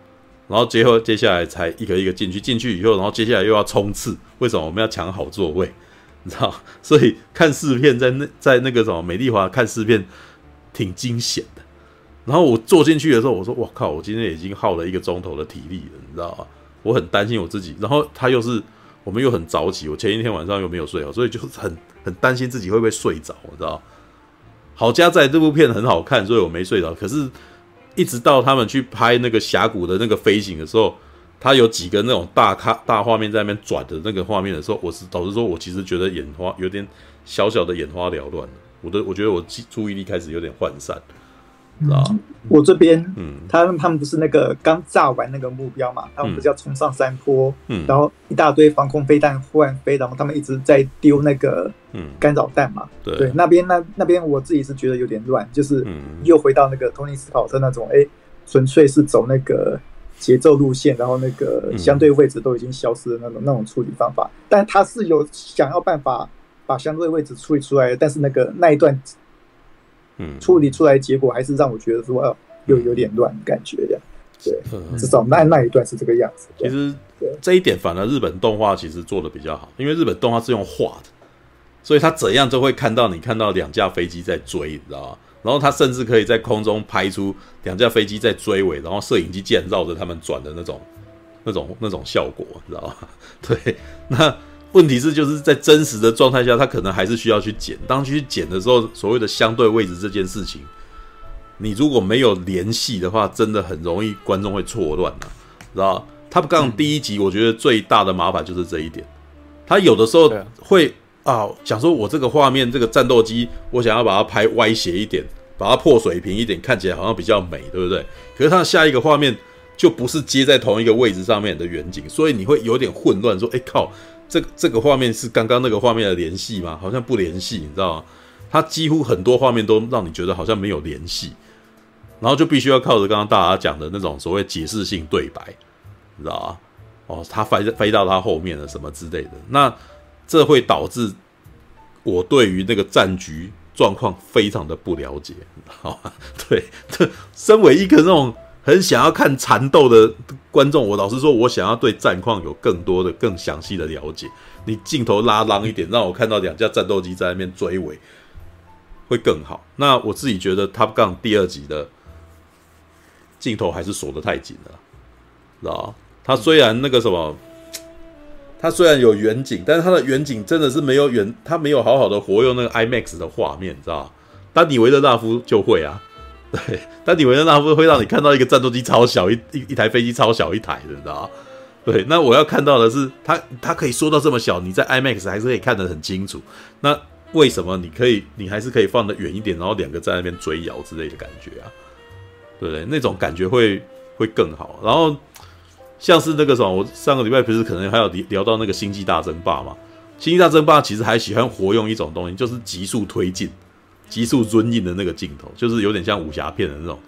然后最后接下来才一个一个进去，进去以后，然后接下来又要冲刺。为什么我们要抢好座位？你知道，所以看试片在那在那个什么美丽华看试片挺惊险的。然后我坐进去的时候，我说：“我靠，我今天已经耗了一个钟头的体力了，你知道吗？我很担心我自己。然后他又是我们又很早起，我前一天晚上又没有睡好，所以就很很担心自己会不会睡着，你知道？好家在这部片很好看，所以我没睡着。可是，一直到他们去拍那个峡谷的那个飞行的时候。他有几个那种大咖大画面在那边转的那个画面的时候，我是导致说，我其实觉得眼花有点小小的眼花缭乱，我的我觉得我注意力开始有点涣散，知道、嗯、我这边，嗯，他们他们不是那个刚炸完那个目标嘛，他们不是要冲上山坡，嗯，然后一大堆防空飞弹忽然飞，然后他们一直在丢那个嗯。干扰弹嘛，嗯、对，对，那边那那边我自己是觉得有点乱，就是又回到那个托尼斯考特那种，哎、欸，纯粹是走那个。节奏路线，然后那个相对位置都已经消失的那种、嗯、那种处理方法，但他是有想要办法把相对位置处理出来的，但是那个那一段，嗯，处理出来结果还是让我觉得说，哦，又有点乱感觉的，对，嗯、至少那那一段是这个样子。其实这一点反而日本动画其实做的比较好，因为日本动画是用画的，所以他怎样都会看到你看到两架飞机在追，你知道吗？然后他甚至可以在空中拍出两架飞机在追尾，然后摄影机竟然绕着他们转的那种、那种、那种效果，你知道吗？对，那问题是就是在真实的状态下，他可能还是需要去剪。当去剪的时候，所谓的相对位置这件事情，你如果没有联系的话，真的很容易观众会错乱的，知道吗？Top Gun 第一集我觉得最大的麻烦就是这一点，他有的时候会啊想说，我这个画面这个战斗机，我想要把它拍歪斜一点，把它破水平一点，看起来好像比较美，对不对？可是它下一个画面就不是接在同一个位置上面的远景，所以你会有点混乱，说，哎靠，这这个画面是刚刚那个画面的联系吗？好像不联系，你知道吗？它几乎很多画面都让你觉得好像没有联系。然后就必须要靠着刚刚大家讲的那种所谓解释性对白，你知道吗？哦，他飞飞到他后面了什么之类的，那这会导致我对于那个战局状况非常的不了解，好吧？对，这身为一个那种很想要看缠斗的观众，我老实说，我想要对战况有更多的、更详细的了解。你镜头拉长一点，让我看到两架战斗机在那边追尾，会更好。那我自己觉得《Top Gun》第二集的。镜头还是锁得太紧了，知道他？虽然那个什么，它虽然有远景，但是它的远景真的是没有远，它没有好好的活用那个 IMAX 的画面，你知道吧？丹尼维勒纳夫就会啊，对，丹尼维勒纳夫会让你看到一个战斗机超小，一一一台飞机超小一台的，你知道吧？对，那我要看到的是，它它可以缩到这么小，你在 IMAX 还是可以看得很清楚。那为什么你可以，你还是可以放得远一点，然后两个在那边追摇之类的感觉啊？对不对？那种感觉会会更好。然后像是那个什么，我上个礼拜不是可能还有聊到那个《星际大争霸》嘛？《星际大争霸》其实还喜欢活用一种东西，就是急速推进、急速尊印的那个镜头，就是有点像武侠片的那种。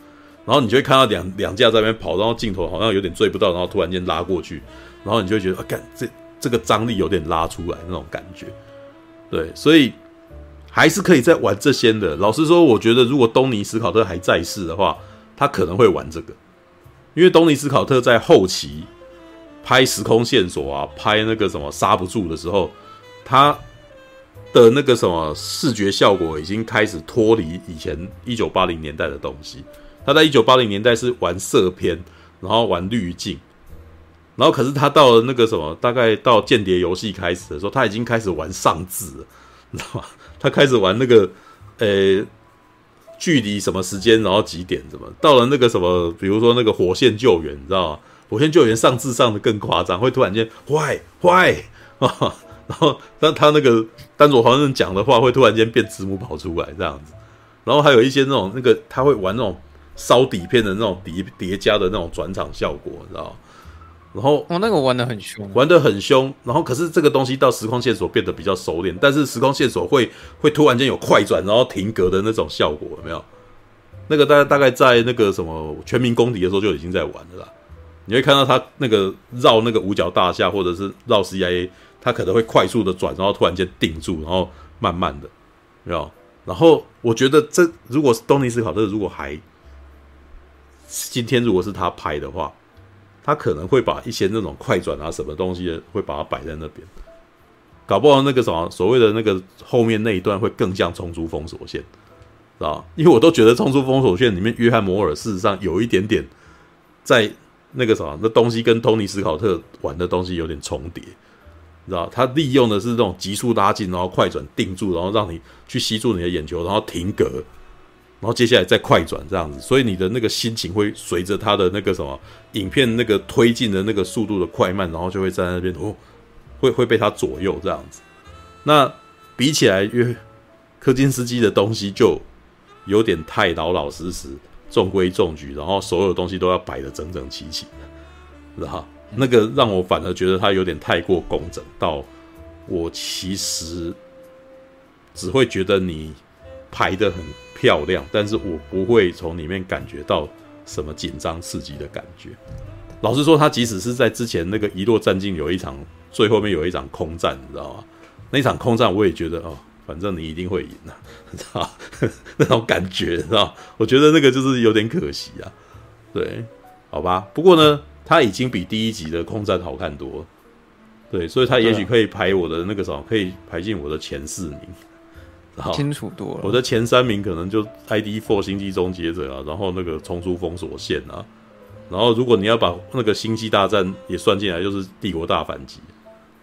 然后你就会看到两两架在那边跑，然后镜头好像有点追不到，然后突然间拉过去，然后你就会觉得啊，干这这个张力有点拉出来那种感觉。对，所以还是可以再玩这些的。老实说，我觉得如果东尼史考特还在世的话，他可能会玩这个，因为东尼斯考特在后期拍时空线索啊，拍那个什么刹不住的时候，他的那个什么视觉效果已经开始脱离以前一九八零年代的东西。他在一九八零年代是玩色片，然后玩滤镜，然后可是他到了那个什么，大概到间谍游戏开始的时候，他已经开始玩上字了，你知道吗？他开始玩那个，呃。距离什么时间，然后几点？怎么到了那个什么？比如说那个火线救援，你知道吗？火线救援上字上的更夸张，会突然间坏坏啊！然后但他那个丹佐华盛讲的话，会突然间变字幕跑出来这样子。然后还有一些那种那个他会玩那种烧底片的那种叠叠加的那种转场效果，你知道吗？然后哦，那个玩的很凶，玩的很凶。然后可是这个东西到时空线索变得比较熟练，但是时空线索会会突然间有快转，然后停格的那种效果，有没有？那个大概大概在那个什么全民公敌的时候就已经在玩了啦。你会看到他那个绕那个五角大厦，或者是绕 CIA，他可能会快速的转，然后突然间定住，然后慢慢的，有没有？然后我觉得这如果是东尼斯考特，如果还今天如果是他拍的话。他可能会把一些那种快转啊，什么东西会把它摆在那边，搞不好那个什么所谓的那个后面那一段会更像冲出封锁线，知道？因为我都觉得冲出封锁线里面，约翰摩尔事实上有一点点在那个什么那东西跟托尼斯考特玩的东西有点重叠，知道？他利用的是这种急速拉近，然后快转定住，然后让你去吸住你的眼球，然后停格。然后接下来再快转这样子，所以你的那个心情会随着他的那个什么影片那个推进的那个速度的快慢，然后就会在那边哦，会会被他左右这样子。那比起来，约柯金斯基的东西就有点太老老实实、中规中矩，然后所有东西都要摆得整整齐齐的，是哈？那个让我反而觉得他有点太过工整，到我其实只会觉得你排的很。漂亮，但是我不会从里面感觉到什么紧张刺激的感觉。老实说，他即使是在之前那个遗落战境有一场最后面有一场空战，你知道吗？那场空战我也觉得哦，反正你一定会赢的，你知道 那种感觉，你知道？我觉得那个就是有点可惜啊。对，好吧。不过呢，他已经比第一集的空战好看多了。对，所以他也许可以排我的那个什么，可以排进我的前四名。清楚多了。我的前三名可能就 ID Four 星际终结者啊，然后那个冲出封锁线啊，然后如果你要把那个星际大战也算进来，就是帝国大反击，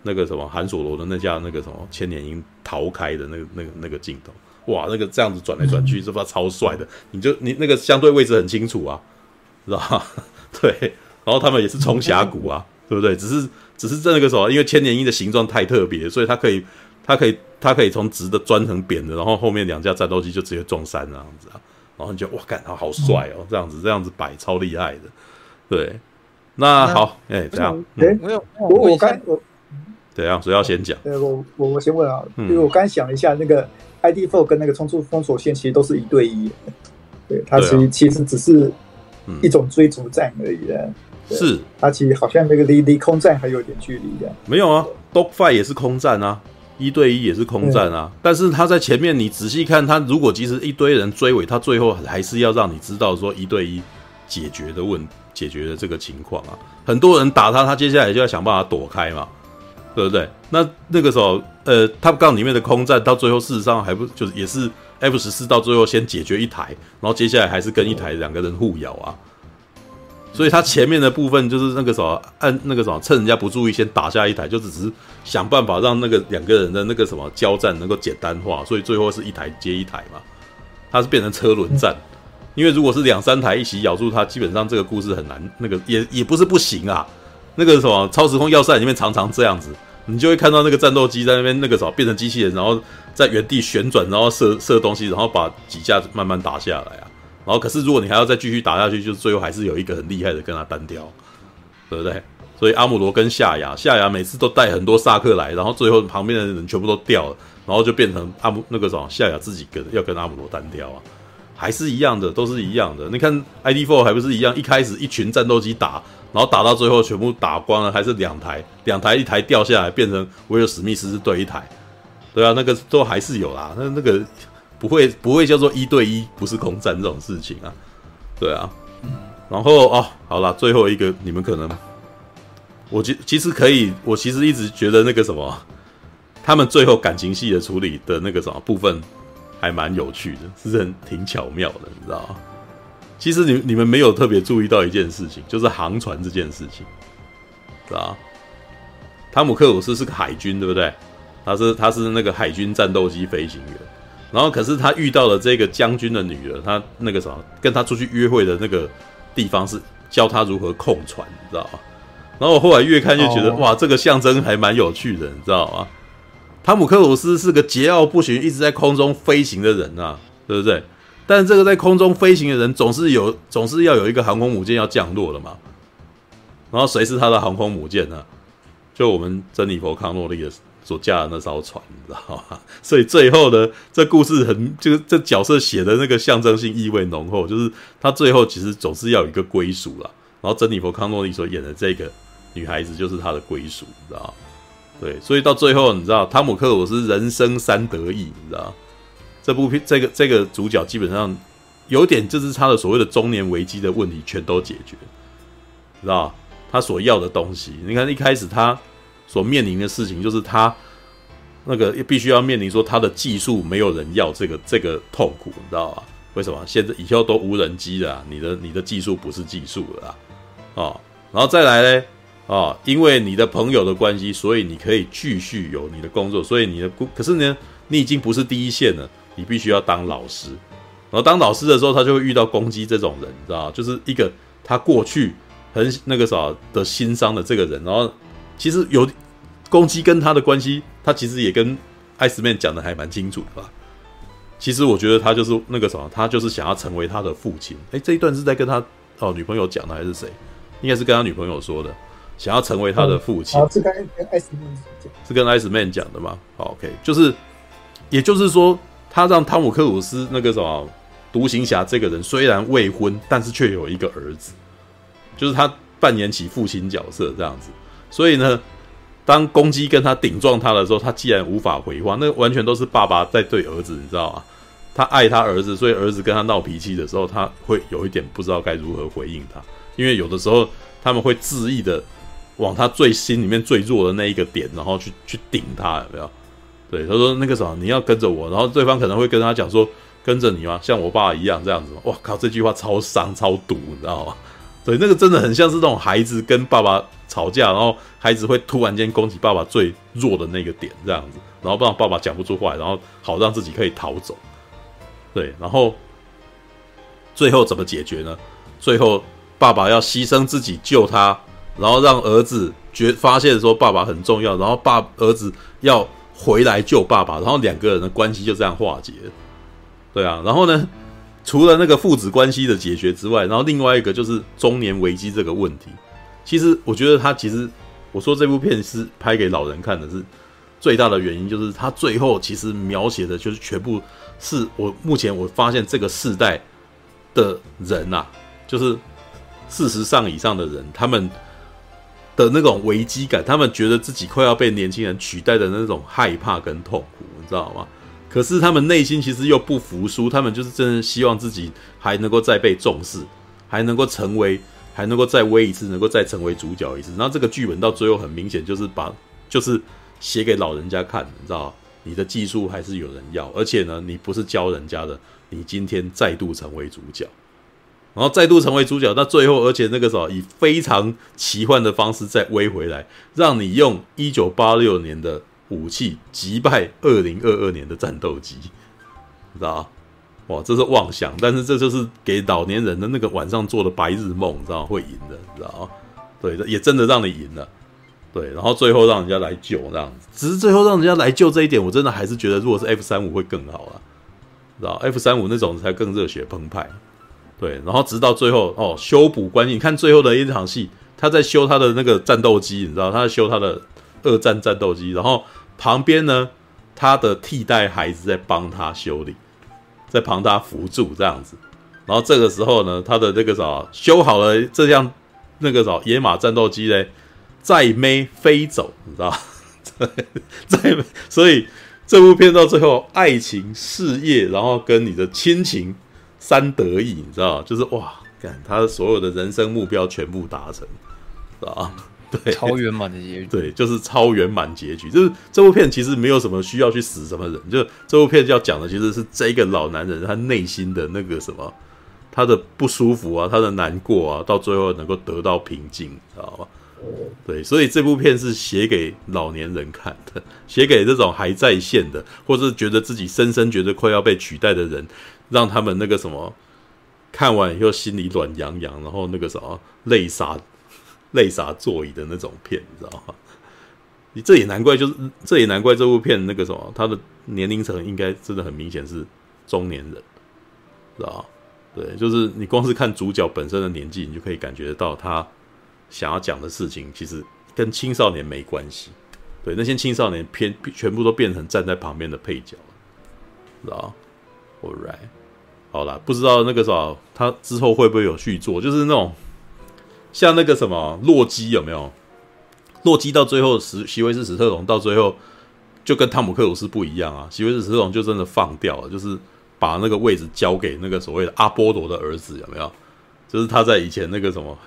那个什么韩索罗的那架那个什么千年鹰逃开的那个那个那个镜头，哇，那个这样子转来转去，是不是超帅的？你就你那个相对位置很清楚啊，知道吧？对，然后他们也是冲峡谷啊，对不对？只是只是那个时候，因为千年鹰的形状太特别，所以它可以它可以它可以从直的钻成扁的，然后后面两架战斗机就直接撞山那样子啊，然后你就哇，干他好帅哦，这样子这样子摆超厉害的，对。那好，哎，这样，哎，我有我我刚我怎样？谁要先讲？呃，我我我先问啊，因为我刚想了一下，那个 ID Four 跟那个冲出封锁线其实都是一对一，对，它其实其实只是一种追逐战而已的，是，它其实好像那个离离空战还有点距离的。没有啊，Dogfight 也是空战啊，一对一也是空战啊，但是他在前面，你仔细看，他如果即使一堆人追尾，他最后还是要让你知道说一对一解决的问。解决的这个情况啊，很多人打他，他接下来就要想办法躲开嘛，对不对？那那个时候，呃，Top Gun 里面的空战到最后，事实上还不就是也是 F 十四到最后先解决一台，然后接下来还是跟一台两个人互咬啊。所以他前面的部分就是那个什么按那个什么趁人家不注意先打下一台，就只是想办法让那个两个人的那个什么交战能够简单化，所以最后是一台接一台嘛，它是变成车轮战。因为如果是两三台一起咬住它，基本上这个故事很难，那个也也不是不行啊。那个什么超时空要塞里面常常这样子，你就会看到那个战斗机在那边那个什么变成机器人，然后在原地旋转，然后射射东西，然后把几架慢慢打下来啊。然后可是如果你还要再继续打下去，就最后还是有一个很厉害的跟他单挑，对不对？所以阿姆罗跟夏亚，夏亚每次都带很多萨克来，然后最后旁边的人全部都掉了，然后就变成阿姆那个什么夏亚自己跟要跟阿姆罗单挑啊。还是一样的，都是一样的。你看，ID4 还不是一样？一开始一群战斗机打，然后打到最后全部打光了，还是两台，两台一台掉下来，变成威尔史密斯是对一台，对啊，那个都还是有啦。那那个不会不会叫做一对一，不是空战这种事情啊，对啊。然后哦，好了，最后一个你们可能，我其其实可以，我其实一直觉得那个什么，他们最后感情戏的处理的那个什么部分。还蛮有趣的，是很挺巧妙的，你知道吗？其实你你们没有特别注意到一件事情，就是航船这件事情，知道汤姆克鲁斯是个海军，对不对？他是他是那个海军战斗机飞行员，然后可是他遇到了这个将军的女儿，他那个什么跟他出去约会的那个地方是教他如何控船，你知道吗？然后我后来越看越觉得，哦、哇，这个象征还蛮有趣的，你知道吗？汤姆克鲁斯是个桀骜不驯、一直在空中飞行的人啊，对不对？但是这个在空中飞行的人总是有，总是要有一个航空母舰要降落了嘛。然后谁是他的航空母舰呢？就我们珍妮佛康诺利的所驾的那艘船，你知道吗？所以最后呢 这故事很，就是这角色写的那个象征性意味浓厚，就是他最后其实总是要有一个归属了。然后珍妮佛康诺利所演的这个女孩子就是他的归属，你知道吗？对，所以到最后，你知道汤姆克鲁斯人生三得意，你知道这部片这个这个主角基本上有点就是他的所谓的中年危机的问题全都解决，知道他所要的东西，你看一开始他所面临的事情就是他那个必须要面临说他的技术没有人要这个这个痛苦，你知道吧？为什么？现在以后都无人机了，你的你的技术不是技术了啊，哦，然后再来呢？啊，因为你的朋友的关系，所以你可以继续有你的工作。所以你的工，可是呢，你已经不是第一线了，你必须要当老师。然后当老师的时候，他就会遇到攻击这种人，你知道就是一个他过去很那个啥的心伤的这个人。然后其实有攻击跟他的关系，他其实也跟艾斯曼讲的还蛮清楚的吧。其实我觉得他就是那个什么，他就是想要成为他的父亲。诶，这一段是在跟他哦女朋友讲的还是谁？应该是跟他女朋友说的。想要成为他的父亲，是跟跟艾斯曼讲，是跟艾斯曼讲的吗？好，OK，就是，也就是说，他让汤姆克鲁斯那个什么独行侠这个人虽然未婚，但是却有一个儿子，就是他扮演起父亲角色这样子。所以呢，当公鸡跟他顶撞他的时候，他既然无法回话，那完全都是爸爸在对儿子，你知道吗？他爱他儿子，所以儿子跟他闹脾气的时候，他会有一点不知道该如何回应他，因为有的时候他们会恣意的。往他最心里面最弱的那一个点，然后去去顶他，有没有？对，他说那个什么，你要跟着我，然后对方可能会跟他讲说，跟着你吗？像我爸一样这样子。哇靠，这句话超伤超毒，你知道吗？对，那个真的很像是那种孩子跟爸爸吵架，然后孩子会突然间攻击爸爸最弱的那个点，这样子，然后不让爸爸讲不出话，然后好让自己可以逃走。对，然后最后怎么解决呢？最后爸爸要牺牲自己救他。然后让儿子觉发现说爸爸很重要，然后爸儿子要回来救爸爸，然后两个人的关系就这样化解。对啊，然后呢，除了那个父子关系的解决之外，然后另外一个就是中年危机这个问题。其实我觉得他其实我说这部片是拍给老人看的，是最大的原因就是他最后其实描写的就是全部是我目前我发现这个世代的人呐、啊，就是四十上以上的人，他们的那种危机感，他们觉得自己快要被年轻人取代的那种害怕跟痛苦，你知道吗？可是他们内心其实又不服输，他们就是真的希望自己还能够再被重视，还能够成为，还能够再威一次，能够再成为主角一次。然后这个剧本到最后很明显就是把，就是写给老人家看，你知道，你的技术还是有人要，而且呢，你不是教人家的，你今天再度成为主角，然后再度成为主角，那最后而且那个时候以非常奇幻的方式再威回来，让你用一九八六年的。武器击败二零二二年的战斗机，你知道哇，这是妄想，但是这就是给老年人的那个晚上做的白日梦，你知道会赢的，你知道对，也真的让你赢了。对，然后最后让人家来救这样子，只是最后让人家来救这一点，我真的还是觉得，如果是 F 三五会更好啊，知道 F 三五那种才更热血澎湃。对，然后直到最后哦，修补关系，你看最后的一场戏，他在修他的那个战斗机，你知道他在修他的。二战战斗机，然后旁边呢，他的替代孩子在帮他修理，在旁他扶助这样子。然后这个时候呢，他的这个啥修好了这辆那个啥野马战斗机嘞，再没飞走，你知道？在所以这部片到最后，爱情、事业，然后跟你的亲情三得意，你知道？就是哇，看他的所有的人生目标全部达成，知道？对，超圆满的结局。对，就是超圆满结局。就是这部片其实没有什么需要去死什么人，就这部片要讲的其实是这个老男人他内心的那个什么，他的不舒服啊，他的难过啊，到最后能够得到平静，知道吗？对，所以这部片是写给老年人看的，写给这种还在线的，或是觉得自己深深觉得快要被取代的人，让他们那个什么看完以后心里暖洋洋，然后那个什么泪洒。泪洒座椅的那种片，你知道吗？你这也难怪，就是这也难怪这部片那个什么，他的年龄层应该真的很明显是中年人，知道？对，就是你光是看主角本身的年纪，你就可以感觉得到他想要讲的事情其实跟青少年没关系。对，那些青少年偏全部都变成站在旁边的配角，知道？All right，好啦，不知道那个什么，他之后会不会有续作？就是那种。像那个什么洛基有没有？洛基到最后，史席维斯史特龙到最后就跟汤姆克鲁斯不一样啊！席维斯史特龙就真的放掉了，就是把那个位置交给那个所谓的阿波罗的儿子有没有？就是他在以前那个什么，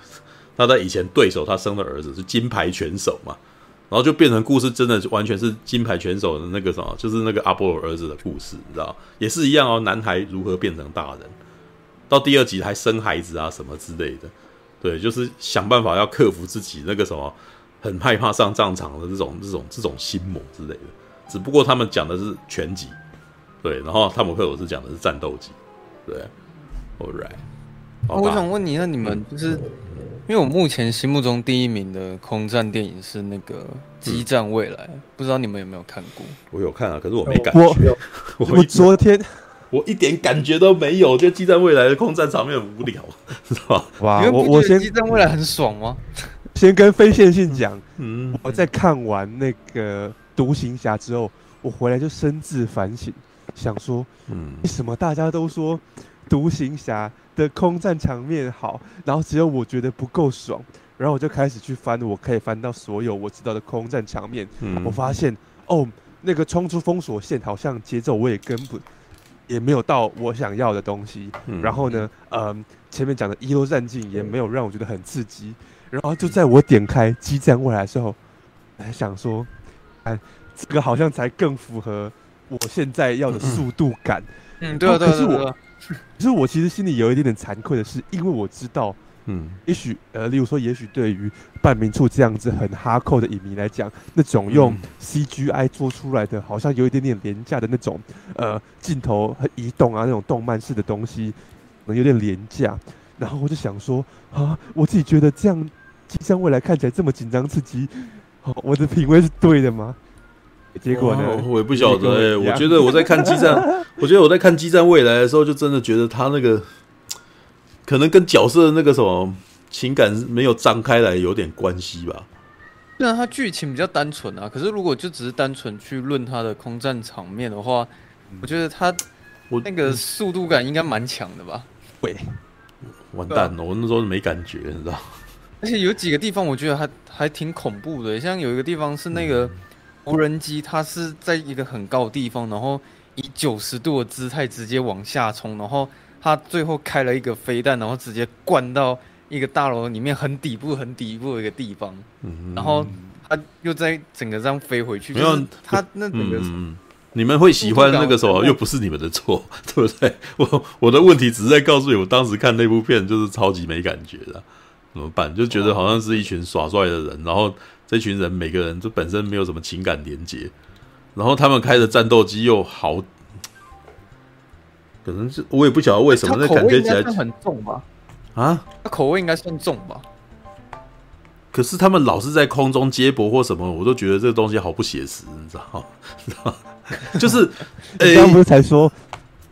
他在以前对手他生的儿子是金牌拳手嘛，然后就变成故事真的完全是金牌拳手的那个什么，就是那个阿波罗儿子的故事，你知道？也是一样哦，男孩如何变成大人，到第二集还生孩子啊什么之类的。对，就是想办法要克服自己那个什么，很害怕上战场的这种、这种、这种心魔之类的。只不过他们讲的是拳击，对，然后汤姆克鲁斯讲的是战斗机，对。All right，我想问你，那你们就是，因为我目前心目中第一名的空战电影是那个《激战未来》，嗯，不知道你们有没有看过？我有看啊，可是我没感觉。我我昨天。我一点感觉都没有，就《激战未来》的空战场面很无聊，知道吧？哇，我我先《激战未来》很爽吗？先跟非线性讲，嗯，我在看完那个《独行侠》之后，我回来就深自反省，想说，嗯，为什么大家都说《独行侠》的空战场面好，然后只有我觉得不够爽？然后我就开始去翻，我可以翻到所有我知道的空战场面，嗯，我发现哦，那个冲出封锁线，好像节奏我也跟不。也没有到我想要的东西，嗯、然后呢，嗯，前面讲的一路战境也没有让我觉得很刺激，然后就在我点开激战未来的时候，还想说，哎，这个好像才更符合我现在要的速度感。嗯，对对，对啊，可是我，可是我其实心里有一点点惭愧的是，因为我知道。嗯，也许呃，例如说，也许对于半明处这样子很哈扣的影迷来讲，那种用 CGI 做出来的，好像有一点点廉价的那种呃镜头和移动啊，那种动漫式的东西，可能有点廉价。然后我就想说啊，我自己觉得这样机战未来看起来这么紧张刺激，哦，我的品味是对的吗？结果呢？我也不晓得哎、欸。我觉得我在看机战，我觉得我在看机战未来的时候，就真的觉得他那个可能跟角色的那个什么情感没有张开来有点关系吧。虽然它剧情比较单纯啊，可是如果就只是单纯去论它的空战场面的话，我觉得它我那个速度感应该蛮强的吧？会，完蛋了，我那时候没感觉，你知道？而且有几个地方我觉得还还挺恐怖的，像有一个地方是那个。无人机它是在一个很高的地方，然后以九十度的姿态直接往下冲，然后它最后开了一个飞弹，然后直接灌到一个大楼里面很底部、很底部的一个地方，嗯、然后他又在整个这样飞回去。没有他那整个、嗯，你们会喜欢那个什么又不是你们的错，对不对？我我的问题只是在告诉你，我当时看那部片就是超级没感觉的，怎么办？就觉得好像是一群耍帅的人，然后。这群人每个人就本身没有什么情感连接，然后他们开的战斗机又好，可能是我也不晓得为什么，那感觉起来很重吧？啊，它口味应该算重吧？可是他们老是在空中接驳或什么，我都觉得这个东西好不写实，你知道吗？就是，你刚不是才说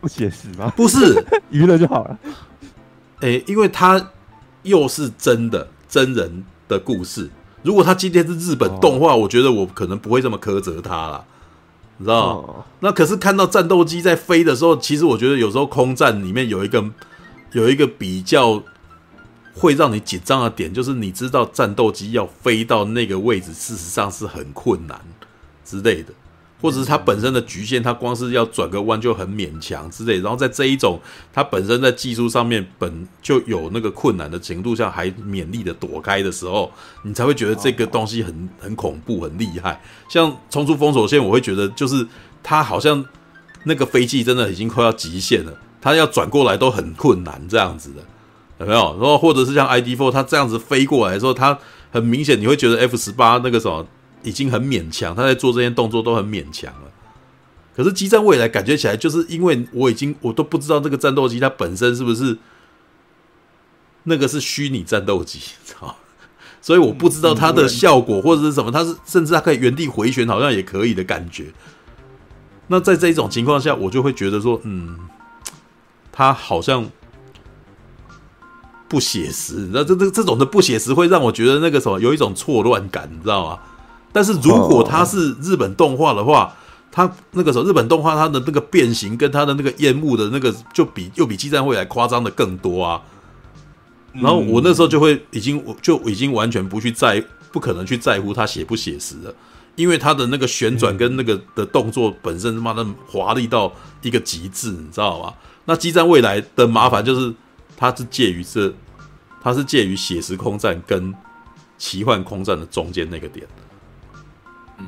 不写实吗？不是，娱乐就好了。诶，因为他又是真的真人的故事。如果他今天是日本动画，我觉得我可能不会这么苛责他啦，你知道？那可是看到战斗机在飞的时候，其实我觉得有时候空战里面有一个有一个比较会让你紧张的点，就是你知道战斗机要飞到那个位置，事实上是很困难之类的。或者是它本身的局限，它光是要转个弯就很勉强之类。然后在这一种它本身在技术上面本就有那个困难的程度下，还勉力的躲开的时候，你才会觉得这个东西很很恐怖、很厉害。像冲出封锁线，我会觉得就是它好像那个飞机真的已经快要极限了，它要转过来都很困难这样子的，有没有？然后或者是像 ID Four，它这样子飞过来的时候，它很明显你会觉得 F 十八那个什么。已经很勉强，他在做这些动作都很勉强了。可是机战未来感觉起来，就是因为我已经我都不知道这个战斗机它本身是不是那个是虚拟战斗机，所以我不知道它的效果或者是什么，它是甚至它可以原地回旋，好像也可以的感觉。那在这种情况下，我就会觉得说，嗯，它好像不写实。那这这这种的不写实，会让我觉得那个什么有一种错乱感，你知道吗？但是如果它是日本动画的话，它那个时候日本动画它的那个变形跟它的那个烟雾的那个就比又比激战未来夸张的更多啊。然后我那时候就会已经我就已经完全不去在不可能去在乎它写不写实了，因为它的那个旋转跟那个的动作本身他妈的华丽到一个极致，你知道吗？那激战未来的麻烦就是它是介于这，它是介于写实空战跟奇幻空战的中间那个点。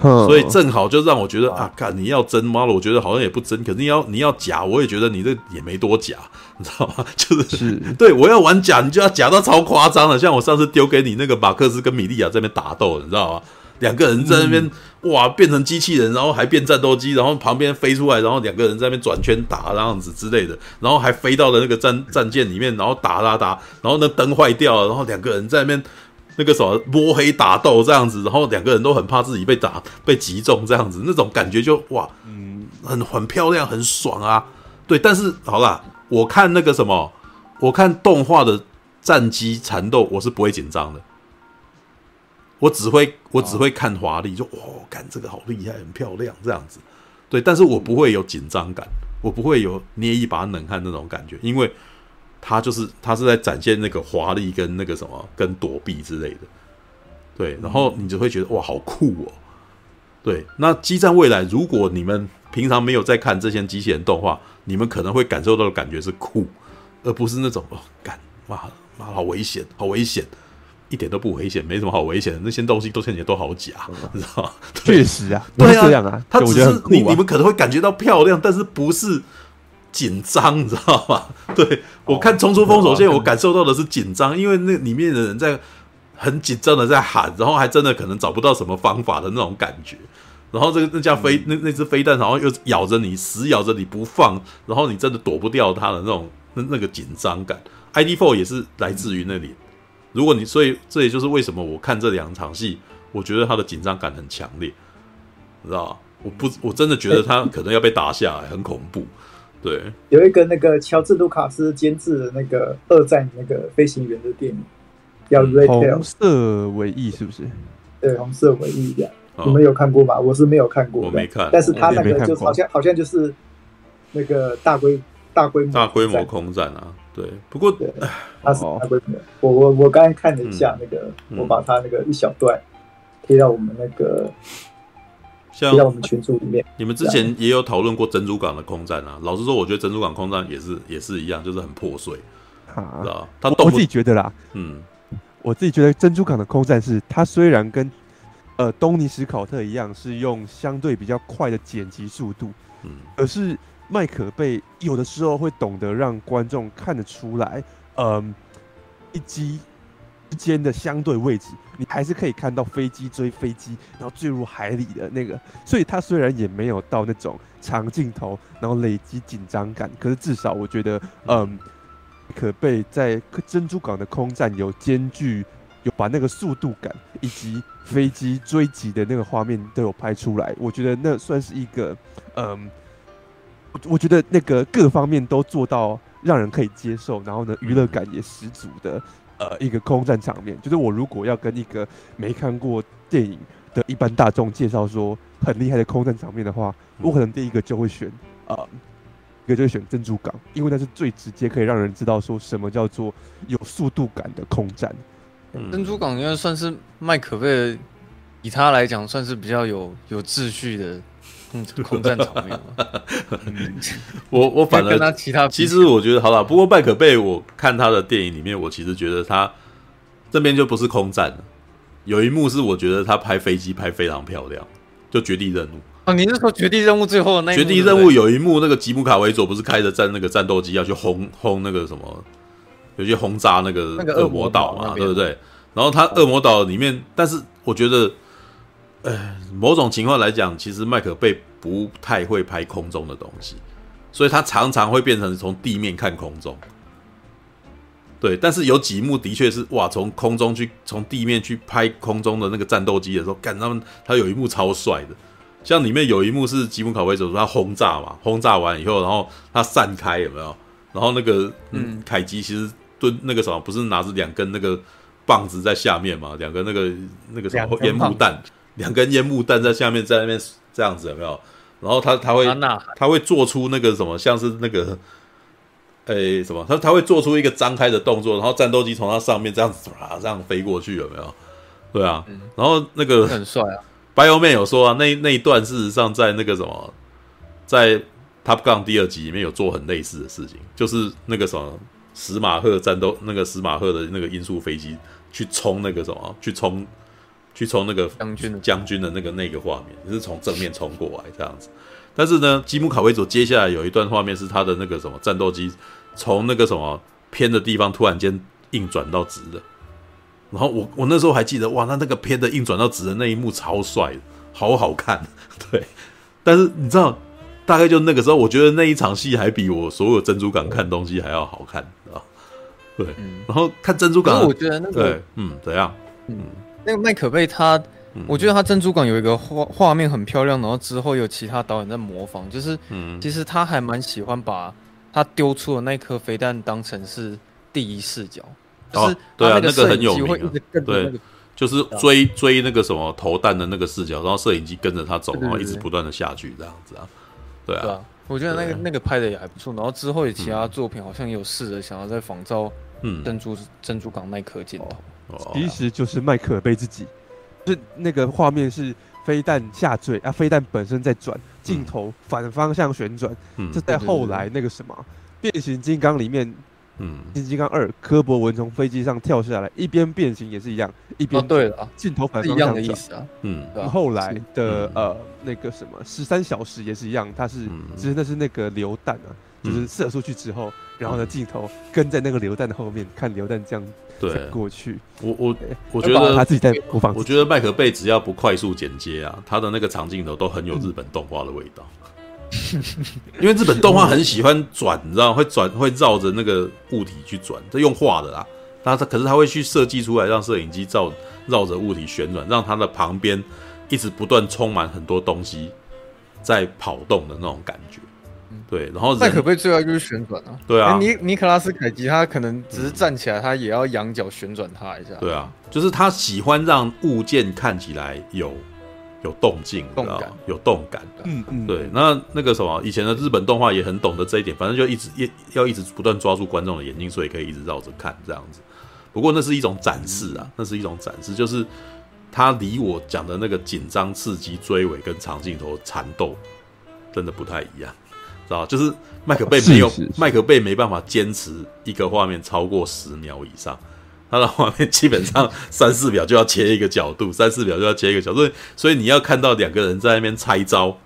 所以正好就让我觉得啊，看你要真妈了，我觉得好像也不真。可是你要你要假，我也觉得你这也没多假，你知道吗？就是，是 对我要玩假，你就要假到超夸张了。像我上次丢给你那个马克思跟米利亚在那边打斗，你知道吗？两个人在那边、嗯、哇变成机器人，然后还变战斗机，然后旁边飞出来，然后两个人在那边转圈打这样子之类的，然后还飞到了那个战战舰里面，然后打打打，然后那灯坏掉了，然后两个人在那边。那个什么摸黑打斗这样子，然后两个人都很怕自己被打被击中这样子，那种感觉就哇，嗯，很很漂亮，很爽啊。对，但是好啦，我看那个什么，我看动画的战机缠斗，我是不会紧张的。我只会我只会看华丽，就哇，看这个好厉害，很漂亮这样子。对，但是我不会有紧张感，我不会有捏一把冷汗那种感觉，因为。他就是他是在展现那个华丽跟那个什么跟躲避之类的，对，然后你就会觉得哇，好酷哦，对。那激战未来，如果你们平常没有在看这些机器人动画，你们可能会感受到的感觉是酷，而不是那种哦，干妈妈好危险，好危险，一点都不危险，没什么好危险的，那些东西都看起来都好假，你知道吗？确实啊，对啊，这样啊，它只是你你们可能会感觉到漂亮，但是不是。紧张，你知道吗？对，我看冲出封锁线，我感受到的是紧张，因为那里面的人在很紧张的在喊，然后还真的可能找不到什么方法的那种感觉。然后这个那架飞那那只飞弹，然后又咬着你，死咬着你不放，然后你真的躲不掉它的那种那那个紧张感。ID Four 也是来自于那里，如果你所以这也就是为什么我看这两场戏，我觉得他的紧张感很强烈，你知道吗？我不我真的觉得他可能要被打下来，很恐怖。对，有一个那个乔治卢卡斯监制的那个二战那个飞行员的电影，叫 rate《红色尾翼》，是不是？对，红色尾翼这样。你们有看过吗？我是没有看过，我没看。但是他那个就好像好像就是那个大规大规模大规模空战啊。对，不过对，他是大规模。我我我刚才看了一下那个，我把他那个一小段贴到我们那个。像在我们群组里面，你们之前也有讨论过珍珠港的空战啊。老实说，我觉得珍珠港空战也是也是一样，就是很破碎，啊，知道他我自己觉得啦，嗯，我自己觉得珍珠港的空战是，它虽然跟呃东尼史考特一样，是用相对比较快的剪辑速度，嗯，而是麦可贝有的时候会懂得让观众看得出来，嗯、呃，一机。之间的相对位置，你还是可以看到飞机追飞机，然后坠入海里的那个。所以它虽然也没有到那种长镜头，然后累积紧张感，可是至少我觉得，嗯，可被在珍珠港的空战有兼具，有把那个速度感以及飞机追击的那个画面都有拍出来。我觉得那算是一个，嗯，我我觉得那个各方面都做到让人可以接受，然后呢，娱乐感也十足的。呃，一个空战场面，就是我如果要跟一个没看过电影的一般大众介绍说很厉害的空战场面的话，我可能第一个就会选呃，一个就会选珍珠港，因为那是最直接可以让人知道说什么叫做有速度感的空战。嗯、珍珠港应该算是麦可贝，以他来讲算是比较有有秩序的。空战场面 我我反而跟他其他，其实我觉得好了。不过麦可贝，我看他的电影里面，我其实觉得他这边就不是空战了。有一幕是我觉得他拍飞机拍非常漂亮，就绝地任务。哦，你是说绝地任务最后的那绝地任务有一幕，那个吉姆卡维佐不是开着战那个战斗机要去轰轰那个什么，有些轰炸那个恶魔岛嘛，对不对？然后他恶魔岛里面，但是我觉得。呃，某种情况来讲，其实麦克贝不太会拍空中的东西，所以他常常会变成从地面看空中。对，但是有几幕的确是哇，从空中去，从地面去拍空中的那个战斗机的时候，干他们他有一幕超帅的，像里面有一幕是吉姆考维佐说他轰炸嘛，轰炸完以后，然后他散开有没有？然后那个嗯，凯吉其实蹲那个什么，不是拿着两根那个棒子在下面嘛，两个那个那个什么烟幕弹。两根烟雾弹在下面，在那边这样子有没有？然后他他会他会做出那个什么，像是那个，诶什么？他他会做出一个张开的动作，然后战斗机从他上面这样子啊这样飞过去有没有？对啊，然后那个很帅啊。Bioman 有说啊，那那一段事实上在那个什么，在 Top Gun 第二集里面有做很类似的事情，就是那个什么史马赫战斗，那个史马赫的那个音速飞机去冲那个什么，去冲。去冲那个将军将军的那个那个画面，就是从正面冲过来这样子。但是呢，吉姆卡维佐接下来有一段画面是他的那个什么战斗机从那个什么偏的地方突然间硬转到直的。然后我我那时候还记得哇，那那个偏的硬转到直的那一幕超帅，好好看。对，但是你知道，大概就那个时候，我觉得那一场戏还比我所有珍珠港看东西还要好看啊。对，然后看珍珠港，我觉得那个对，嗯，怎样？嗯。那个麦可贝他，我觉得他珍珠港有一个画画面很漂亮，然后之后有其他导演在模仿，就是，其实他还蛮喜欢把他丢出的那颗飞弹当成是第一视角，就是对啊，那个很有名，对，就是追追那个什么投弹的那个视角，然后摄影机跟着他走，然后一直不断的下去这样子啊，对啊，我觉得那个那个拍的也还不错，然后之后有其他作品好像也有试着想要再仿照珍珠珍珠港那颗镜头。其实就是麦可贝自己，就是那个画面是飞弹下坠啊，飞弹本身在转，镜头反方向旋转。嗯，这在后来那个什么变形金刚里面，嗯，变形金刚二，柯博文从飞机上跳下来，一边变形也是一样，一边对了，镜头反方向的意思啊。嗯，后来的呃那个什么十三小时也是一样，它是其实那是那个榴弹啊，就是射出去之后，然后呢镜头跟在那个榴弹的后面看榴弹这样。对，过去我我我觉得他自己在播放。我觉得麦克贝只要不快速剪接啊，他的那个长镜头都很有日本动画的味道。因为日本动画很喜欢转，你知道会转会绕着那个物体去转，这用画的啦，那他可是他会去设计出来，让摄影机绕绕着物体旋转，让它的旁边一直不断充满很多东西在跑动的那种感觉。对，然后那可不可以最爱就是旋转啊。对啊，尼尼可拉斯凯奇他可能只是站起来，他也要仰角旋转他一下。对啊，就是他喜欢让物件看起来有有动静，动感，有动感的。嗯嗯。对，那那个什么，以前的日本动画也很懂得这一点，反正就一直一要一直不断抓住观众的眼睛，所以可以一直绕着看这样子。不过那是一种展示啊，那是一种展示，就是他离我讲的那个紧张刺激、追尾跟长镜头缠斗，真的不太一样。知道，就是麦克贝没有麦克贝没办法坚持一个画面超过十秒以上，他的画面基本上 三四秒就要切一个角度，三四秒就要切一个角度，所以你要看到两个人在那边拆招，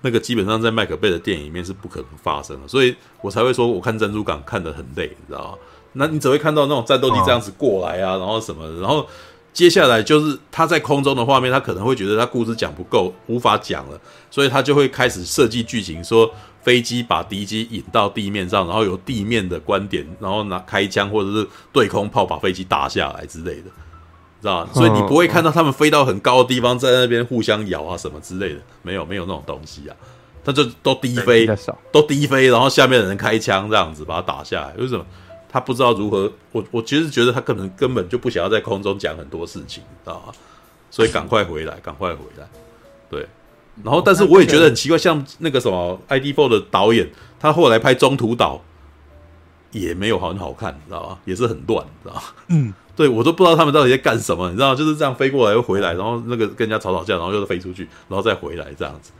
那个基本上在麦克贝的电影里面是不可能发生的，所以我才会说我看珍珠港看得很累，你知道吗？那你只会看到那种战斗机这样子过来啊，然后什么的，然后。接下来就是他在空中的画面，他可能会觉得他故事讲不够，无法讲了，所以他就会开始设计剧情，说飞机把敌机引到地面上，然后由地面的观点，然后拿开枪或者是对空炮把飞机打下来之类的，知道吧？所以你不会看到他们飞到很高的地方，在那边互相咬啊什么之类的，没有没有那种东西啊，他就都低飞，都低飞，然后下面的人开枪这样子把它打下来，为什么？他不知道如何，我我其实觉得他可能根本就不想要在空中讲很多事情，知道吗？所以赶快回来，赶快回来。对，然后但是我也觉得很奇怪，像那个什么 idfor 的导演，他后来拍中途岛也没有很好看，你知道吧？也是很乱，你知道吧？嗯，对我都不知道他们到底在干什么，你知道，就是这样飞过来又回来，然后那个跟人家吵吵架，然后又飞出去，然后再回来这样子，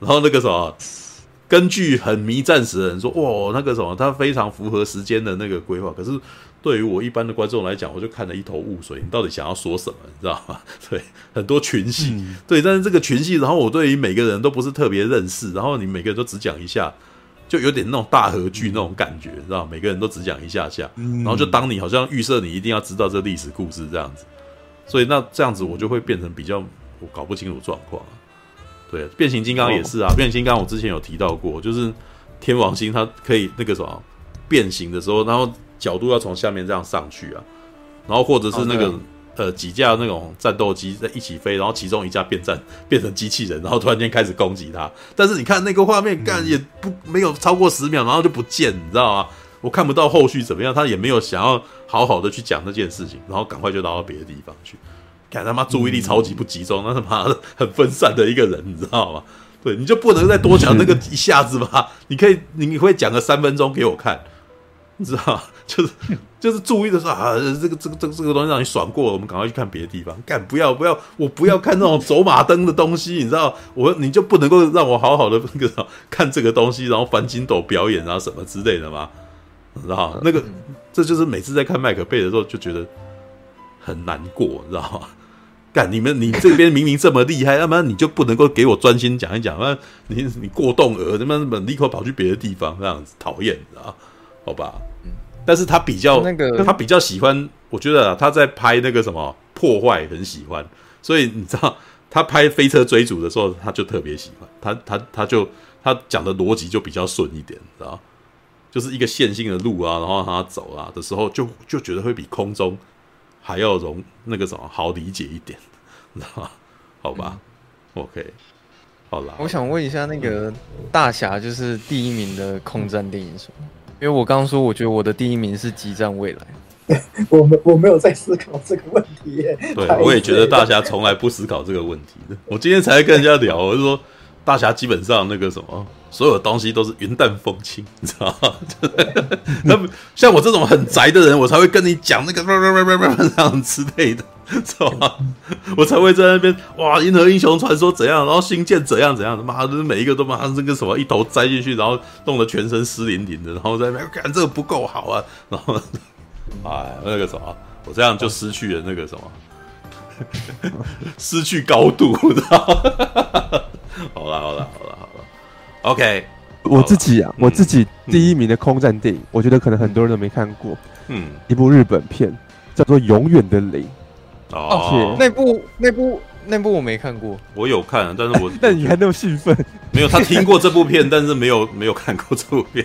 然后那个什么。根据很迷战时的人说，哇，那个什么，他非常符合时间的那个规划。可是对于我一般的观众来讲，我就看得一头雾水。你到底想要说什么？你知道吗？对，很多群戏，嗯、对，但是这个群戏，然后我对于每个人都不是特别认识，然后你每个人都只讲一下，就有点那种大合剧那种感觉，你知道？每个人都只讲一下下，然后就当你好像预设你一定要知道这历史故事这样子。所以那这样子我就会变成比较我搞不清楚状况。对，变形金刚也是啊。变形金刚我之前有提到过，就是天王星它可以那个什么变形的时候，然后角度要从下面这样上去啊，然后或者是那个呃几架那种战斗机在一起飞，然后其中一架变战 变成机器人，然后突然间开始攻击他。但是你看那个画面，干也不没有超过十秒，然后就不见，你知道吗？我看不到后续怎么样，他也没有想要好好的去讲那件事情，然后赶快就到到别的地方去。看他妈注意力超级不集中，那他妈的很分散的一个人，你知道吗？对，你就不能再多讲那个一下子吧？你可以，你会讲个三分钟给我看，你知道？就是就是注意的时候啊，这个这个这个这个东西让你爽过了，我们赶快去看别的地方。干不要不要，我不要看那种走马灯的东西，你知道？我你就不能够让我好好的 那个看这个东西，然后翻筋斗表演啊什么之类的吗？你知道？那个这就是每次在看麦克贝的时候就觉得很难过，你知道吗？干你们！你这边明明这么厉害，要不然你就不能够给我专心讲一讲？那你你过动儿，他妈立刻跑去别的地方，这样子讨厌啊？好吧，嗯。但是他比较那个，他比较喜欢，我觉得他在拍那个什么破坏很喜欢，所以你知道他拍飞车追逐的时候，他就特别喜欢他他他就他讲的逻辑就比较顺一点，知道就是一个线性的路啊，然后他走啊的时候，就就觉得会比空中。还要容那个什么好理解一点，知道吗？好吧、嗯、，OK，好啦。我想问一下，那个大侠就是第一名的空战电影什么？因为我刚刚说，我觉得我的第一名是《激战未来》。我没我没有在思考这个问题耶。对，我也觉得大侠从来不思考这个问题的。我今天才跟人家聊，我就说。大侠基本上那个什么，所有东西都是云淡风轻，你知道吗？那像我这种很宅的人，我才会跟你讲那个这样之类的，知道吗？我才会在那边哇，银河英雄传说怎样，然后星舰怎样怎样的，妈的，每一个都妈这个什么一头栽进去，然后弄得全身湿淋淋的，然后在那边看这个不够好啊，然后哎那个什么，我这样就失去了那个什么，失去高度，知道吗？好了好了好了好了，OK，我自己啊，我自己第一名的空战电影，我觉得可能很多人都没看过，嗯，一部日本片叫做《永远的零》，哦，那部那部那部我没看过，我有看，但是我 但你还那么兴奋？没有，他听过这部片，但是没有没有看过这部片，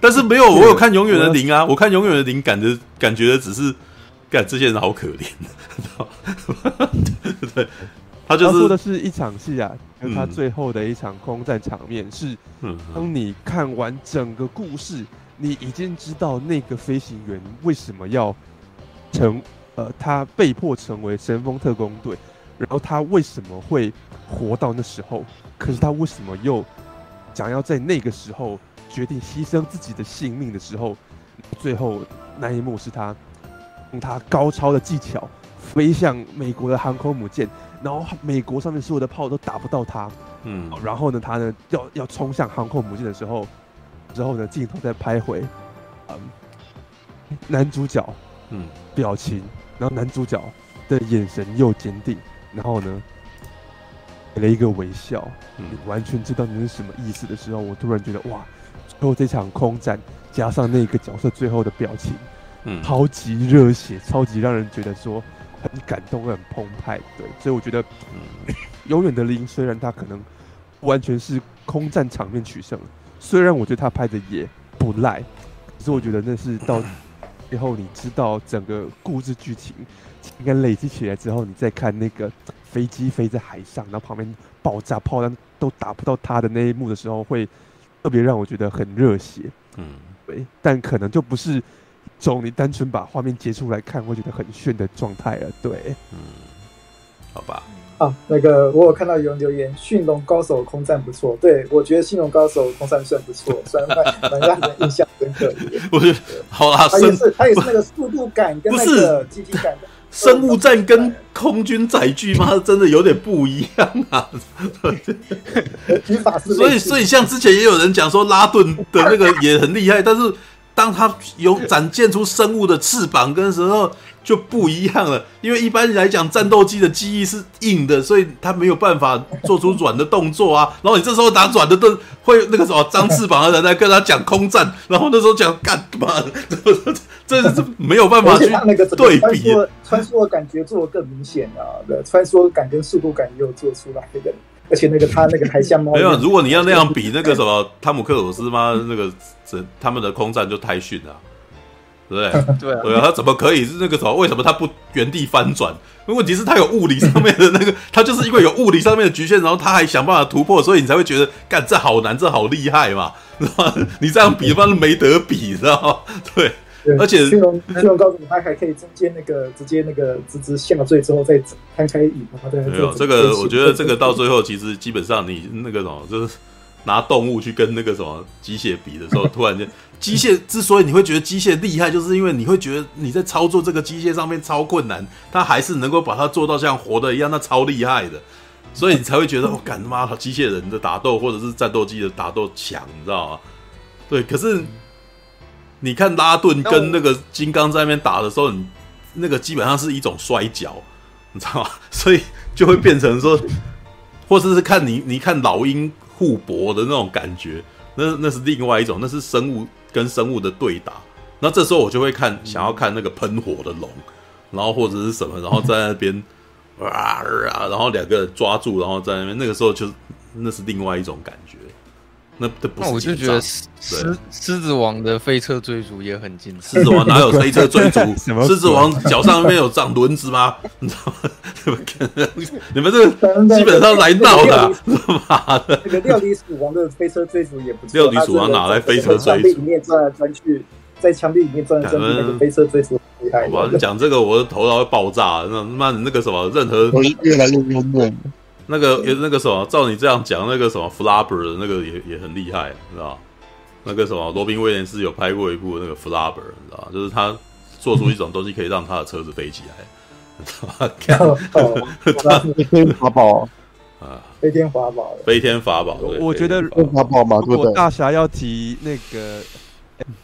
但是没有，我有看《永远的零》啊，我看《永远的零》感觉感觉的只是，感这些人好可怜，对，他就是他说的是一场戏啊，就他最后的一场空战场面是，当你看完整个故事，你已经知道那个飞行员为什么要成，呃，他被迫成为神风特工队，然后他为什么会活到那时候，可是他为什么又想要在那个时候决定牺牲自己的性命的时候，最后那一幕是他。用他高超的技巧飞向美国的航空母舰，然后美国上面所有的炮都打不到他。嗯，然后呢，他呢要要冲向航空母舰的时候，之后呢镜头再拍回，嗯，男主角，嗯，表情，然后男主角的眼神又坚定，然后呢给了一个微笑，你完全知道你是什么意思的时候，我突然觉得哇，最后这场空战加上那个角色最后的表情。嗯，超级热血，超级让人觉得说很感动、很澎湃。对，所以我觉得，嗯，永远的零虽然他可能完全是空战场面取胜，虽然我觉得他拍的也不赖，可是我觉得那是到最后你知道整个故事剧情应该累积起来之后，你再看那个飞机飞在海上，然后旁边爆炸炮弹都打不到他的那一幕的时候，会特别让我觉得很热血。嗯，对，但可能就不是。从你单纯把画面截出来看，会觉得很炫的状态了。对，嗯，好吧。啊，那个我有看到有人留言，《驯龙高手》空战不错。对，我觉得《驯龙高手》空战算不错，算蛮让人印象深刻的。我觉得好啦，他也是他也是那个速度感跟那个机体感，生物战跟空军载具嘛，真的有点不一样啊。所以所以像之前也有人讲说拉顿的那个也很厉害，但是。当他有展现出生物的翅膀跟时候就不一样了，因为一般来讲战斗机的机翼是硬的，所以它没有办法做出软的动作啊。然后你这时候打软的盾，会那个什么张翅膀的人来跟他讲空战，然后那时候讲干嘛？这 这是没有办法去对比。穿梭的感觉做的更明显啊，对，穿梭感跟速度感也有做出来的。而且那个他那个还像猫。没有，如果你要那样比那个什么汤姆克鲁斯吗？那个这他们的空战就太逊了，对不对？对啊，他怎么可以是那个什么？为什么他不原地翻转？问题是他有物理上面的那个，他就是因为有物理上面的局限，然后他还想办法突破，所以你才会觉得干这好难，这好厉害嘛，知道吗？你这样比方没得比，知道吗？对。而且驯龙驯龙高手他还可以中间那个直接那个直直下坠之后再摊开尾巴，对。没有这个，我觉得这个到最后其实基本上你那个什么，就是拿动物去跟那个什么机械比的时候，突然间机械之所以你会觉得机械厉害，就是因为你会觉得你在操作这个机械上面超困难，它还是能够把它做到像活的一样，那超厉害的，所以你才会觉得我干他妈机械人的打斗或者是战斗机的打斗强，你知道吗？对，可是。你看拉顿跟那个金刚在那边打的时候，你那个基本上是一种摔跤，你知道吗？所以就会变成说，或者是看你你看老鹰互搏的那种感觉，那那是另外一种，那是生物跟生物的对打。那这时候我就会看，想要看那个喷火的龙，然后或者是什么，然后在那边啊 啊，然后两个人抓住，然后在那边，那个时候就那是另外一种感觉。那不那我就觉得狮狮子王的飞车追逐也很精彩。狮子王哪有飞车追逐？狮子王脚上面有长轮子吗？你知道吗？你们这个基本上来闹的，妈的！那个料理鼠王的飞车追逐也不错。料理鼠王哪来飞车追逐？里面转来转去，在墙壁里面转来转去，那个飞车追逐厉害。我讲这个，我的头脑会爆炸。那妈的，那个什么，任何越来越幽默。那个也那个什么，照你这样讲，那个什么 Flubber 的那个也也很厉害，你知道？那个什么罗宾威廉斯有拍过一部那个 Flubber，你知道？就是他做出一种东西可以让他的车子飞起来，你知道吗？飞天法宝啊，飞天法宝，飞天法宝。我觉得法宝嘛，如果大侠要提那个，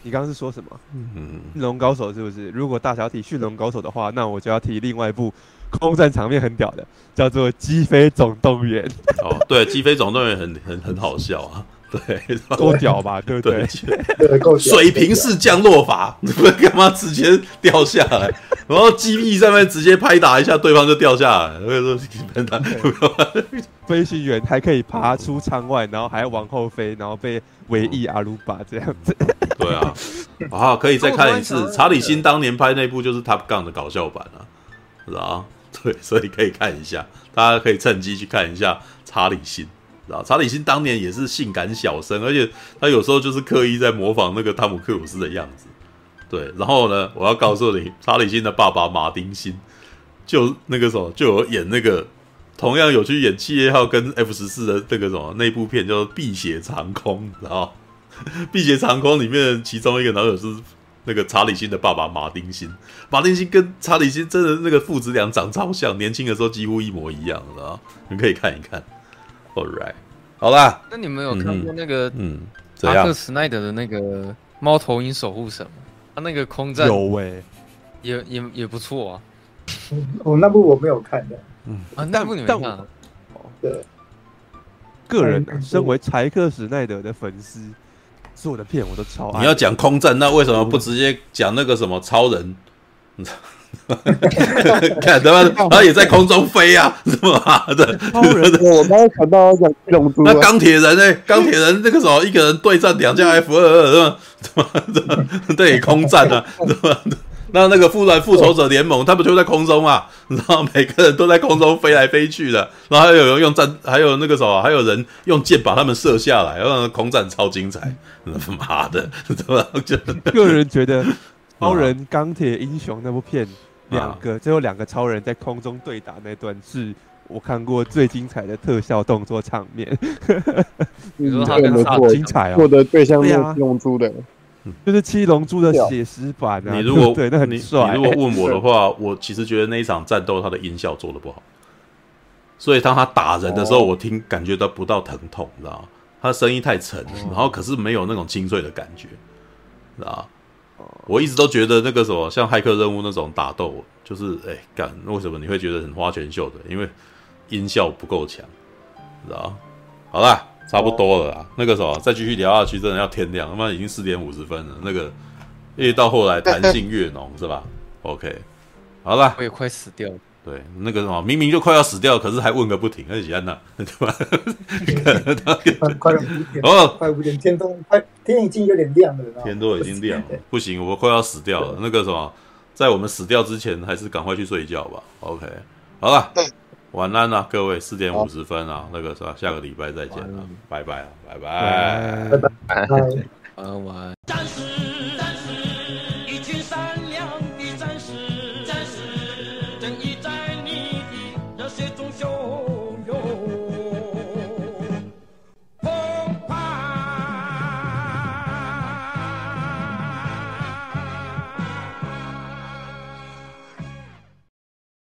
你刚刚是说什么？嗯，驯龙高手是不是？如果大侠要提驯龙高手的话，那我就要提另外一部。空战场面很屌的，叫做《机飞总动员》。哦，对，《机飞总动员》很很很好笑啊，对，够屌吧？对不对？水平式降落法，你们干嘛直接掉下来？然后机翼上面直接拍打一下，对方就掉下来。所以说，飞行员还可以爬出舱外，然后还要往后飞，然后被尾翼阿鲁巴这样子。对啊，啊，可以再看一次。查理辛当年拍那部就是 Top Gun 的搞笑版啊，是吧？对，所以可以看一下，大家可以趁机去看一下查理辛，啊查理辛当年也是性感小生，而且他有时候就是刻意在模仿那个汤姆克鲁斯的样子。对，然后呢，我要告诉你，查理辛的爸爸马丁辛就那个什么，就有演那个。同样有去演企业号跟 F 十四的那个什么那部片，叫做《碧血长空》，然后《碧血长空》里面其中一个男友是那个查理辛的爸爸马丁辛，马丁辛跟查理辛真的那个父子俩长超像，年轻的时候几乎一模一样，知道你可以看一看。All right，好啦，那你们有看过那个嗯，阿克斯奈德的那个《猫头鹰守护神》吗？他那个空战有喂、欸，也也也不错啊。哦，那部我没有看的。嗯啊，那部你没看？哦，对，个人身为柴克史奈德的粉丝，所有的片我都超爱。你要讲空战，那为什么不直接讲那个什么超人？看他妈，他也在空中飞啊，是吧？对，超人，我刚刚想到讲龙珠。那钢铁人呢？钢铁人那个时候一个人对战两架 F 二二，是吧？对空战啊？是吧？那那个复来复仇者联盟，他不就在空中嘛？然后每个人都在空中飞来飞去的，然后还有人用战，还有那个什么，还有人用箭把他们射下来，然后空战超精彩。妈的，怎 么就个人觉得超人钢铁英雄那部片，两个最后两个超人在空中对打那段，是我看过最精彩的特效动作场面。你说他跟他精彩啊？获得对象用用珠的。就是七龙珠的写实版啊！你如果 对那很帅，你如果问我的话，我其实觉得那一场战斗它的音效做的不好，所以当他打人的时候，我听感觉到不到疼痛，你知道吗？他的声音太沉，然后可是没有那种清脆的感觉，知道吗？我一直都觉得那个什么像骇客任务那种打斗，就是哎干，为什么你会觉得很花拳绣腿？因为音效不够强，知道吗？好啦。差不多了啦，那个什么，再继续聊下去，真的要天亮。他妈已经四点五十分了，那个，因为到后来弹性越浓，是吧？OK，好了，我也快死掉了。对，那个什么，明明就快要死掉，可是还问个不停，而且安娜，对吧？快哦，快五点，天都快，天已经有点亮了，天都已经亮了，不行，我快要死掉了。那个什么，在我们死掉之前，还是赶快去睡觉吧。OK，好了。晚安啊，各位，四点五十分啊，那个是吧？下个礼拜再见了，拜拜啊，拜拜，拜拜，拜拜，晚安。